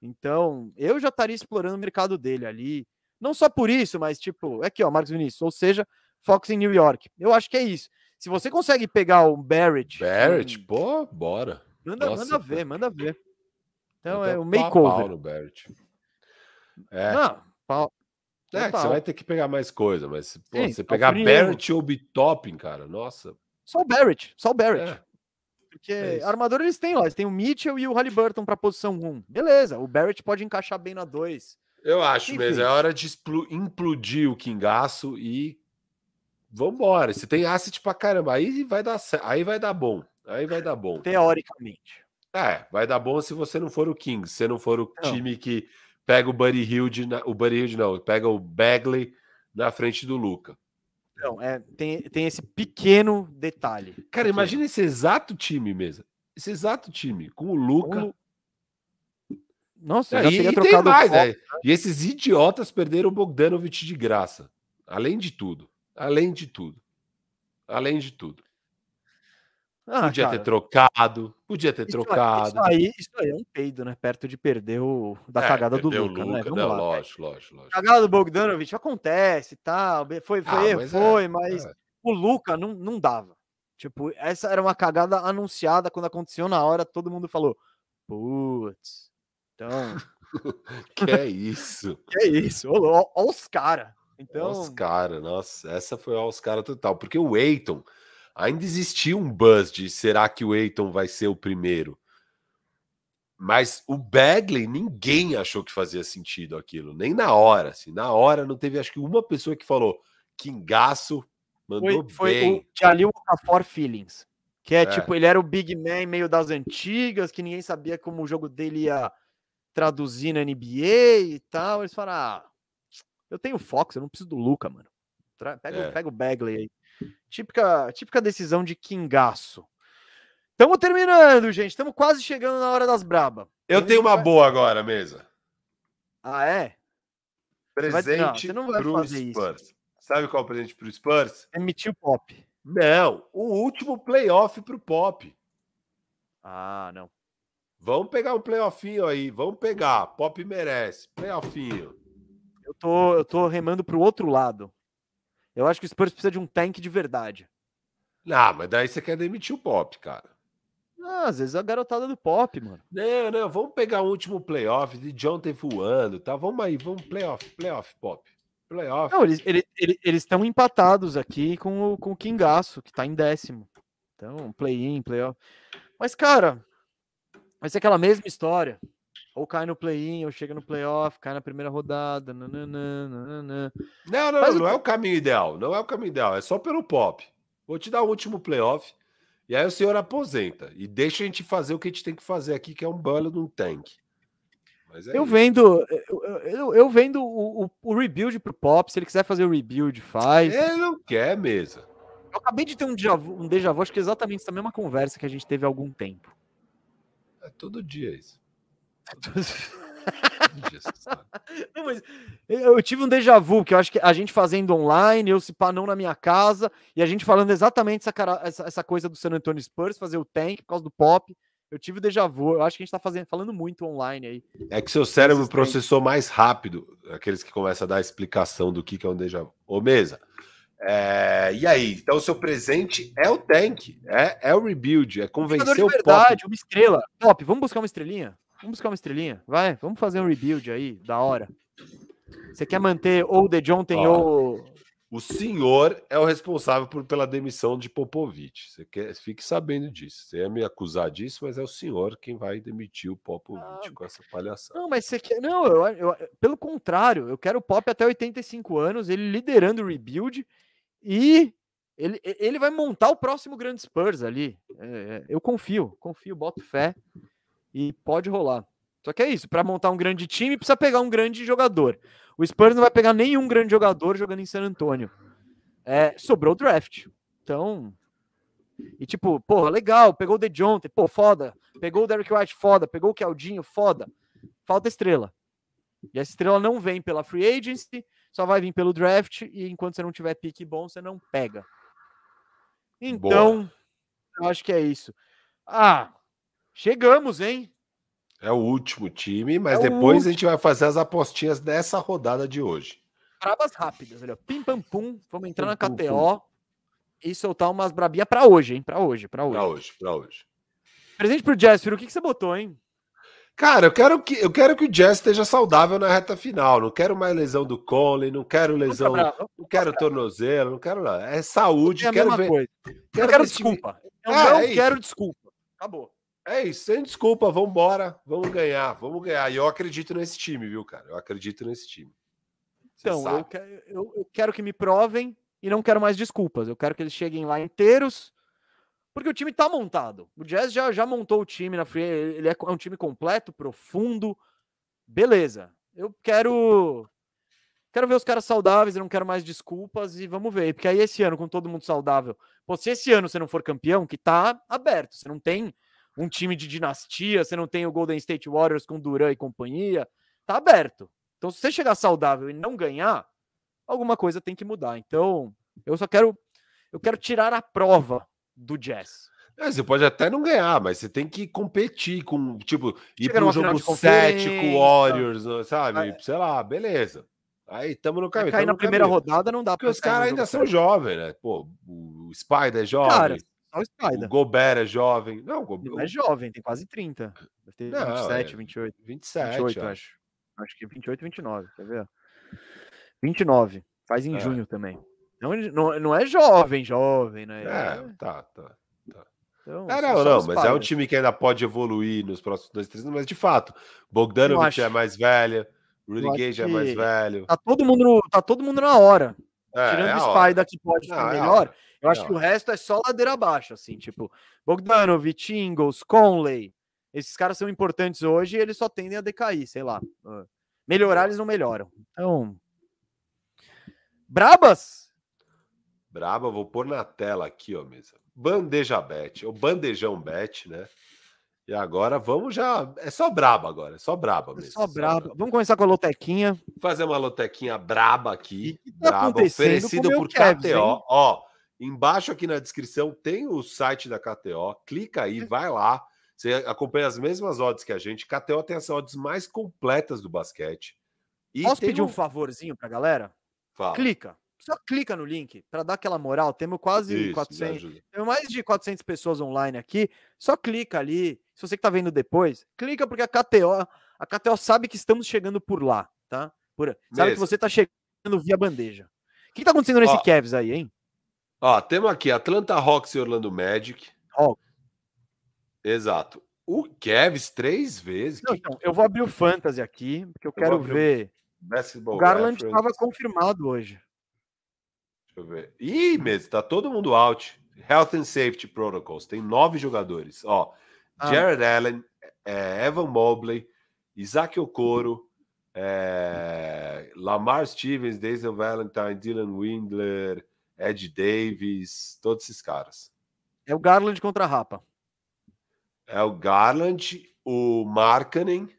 Então, eu já estaria explorando o mercado dele ali. Não só por isso, mas tipo, é aqui, ó, Marcos Vinícius, ou seja, Fox em New York. Eu acho que é isso. Se você consegue pegar o Barrett, Barrett, hum, pô, bora. Manda, nossa, manda ver, manda ver. Então Eu é tô o makeover. no Barrett. É, Não, é que você vai ter que pegar mais coisa, mas pô, Sim, você tá pegar. Barrett ou Topping, cara, nossa. só o Barrett, só o Barrett. É, Porque é armador eles têm lá, eles têm o Mitchell e o Halliburton para posição 1. Beleza, o Barrett pode encaixar bem na 2. eu acho mesmo, Enfim. é hora de implodir o Kingaço e vambora. Você tem asset pra caramba, aí vai dar, aí vai dar bom. Aí vai dar bom. Teoricamente. É, vai dar bom se você não for o Kings, se você não for o Não. time que pega o Buddy Hilde, na- o Buddy Hilde não, pega o Bagley na frente do Luca. Não, é, tem, tem esse pequeno detalhe. Cara, Pequeno. imagina esse exato time mesmo. Esse exato time, com o Luca. Lu- Nossa, já e, e tem mais, Fox. é. E esses idiotas perderam o Bogdanovich de graça. Além de tudo. Além de tudo. Além de tudo. Ah, podia cara, ter trocado. Podia ter isso aí- trocado. Isso aí, isso aí é um peido, né? Perto de perder o da É, cagada do o Luca, né? Vamos Não, lá. lógico, lógico, lógico. Cagada do Bogdanovich acontece e tal. Foi, foi, Ah, mas é, foi, mas é. o Luca não, não dava. Tipo, essa era uma cagada anunciada quando aconteceu na hora, todo mundo falou: Putz, então, Que é isso. que é isso? Olha os caras. Então, Os caras, nossa, essa foi aos caras total. Porque o Eiton, ainda existia um buzz de será que o Eiton vai ser o primeiro? Mas o Bagley, ninguém achou que fazia sentido aquilo, nem na hora. Assim, na hora não teve, acho que uma pessoa que falou que engaço, mandou foi, foi bem. o Jalil Okafor Feelings. Que é, É. tipo, ele era o big man meio das antigas, que ninguém sabia como o jogo dele ia traduzir na NBA e tal. Eles falaram: ah, eu tenho Fox, eu não preciso do Luca, mano. Pega, É. o- pega o Bagley aí. Típica, típica decisão de Kingaço. Estamos terminando, gente. Estamos quase chegando na hora das braba. Eu tenho uma vai- boa agora, mesa. Ah, é? Presente vai pro fazer isso. Spurs. Sabe qual é o presente pro Spurs? Emitiu pop. Não, o último playoff pro Pop. Ah, não. Vamos pegar um playoffinho aí, vamos pegar. Pop merece. Playoffinho. tô, eu tô remando pro outro lado. Eu acho que o Spurs precisa de um tank de verdade. Ah, mas daí você quer demitir o Pop, cara. Ah, às vezes é a garotada do pop, mano. Não, não, vamos pegar o último playoff de Jonathan voando, tá? Vamos aí, vamos playoff, playoff, Pop. Playoff. Não, eles estão eles, eles, empatados aqui com o, com o Kingaço, que tá em décimo. Então, play-in, playoff. Mas, cara, vai ser aquela mesma história. Ou cai no play-in, ou chega no playoff, cai na primeira rodada. Nananã, nananã. Não, não, não, não é o caminho ideal. Não é o caminho ideal. É só pelo pop. Vou te dar o último playoff. E aí o senhor aposenta. E deixa a gente fazer o que a gente tem que fazer aqui, que é um belo de um tanque. É eu, vendo, eu, eu, eu, vendo o, o, o rebuild pro Pop. Se ele quiser fazer o rebuild, faz. Ele não quer mesmo. Eu acabei de ter um déjà vu, um déjà vu acho que é exatamente essa mesma conversa que a gente teve há algum tempo. É todo dia isso. não, mas eu tive um déjà vu, que eu acho que a gente fazendo online, eu se pá não na minha casa, e a gente falando exatamente essa, cara, essa, essa coisa do San Antonio Spurs, fazer o tank por causa do pop. Eu tive o déjà vu, eu acho que a gente tá fazendo, falando muito online aí. É que seu cérebro processou mais rápido, aqueles que começam a dar a explicação do que, que é um déjà vu. Ô, mesa. É, e aí? Então, o seu presente é o tank, é, é o rebuild, é convencer de o verdade, pop. uma estrela. Pop, vamos buscar uma estrelinha? Vamos buscar uma estrelinha? Vai, vamos fazer um rebuild aí, da hora. Você quer manter ou The John tem ou. O senhor é o responsável por, pela demissão de Popovich. Você quer, fique sabendo disso. Você ia me acusar disso, mas é o senhor quem vai demitir o Popovich ah, com essa palhaçada. Não, mas você quer. Não, eu, eu, pelo contrário, eu quero o Pop até 85 anos, ele liderando o rebuild e ele, ele vai montar o próximo grande Spurs ali. É, é eu confio, confio, boto fé e pode rolar. Só que é isso, para montar um grande time precisa pegar um grande jogador. O Spurs não vai pegar nenhum grande jogador jogando em San Antônio. É, sobrou o draft. Então, e tipo, porra, legal, pegou o DeJounte, pô, foda. Pegou o Derek White, foda. Pegou o Caldinho, foda. Falta estrela. E essa estrela não vem pela free agency, só vai vir pelo draft e enquanto você não tiver pique bom, você não pega. Então, Boa. eu acho que é isso. Ah, Chegamos, hein? É o último time, mas é depois a gente vai fazer as apostinhas dessa rodada de hoje. Brabas rápidas, olha. Pim pam pum. Vamos entrar pum, na KTO pum. e soltar umas brabinhas para hoje, hein? Para hoje, para hoje. Para hoje, para hoje. Presente pro Jasper, o que, que você botou, hein? Cara, eu quero que eu quero que o Jazz esteja saudável na reta final. Não quero mais lesão do Conley, não quero lesão, não quero tornozelo, não quero nada. É saúde, é quero ver. Coisa. Quero, eu quero desculpa. Eu ah, não é quero desculpa. Acabou. É isso, sem desculpa, vamos embora, vamos ganhar, vamos ganhar. E eu acredito nesse time, viu, cara? Eu acredito nesse time. Você então, eu quero, eu, eu quero, que me provem e não quero mais desculpas. Eu quero que eles cheguem lá inteiros, porque o time tá montado. O Jazz já, já montou o time na free, ele é, é um time completo, profundo, beleza. Eu quero quero ver os caras saudáveis, eu não quero mais desculpas e vamos ver. Porque aí esse ano, com todo mundo saudável, pô, se esse ano você não for campeão, que tá aberto, você não tem um time de dinastia, você não tem o Golden State Warriors com Duran e companhia, tá aberto. Então, se você chegar saudável e não ganhar, alguma coisa tem que mudar. Então, eu só quero eu quero tirar a prova do Jazz. É, você pode até não ganhar, mas você tem que competir com, tipo, ir para um jogo 7 com Warriors, sabe? É. Sei lá, beleza. Aí estamos no caminho. Cair na primeira caminho. rodada não dá Porque os caras ainda são jovens, né? Pô, o Spider é jovem. Cara, o Spider. O Gobert é jovem. Não, Gobert... Ele é jovem, tem quase 30. Deve ter não, 27, é... 28. 27, 28, acho. acho. Acho que 28, 29, quer ver? 29. Faz em é. junho também. Não, não, não é jovem, jovem, né? É, tá, tá. tá. Então, é, não, não, mas é um time que ainda pode evoluir nos próximos dois, três anos, mas de fato, Bogdanovich é mais velha, Rudy Gage é mais velho. Tá todo mundo, tá todo mundo na hora. É, Tirando é o Spider que pode ficar é melhor, eu acho não. que o resto é só ladeira abaixo, assim, tipo, Bogdanovich, Ingles, Conley. Esses caras são importantes hoje e eles só tendem a decair, sei lá. Melhorar eles não melhoram. Então. Brabas? Braba, vou pôr na tela aqui, ó, mesa. Bandeja Bet, ou bandejão bet, né? E agora vamos já. É só braba agora, é só braba mesmo. É só braba. Vamos começar com a lotequinha. Fazer uma lotequinha braba aqui. Tá braba, oferecido por KTO. Ó, Embaixo aqui na descrição tem o site da KTO. Clica aí, vai lá. Você acompanha as mesmas odds que a gente. KTO tem as odds mais completas do basquete. E Posso pedir um um- favorzinho pra galera? Fala. Clica. Só clica no link pra dar aquela moral. Temos quase Isso, me 400, ajuda. temos mais de 400 pessoas online aqui. Só clica ali. Se você que tá vendo depois, clica porque a KTO, a KTO sabe que estamos chegando por lá, tá? Por, sabe que Mesmo. você tá chegando via bandeja. O que, que tá acontecendo nesse Ó. Cavs aí, hein? Ó, temos aqui Atlanta Hawks e Orlando Magic. Hawks. Exato. O Cavs três vezes. Não, então, eu vou abrir o Fantasy aqui, porque eu vou quero o ver. Basketball O Garland estava confirmado hoje. Deixa eu ver. Ih, mesmo, tá todo mundo out. Health and Safety Protocols. Tem nove jogadores. Ó, Ah. Jared Allen, é, Evan Mobley, Isaac Okoro, é, Lamar Stevens, Denzel Valentine, Dylan Windler, Ed Davis, todos esses caras. É o Garland contra a Rapa. É o Garland, o Markkanen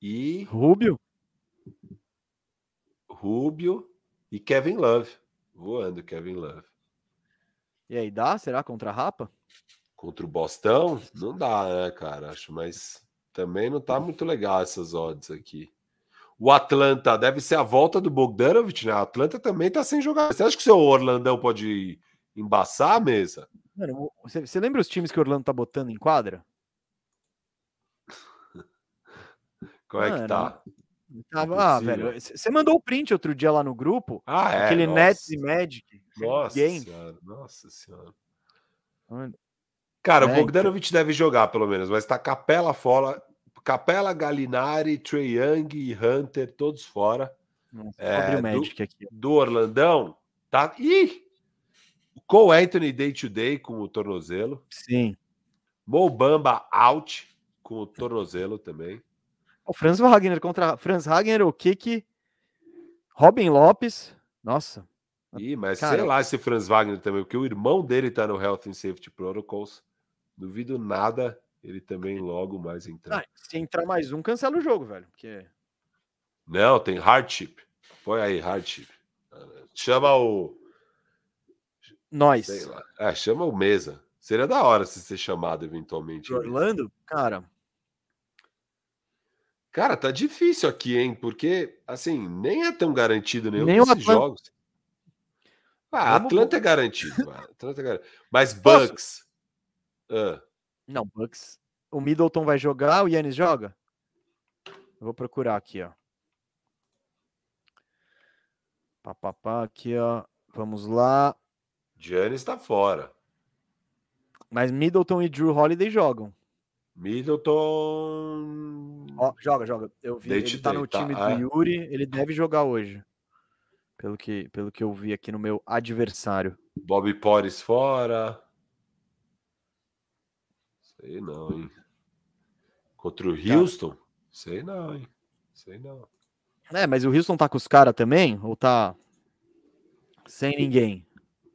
e Rubio? Rubio e Kevin Love. Voando, Kevin Love. E aí, dá? Será contra a Rapa? Contra o Bostão, não dá, né, cara? Acho, mas também não tá muito legal essas odds aqui. O Atlanta deve ser a volta do Bogdanovich, né? O Atlanta também tá sem jogar. Você acha que o seu Orlandão pode embaçar a mesa? Mano, você, você lembra os times que o Orlando tá botando em quadra? Qual é que Mano, tá? Tava, ah, Impossível. velho, você mandou o print outro dia lá no grupo, Ah, é. aquele nossa. Nets e Magic. Nossa game. senhora, nossa senhora. Mano, Cara, É, o Bogdanovich deve jogar, pelo menos, mas tá Capela fora. Capela, Galinari, Trey Young e Hunter, todos fora. nossa, É, o do- Magic aqui. do Orlandão, tá. Ih! Com Anthony Day to Day com o tornozelo. Sim. Mo Bamba out com o tornozelo também. O Franz Wagner contra Franz Wagner, o Kiki, Robin Lopes. Nossa, Ih, mas Cara- sei lá esse Franz Wagner também, porque o irmão dele tá no Health and Safety Protocols. Duvido nada ele também logo mais entrar. ah, se entrar mais um, cancela o jogo, velho. Porque Não, tem hardship. Põe aí, hardship. Chama o. nós. É, chama o Mesa. Seria da hora se ser chamado eventualmente. de Orlando, cara, Cara, tá difícil aqui, hein? Porque, assim, nem é tão garantido nenhum Nem desses Atlanta- jogos. Ah, Atlanta é garantido. Atlanta é garantido. Mas? Bucks. Ah, não, Bucks. O Middleton vai jogar, o Yannis joga? Eu vou procurar aqui, ó. Pá, pá, pá, aqui, ó. Vamos lá. Giannis tá fora. Mas Middleton e Drew Holiday jogam. Middleton. Ó, joga, joga. Eu vi, ele tá no tá, time do é. Yuri, ele deve jogar hoje. Pelo que, pelo que eu vi aqui no meu adversário. Bobby Porres fora. Sei não, hein? Contra o Houston? Sei não, hein? Sei não. É, mas o Houston tá com os caras também? Ou tá sem ninguém?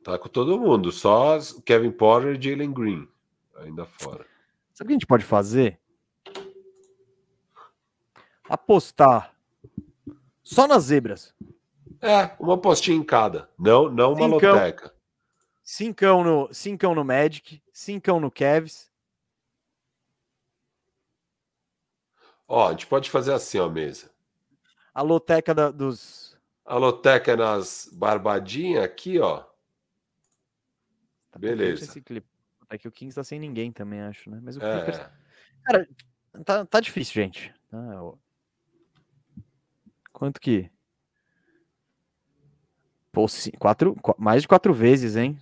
Tá com todo mundo, só Kevin Porter e Jalen Green ainda fora. Sabe o que a gente pode fazer? Apostar só nas zebras. É, uma postinha em cada. Não, não uma Cincão. loteca. Cincão no, cincão no Magic, cincão no Cavs. Ó, a gente pode fazer assim, ó, mesa. A loteca da- dos. A loteca nas barbadinhas aqui, ó. Tá Beleza. Esse clipe. É que o Kings tá sem ninguém também, acho, né? Mas o Clippers. É, Cara, tá, tá difícil, gente. Tá. Quanto que. Pô, quatro, qu- mais de quatro vezes, hein?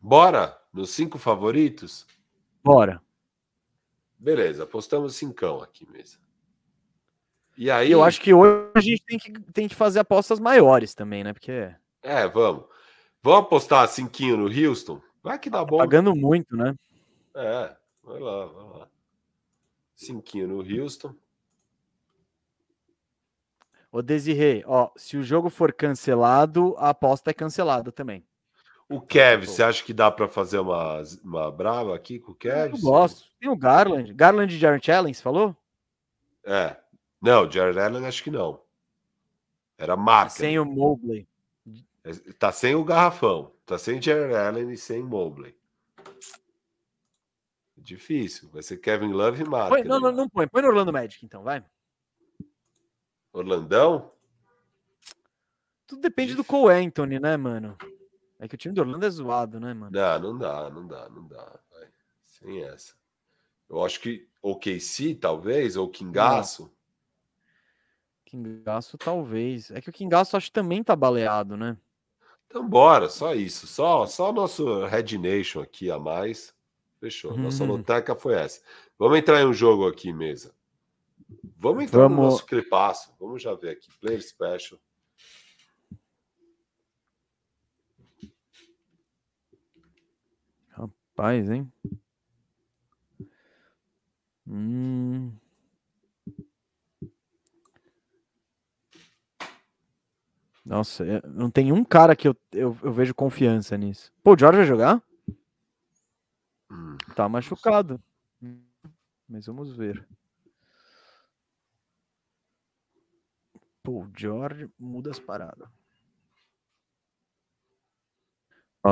bora nos cinco favoritos? Bora. Beleza, apostamos cincão aqui, mesa. E aí, eu acho que hoje a gente tem que, tem que fazer apostas maiores também, né? Porque É, vamos. Vamos apostar cinquinho no Houston? Vai que dá bom. pagando muito, né? É, vai lá, vai lá. Cinquinho no Houston. Ô, Desirê, ó, se o jogo for cancelado, a aposta é cancelada também. O Kev, você acha que dá para fazer uma, uma brava aqui com o Kev? Eu gosto. Tem o Garland. Garland e Jaron Allen, você falou? É. Não, Jared Allen acho que não. Era marca. Sem o Mobley. Tá sem o garrafão. Tá sem Jared Allen e sem Mobley. Difícil. Vai ser Kevin Love e marca. Põe- não, não, não põe. Põe no Orlando Magic, então, vai. Orlandão? Tudo depende do Cole Anthony, né, mano? É que o time do Orlando é zoado, né, mano? Não, não dá, não dá, não dá. Vai. Sem essa. Eu acho que o KC, talvez, ou Kingaço. Kingaço, talvez. É que o Kingaço acho que também tá baleado, né? Então bora, só isso. Só só nosso Red Nation aqui a mais. Fechou. Nossa Uhum. loteca foi essa. Vamos entrar em um jogo aqui, mesa. Vamos entrar no Vamos. nosso clipaço. Vamos já ver aqui. Player Special. Paz, hein? Hum. Nossa, eu- não tem um cara que eu, eu, eu vejo confiança nisso. Pô, o George vai jogar? Hum. Tá machucado. Mas vamos ver. Pô, o George muda as paradas.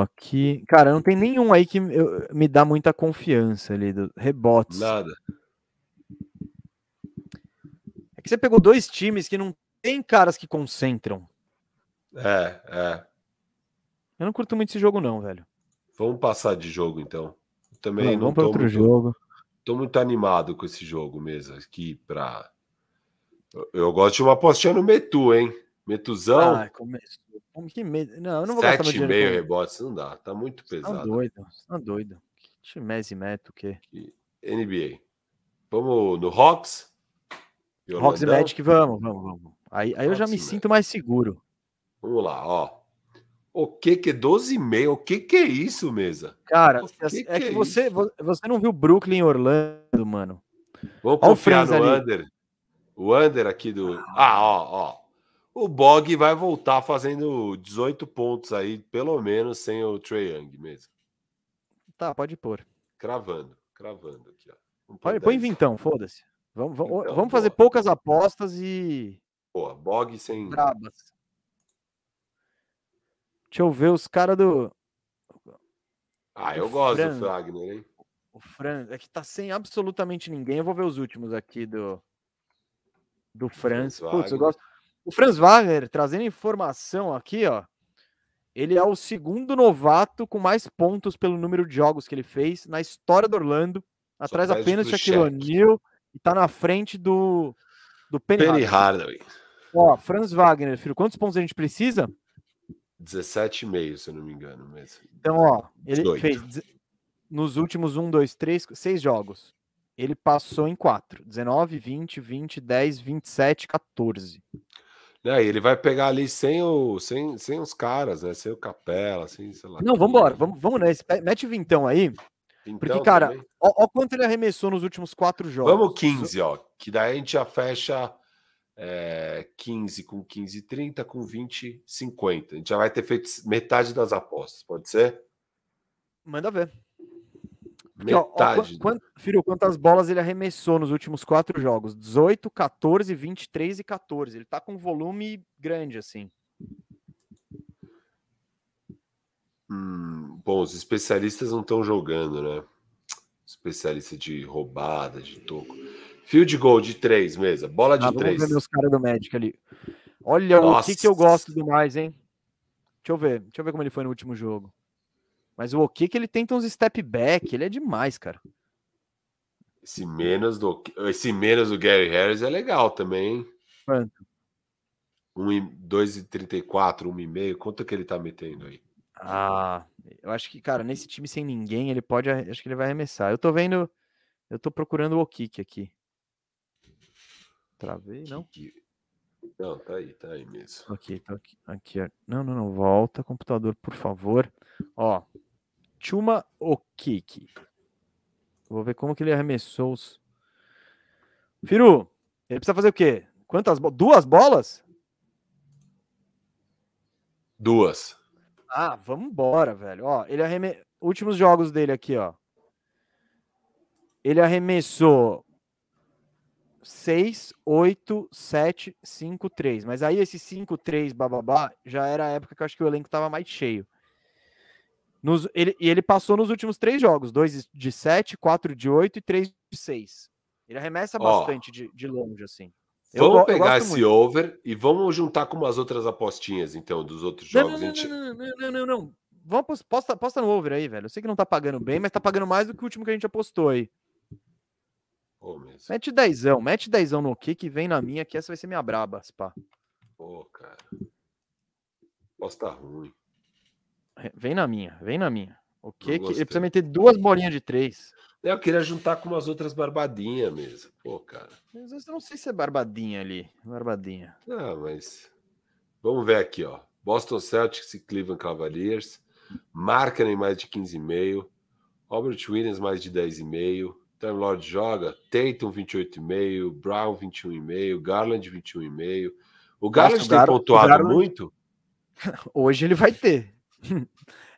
Aqui. Cara, não tem nenhum aí que eu- me dá muita confiança ali. Do, rebotes. Nada. É que você pegou dois times que não tem caras que concentram. É, é. Eu não curto muito esse jogo, não, velho. Vamos passar de jogo, então. Eu Também Vamos, não vamos para outro muito, jogo. tô muito animado com esse jogo mesmo. Aqui pra. Eu, eu gosto de uma apostinha no Metu, hein? Metuzão. Ah, começou. Como que medo. Não, eu não vou gastar meu 7,5 dinheiro. com- rebotes, não dá. Tá muito Tá pesado. doido. Você tá doido. Que Chimese meta o quê? NBA. Vamos no Hawks? E Hawks e? Magic, vamos, vamos, vamos. Aí, aí eu já me e sinto mais seguro. Vamos lá, ó. O que que é 12,5? O que que é isso, mesa? Cara, que as- que é que é você, isso? você não viu Brooklyn e Orlando, mano. Vamos confiar no ali. under. O under aqui do. Ah, ó, ó. O Bog vai voltar fazendo 18 pontos aí, pelo menos, sem o Trae Young mesmo. Tá, pode pôr. Cravando, cravando aqui, ó. Põe, põe 10. vintão, foda-se. Vamos, vamos, Então, vamos fazer poucas apostas e Boa, Bog sem. brabas. Deixa eu ver os caras do. Ah, eu O gosto Franz. do Fagner, hein? O Fran. É que tá sem absolutamente ninguém. Eu vou ver os últimos aqui do. Do Franz. Putz, eu gosto. O Franz Wagner, trazendo informação aqui, ó. Ele é o segundo novato com mais pontos pelo número de jogos que ele fez na história do Orlando. Atrás perde apenas de Shaquille Shaq. O'Neal. E tá na frente do. Do Penny, Penny Hardaway. Ó, Franz Wagner, filho, quantos pontos a gente precisa? 17,5, se eu não me engano mesmo. Então, ó, ele 18. fez nos últimos 1, 2, 3, 6 jogos. Ele passou em 4. 19, 20, 20, 10, 27, 14. Né, ele vai pegar ali sem, o, sem, sem os caras, né? Sem o Capela, sem, sei lá. Não, vambora, vamos, vamos. Pe- Mete o vintão aí. Então, Porque, cara, também. Ó, ó quanto ele arremessou nos últimos 4 jogos. Vamos 15, ó. Que daí a gente já fecha é, 15 com 15, 30 com 20, 50. A gente já vai ter feito metade das apostas, pode ser? Manda ver. Porque, ó, ó, Metade. quan- quan- filho, quantas bolas ele arremessou nos últimos 4 jogos? 18, 14, 23 e 14. Ele tá com um volume grande, assim. Hum, bom, os especialistas não estão jogando, né? Especialista de roubada, de toco. Field goal de 3, mesa. Bola de Ah, vamos 3. ver meus caras do Magic ali. Olha o que, que eu Nossa. gosto demais, hein? Deixa eu ver. Deixa eu ver como ele foi no último jogo. Mas o que que ele tenta uns step back, ele é demais, cara. Esse menos do esse menos do Gary Harris é legal também, hein? Quanto? 2,34, 1,5. Quanto que ele tá metendo aí? Ah, eu acho que, cara, nesse time sem ninguém, ele pode, acho que ele vai arremessar. Eu tô vendo, eu tô procurando o kick aqui. Travei, não? Não, tá aí, tá aí mesmo. Aqui, tá aqui, aqui. Não, não, não, volta, computador, por favor. Ó, Chuma Okiki. Vou ver como que ele arremessou os... Firu, ele precisa fazer o quê? Quantas bo- Duas bolas? Duas. Ah, vamos embora, velho. Ó, ele arreme... Últimos jogos dele aqui, ó. Ele arremessou 6, 8, 7, 5, 3. Mas aí esse 5, 3, bababá, já era a época que eu acho que o elenco tava mais cheio. Nos, ele, e ele passou nos últimos três jogos: 2 de 7, 4 de 8 e 3 de 6. Ele arremessa Ó. bastante de, de longe, assim. Eu Vamos go- pegar esse muito. over e vamos juntar com umas outras apostinhas, então, dos outros Não, jogos. não, A gente- não, não, não, não, não, não. Vamos posta, posta no over aí, velho. Eu sei que não tá pagando bem, mas tá pagando mais do que o último que a gente apostou aí. Pô, mesmo. Mete dezão, mete dezão no que que vem na minha, que essa vai ser minha braba, pá. Pô, cara. Posta ruim. Vem na minha, vem na minha. O que que ele precisa meter duas bolinhas de três. Eu queria juntar com umas outras barbadinhas mesmo. Pô, cara. Mas eu não sei se é barbadinha ali, barbadinha. Ah, mas. Vamos ver aqui, ó. Boston Celtics e Cleveland Cavaliers. Markkanen mais de 15,5. Robert Williams mais de 10,5. Time Lord joga. Tatum 28,5. Brown 21,5. Garland 21,5. O Garland o tem Gar- pontuado Garland- muito? Hoje ele vai ter.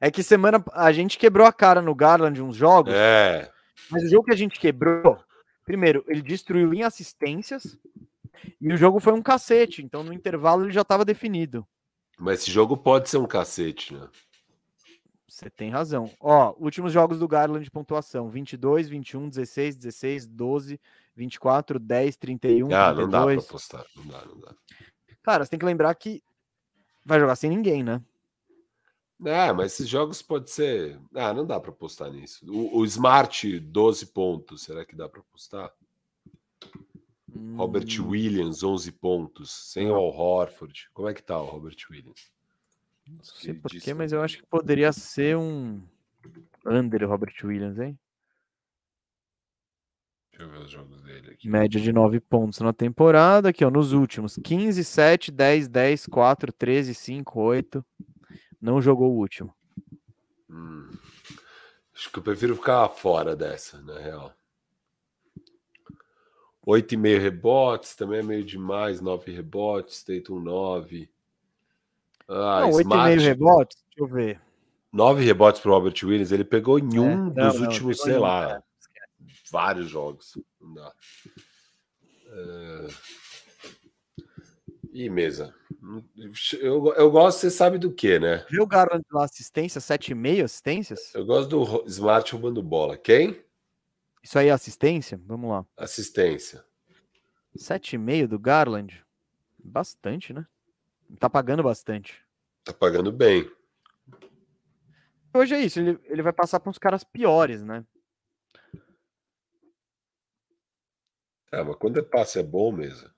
É que semana a gente quebrou a cara no Garland uns jogos, É. mas o jogo que a gente quebrou, primeiro, ele destruiu em assistências e o jogo foi um cacete, então no intervalo ele já estava definido. Mas esse jogo pode ser um cacete, né? Você tem razão. Ó, últimos jogos do Garland de pontuação: 22, 21, 16, 16, 12, 24, 10, 31, Ah, não dá pra 32. apostar. Não dá, não dá. Cara, você tem que lembrar que vai jogar sem ninguém, né? É, mas esses jogos pode ser. Ah, não dá pra apostar nisso. O, o Smart, 12 pontos, será que dá pra apostar? Robert Hum, Williams, 11 pontos, sem o Horford. Como é que tá o Robert Williams? Não sei porquê, mas eu acho que poderia ser um under Robert Williams, hein? Deixa eu ver os jogos dele aqui. Média de 9 pontos na temporada. Aqui, ó, nos últimos: 15, 7, 10, 10, 4, 13, 5, 8. Não jogou o último. Hum. Acho que eu prefiro ficar fora dessa, na real. 8,5 rebotes, também é meio demais. 9 rebotes, Tatum 9. Ah, não, 8,5 Smart, rebotes. Deixa eu ver. 9 rebotes pro Robert Williams. Ele pegou em um É, não, dos não, últimos, sei um, lá, é, vários jogos. Não dá. É... Ih, mesa. Eu, eu gosto, você sabe do que, né? Viu o Garland lá, assistência, 7,5 assistências? Eu gosto do Smart roubando bola. Quem? Isso aí é assistência? Vamos lá. Assistência. 7,5 do Garland? Bastante, né? Tá pagando bastante. Tá pagando bem. Hoje é isso, ele, ele vai passar para uns caras piores, né? Ah, mas quando é passe é bom mesmo.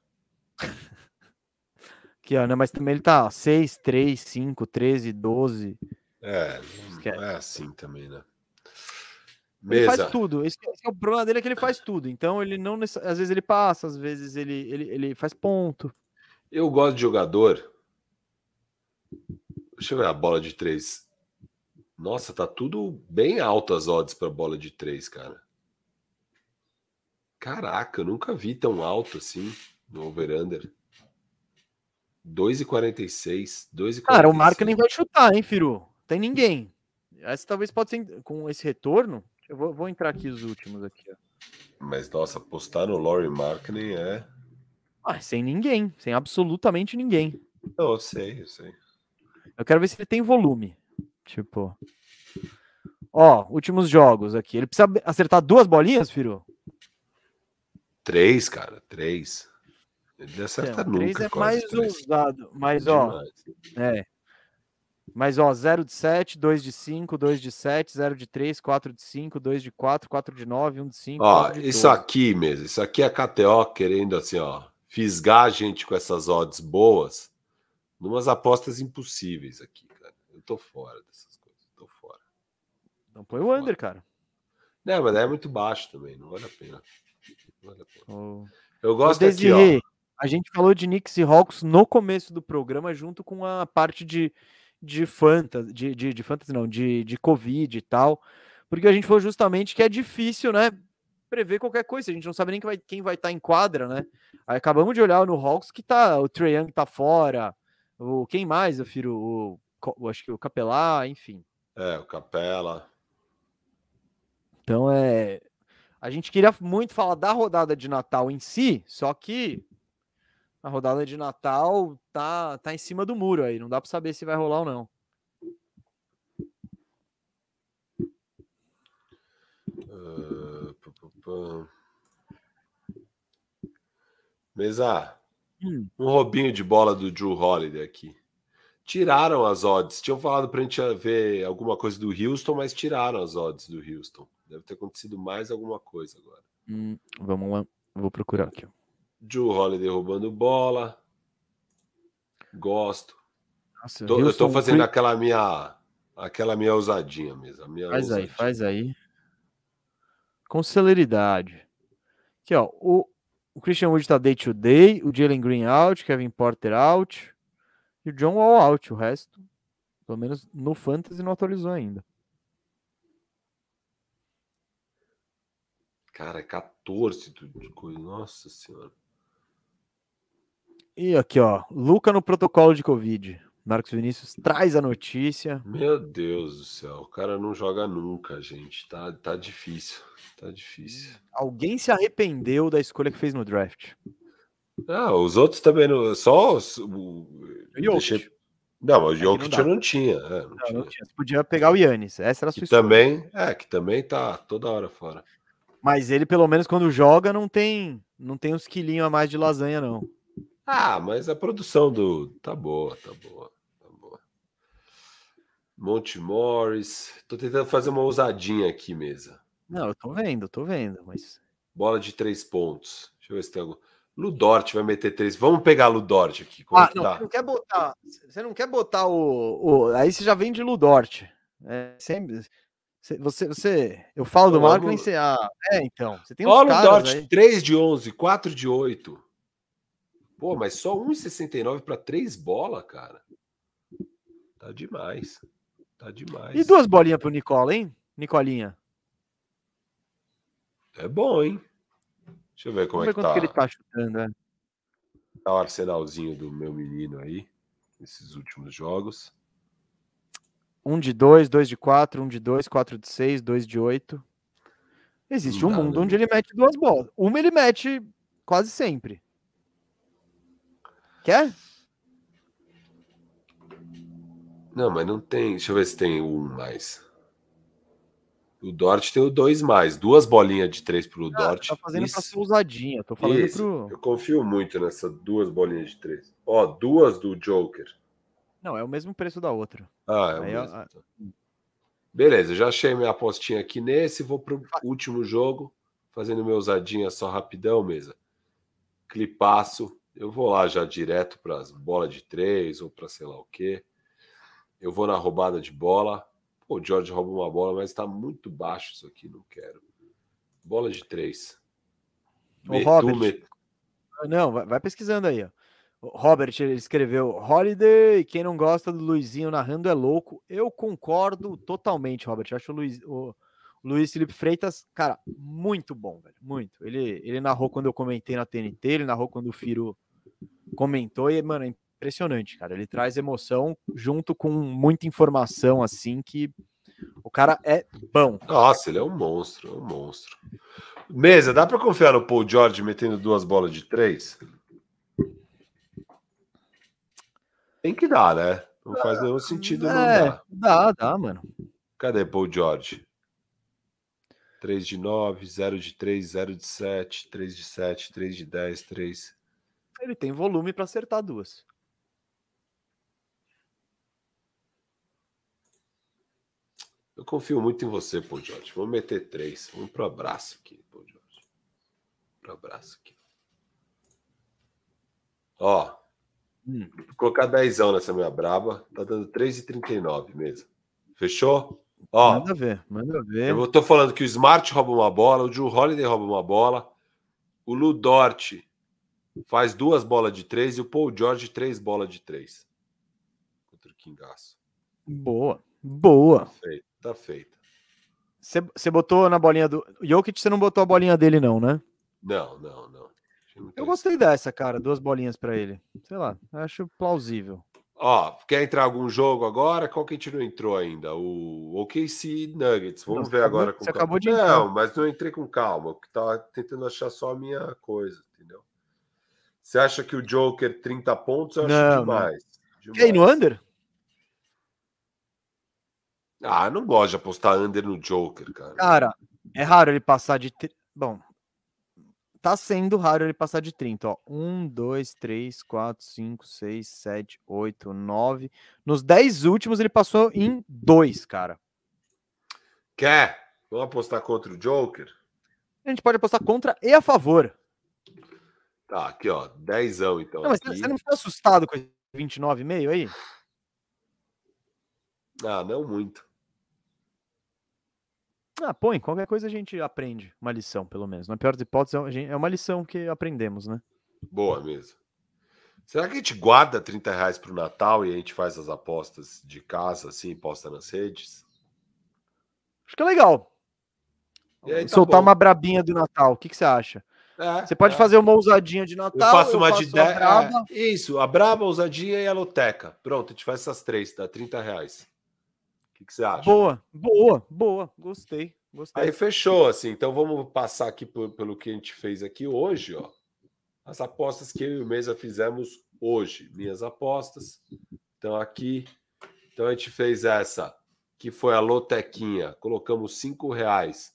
Aqui, ó, né? Mas também ele tá 6, 3, 5, 13, 12. É, não é assim também, né? Ele Mesa. faz tudo. Esse, esse é o problema dele é que ele faz tudo. Então ele não às vezes ele passa, às vezes ele, ele, ele faz ponto. Eu gosto de jogador. Deixa eu ver a bola de três. Nossa, tá tudo bem alto as odds para bola de três, cara. Caraca, eu nunca vi tão alto assim no over-under. 2,46. 2,46. Cara, o Marco nem vai chutar, hein, Firu? Tem ninguém. Essa talvez pode ser com esse retorno. Eu vou, vou entrar aqui os últimos aqui, ó. Mas, nossa, apostar no Laurie Markkinen é... Ah, sem ninguém, sem absolutamente ninguém. Não, eu sei, eu sei. Eu quero ver se ele tem volume. Tipo. Ó, últimos jogos aqui. Ele precisa acertar duas bolinhas, Firu? Três, cara, três. Ele acerta Então, nunca. três é quase mais três. ousado. Mas, ó, é. Mas, ó, 0 de 7, 2 de 5, 2 de 7, 0 de 3, 4 de 5, 2 de 4, 4 de 9, 1 de 5, Ó, 4 de isso 12. aqui mesmo, isso aqui é a KTO querendo assim, ó, fisgar a gente com essas odds boas, numas apostas impossíveis aqui, cara. Eu tô fora dessas coisas, tô fora. Então põe o under, cara. Não, mas é muito baixo também, não vale a pena. Não vale a pena. O... Eu gosto aqui, ó. A gente falou de Knicks e Hawks no começo do programa, junto com a parte de, de fantasy, de, de, de fantasy não, de, de Covid e tal, porque a gente falou justamente que é difícil, né, prever qualquer coisa, a gente não sabe nem quem vai, estar em quadra, né, aí acabamos de olhar no Hawks que tá, o Trae Young tá fora, o, quem mais, eu firo, o- acho que o Capelá, enfim, É, o Capela. então é, a gente queria muito falar da rodada de Natal em si, só que a rodada de Natal tá, tá em cima do muro aí, não dá para saber se vai rolar ou não. Pá, pá, pá. Mesa, Hum. Um roubinho de bola do Drew Holiday aqui. Tiraram as odds. Tinham falado pra gente ver alguma coisa do Houston, mas tiraram as odds do Houston. Deve ter acontecido mais alguma coisa agora. Hum, vamos lá. Vou procurar aqui. ó. Drew Holiday roubando bola. Gosto. Nossa, Tô- eu Houston fazendo aquela minha aquela minha ousadinha mesmo. minha Faz aí, ousadinha. faz aí. Com celeridade. Aqui, ó. O, o Christian Wood tá day to day, o Jalen Green out, Kevin Porter out e o John Wall out. O resto, pelo menos no Fantasy, não atualizou ainda. Cara, é 14 de de coisa. Nossa senhora. E aqui, ó. Luca no protocolo de Covid. Marcos Vinícius traz a notícia. Meu Deus do céu, o cara não joga nunca, gente. Tá, tá difícil. Tá difícil. Alguém se arrependeu da escolha que fez no draft. Ah, os outros também não. Só os- o. Deixei-. Não, mas o não Jokic eu não tinha. é, não Não, tinha. não tinha. Você podia pegar o Yannis. Essa era a sua Que escolha. também, é, que também tá toda hora fora. Mas ele, pelo menos, quando joga, não tem, não tem uns quilinhos a mais de lasanha, não. Ah, mas a produção do. Tá boa, tá boa, tá boa. Monte Morris. Tô tentando fazer uma ousadinha aqui, mesa. Não, eu tô vendo, eu tô vendo, mas. Bola de três pontos. Deixa eu ver se tem algum. Ludort vai meter três. Vamos pegar Ludort aqui. Ah, não, tá? você não quer botar. Você não quer botar o. o- aí você já vem de Ludort. É sempre. Você, você, eu falo do Marco e vamos- você. Ah, é, então. Você tem uns Ó, caras Ludort, aí. 3 de 11, 4 de 8. Pô, mas só 1,69 para três bola, cara. Tá demais. Tá demais. E duas bolinhas pro Nicola, hein? Nicolinha. É bom, hein? Deixa eu ver como Vamos ver é que quanto tá, que ele tá chutando. é. tá o arsenalzinho do meu menino aí. Nesses últimos jogos. Um de dois, dois de quatro, um de dois, quatro de seis, dois de oito. Existe Não um mundo né? onde ele mete duas bolas. Uma ele mete quase sempre. Quer? Não, mas não tem. Deixa eu ver se tem um mais. O Dort tem o dois mais. Duas bolinhas de três pro Ah, Dort. tá fazendo pra Isso. ser ousadinha. Tô falando Isso. pro. Eu confio muito nessas duas bolinhas de três. Ó, duas do Joker. Não, é o mesmo preço da outra. Ah, é o Aí, mesmo. então. Beleza, já achei minha apostinha aqui nesse. Vou pro último jogo, fazendo meu ousadinha só rapidão, mesa. Clipaço. Eu vou lá já direto para as bolas de três ou para sei lá o quê. Eu vou na roubada de bola. Pô, o George rouba uma bola, mas está muito baixo isso aqui, não quero. Bola de três. Ô, Metu, Robert. met- Não, vai, vai pesquisando aí, ó. O Robert escreveu Holiday, quem não gosta do Luizinho narrando é louco. Eu concordo totalmente, Robert. Eu acho o Luiz, o, o Luiz Felipe Freitas, cara, muito bom, velho. Muito. Ele, ele narrou quando eu comentei na TNT, ele narrou quando o Firo comentou, e, mano, é impressionante, cara. Ele traz emoção junto com muita informação, assim, que o cara é bom. Nossa, ele é um monstro, é um monstro. Mesa, dá para confiar no Paul George metendo duas bolas de três? Tem que dar, né? Não faz nenhum sentido não é, dar. dá, dá, mano. Cadê Paul George? 3 de 9, 0 de 3, 0 de 7, 3 de 7, 3 de 10, 3. Ele tem volume pra acertar duas. Eu confio muito em você, Paul George. Vamos meter 3. Vamos pro abraço aqui, Paul George. Pro abraço aqui. Ó, Hum. Vou colocar 10 nessa minha braba. Tá dando 3,39 mesmo. Fechou? Ó, Manda ver, manda ver. eu tô falando que o Smart rouba uma bola, o Drew Holiday rouba uma bola, o Ludort faz duas bolas de três e o Paul George três bolas de três. Contra o Kingaço. Boa, boa. Feito, tá feito. Você botou na bolinha do. Jokic, você não botou a bolinha dele, não, né? Não, não, não. Eu gostei dessa, cara. Duas bolinhas pra ele. Sei lá, acho plausível. Ó, quer entrar algum jogo agora? Qual que a gente não entrou ainda? O OKC Nuggets. Vamos Você ver acabou- agora. com você calma. acabou de Não, entrar. mas não entrei com calma. porque Tava tentando achar só a minha coisa, entendeu? Você acha que o Joker 30 pontos? Eu acho Não, não. demais. Quer ir no demais. under? Ah, não gosto de apostar under no Joker, cara. Cara, é raro ele passar de. Bom, tá sendo raro ele passar de 30, ó. 1, 2, 3, 4, 5, 6, 7, 8, 9. Nos 10 últimos ele passou em 2, cara. Quer? Vamos apostar contra o Joker? A gente pode apostar contra e a favor. Tá, aqui ó, dezão então. Não, mas aqui. você não ficou assustado com esse 29,5 aí? Ah, não muito. Ah, põe, qualquer coisa a gente aprende uma lição, pelo menos. Na pior das hipóteses, é uma- é uma lição que aprendemos, né? Boa mesmo. Será que a gente guarda 30 reais pro Natal e a gente faz as apostas de casa, assim, posta nas redes? Acho que é legal. Aí tá Soltar bom. uma brabinha do Natal. O que, que você acha? É, Você pode é. fazer uma ousadinha de Eu Natal. faço uma de a 10. braba. é, isso, a Braba, a Ousadia e a Loteca. Pronto, a gente faz essas três, dá 30 reais. O que, que você acha? Boa, boa, boa. Gostei, gostei. Aí fechou, assim. Então vamos passar aqui por- pelo que a gente fez aqui hoje, ó. As apostas que eu e o Mesa fizemos hoje. Minhas apostas. Então aqui. Então a gente fez essa, que foi a Lotequinha. Colocamos cinco reais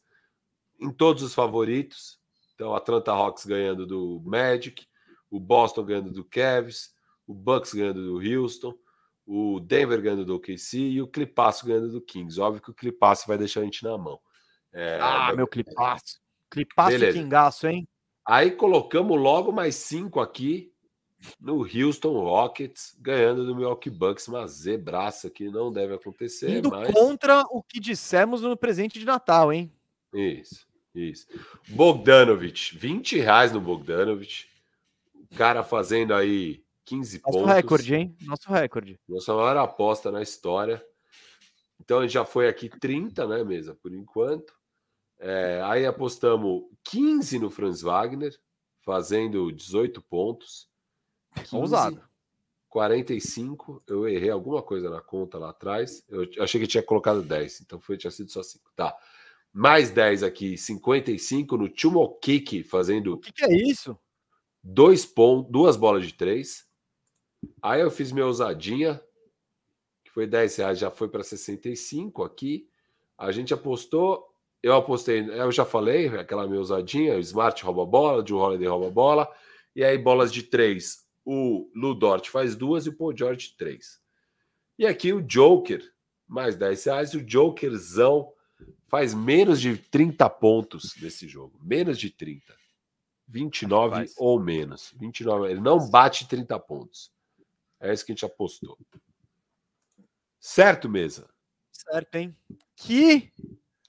em todos os favoritos. Então Atlanta Hawks ganhando do Magic, o Boston ganhando do Cavs, o Bucks ganhando do Houston, o Denver ganhando do OKC e o Clipasso ganhando do Kings. Óbvio que o Clipasso vai deixar a gente na mão. É, ah, mas- meu. Clipaço e Beleza. quingaço, hein? Aí colocamos logo mais cinco aqui no Houston Rockets, ganhando do Milwaukee Bucks, uma zebraça que não deve acontecer, Indo mas... contra o que dissemos no presente de Natal, hein? Isso, isso. Bogdanovich, 20 reais no Bogdanovich. O cara fazendo aí 15 Nosso pontos. recorde, hein? Nosso recorde. Nossa maior aposta na história. Então a gente já foi aqui 30, né, mesa, por enquanto. É, aí apostamos 15 no Franz Wagner, fazendo 18 pontos. 15, Ousado. 45. Eu errei alguma coisa na conta lá atrás. Eu achei que tinha colocado 10, então foi, tinha sido só 5. Tá. Mais 10 aqui, 55 no Chumokiki, O fazendo que, que é isso? dois pontos, duas bolas de três. Aí eu fiz minha ousadinha, que foi 10 reais, já foi para 65 aqui. A gente apostou, eu apostei, eu já falei, aquela minha ousadinha, o Smart rouba a bola, o Holiday rouba a bola, e aí bolas de três, o Lu Dort faz duas e o Paul George três. E aqui o Joker, mais 10 reais, o Jokerzão faz menos de 30 pontos nesse jogo, menos de 30. 29 Faz. ou menos. 29, ele não bate 30 pontos. É isso que a gente apostou. Certo, mesa? Certo, hein? Que.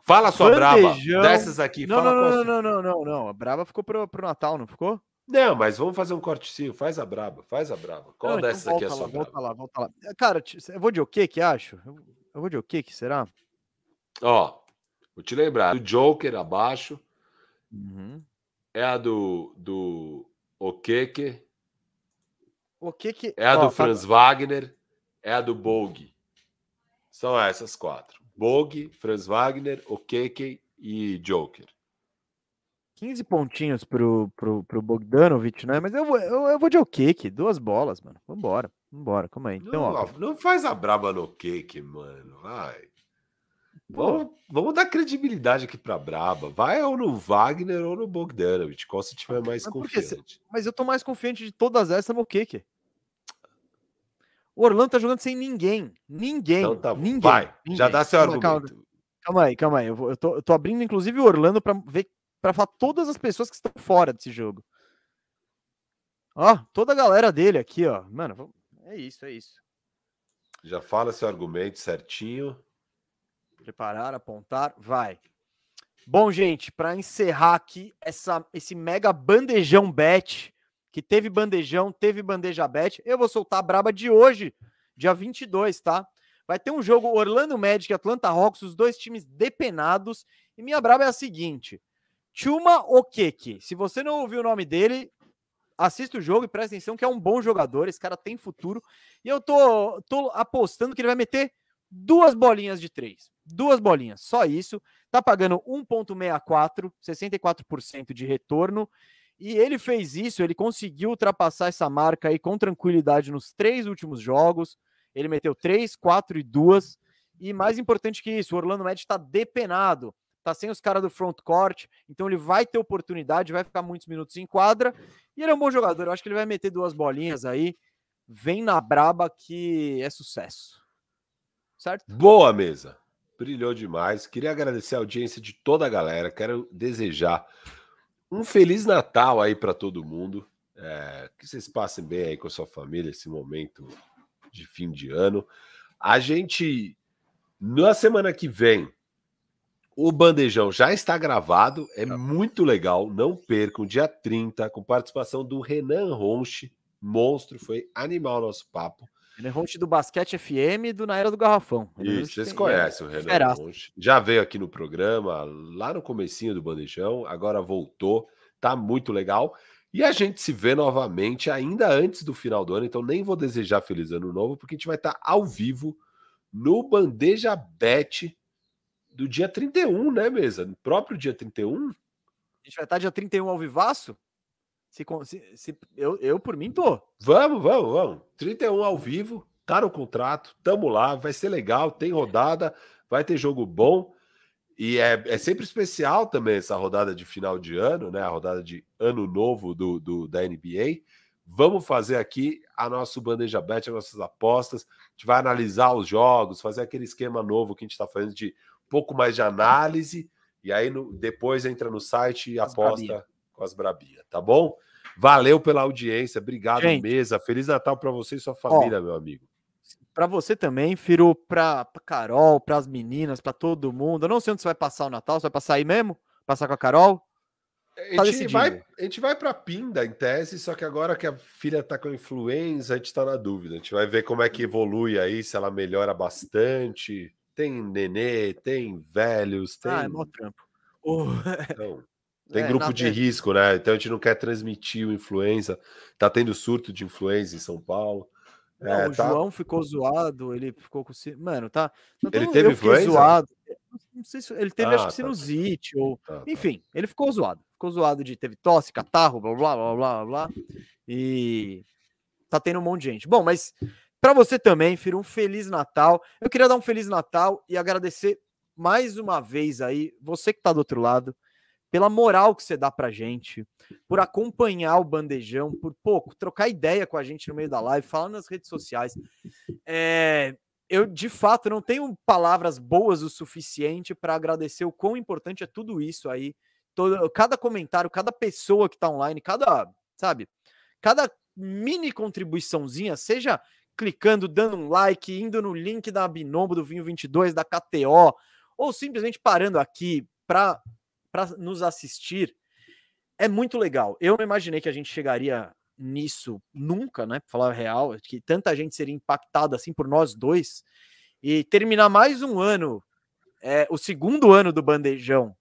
Fala sua braba. Bandejão. Dessas aqui. Não, fala não, não, não, não, não, não. A Braba ficou pro, pro Natal, não ficou? Não, mas vamos fazer um cortezinho. Faz a braba. Faz a braba. Qual Não, então dessas aqui é a volta sua lá, braba? Volta lá, volta lá. Cara, eu vou de o que que acho? Eu vou de o que que será? Ó, vou te lembrar. Do Joker abaixo Uhum. é a do, do Okeke, O que que. é a do tá- Franz Wagner, é a do Bog. São essas quatro. Bog, Franz Wagner, Okeke e Joker. 15 pontinhos pro, pro, pro Bogdanovich, né? Mas eu vou, eu, eu vou de o que? Duas bolas, mano. Vambora, vambora, calma aí. Então, não, ó. não faz a braba no cake, mano. Vai. Vamos, vamos dar credibilidade aqui pra Braba. Vai ou no Wagner ou no Bogdanovich. Qual se tiver mais Mas confiante. Mas eu tô mais confiante de todas essas no que que? O Orlando tá jogando sem ninguém. Ninguém. Então tá ninguém, Vai. ninguém. Já dá seu Calma, calma, argumento. Calma aí, calma aí. Eu, vou- eu tô, eu tô abrindo, inclusive, o Orlando pra ver para falar todas as pessoas que estão fora desse jogo. Ó, toda a galera dele aqui, ó. Mano, é isso, é isso. Já fala seu argumento certinho. Preparar, apontar, vai. Bom, gente, para encerrar aqui essa, esse mega bandejão bet, que teve bandejão, teve bandeja bet, eu vou soltar a braba de hoje, dia 22, tá? Vai ter um jogo Orlando Magic e Atlanta Hawks, os dois times depenados, e minha braba é a seguinte: Chuma Okeke. Se você não ouviu o nome dele, assista o jogo e presta atenção que é um bom jogador, esse cara tem futuro, e eu tô, tô apostando que ele vai meter duas bolinhas de três. Duas bolinhas, só isso. Tá pagando 1,64, 64% de retorno. E ele fez isso, ele conseguiu ultrapassar essa marca aí com tranquilidade nos três últimos jogos. Ele meteu 3, 4 e 2. E mais importante que isso, o Orlando Magic está depenado. tá sem os caras do front court, então ele vai ter oportunidade, vai ficar muitos minutos em quadra, e ele é um bom jogador, eu acho que ele vai meter duas bolinhas aí, vem na braba que é sucesso. Certo? Boa mesa. Brilhou demais. Queria agradecer a audiência de toda a galera. Quero desejar um feliz Natal aí para todo mundo. É, que vocês passem bem aí com a sua família esse momento de fim de ano. A gente na semana que vem o Bandejão já está gravado, é tá. muito legal, não percam, dia 30, com participação do Renan Ronche, monstro, foi animal nosso papo. Renan Ronche do Basquete FM e do Na Era do Garrafão. Isso, vocês conhecem o Renan Ronche. Já veio aqui no programa, lá no comecinho do Bandejão, agora voltou, tá muito legal. E a gente se vê novamente ainda antes do final do ano, então nem vou desejar feliz ano novo, porque a gente vai estar ao vivo no Bandeja Bet do dia 31, né, mesa? No próprio dia 31. A gente vai estar dia 31 ao vivaço? Se, se, se, eu, eu, por mim, tô. Vamos, vamos, vamos. 31 ao vivo, tá no contrato, tamo lá, vai ser legal, tem rodada, vai ter jogo bom. E é, é sempre especial também essa rodada de final de ano, né? A rodada de ano novo do, do da NBA. Vamos fazer aqui a nosso bandeja bet, as nossas apostas. A gente vai analisar os jogos, fazer aquele esquema novo que a gente está fazendo de pouco mais de análise, e aí no, depois entra no site e aposta com as Brabia, tá bom? Valeu pela audiência, obrigado, Gente, mesa. Feliz Natal para você e sua família, ó, meu amigo. Para você também, Firo, para Carol, para as meninas, para todo mundo. Eu não sei onde você vai passar o Natal, você vai passar aí mesmo? Passar com a Carol? A tá gente, vai, a gente vai para Pinda, em tese, só que agora que a filha tá com influenza, a gente tá na dúvida. A gente vai ver como é que evolui aí, se ela melhora bastante. Tem nenê, tem velhos, tem. Ah, é mó trampo. Oh. Então, tem é, grupo de risco, né? Então a gente não quer transmitir o influenza. Tá tendo surto de influenza em São Paulo. Não, é, o tá... João ficou zoado, ele ficou com. Mano, tá. ele teve influenza? Zoado. Não sei se ele teve, ah, acho que tá. sinusite, ou. Tá, tá, Enfim, ele ficou zoado. Ficou zoado de teve tosse, catarro, blá blá blá blá blá. E tá tendo um monte de gente. Bom, mas para você também, Firo, um Feliz Natal. Eu queria dar um Feliz Natal e agradecer mais uma vez aí, você que está do outro lado, pela moral que você dá pra gente, por acompanhar o bandejão, por pouco trocar ideia com a gente no meio da live, falar nas redes sociais. É, eu de fato não tenho palavras boas o suficiente para agradecer o quão importante é tudo isso aí. Todo, cada comentário, cada pessoa que está online, cada, sabe, cada mini contribuiçãozinha, seja clicando, dando um like, indo no link da Binombo do Vinho 22, da KTO, ou simplesmente parando aqui para nos assistir, é muito legal. Eu não imaginei que a gente chegaria nisso nunca, né? Pra falar real, que tanta gente seria impactada assim por nós dois e terminar mais um ano, é, o segundo ano do bandejão,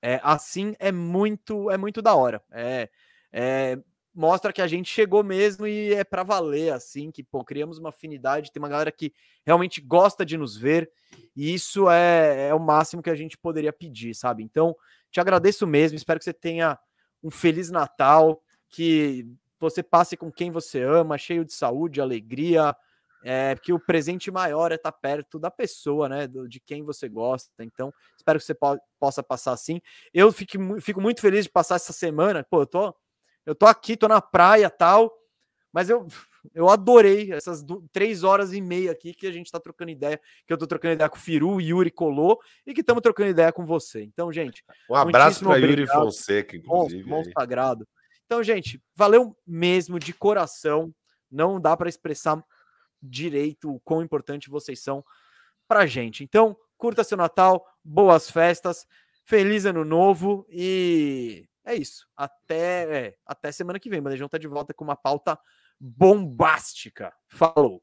é, assim é muito, é muito da hora. É, é mostra que a gente chegou mesmo e é para valer, assim, que pô, criamos uma afinidade, tem uma galera que realmente gosta de nos ver, e isso é, é o máximo que a gente poderia pedir, sabe? Então, te agradeço mesmo, espero que você tenha um feliz Natal, que você passe com quem você ama, cheio de saúde, alegria, é, que o presente maior é estar tá perto da pessoa, né? De quem você gosta. Então, espero que você po possa passar assim. Eu fico, fico muito feliz de passar essa semana. Pô, eu tô eu tô aqui, tô na praia tal, mas eu, eu adorei essas três horas e meia aqui que a gente tá trocando ideia, que eu tô trocando ideia com o Firu, o Yuri Colô e que estamos trocando ideia com você. Então, gente. Um abraço para Yuri Fonseca, inclusive. Monstro sagrado. Então, gente, valeu mesmo de coração. Não dá para expressar direito o quão importante vocês são pra gente. Então, curta seu Natal, boas festas, feliz ano novo e é isso. Até, é, até semana que vem. O Bandejão tá de volta com uma pauta bombástica. Falou!